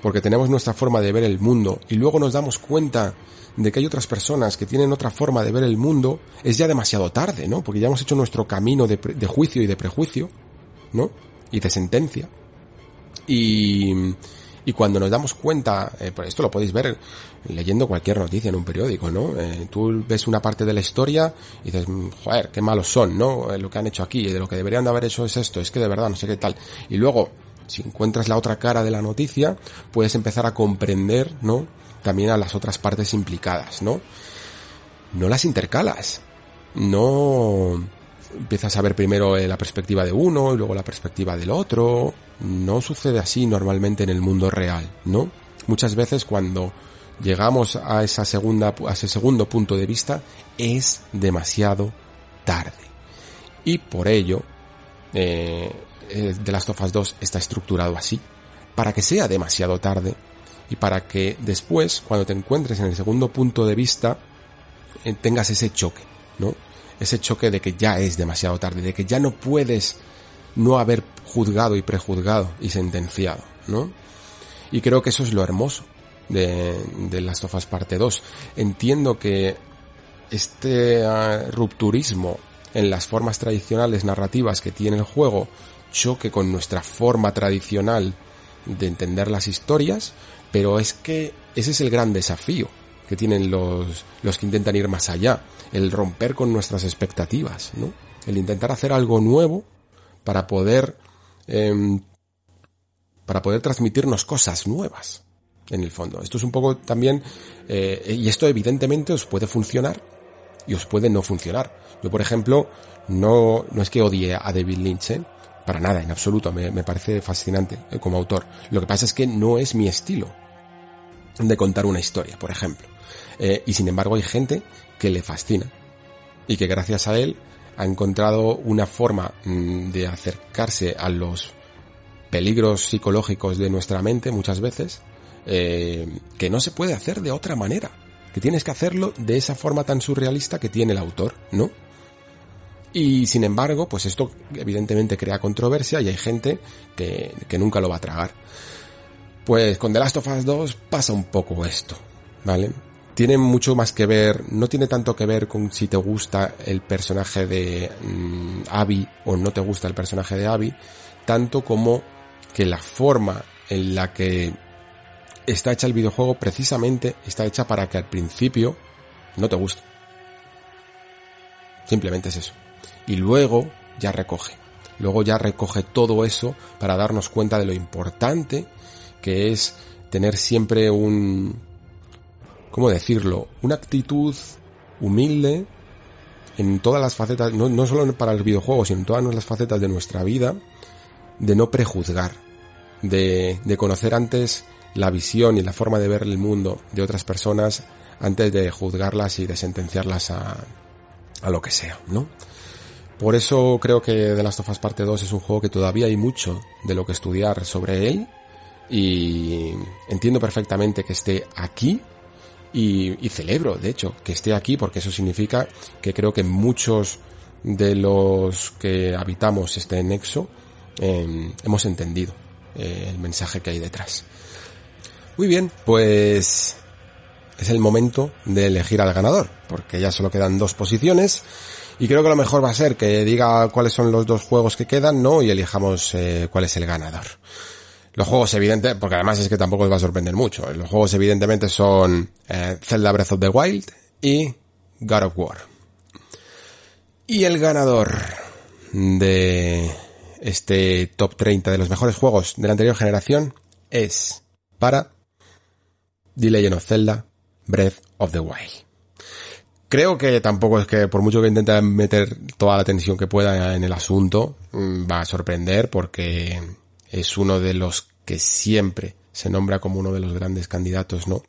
porque tenemos nuestra forma de ver el mundo, y luego nos damos cuenta de que hay otras personas que tienen otra forma de ver el mundo, es ya demasiado tarde, ¿no? Porque ya hemos hecho nuestro camino de, de juicio y de prejuicio, ¿no? Y de sentencia. Y, y cuando nos damos cuenta, eh, pues esto lo podéis ver leyendo cualquier noticia en un periódico, ¿no? Eh, tú ves una parte de la historia y dices, mm, joder, qué malos son, ¿no? Eh, lo que han hecho aquí, de lo que deberían de haber hecho es esto, es que de verdad no sé qué tal. Y luego, si encuentras la otra cara de la noticia, puedes empezar a comprender, ¿no? También a las otras partes implicadas, ¿no? No las intercalas. No empiezas a ver primero la perspectiva de uno y luego la perspectiva del otro. No sucede así normalmente en el mundo real, ¿no? Muchas veces cuando llegamos a esa segunda, a ese segundo punto de vista es demasiado tarde. Y por ello, eh, eh The Last of Us 2 está estructurado así, para que sea demasiado tarde y para que después, cuando te encuentres en el segundo punto de vista, eh, tengas ese choque, ¿no? Ese choque de que ya es demasiado tarde, de que ya no puedes no haber juzgado y prejuzgado y sentenciado, ¿no? Y creo que eso es lo hermoso de, de Last of Us parte 2. Entiendo que este ah, rupturismo en las formas tradicionales narrativas que tiene el juego choque con nuestra forma tradicional de entender las historias, pero es que ese es el gran desafío que tienen los, los que intentan ir más allá, el romper con nuestras expectativas, ¿no? El intentar hacer algo nuevo para poder em, para poder transmitirnos cosas nuevas en el fondo. Esto es un poco también eh, y esto evidentemente os puede funcionar y os puede no funcionar. Yo por ejemplo no no es que odie a David Lynch ¿eh? para nada en absoluto me, me parece fascinante eh, como autor. Lo que pasa es que no es mi estilo de contar una historia, por ejemplo. Eh, y sin embargo hay gente que le fascina y que gracias a él ha encontrado una forma mm, de acercarse a los peligros psicológicos de nuestra mente muchas veces eh, que no se puede hacer de otra manera que tienes que hacerlo de esa forma tan surrealista que tiene el autor, ¿no? Y sin embargo, pues esto evidentemente crea controversia y hay gente que, que nunca lo va a tragar. Pues con The Last of Us 2 pasa un poco esto, ¿vale? tiene mucho más que ver, no tiene tanto que ver con si te gusta el personaje de mm, Abby o no te gusta el personaje de Abby, tanto como que la forma en la que está hecha el videojuego precisamente está hecha para que al principio no te guste. Simplemente es eso. Y luego ya recoge. Luego ya recoge todo eso para darnos cuenta de lo importante que es tener siempre un, ¿cómo decirlo? Una actitud humilde en todas las facetas, no, no solo para el videojuego, sino en todas las facetas de nuestra vida, de no prejuzgar, de, de conocer antes la visión y la forma de ver el mundo de otras personas antes de juzgarlas y de sentenciarlas a, a lo que sea, ¿no? Por eso creo que The Last of Us Parte 2 es un juego que todavía hay mucho de lo que estudiar sobre él y entiendo perfectamente que esté aquí y, celebro, de hecho, que esté aquí porque eso significa que creo que muchos de los que habitamos este nexo eh, hemos entendido eh, el mensaje que hay detrás. Muy bien, pues es el momento de elegir al ganador, porque ya solo quedan dos posiciones y creo que lo mejor va a ser que diga cuáles son los dos juegos que quedan, ¿no? Y elijamos eh, cuál es el ganador. Los juegos evidentes, porque además es que tampoco os va a sorprender mucho. Los juegos evidentemente son eh, Zelda Breath of the Wild y God of War. Y el ganador de este top 30 de los mejores juegos de la anterior generación es para The Legend Zelda Breath of the Wild. Creo que tampoco es que por mucho que intente meter toda la tensión que pueda en el asunto, mm, va a sorprender porque es uno de los que siempre se nombra como uno de los grandes candidatos, ¿no?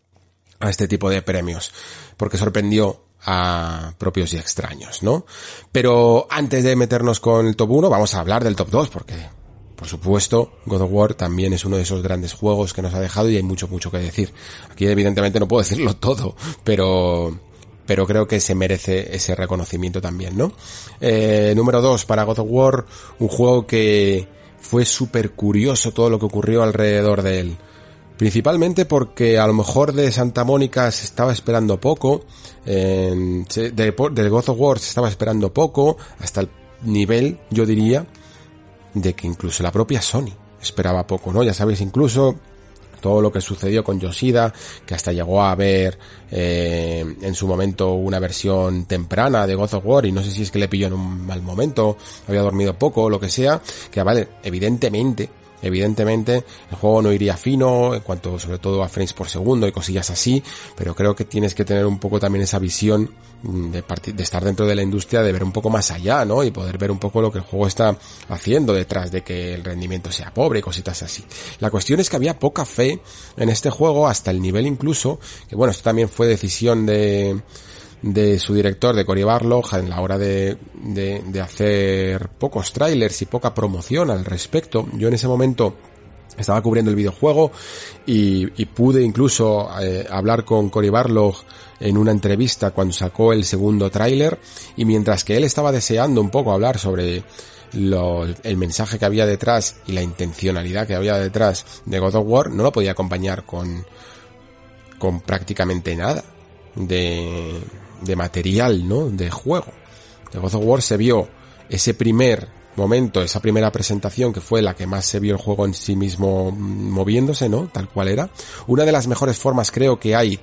A este tipo de premios. Porque sorprendió a propios y extraños, ¿no? Pero antes de meternos con el top 1, vamos a hablar del top 2 porque por supuesto, God of War también es uno de esos grandes juegos que nos ha dejado y hay mucho, mucho que decir. Aquí evidentemente no puedo decirlo [laughs] todo, pero pero creo que se merece ese reconocimiento también, ¿no? Eh, número dos, para God of War, un juego que fue súper curioso todo lo que ocurrió alrededor de él. Principalmente porque a lo mejor de Santa Mónica se estaba esperando poco, eh, del God of War se estaba esperando poco, hasta el nivel, yo diría, de que incluso la propia Sony esperaba poco, ¿no? Ya sabéis, incluso todo lo que sucedió con Yoshida, que hasta llegó a ver eh, en su momento una versión temprana de God of War y no sé si es que le pilló en un mal momento, había dormido poco lo que sea, que vale, evidentemente Evidentemente, el juego no iría fino en cuanto sobre todo a frames por segundo y cosillas así, pero creo que tienes que tener un poco también esa visión mm, de, de estar dentro de la industria, de ver un poco más allá, ¿no? Y poder ver un poco lo que el juego está haciendo detrás de que el rendimiento sea pobre y cositas así. La cuestión es que había poca fe en este juego hasta el nivel incluso, que bueno, esto también fue decisión de, de su director, de Cory Barlog, en la hora de, de, hacer pocos trailers y poca promoción al respecto. Yo en ese momento estaba cubriendo el videojuego y, pude incluso eh, hablar con Cory Barlog en una entrevista cuando sacó el segundo tráiler y mientras que él estaba deseando un poco hablar sobre lo, el mensaje que había detrás y la intencionalidad que había detrás de God of War, no lo podía acompañar con, con prácticamente nada de, de material, ¿no? De juego. De God of War se vio ese primer momento, esa primera presentación que fue la que más se vio el juego en sí mismo moviéndose, ¿no? Tal cual era. Una de las mejores formas creo que hay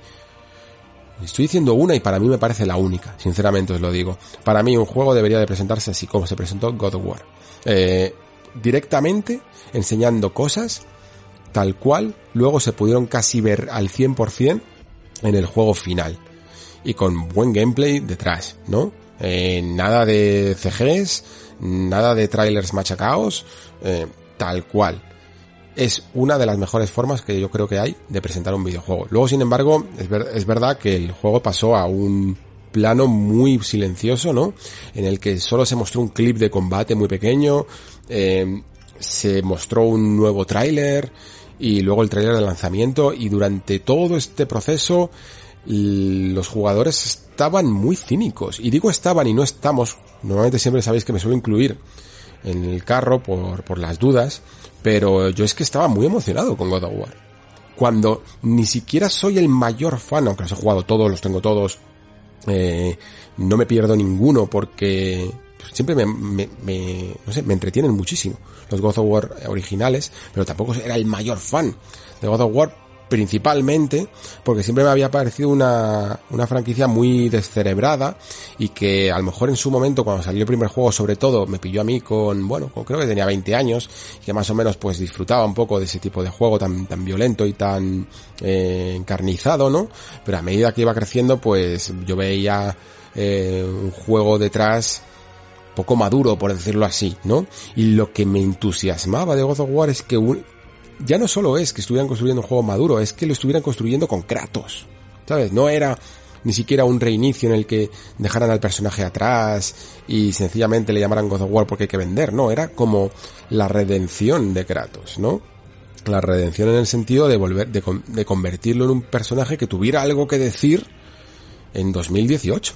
Estoy diciendo una y para mí me parece la única, sinceramente os lo digo. Para mí un juego debería de presentarse así como se presentó God of War. Eh, directamente enseñando cosas tal cual luego se pudieron casi ver al 100% en el juego final y con buen gameplay detrás, ¿no? Eh, nada de CGs, nada de trailers machacaos, eh, tal cual. Es una de las mejores formas que yo creo que hay de presentar un videojuego. Luego, sin embargo, es, verdad que el juego pasó a un plano muy silencioso, ¿no? En el que solo se mostró un clip de combate muy pequeño, eh, se mostró un nuevo tráiler y luego el tráiler de lanzamiento y durante todo este proceso los jugadores estaban muy cínicos. Y digo estaban y no estamos. Normalmente siempre sabéis que me suelo incluir en el carro por, por las dudas. Pero yo es que estaba muy emocionado con God of War. Cuando ni siquiera soy el mayor fan, aunque los he jugado todos, los tengo todos. Eh, no me pierdo ninguno porque siempre me, me, me, no sé, me entretienen muchísimo los God of War originales, pero tampoco era el mayor fan de God of War principalmente porque siempre me había parecido una, una franquicia muy descerebrada y que a lo mejor en su momento cuando salió el primer juego sobre todo me pilló a mí con, bueno, creo que tenía 20 años que más o menos pues disfrutaba un poco de ese tipo de juego tan, tan violento y tan eh, encarnizado, ¿no? Pero a medida que iba creciendo pues yo veía eh, un juego detrás poco maduro, por decirlo así, ¿no? Y lo que me entusiasmaba de God of War es que un, ya no solo es que estuvieran construyendo un juego maduro, es que lo estuvieran construyendo con Kratos. ¿Sabes? No era ni siquiera un reinicio en el que dejaran al personaje atrás y sencillamente le llamaran God of War porque hay que vender, no, era como la redención de Kratos, ¿no? La redención en el sentido de volver, de, de convertirlo en un personaje que tuviera algo que decir en 2018.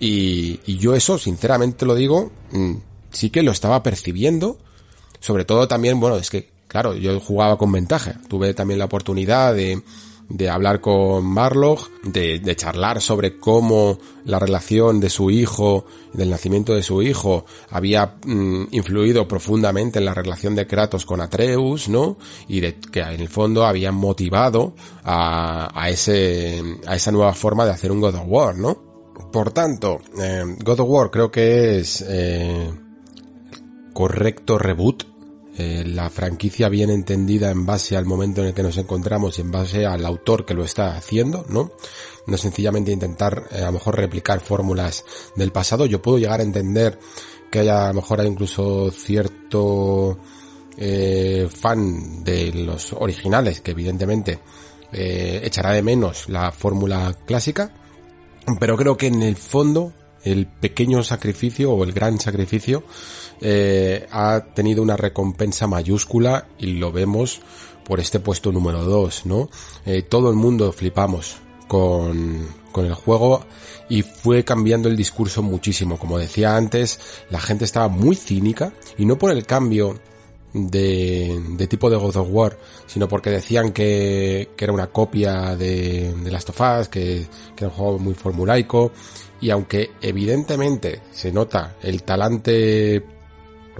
Y, y yo eso, sinceramente lo digo, mm, sí que lo estaba percibiendo. Sobre todo también, bueno, es que, claro, yo jugaba con ventaja. Tuve también la oportunidad de, de hablar con Marlock, de, de, charlar sobre cómo la relación de su hijo, del nacimiento de su hijo, había mm, influido profundamente en la relación de Kratos con Atreus, ¿no? Y de que en el fondo habían motivado a, a ese, a esa nueva forma de hacer un God of War, ¿no? Por tanto, eh, God of War creo que es eh, correcto reboot eh, la franquicia bien entendida en base al momento en el que nos encontramos y en base al autor que lo está haciendo, ¿no? No sencillamente intentar eh, a lo mejor replicar fórmulas del pasado. Yo puedo llegar a entender que haya a lo mejor incluso cierto eh, fan de los originales que evidentemente eh, echará de menos la fórmula clásica, pero creo que en el fondo el pequeño sacrificio o el gran sacrificio eh, ha tenido una recompensa mayúscula y lo vemos por este puesto número 2, ¿no? Eh, todo el mundo flipamos con, con el juego y fue cambiando el discurso muchísimo. Como decía antes, la gente estaba muy cínica y no por el cambio de, de tipo de God of War, sino porque decían que, que era una copia de, de Last of Us, que, que era un juego muy formulaico y aunque evidentemente se nota el talante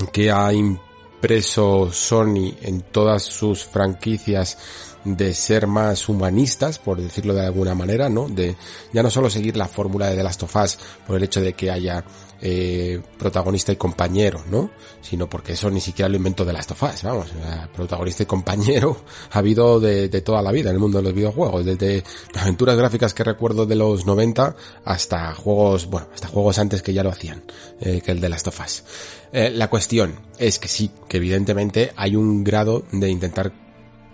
que ha impreso Sony en todas sus franquicias de ser más humanistas, por decirlo de alguna manera, ¿no? De ya no solo seguir la fórmula de The Last of Us por el hecho de que haya eh, protagonista y compañero, ¿no? Sino porque eso ni siquiera lo inventó de Last of Us, vamos, protagonista y compañero [laughs] ha habido de, toda la vida en el mundo de los videojuegos, desde aventuras gráficas que recuerdo de los 90 hasta juegos, bueno, hasta juegos antes que ya lo hacían, eh, que el de Last of Us. Eh, la cuestión es que sí, que evidentemente hay un grado de intentar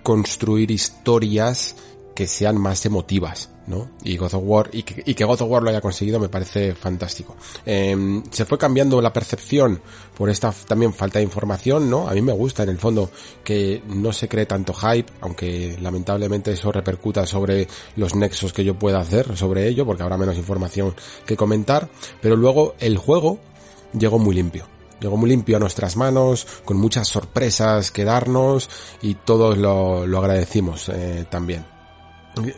construir historias que sean más emotivas, ¿no? Y God of War, y que, y of War lo haya conseguido me parece fantástico. Eh, se fue cambiando la percepción por esta también falta de información, ¿no? A mí me gusta en el fondo que no se cree tanto hype, aunque lamentablemente eso repercuta sobre los nexos que yo pueda hacer sobre ello, porque habrá menos información que comentar, pero luego el juego llegó muy limpio llegó muy limpio a nuestras manos, con muchas sorpresas que darnos y todos lo, lo agradecimos eh, también.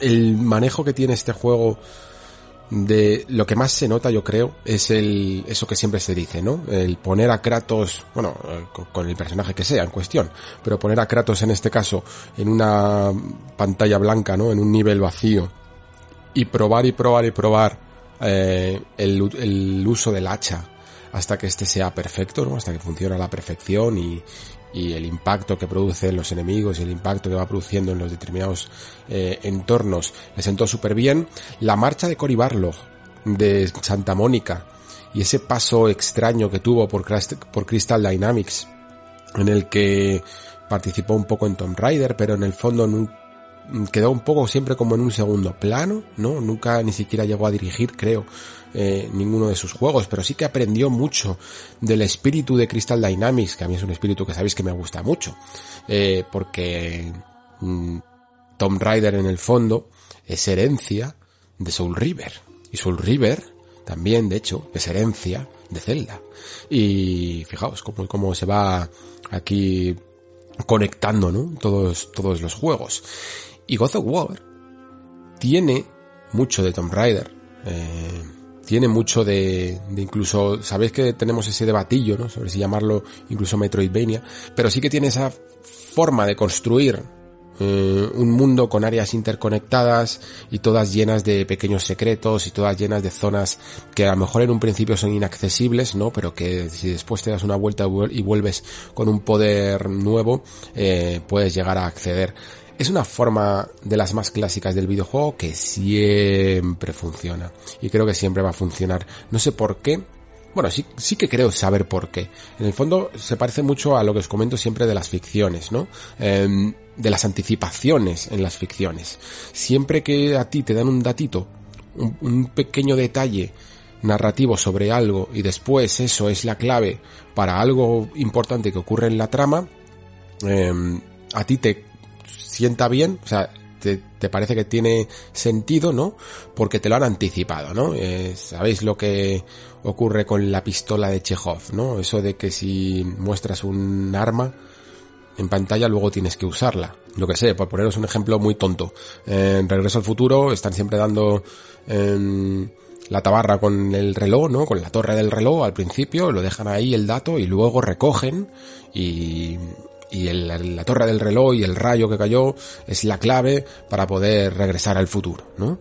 El manejo que tiene este juego de lo que más se nota yo creo es el eso que siempre se dice no el poner a Kratos bueno con el personaje que sea en cuestión pero poner a Kratos en este caso en una pantalla blanca no en un nivel vacío y probar y probar y probar eh, el, el uso del hacha hasta que este sea perfecto, ¿no? Hasta que funcione a la perfección y, y el impacto que produce en los enemigos y el impacto que va produciendo en los determinados eh, entornos le sentó súper bien. La marcha de Cory Barlog de Santa Mónica y ese paso extraño que tuvo por, por Crystal Dynamics en el que participó un poco en Tomb Raider, pero en el fondo quedó un poco siempre como en un segundo plano, ¿no? Nunca ni siquiera llegó a dirigir, creo, eh, ninguno de sus juegos, pero sí que aprendió mucho del espíritu de Crystal Dynamics, que a mí es un espíritu que sabéis que me gusta mucho, eh, porque mm, Tomb Raider en el fondo es herencia de Soul River, y Soul River también, de hecho, es herencia de Zelda. Y fijaos cómo, cómo se va aquí conectando, ¿no? Todos, todos los juegos. Y God of War tiene mucho de Tomb Raider. Eh, tiene mucho de, de, incluso, sabéis que tenemos ese debatillo, ¿no? Sobre si llamarlo incluso Metroidvania, pero sí que tiene esa forma de construir eh, un mundo con áreas interconectadas y todas llenas de pequeños secretos y todas llenas de zonas que a lo mejor en un principio son inaccesibles, ¿no? Pero que si después te das una vuelta y vuelves con un poder nuevo, eh, puedes llegar a acceder. Es una forma de las más clásicas del videojuego que siempre funciona. Y creo que siempre va a funcionar. No sé por qué. Bueno, sí, sí que creo saber por qué. En el fondo se parece mucho a lo que os comento siempre de las ficciones, ¿no? Eh, de las anticipaciones en las ficciones. Siempre que a ti te dan un datito, un, pequeño detalle narrativo sobre algo y después eso es la clave para algo importante que ocurre en la trama, eh, a ti te sienta bien, o sea, te, te, parece que tiene sentido, ¿no? Porque te lo han anticipado, ¿no? Eh, Sabéis lo que ocurre con la pistola de Chekhov, ¿no? Eso de que si muestras un arma en pantalla luego tienes que usarla. Lo que sé, por poneros un ejemplo muy tonto. En Regreso al Futuro están siempre dando em, la tabarra con el reloj, ¿no? Con la torre del reloj al principio, lo dejan ahí el dato y luego recogen y, y el, la torre del reloj y el rayo que cayó es la clave para poder regresar al futuro, ¿no?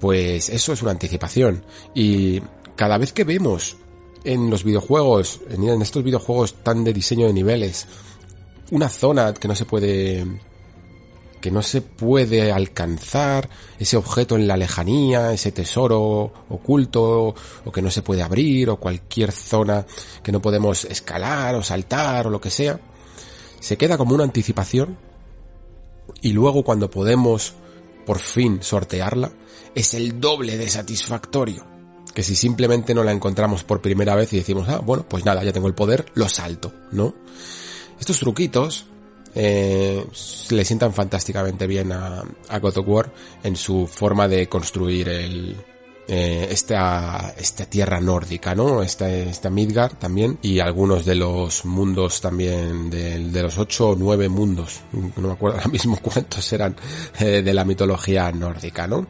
Pues eso es una anticipación y cada vez que vemos en los videojuegos, en estos videojuegos tan de diseño de niveles, una zona que no se puede que no se puede alcanzar, ese objeto en la lejanía, ese tesoro oculto, o que no se puede abrir, o cualquier zona que no podemos escalar o saltar o lo que sea, se queda como una anticipación y luego cuando podemos por fin sortearla, es el doble de satisfactorio que si simplemente no la encontramos por primera vez y decimos, ah, bueno, pues nada, ya tengo el poder, lo salto, ¿no? Estos truquitos eh, le sientan fantásticamente bien a, a, God of War en su forma de construir el, eh, esta, esta tierra nórdica, ¿no? Esta, esta Midgard también y algunos de los mundos también de, de los ocho o nueve mundos, no me acuerdo [laughs] ahora mismo cuántos eran eh, de la mitología nórdica, ¿no?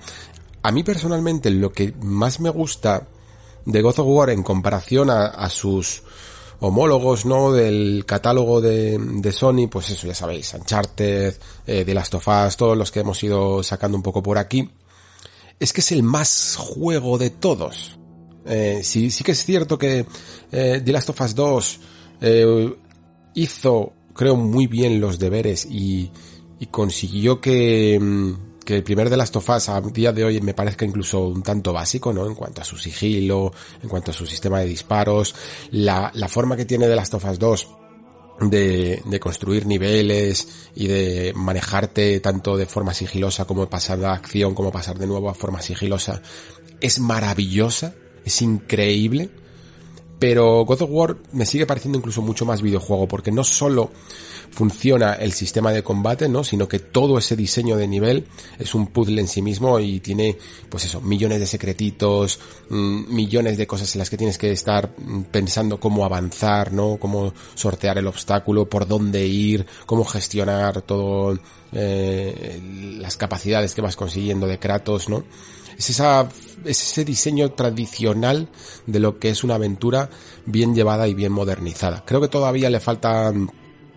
A mí personalmente lo que más me gusta de God of War en comparación a, sus homólogos, ¿no? Del catálogo de, de, Sony, pues eso, ya sabéis, Uncharted, eh, The Last of Us, todos los que hemos ido sacando un poco por aquí, es que es el más juego de todos. Eh, sí, sí que es cierto que eh, The Last of Us 2 eh, hizo, creo, muy bien los deberes y, y consiguió que, mm, que el primer de Last of Us a día de hoy me parezca incluso un tanto básico, ¿no? En cuanto a su sigilo, en cuanto a su sistema de disparos, la, la forma que tiene de Last of Us 2 de, de, construir niveles y de manejarte tanto de forma sigilosa como pasar a acción, como pasar de nuevo a forma sigilosa, es maravillosa, es increíble. Pero God of War me sigue pareciendo incluso mucho más videojuego, porque no solo funciona el sistema de combate, ¿no? Sino que todo ese diseño de nivel es un puzzle en sí mismo y tiene, pues eso, millones de secretitos, mmm, millones de cosas en las que tienes que estar pensando cómo avanzar, ¿no? Cómo sortear el obstáculo, por dónde ir, cómo gestionar todo, eh, las capacidades que vas consiguiendo de Kratos, ¿no? Es esa, es ese diseño tradicional de lo que es una aventura bien llevada y bien modernizada. Creo que todavía le falta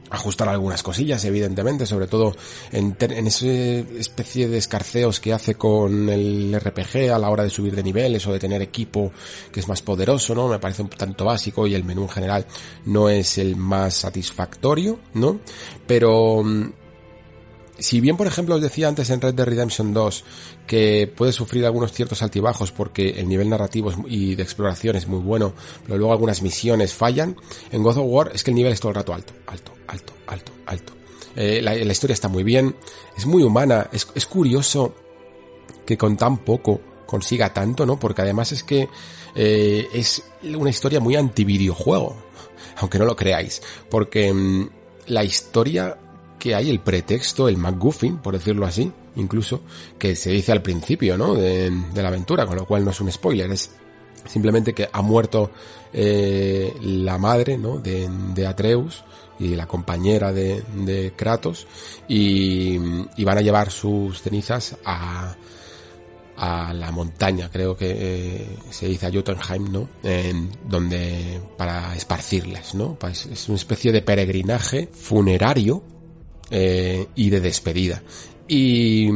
ajustar algunas cosillas, evidentemente, sobre todo en, en esa especie de escarceos que hace con el RPG a la hora de subir de niveles o de tener equipo que es más poderoso, ¿no? Me parece un tanto básico y el menú en general no es el más satisfactorio, ¿no? Pero si bien, por ejemplo, os decía antes en Red Dead Redemption 2 que puede sufrir algunos ciertos altibajos porque el nivel narrativo y de exploración es muy bueno, pero luego algunas misiones fallan, en God of War es que el nivel es todo el rato alto, alto, alto, alto, alto. Eh, la, historia está muy bien, es muy humana, es, curioso que con tan poco consiga tanto, ¿no? Porque además es que eh, es una historia muy anti-videojuego, aunque no lo creáis, porque mmm, la historia que hay el pretexto, el MacGuffin, por decirlo así, incluso, que se dice al principio, ¿no? De, de la aventura, con lo cual no es un spoiler, es simplemente que ha muerto eh, la madre, ¿no? De, de, Atreus y la compañera de, de Kratos y, van a llevar sus cenizas a, a la montaña, creo que eh, se dice a Jotunheim, ¿no? En, donde para esparcirlas, ¿no? Es, es una especie de peregrinaje funerario eh, y de despedida. Y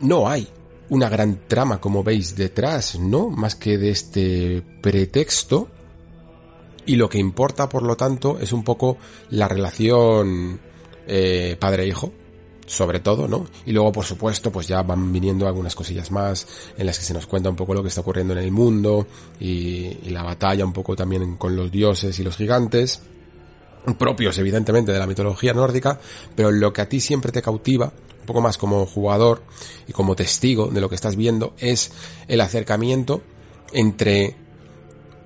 no hay una gran trama, como veis, detrás, ¿no? Más que de este pretexto. Y lo que importa, por lo tanto, es un poco la relación eh, padre-hijo, sobre todo, ¿no? Y luego, por supuesto, pues ya van viniendo algunas cosillas más en las que se nos cuenta un poco lo que está ocurriendo en el mundo y, y la batalla un poco también con los dioses y los gigantes propios evidentemente de la mitología nórdica, pero lo que a ti siempre te cautiva, un poco más como jugador y como testigo de lo que estás viendo, es el acercamiento entre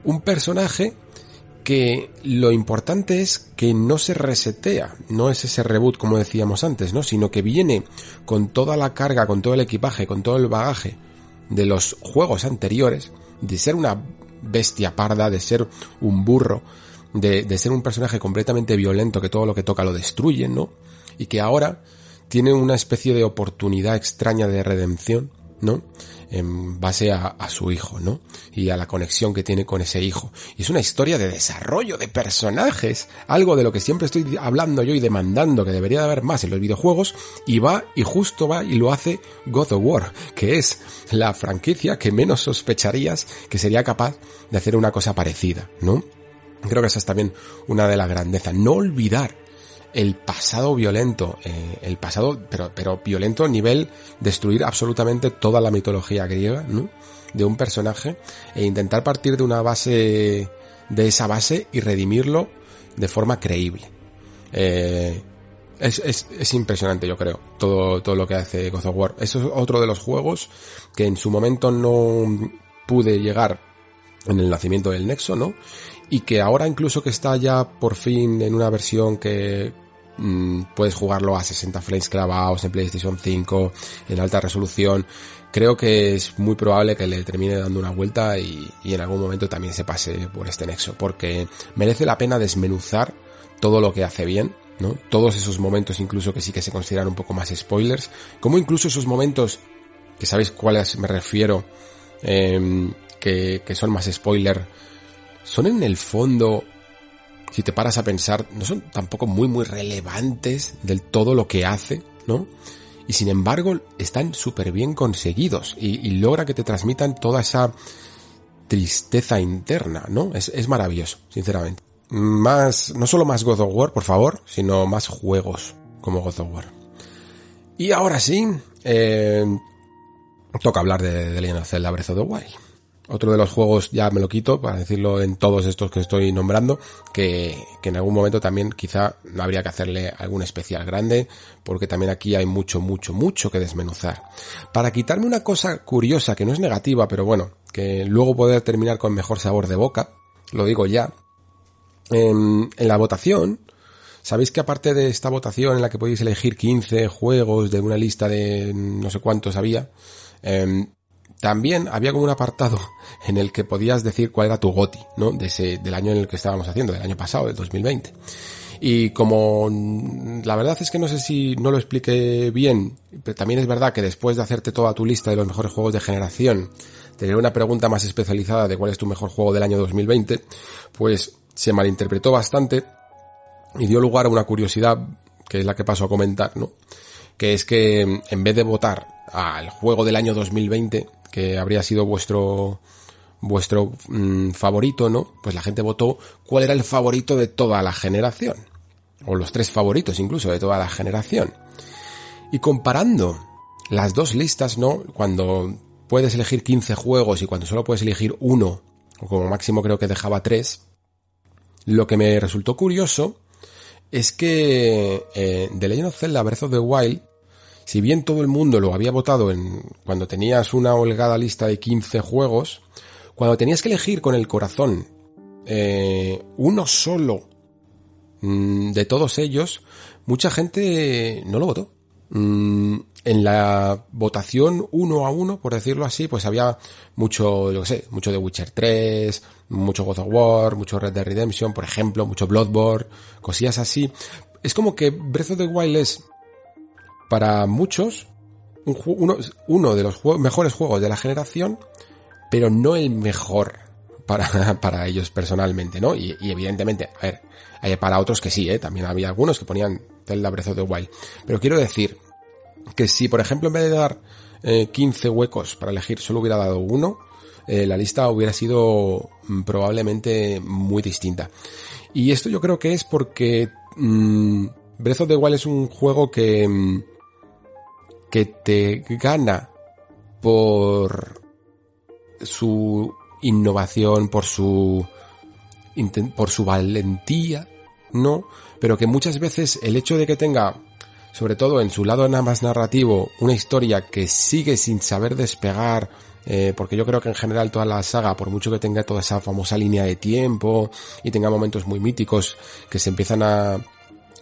un personaje que lo importante es que no se resetea, no es ese reboot como decíamos antes, ¿no? Sino que viene con toda la carga, con todo el equipaje, con todo el bagaje de los juegos anteriores, de ser una bestia parda, de ser un burro, de, ser un personaje completamente violento que todo lo que toca lo destruye, ¿no? Y que ahora tiene una especie de oportunidad extraña de redención, ¿no? En base a, a, su hijo, ¿no? Y a la conexión que tiene con ese hijo. Y es una historia de desarrollo de personajes, algo de lo que siempre estoy hablando yo y demandando que debería de haber más en los videojuegos, y va y justo va y lo hace God of War, que es la franquicia que menos sospecharías que sería capaz de hacer una cosa parecida, ¿no? Creo que esa es también una de las grandezas. No olvidar el pasado violento, eh, el pasado, pero, pero violento a nivel destruir absolutamente toda la mitología griega, ¿no? De un personaje e intentar partir de una base, de esa base y redimirlo de forma creíble. Eh, es, es, es, impresionante, yo creo, todo, todo lo que hace God of War. Eso es otro de los juegos que en su momento no pude llegar en el nacimiento del Nexo, ¿no? Y que ahora incluso que está ya por fin en una versión que mmm, puedes jugarlo a 60 frames clavados en PlayStation 5 en alta resolución creo que es muy probable que le termine dando una vuelta y, y en algún momento también se pase por este nexo porque merece la pena desmenuzar todo lo que hace bien ¿no? Todos esos momentos incluso que sí que se consideran un poco más spoilers, como incluso esos momentos que sabéis cuáles me refiero, eh, que, que son más spoiler, son en el fondo, si te paras a pensar, no son tampoco muy muy relevantes del todo lo que hace, ¿no? Y sin embargo están súper bien conseguidos y, logra que te transmitan toda esa tristeza interna, ¿no? Es, es maravilloso, sinceramente. Más, no solo más God of War, por favor, sino más juegos como God of War. Y ahora sí, eh, toca hablar de, de Legend of Zelda Breath of the Wild. Otro de los juegos, ya me lo quito, para decirlo en todos estos que estoy nombrando, que, que en algún momento también quizá habría que hacerle algún especial grande, porque también aquí hay mucho, mucho, mucho que desmenuzar. Para quitarme una cosa curiosa, que no es negativa, pero bueno, que luego poder terminar con mejor sabor de boca, lo digo ya, en, la votación, Sabéis que aparte de esta votación en la que podéis elegir 15 juegos de una lista de no sé cuántos había, eh, también había como un apartado [laughs] en el que podías decir cuál era tu GOTI, ¿no? De ese, del año en el que estábamos haciendo, del año pasado, del 2020. Y como la verdad es que no sé si no lo expliqué bien, pero también es verdad que después de hacerte toda tu lista de los mejores juegos de generación, tener una pregunta más especializada de cuál es tu mejor juego del año 2020, pues se malinterpretó bastante y dio lugar a una curiosidad que es la que paso a comentar, ¿no? Que es que en vez de votar al juego del año 2020, que habría sido vuestro vuestro mmm, favorito, ¿no? Pues la gente votó cuál era el favorito de toda la generación. O los tres favoritos incluso de toda la generación. Y comparando las dos listas, ¿no? Cuando puedes elegir 15 juegos y cuando solo puedes elegir uno, o como máximo creo que dejaba tres, lo que me resultó curioso es que eh, The Legend of Zelda Breath of the Wild si bien todo el mundo lo había votado en cuando tenías una holgada lista de 15 juegos, cuando tenías que elegir con el corazón eh, uno solo mmm, de todos ellos, mucha gente no lo votó. Mm, en la votación uno a uno, por decirlo así, pues había mucho, lo que sé, mucho de Witcher 3, mucho God of War, mucho Red Dead Redemption, por ejemplo, mucho Bloodborne, cosillas así. Es como que Breath of the Wild es para muchos un, uno, de los mejores juegos de la generación, pero no el mejor para, [laughs] para ellos personalmente, ¿no? Y, evidentemente, a ver, hay para otros que sí, ¿eh? También había algunos que ponían Zelda Breath of the Wild. Pero quiero decir que si, por ejemplo, en vez de dar eh, 15 huecos para elegir, solo hubiera dado uno, eh, la lista hubiera sido mm, probablemente muy distinta. Y esto yo creo que es porque mmm, Breath of the Wild es un juego que... Mmm, que te gana por su innovación, por su por su valentía, ¿no? Pero que muchas veces el hecho de que tenga, sobre todo en su lado nada más narrativo, una historia que sigue sin saber despegar eh, porque yo creo que en general toda la saga, por mucho que tenga toda esa famosa línea de tiempo y tenga momentos muy míticos que se empiezan a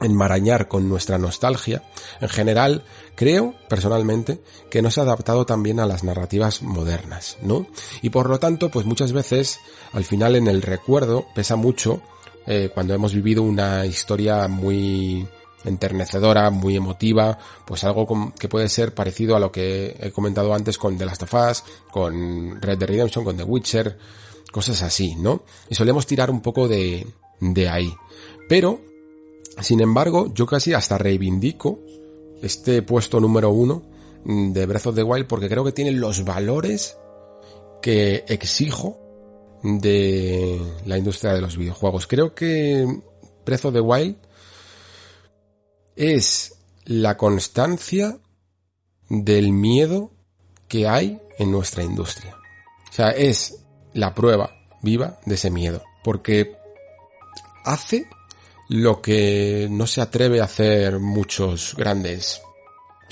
enmarañar con nuestra nostalgia, en general creo personalmente que no se ha adaptado también a las narrativas modernas, ¿no? Y por lo tanto, pues muchas veces al final en el recuerdo pesa mucho eh, cuando hemos vivido una historia muy enternecedora, muy emotiva, pues algo que puede ser parecido a lo que he comentado antes con The Last of Us, con Red Dead Redemption, con The Witcher, cosas así, ¿no? Y solemos tirar un poco de, de ahí. Pero, sin embargo, yo casi hasta reivindico este puesto número uno de Breath of the Wild porque creo que tiene los valores que exijo de la industria de los videojuegos. Creo que Breath of the Wild es la constancia del miedo que hay en nuestra industria. O sea, es la prueba viva de ese miedo. Porque hace lo que no se atreve a hacer muchos grandes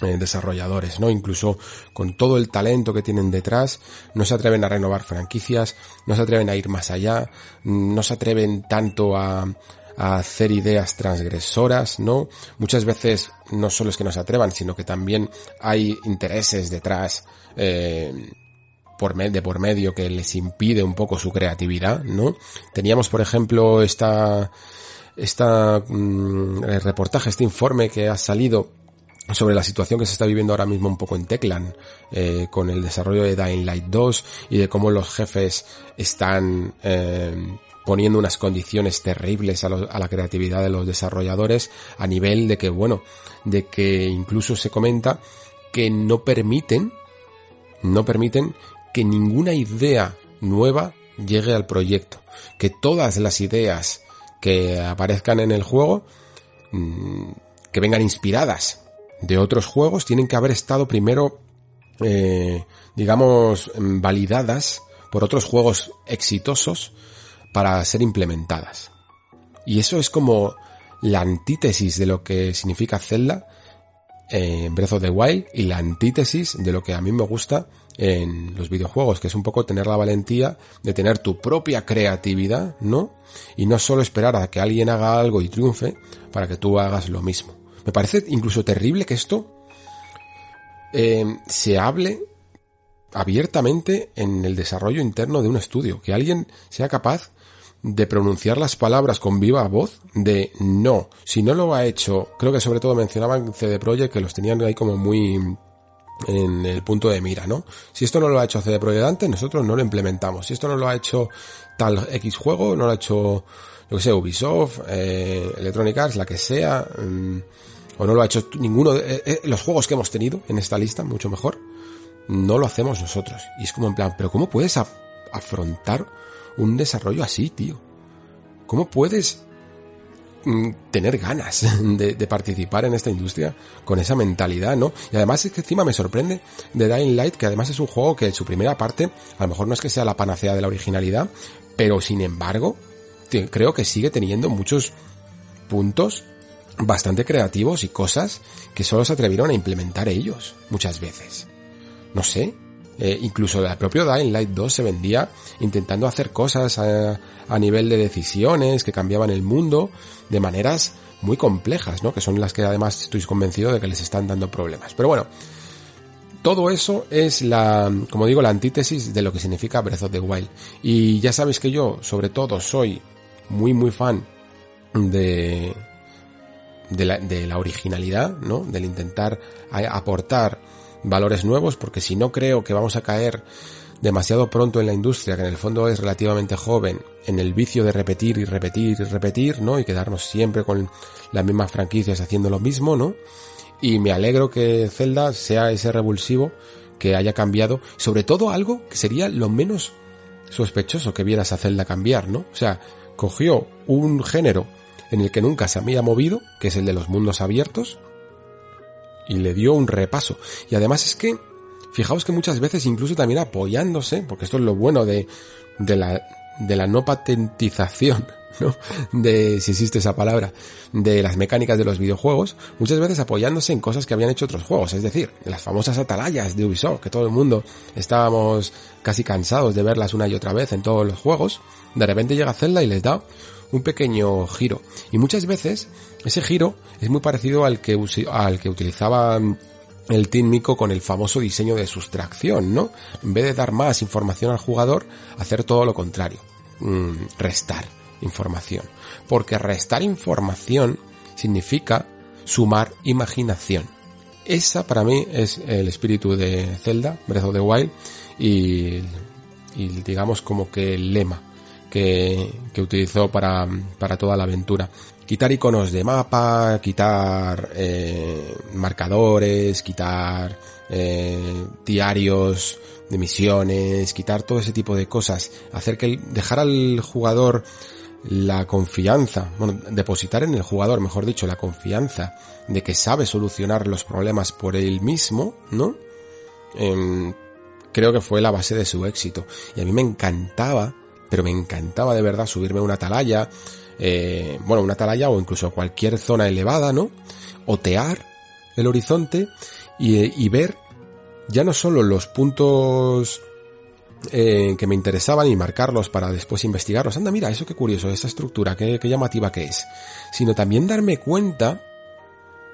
eh, desarrolladores, ¿no? Incluso con todo el talento que tienen detrás, no se atreven a renovar franquicias, no se atreven a ir más allá, no se atreven tanto a, hacer ideas transgresoras, ¿no? Muchas veces no solo es que no se atrevan, sino que también hay intereses detrás, eh, por de por medio que les impide un poco su creatividad, ¿no? Teníamos, por ejemplo, esta, esta mm, reportaje, este informe que ha salido sobre la situación que se está viviendo ahora mismo un poco en Teclan, eh, con el desarrollo de Dying Light 2 y de cómo los jefes están eh, poniendo unas condiciones terribles a, a, la creatividad de los desarrolladores a nivel de que, bueno, de que incluso se comenta que no permiten, no permiten que ninguna idea nueva llegue al proyecto, que todas las ideas que aparezcan en el juego, mmm, que vengan inspiradas de otros juegos, tienen que haber estado primero, eh, digamos, validadas por otros juegos exitosos para ser implementadas. Y eso es como la antítesis de lo que significa Zelda en Breath of the Wild y la antítesis de lo que a mí me gusta en los videojuegos, que es un poco tener la valentía de tener tu propia creatividad, ¿no? Y no solo esperar a que alguien haga algo y triunfe para que tú hagas lo mismo. Me parece incluso terrible que esto eh, se hable abiertamente en el desarrollo interno de un estudio, que alguien sea capaz de pronunciar las palabras con viva voz de no. Si no lo ha hecho, creo que sobre todo mencionaban CD Projekt que los tenían ahí como muy en el punto de mira, ¿no? Si esto no lo ha hecho CD Projekt antes, nosotros no lo implementamos. Si esto no lo ha hecho tal X juego, no lo ha hecho, yo que sé, Ubisoft, eh, Electronic Arts, la que sea, um, o no lo ha hecho ninguno de eh, eh, los juegos que hemos tenido en esta lista, mucho mejor, no lo hacemos nosotros. Y es como en plan, pero ¿cómo puedes afrontar un desarrollo así, tío? ¿Cómo puedes mm, tener ganas [laughs] de, de, participar en esta industria con esa mentalidad, ¿no? Y además es que encima me sorprende de Dying Light, que además es un juego que en su primera parte, a lo mejor no es que sea la panacea de la originalidad, pero sin embargo, creo que sigue teniendo muchos puntos bastante creativos y cosas que solo se atrevieron a implementar ellos, muchas veces. No sé, eh, incluso el propio Dying Light 2 se vendía intentando hacer cosas a, a, nivel de decisiones que cambiaban el mundo de maneras muy complejas, ¿no? Que son las que además estoy convencido de que les están dando problemas. Pero bueno, todo eso es la, como digo, la antítesis de lo que significa Breath of the Wild. Y ya sabéis que yo, sobre todo, soy muy muy fan de, de la, de la originalidad, ¿no? Del intentar aportar valores nuevos, porque si no creo que vamos a caer demasiado pronto en la industria, que en el fondo es relativamente joven, en el vicio de repetir y repetir y repetir, ¿no? Y quedarnos siempre con las mismas franquicias haciendo lo mismo, ¿no? Y me alegro que Zelda sea ese revulsivo que haya cambiado, sobre todo algo que sería lo menos sospechoso que vieras a Zelda cambiar, ¿no? O sea, cogió un género en el que nunca se había movido, que es el de los mundos abiertos, y le dio un repaso. Y además es que, fijaos que muchas veces incluso también apoyándose, porque esto es lo bueno de, de la, de la no patentización [laughs] ¿no? De, si existe esa palabra, de las mecánicas de los videojuegos, muchas veces apoyándose en cosas que habían hecho otros juegos, es decir, las famosas atalayas de Ubisoft, que todo el mundo estábamos casi cansados de verlas una y otra vez en todos los juegos, de repente llega Zelda y les da un pequeño giro. Y muchas veces ese giro es muy parecido al que, al que utilizaba el Team Mico con el famoso diseño de sustracción, ¿no? En vez de dar más información al jugador, hacer todo lo contrario, mm, restar información. Porque restar información significa sumar imaginación. Esa para mí es el espíritu de Zelda, Breath of the Wild, y, y digamos como que el lema que, que utilizó para, para toda la aventura quitar iconos de mapa, quitar eh, marcadores, quitar eh, diarios de misiones, quitar todo ese tipo de cosas, hacer que dejar al jugador la confianza, bueno, depositar en el jugador, mejor dicho, la confianza de que sabe solucionar los problemas por él mismo, ¿no? Em, creo que fue la base de su éxito. Y a mí me encantaba, pero me encantaba de verdad subirme a una atalaya, eh, bueno, una atalaya o incluso cualquier zona elevada, ¿no? Otear el horizonte y, ver ya no solo los puntos eh, que me interesaban y marcarlos para después investigarlos. Anda, mira, eso qué curioso, esa estructura, qué, qué llamativa que es. Sino también darme cuenta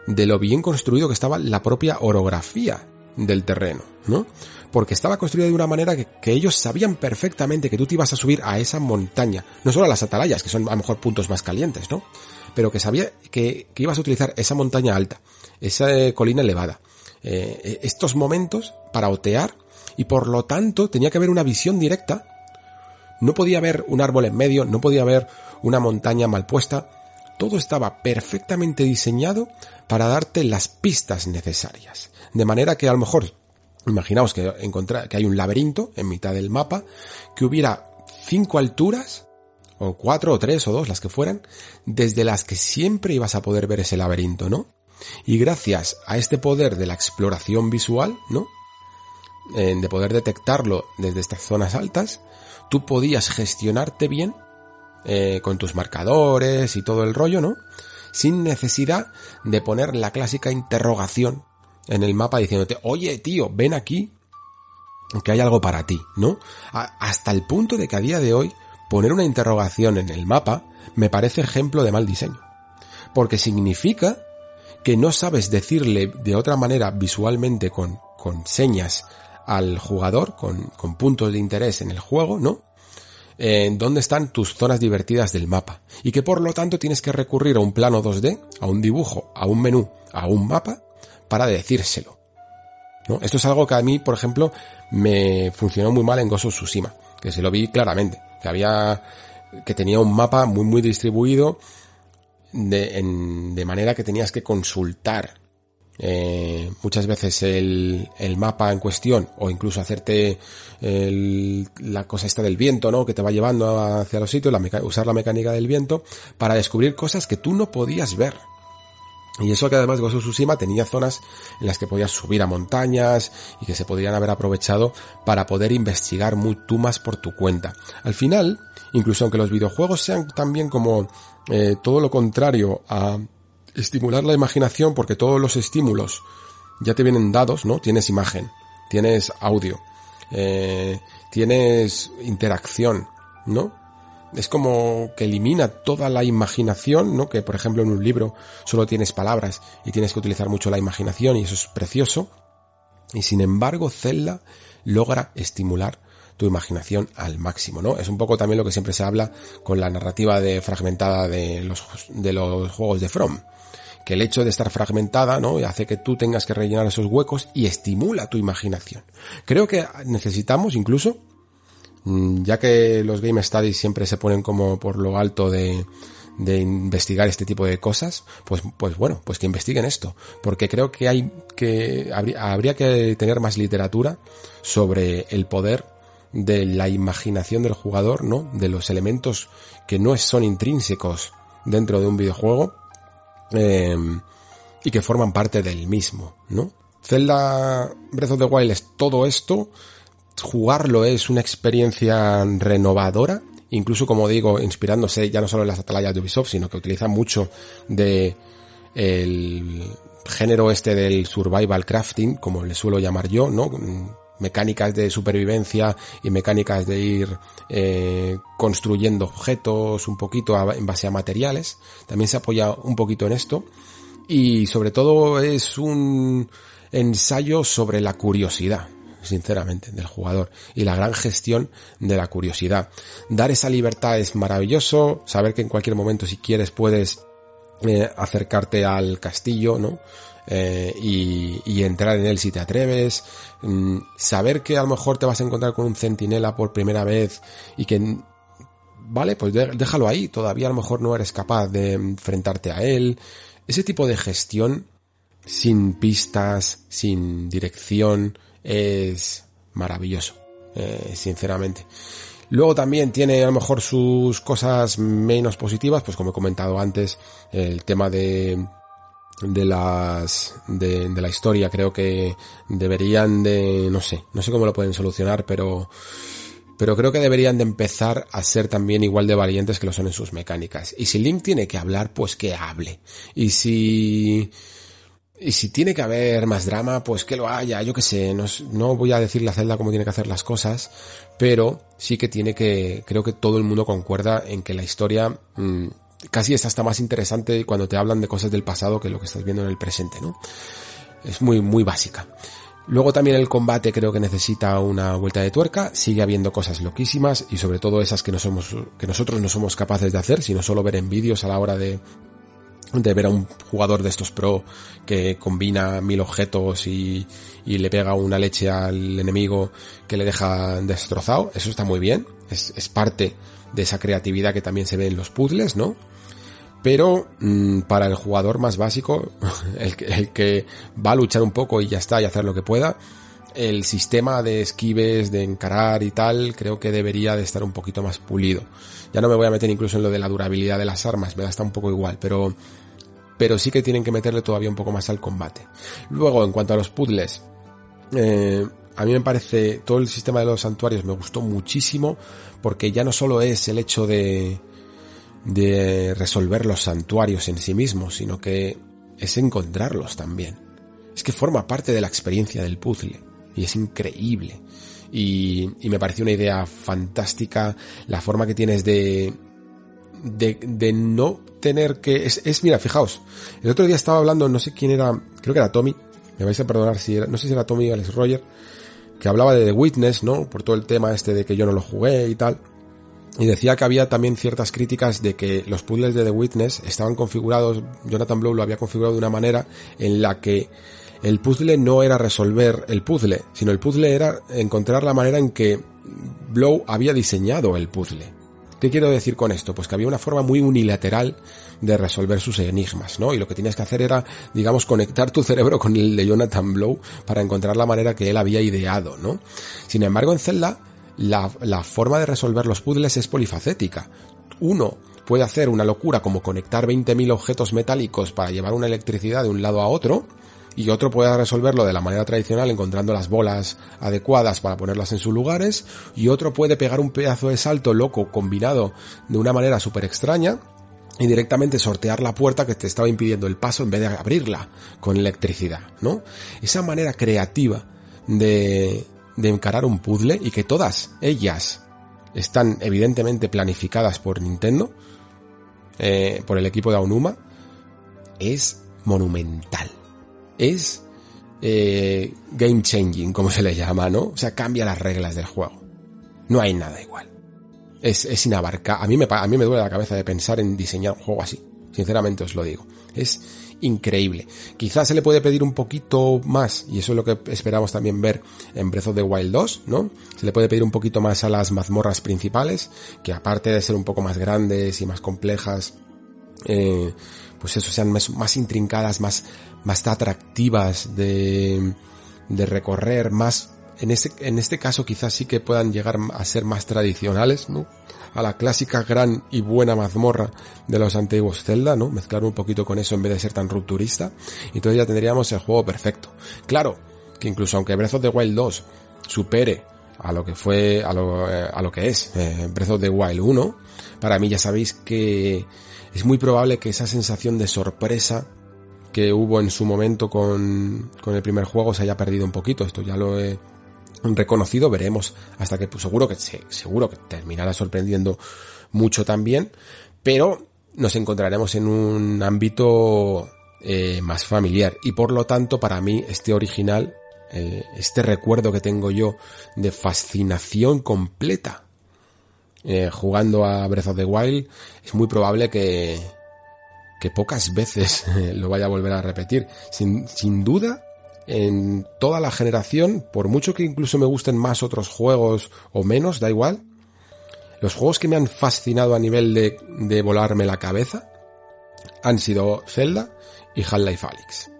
de lo bien construido que estaba la propia orografía del terreno, ¿no? Porque estaba construido de una manera que, ellos sabían perfectamente que tú te ibas a subir a esa montaña, no solo a las atalayas, que son a lo mejor puntos más calientes, ¿no? Pero que sabía que, ibas a utilizar esa montaña alta, esa eh, colina elevada, eh, eh, estos momentos para otear y por lo tanto tenía que haber una visión directa. No podía haber un árbol en medio, no podía haber una montaña mal puesta. Todo estaba perfectamente diseñado para darte las pistas necesarias. De manera que a lo mejor Imaginaos que, que hay un laberinto en mitad del mapa, que hubiera cinco alturas, o cuatro, o tres, o dos, las que fueran, desde las que siempre ibas a poder ver ese laberinto, ¿no? Y gracias a este poder de la exploración visual, ¿no? de poder detectarlo desde estas zonas altas, tú podías gestionarte bien eh, con tus marcadores y todo el rollo, ¿no? Sin necesidad de poner la clásica interrogación en el mapa diciéndote, oye tío, ven aquí, que hay algo para ti, ¿no? hasta el punto de que a día de hoy poner una interrogación en el mapa me parece ejemplo de mal diseño. Porque significa que no sabes decirle de otra manera visualmente con, con señas al jugador, con, con puntos de interés en el juego, ¿no? En dónde están tus zonas divertidas del mapa. Y que por lo tanto tienes que recurrir a un plano 2D, a un dibujo, a un menú, a un mapa, para decírselo. Esto es algo que a mí, por ejemplo, me funcionó muy mal en of Tsushima, que se lo vi claramente, que había, que tenía un mapa muy muy distribuido de, de manera que tenías que consultar eh, muchas veces el, el, mapa en cuestión o incluso hacerte el, la cosa esta del viento, ¿no? Que te va llevando hacia los sitios, la usar la mecánica del viento para descubrir cosas que tú no podías ver. Y eso que además Ghost of Tsushima tenía zonas en las que podías subir a montañas y que se podrían haber aprovechado para poder investigar muy tú más por tu cuenta. Al final, incluso aunque los videojuegos sean también como eh, todo lo contrario a estimular la imaginación porque todos los estímulos ya te vienen dados, ¿no? Tienes imagen, tienes audio, eh, tienes interacción, ¿no? Es como que elimina toda la imaginación, ¿no? Que por ejemplo en un libro solo tienes palabras y tienes que utilizar mucho la imaginación y eso es precioso. Y sin embargo, Zelda logra estimular tu imaginación al máximo, ¿no? Es un poco también lo que siempre se habla con la narrativa de fragmentada de los, de los juegos de From. Que el hecho de estar fragmentada, ¿no? Hace que tú tengas que rellenar esos huecos y estimula tu imaginación. Creo que necesitamos incluso ya que los Game Studies siempre se ponen como por lo alto de, de investigar este tipo de cosas, pues, pues bueno, pues que investiguen esto, porque creo que hay que, habría, habría que tener más literatura sobre el poder de la imaginación del jugador, ¿no? De los elementos que no son intrínsecos dentro de un videojuego, em, y que forman parte del mismo, ¿no? Zelda Breath of the Wild es todo esto, jugarlo es una experiencia renovadora incluso como digo, inspirándose ya no solo en las atalayas de Ubisoft, sino que utiliza mucho de el género este del survival crafting, como le suelo llamar yo, ¿no? Mecánicas de supervivencia y mecánicas de ir eh, construyendo objetos un poquito en base a materiales. También se apoya un poquito en esto. Y sobre todo es un ensayo sobre la curiosidad sinceramente, del jugador y la gran gestión de la curiosidad. Dar esa libertad es maravilloso, saber que en cualquier momento si quieres puedes eh, acercarte al castillo, ¿no? Eh, y, y, entrar en él si te atreves, mm, saber que a lo mejor te vas a encontrar con un centinela por primera vez y que, vale, pues déjalo ahí, todavía a lo mejor no eres capaz de enfrentarte a él. Ese tipo de gestión sin pistas, sin dirección, es maravilloso, eh, sinceramente. Luego también tiene a lo mejor sus cosas menos positivas, pues como he comentado antes, el tema de de las de, de, la historia creo que deberían de no sé no sé cómo lo pueden solucionar pero pero creo que deberían de empezar a ser también igual de valientes que lo son en sus mecánicas y si Link tiene que hablar pues que hable y si y si tiene que haber más drama, pues que lo haya, yo que sé, no, no voy a decirle a Zelda cómo tiene que hacer las cosas, pero sí que tiene que, creo que todo el mundo concuerda en que la historia mmm, casi es hasta más interesante cuando te hablan de cosas del pasado que lo que estás viendo en el presente, ¿no? Es muy, muy básica. Luego también el combate creo que necesita una vuelta de tuerca, sigue habiendo cosas loquísimas y sobre todo esas que no somos, que nosotros no somos capaces de hacer, sino solo ver en vídeos a la hora de, de ver a un jugador de estos pro que combina mil objetos y, y, le pega una leche al enemigo que le deja destrozado. Eso está muy bien. Es, es parte de esa creatividad que también se ve en los puzzles, ¿no? Pero mmm, para el jugador más básico, [laughs] el, el que va a luchar un poco y ya está y hacer lo que pueda, el sistema de esquives, de encarar y tal, creo que debería de estar un poquito más pulido. Ya no me voy a meter incluso en lo de la durabilidad de las armas, me da hasta un poco igual, pero, pero sí que tienen que meterle todavía un poco más al combate. Luego, en cuanto a los puzzles, eh, a mí me parece, todo el sistema de los santuarios me gustó muchísimo, porque ya no solo es el hecho de, de resolver los santuarios en sí mismos, sino que es encontrarlos también. Es que forma parte de la experiencia del puzzle y es increíble. Y, y, me pareció una idea fantástica la forma que tienes de, de, de no tener que... Es, es, mira, fijaos, el otro día estaba hablando, no sé quién era, creo que era Tommy, me vais a perdonar si era, no sé si era Tommy o Alex Roger, que hablaba de The Witness, ¿no? Por todo el tema este de que yo no lo jugué y tal. Y decía que había también ciertas críticas de que los puzzles de The Witness estaban configurados, Jonathan Blow lo había configurado de una manera en la que el puzzle no era resolver el puzzle, sino el puzzle era encontrar la manera en que Blow había diseñado el puzzle. ¿Qué quiero decir con esto? Pues que había una forma muy unilateral de resolver sus enigmas, ¿no? Y lo que tenías que hacer era, digamos, conectar tu cerebro con el de Jonathan Blow para encontrar la manera que él había ideado, ¿no? Sin embargo, en Zelda, la, la forma de resolver los puzzles es polifacética. Uno puede hacer una locura como conectar 20.000 objetos metálicos para llevar una electricidad de un lado a otro, y otro puede resolverlo de la manera tradicional encontrando las bolas adecuadas para ponerlas en sus lugares y otro puede pegar un pedazo de salto loco combinado de una manera súper extraña y directamente sortear la puerta que te estaba impidiendo el paso en vez de abrirla con electricidad, ¿no? Esa manera creativa de, de encarar un puzzle y que todas ellas están evidentemente planificadas por Nintendo, eh, por el equipo de Aonuma, es monumental es eh, game changing, como se le llama, ¿no? O sea, cambia las reglas del juego. No hay nada igual. Es, es inabarcable. A mí, me, a mí me duele la cabeza de pensar en diseñar un juego así. Sinceramente os lo digo. Es increíble. Quizás se le puede pedir un poquito más, y eso es lo que esperamos también ver en Breath of the Wild 2, ¿no? Se le puede pedir un poquito más a las mazmorras principales, que aparte de ser un poco más grandes y más complejas, eh, pues eso, sean más, más intrincadas, más, más atractivas de, recorrer, más, en este, en este caso quizás sí que puedan llegar a ser más tradicionales, ¿no? A la clásica gran y buena mazmorra de los antiguos Zelda, ¿no? Mezclar un poquito con eso en vez de ser tan rupturista. Y entonces ya tendríamos el juego perfecto. Claro, que incluso aunque Breath of the Wild 2 supere a lo que fue, a lo, eh, a lo que es eh, Breath of the Wild 1, para mí ya sabéis que es muy probable que esa sensación de sorpresa que hubo en su momento con, con el primer juego se haya perdido un poquito. Esto ya lo he reconocido, veremos hasta que pues, seguro que seguro que terminará sorprendiendo mucho también, pero nos encontraremos en un ámbito eh, más familiar y por lo tanto para mí este original, eh, este recuerdo que tengo yo de fascinación completa eh, jugando a Breath of the Wild, es muy probable que, que pocas veces [laughs] lo vaya a volver a repetir. Sin, sin duda, en toda la generación, por mucho que incluso me gusten más otros juegos o menos, da igual, los juegos que me han fascinado a nivel de, de volarme la cabeza han sido Zelda y Half-Life Alyx.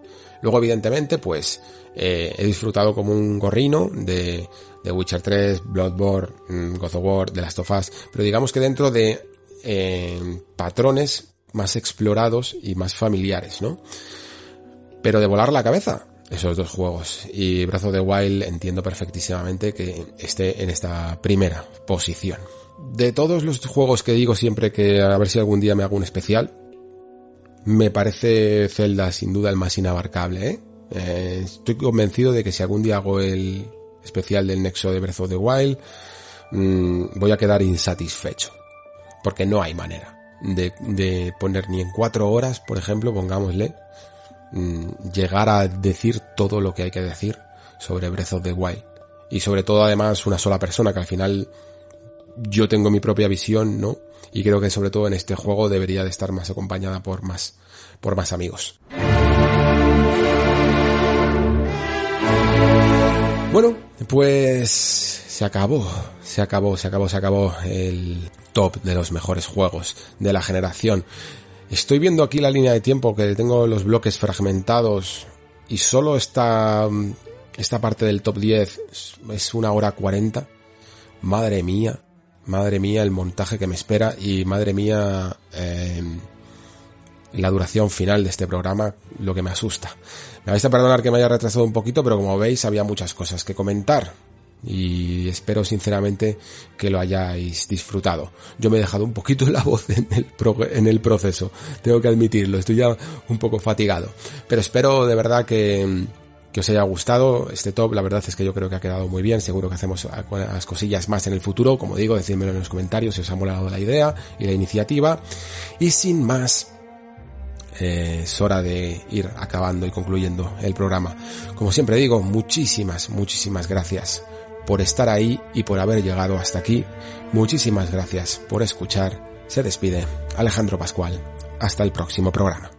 Luego, evidentemente, pues eh, he disfrutado como un gorrino de, de Witcher 3, Bloodborne, mm, God of War, The Last of Us, pero digamos que dentro de eh, patrones más explorados y más familiares, ¿no? Pero de volar la cabeza, esos dos juegos. Y Brazo de Wild entiendo perfectísimamente que esté en esta primera posición. De todos los juegos que digo siempre que a ver si algún día me hago un especial, me parece Zelda sin duda el más inabarcable, ¿eh? Eh, estoy convencido de que si algún día hago el especial del Nexo de Breath of the Wild, mmm, voy a quedar insatisfecho. Porque no hay manera de, de poner ni en cuatro horas, por ejemplo, pongámosle, mmm, llegar a decir todo lo que hay que decir sobre Breath of the Wild. Y sobre todo además una sola persona que al final yo tengo mi propia visión, ¿no? Y creo que sobre todo en este juego debería de estar más acompañada por más, por más amigos. Bueno, pues se acabó, se acabó, se acabó, se acabó el top de los mejores juegos de la generación. Estoy viendo aquí la línea de tiempo que tengo los bloques fragmentados y solo esta, esta parte del top 10 es una hora 40. Madre mía, madre mía el montaje que me espera y madre mía eh, la duración final de este programa, lo que me asusta. Me vais a perdonar que me haya retrasado un poquito, pero como veis había muchas cosas que comentar. Y espero sinceramente que lo hayáis disfrutado. Yo me he dejado un poquito la [laughs] voz en el, proceso, tengo que admitirlo, estoy ya un poco fatigado, pero espero de verdad que, que os haya gustado este top, la verdad es que yo creo que ha quedado muy bien, seguro que hacemos las cosillas más en el futuro, como digo, decídmelo en los comentarios si os ha molado la idea y la iniciativa, y sin más, eh, es hora de ir acabando y concluyendo el programa. Como siempre digo, muchísimas, muchísimas gracias por estar ahí y por haber llegado hasta aquí. Muchísimas gracias por escuchar. Se despide Alejandro Pascual. Hasta el próximo programa.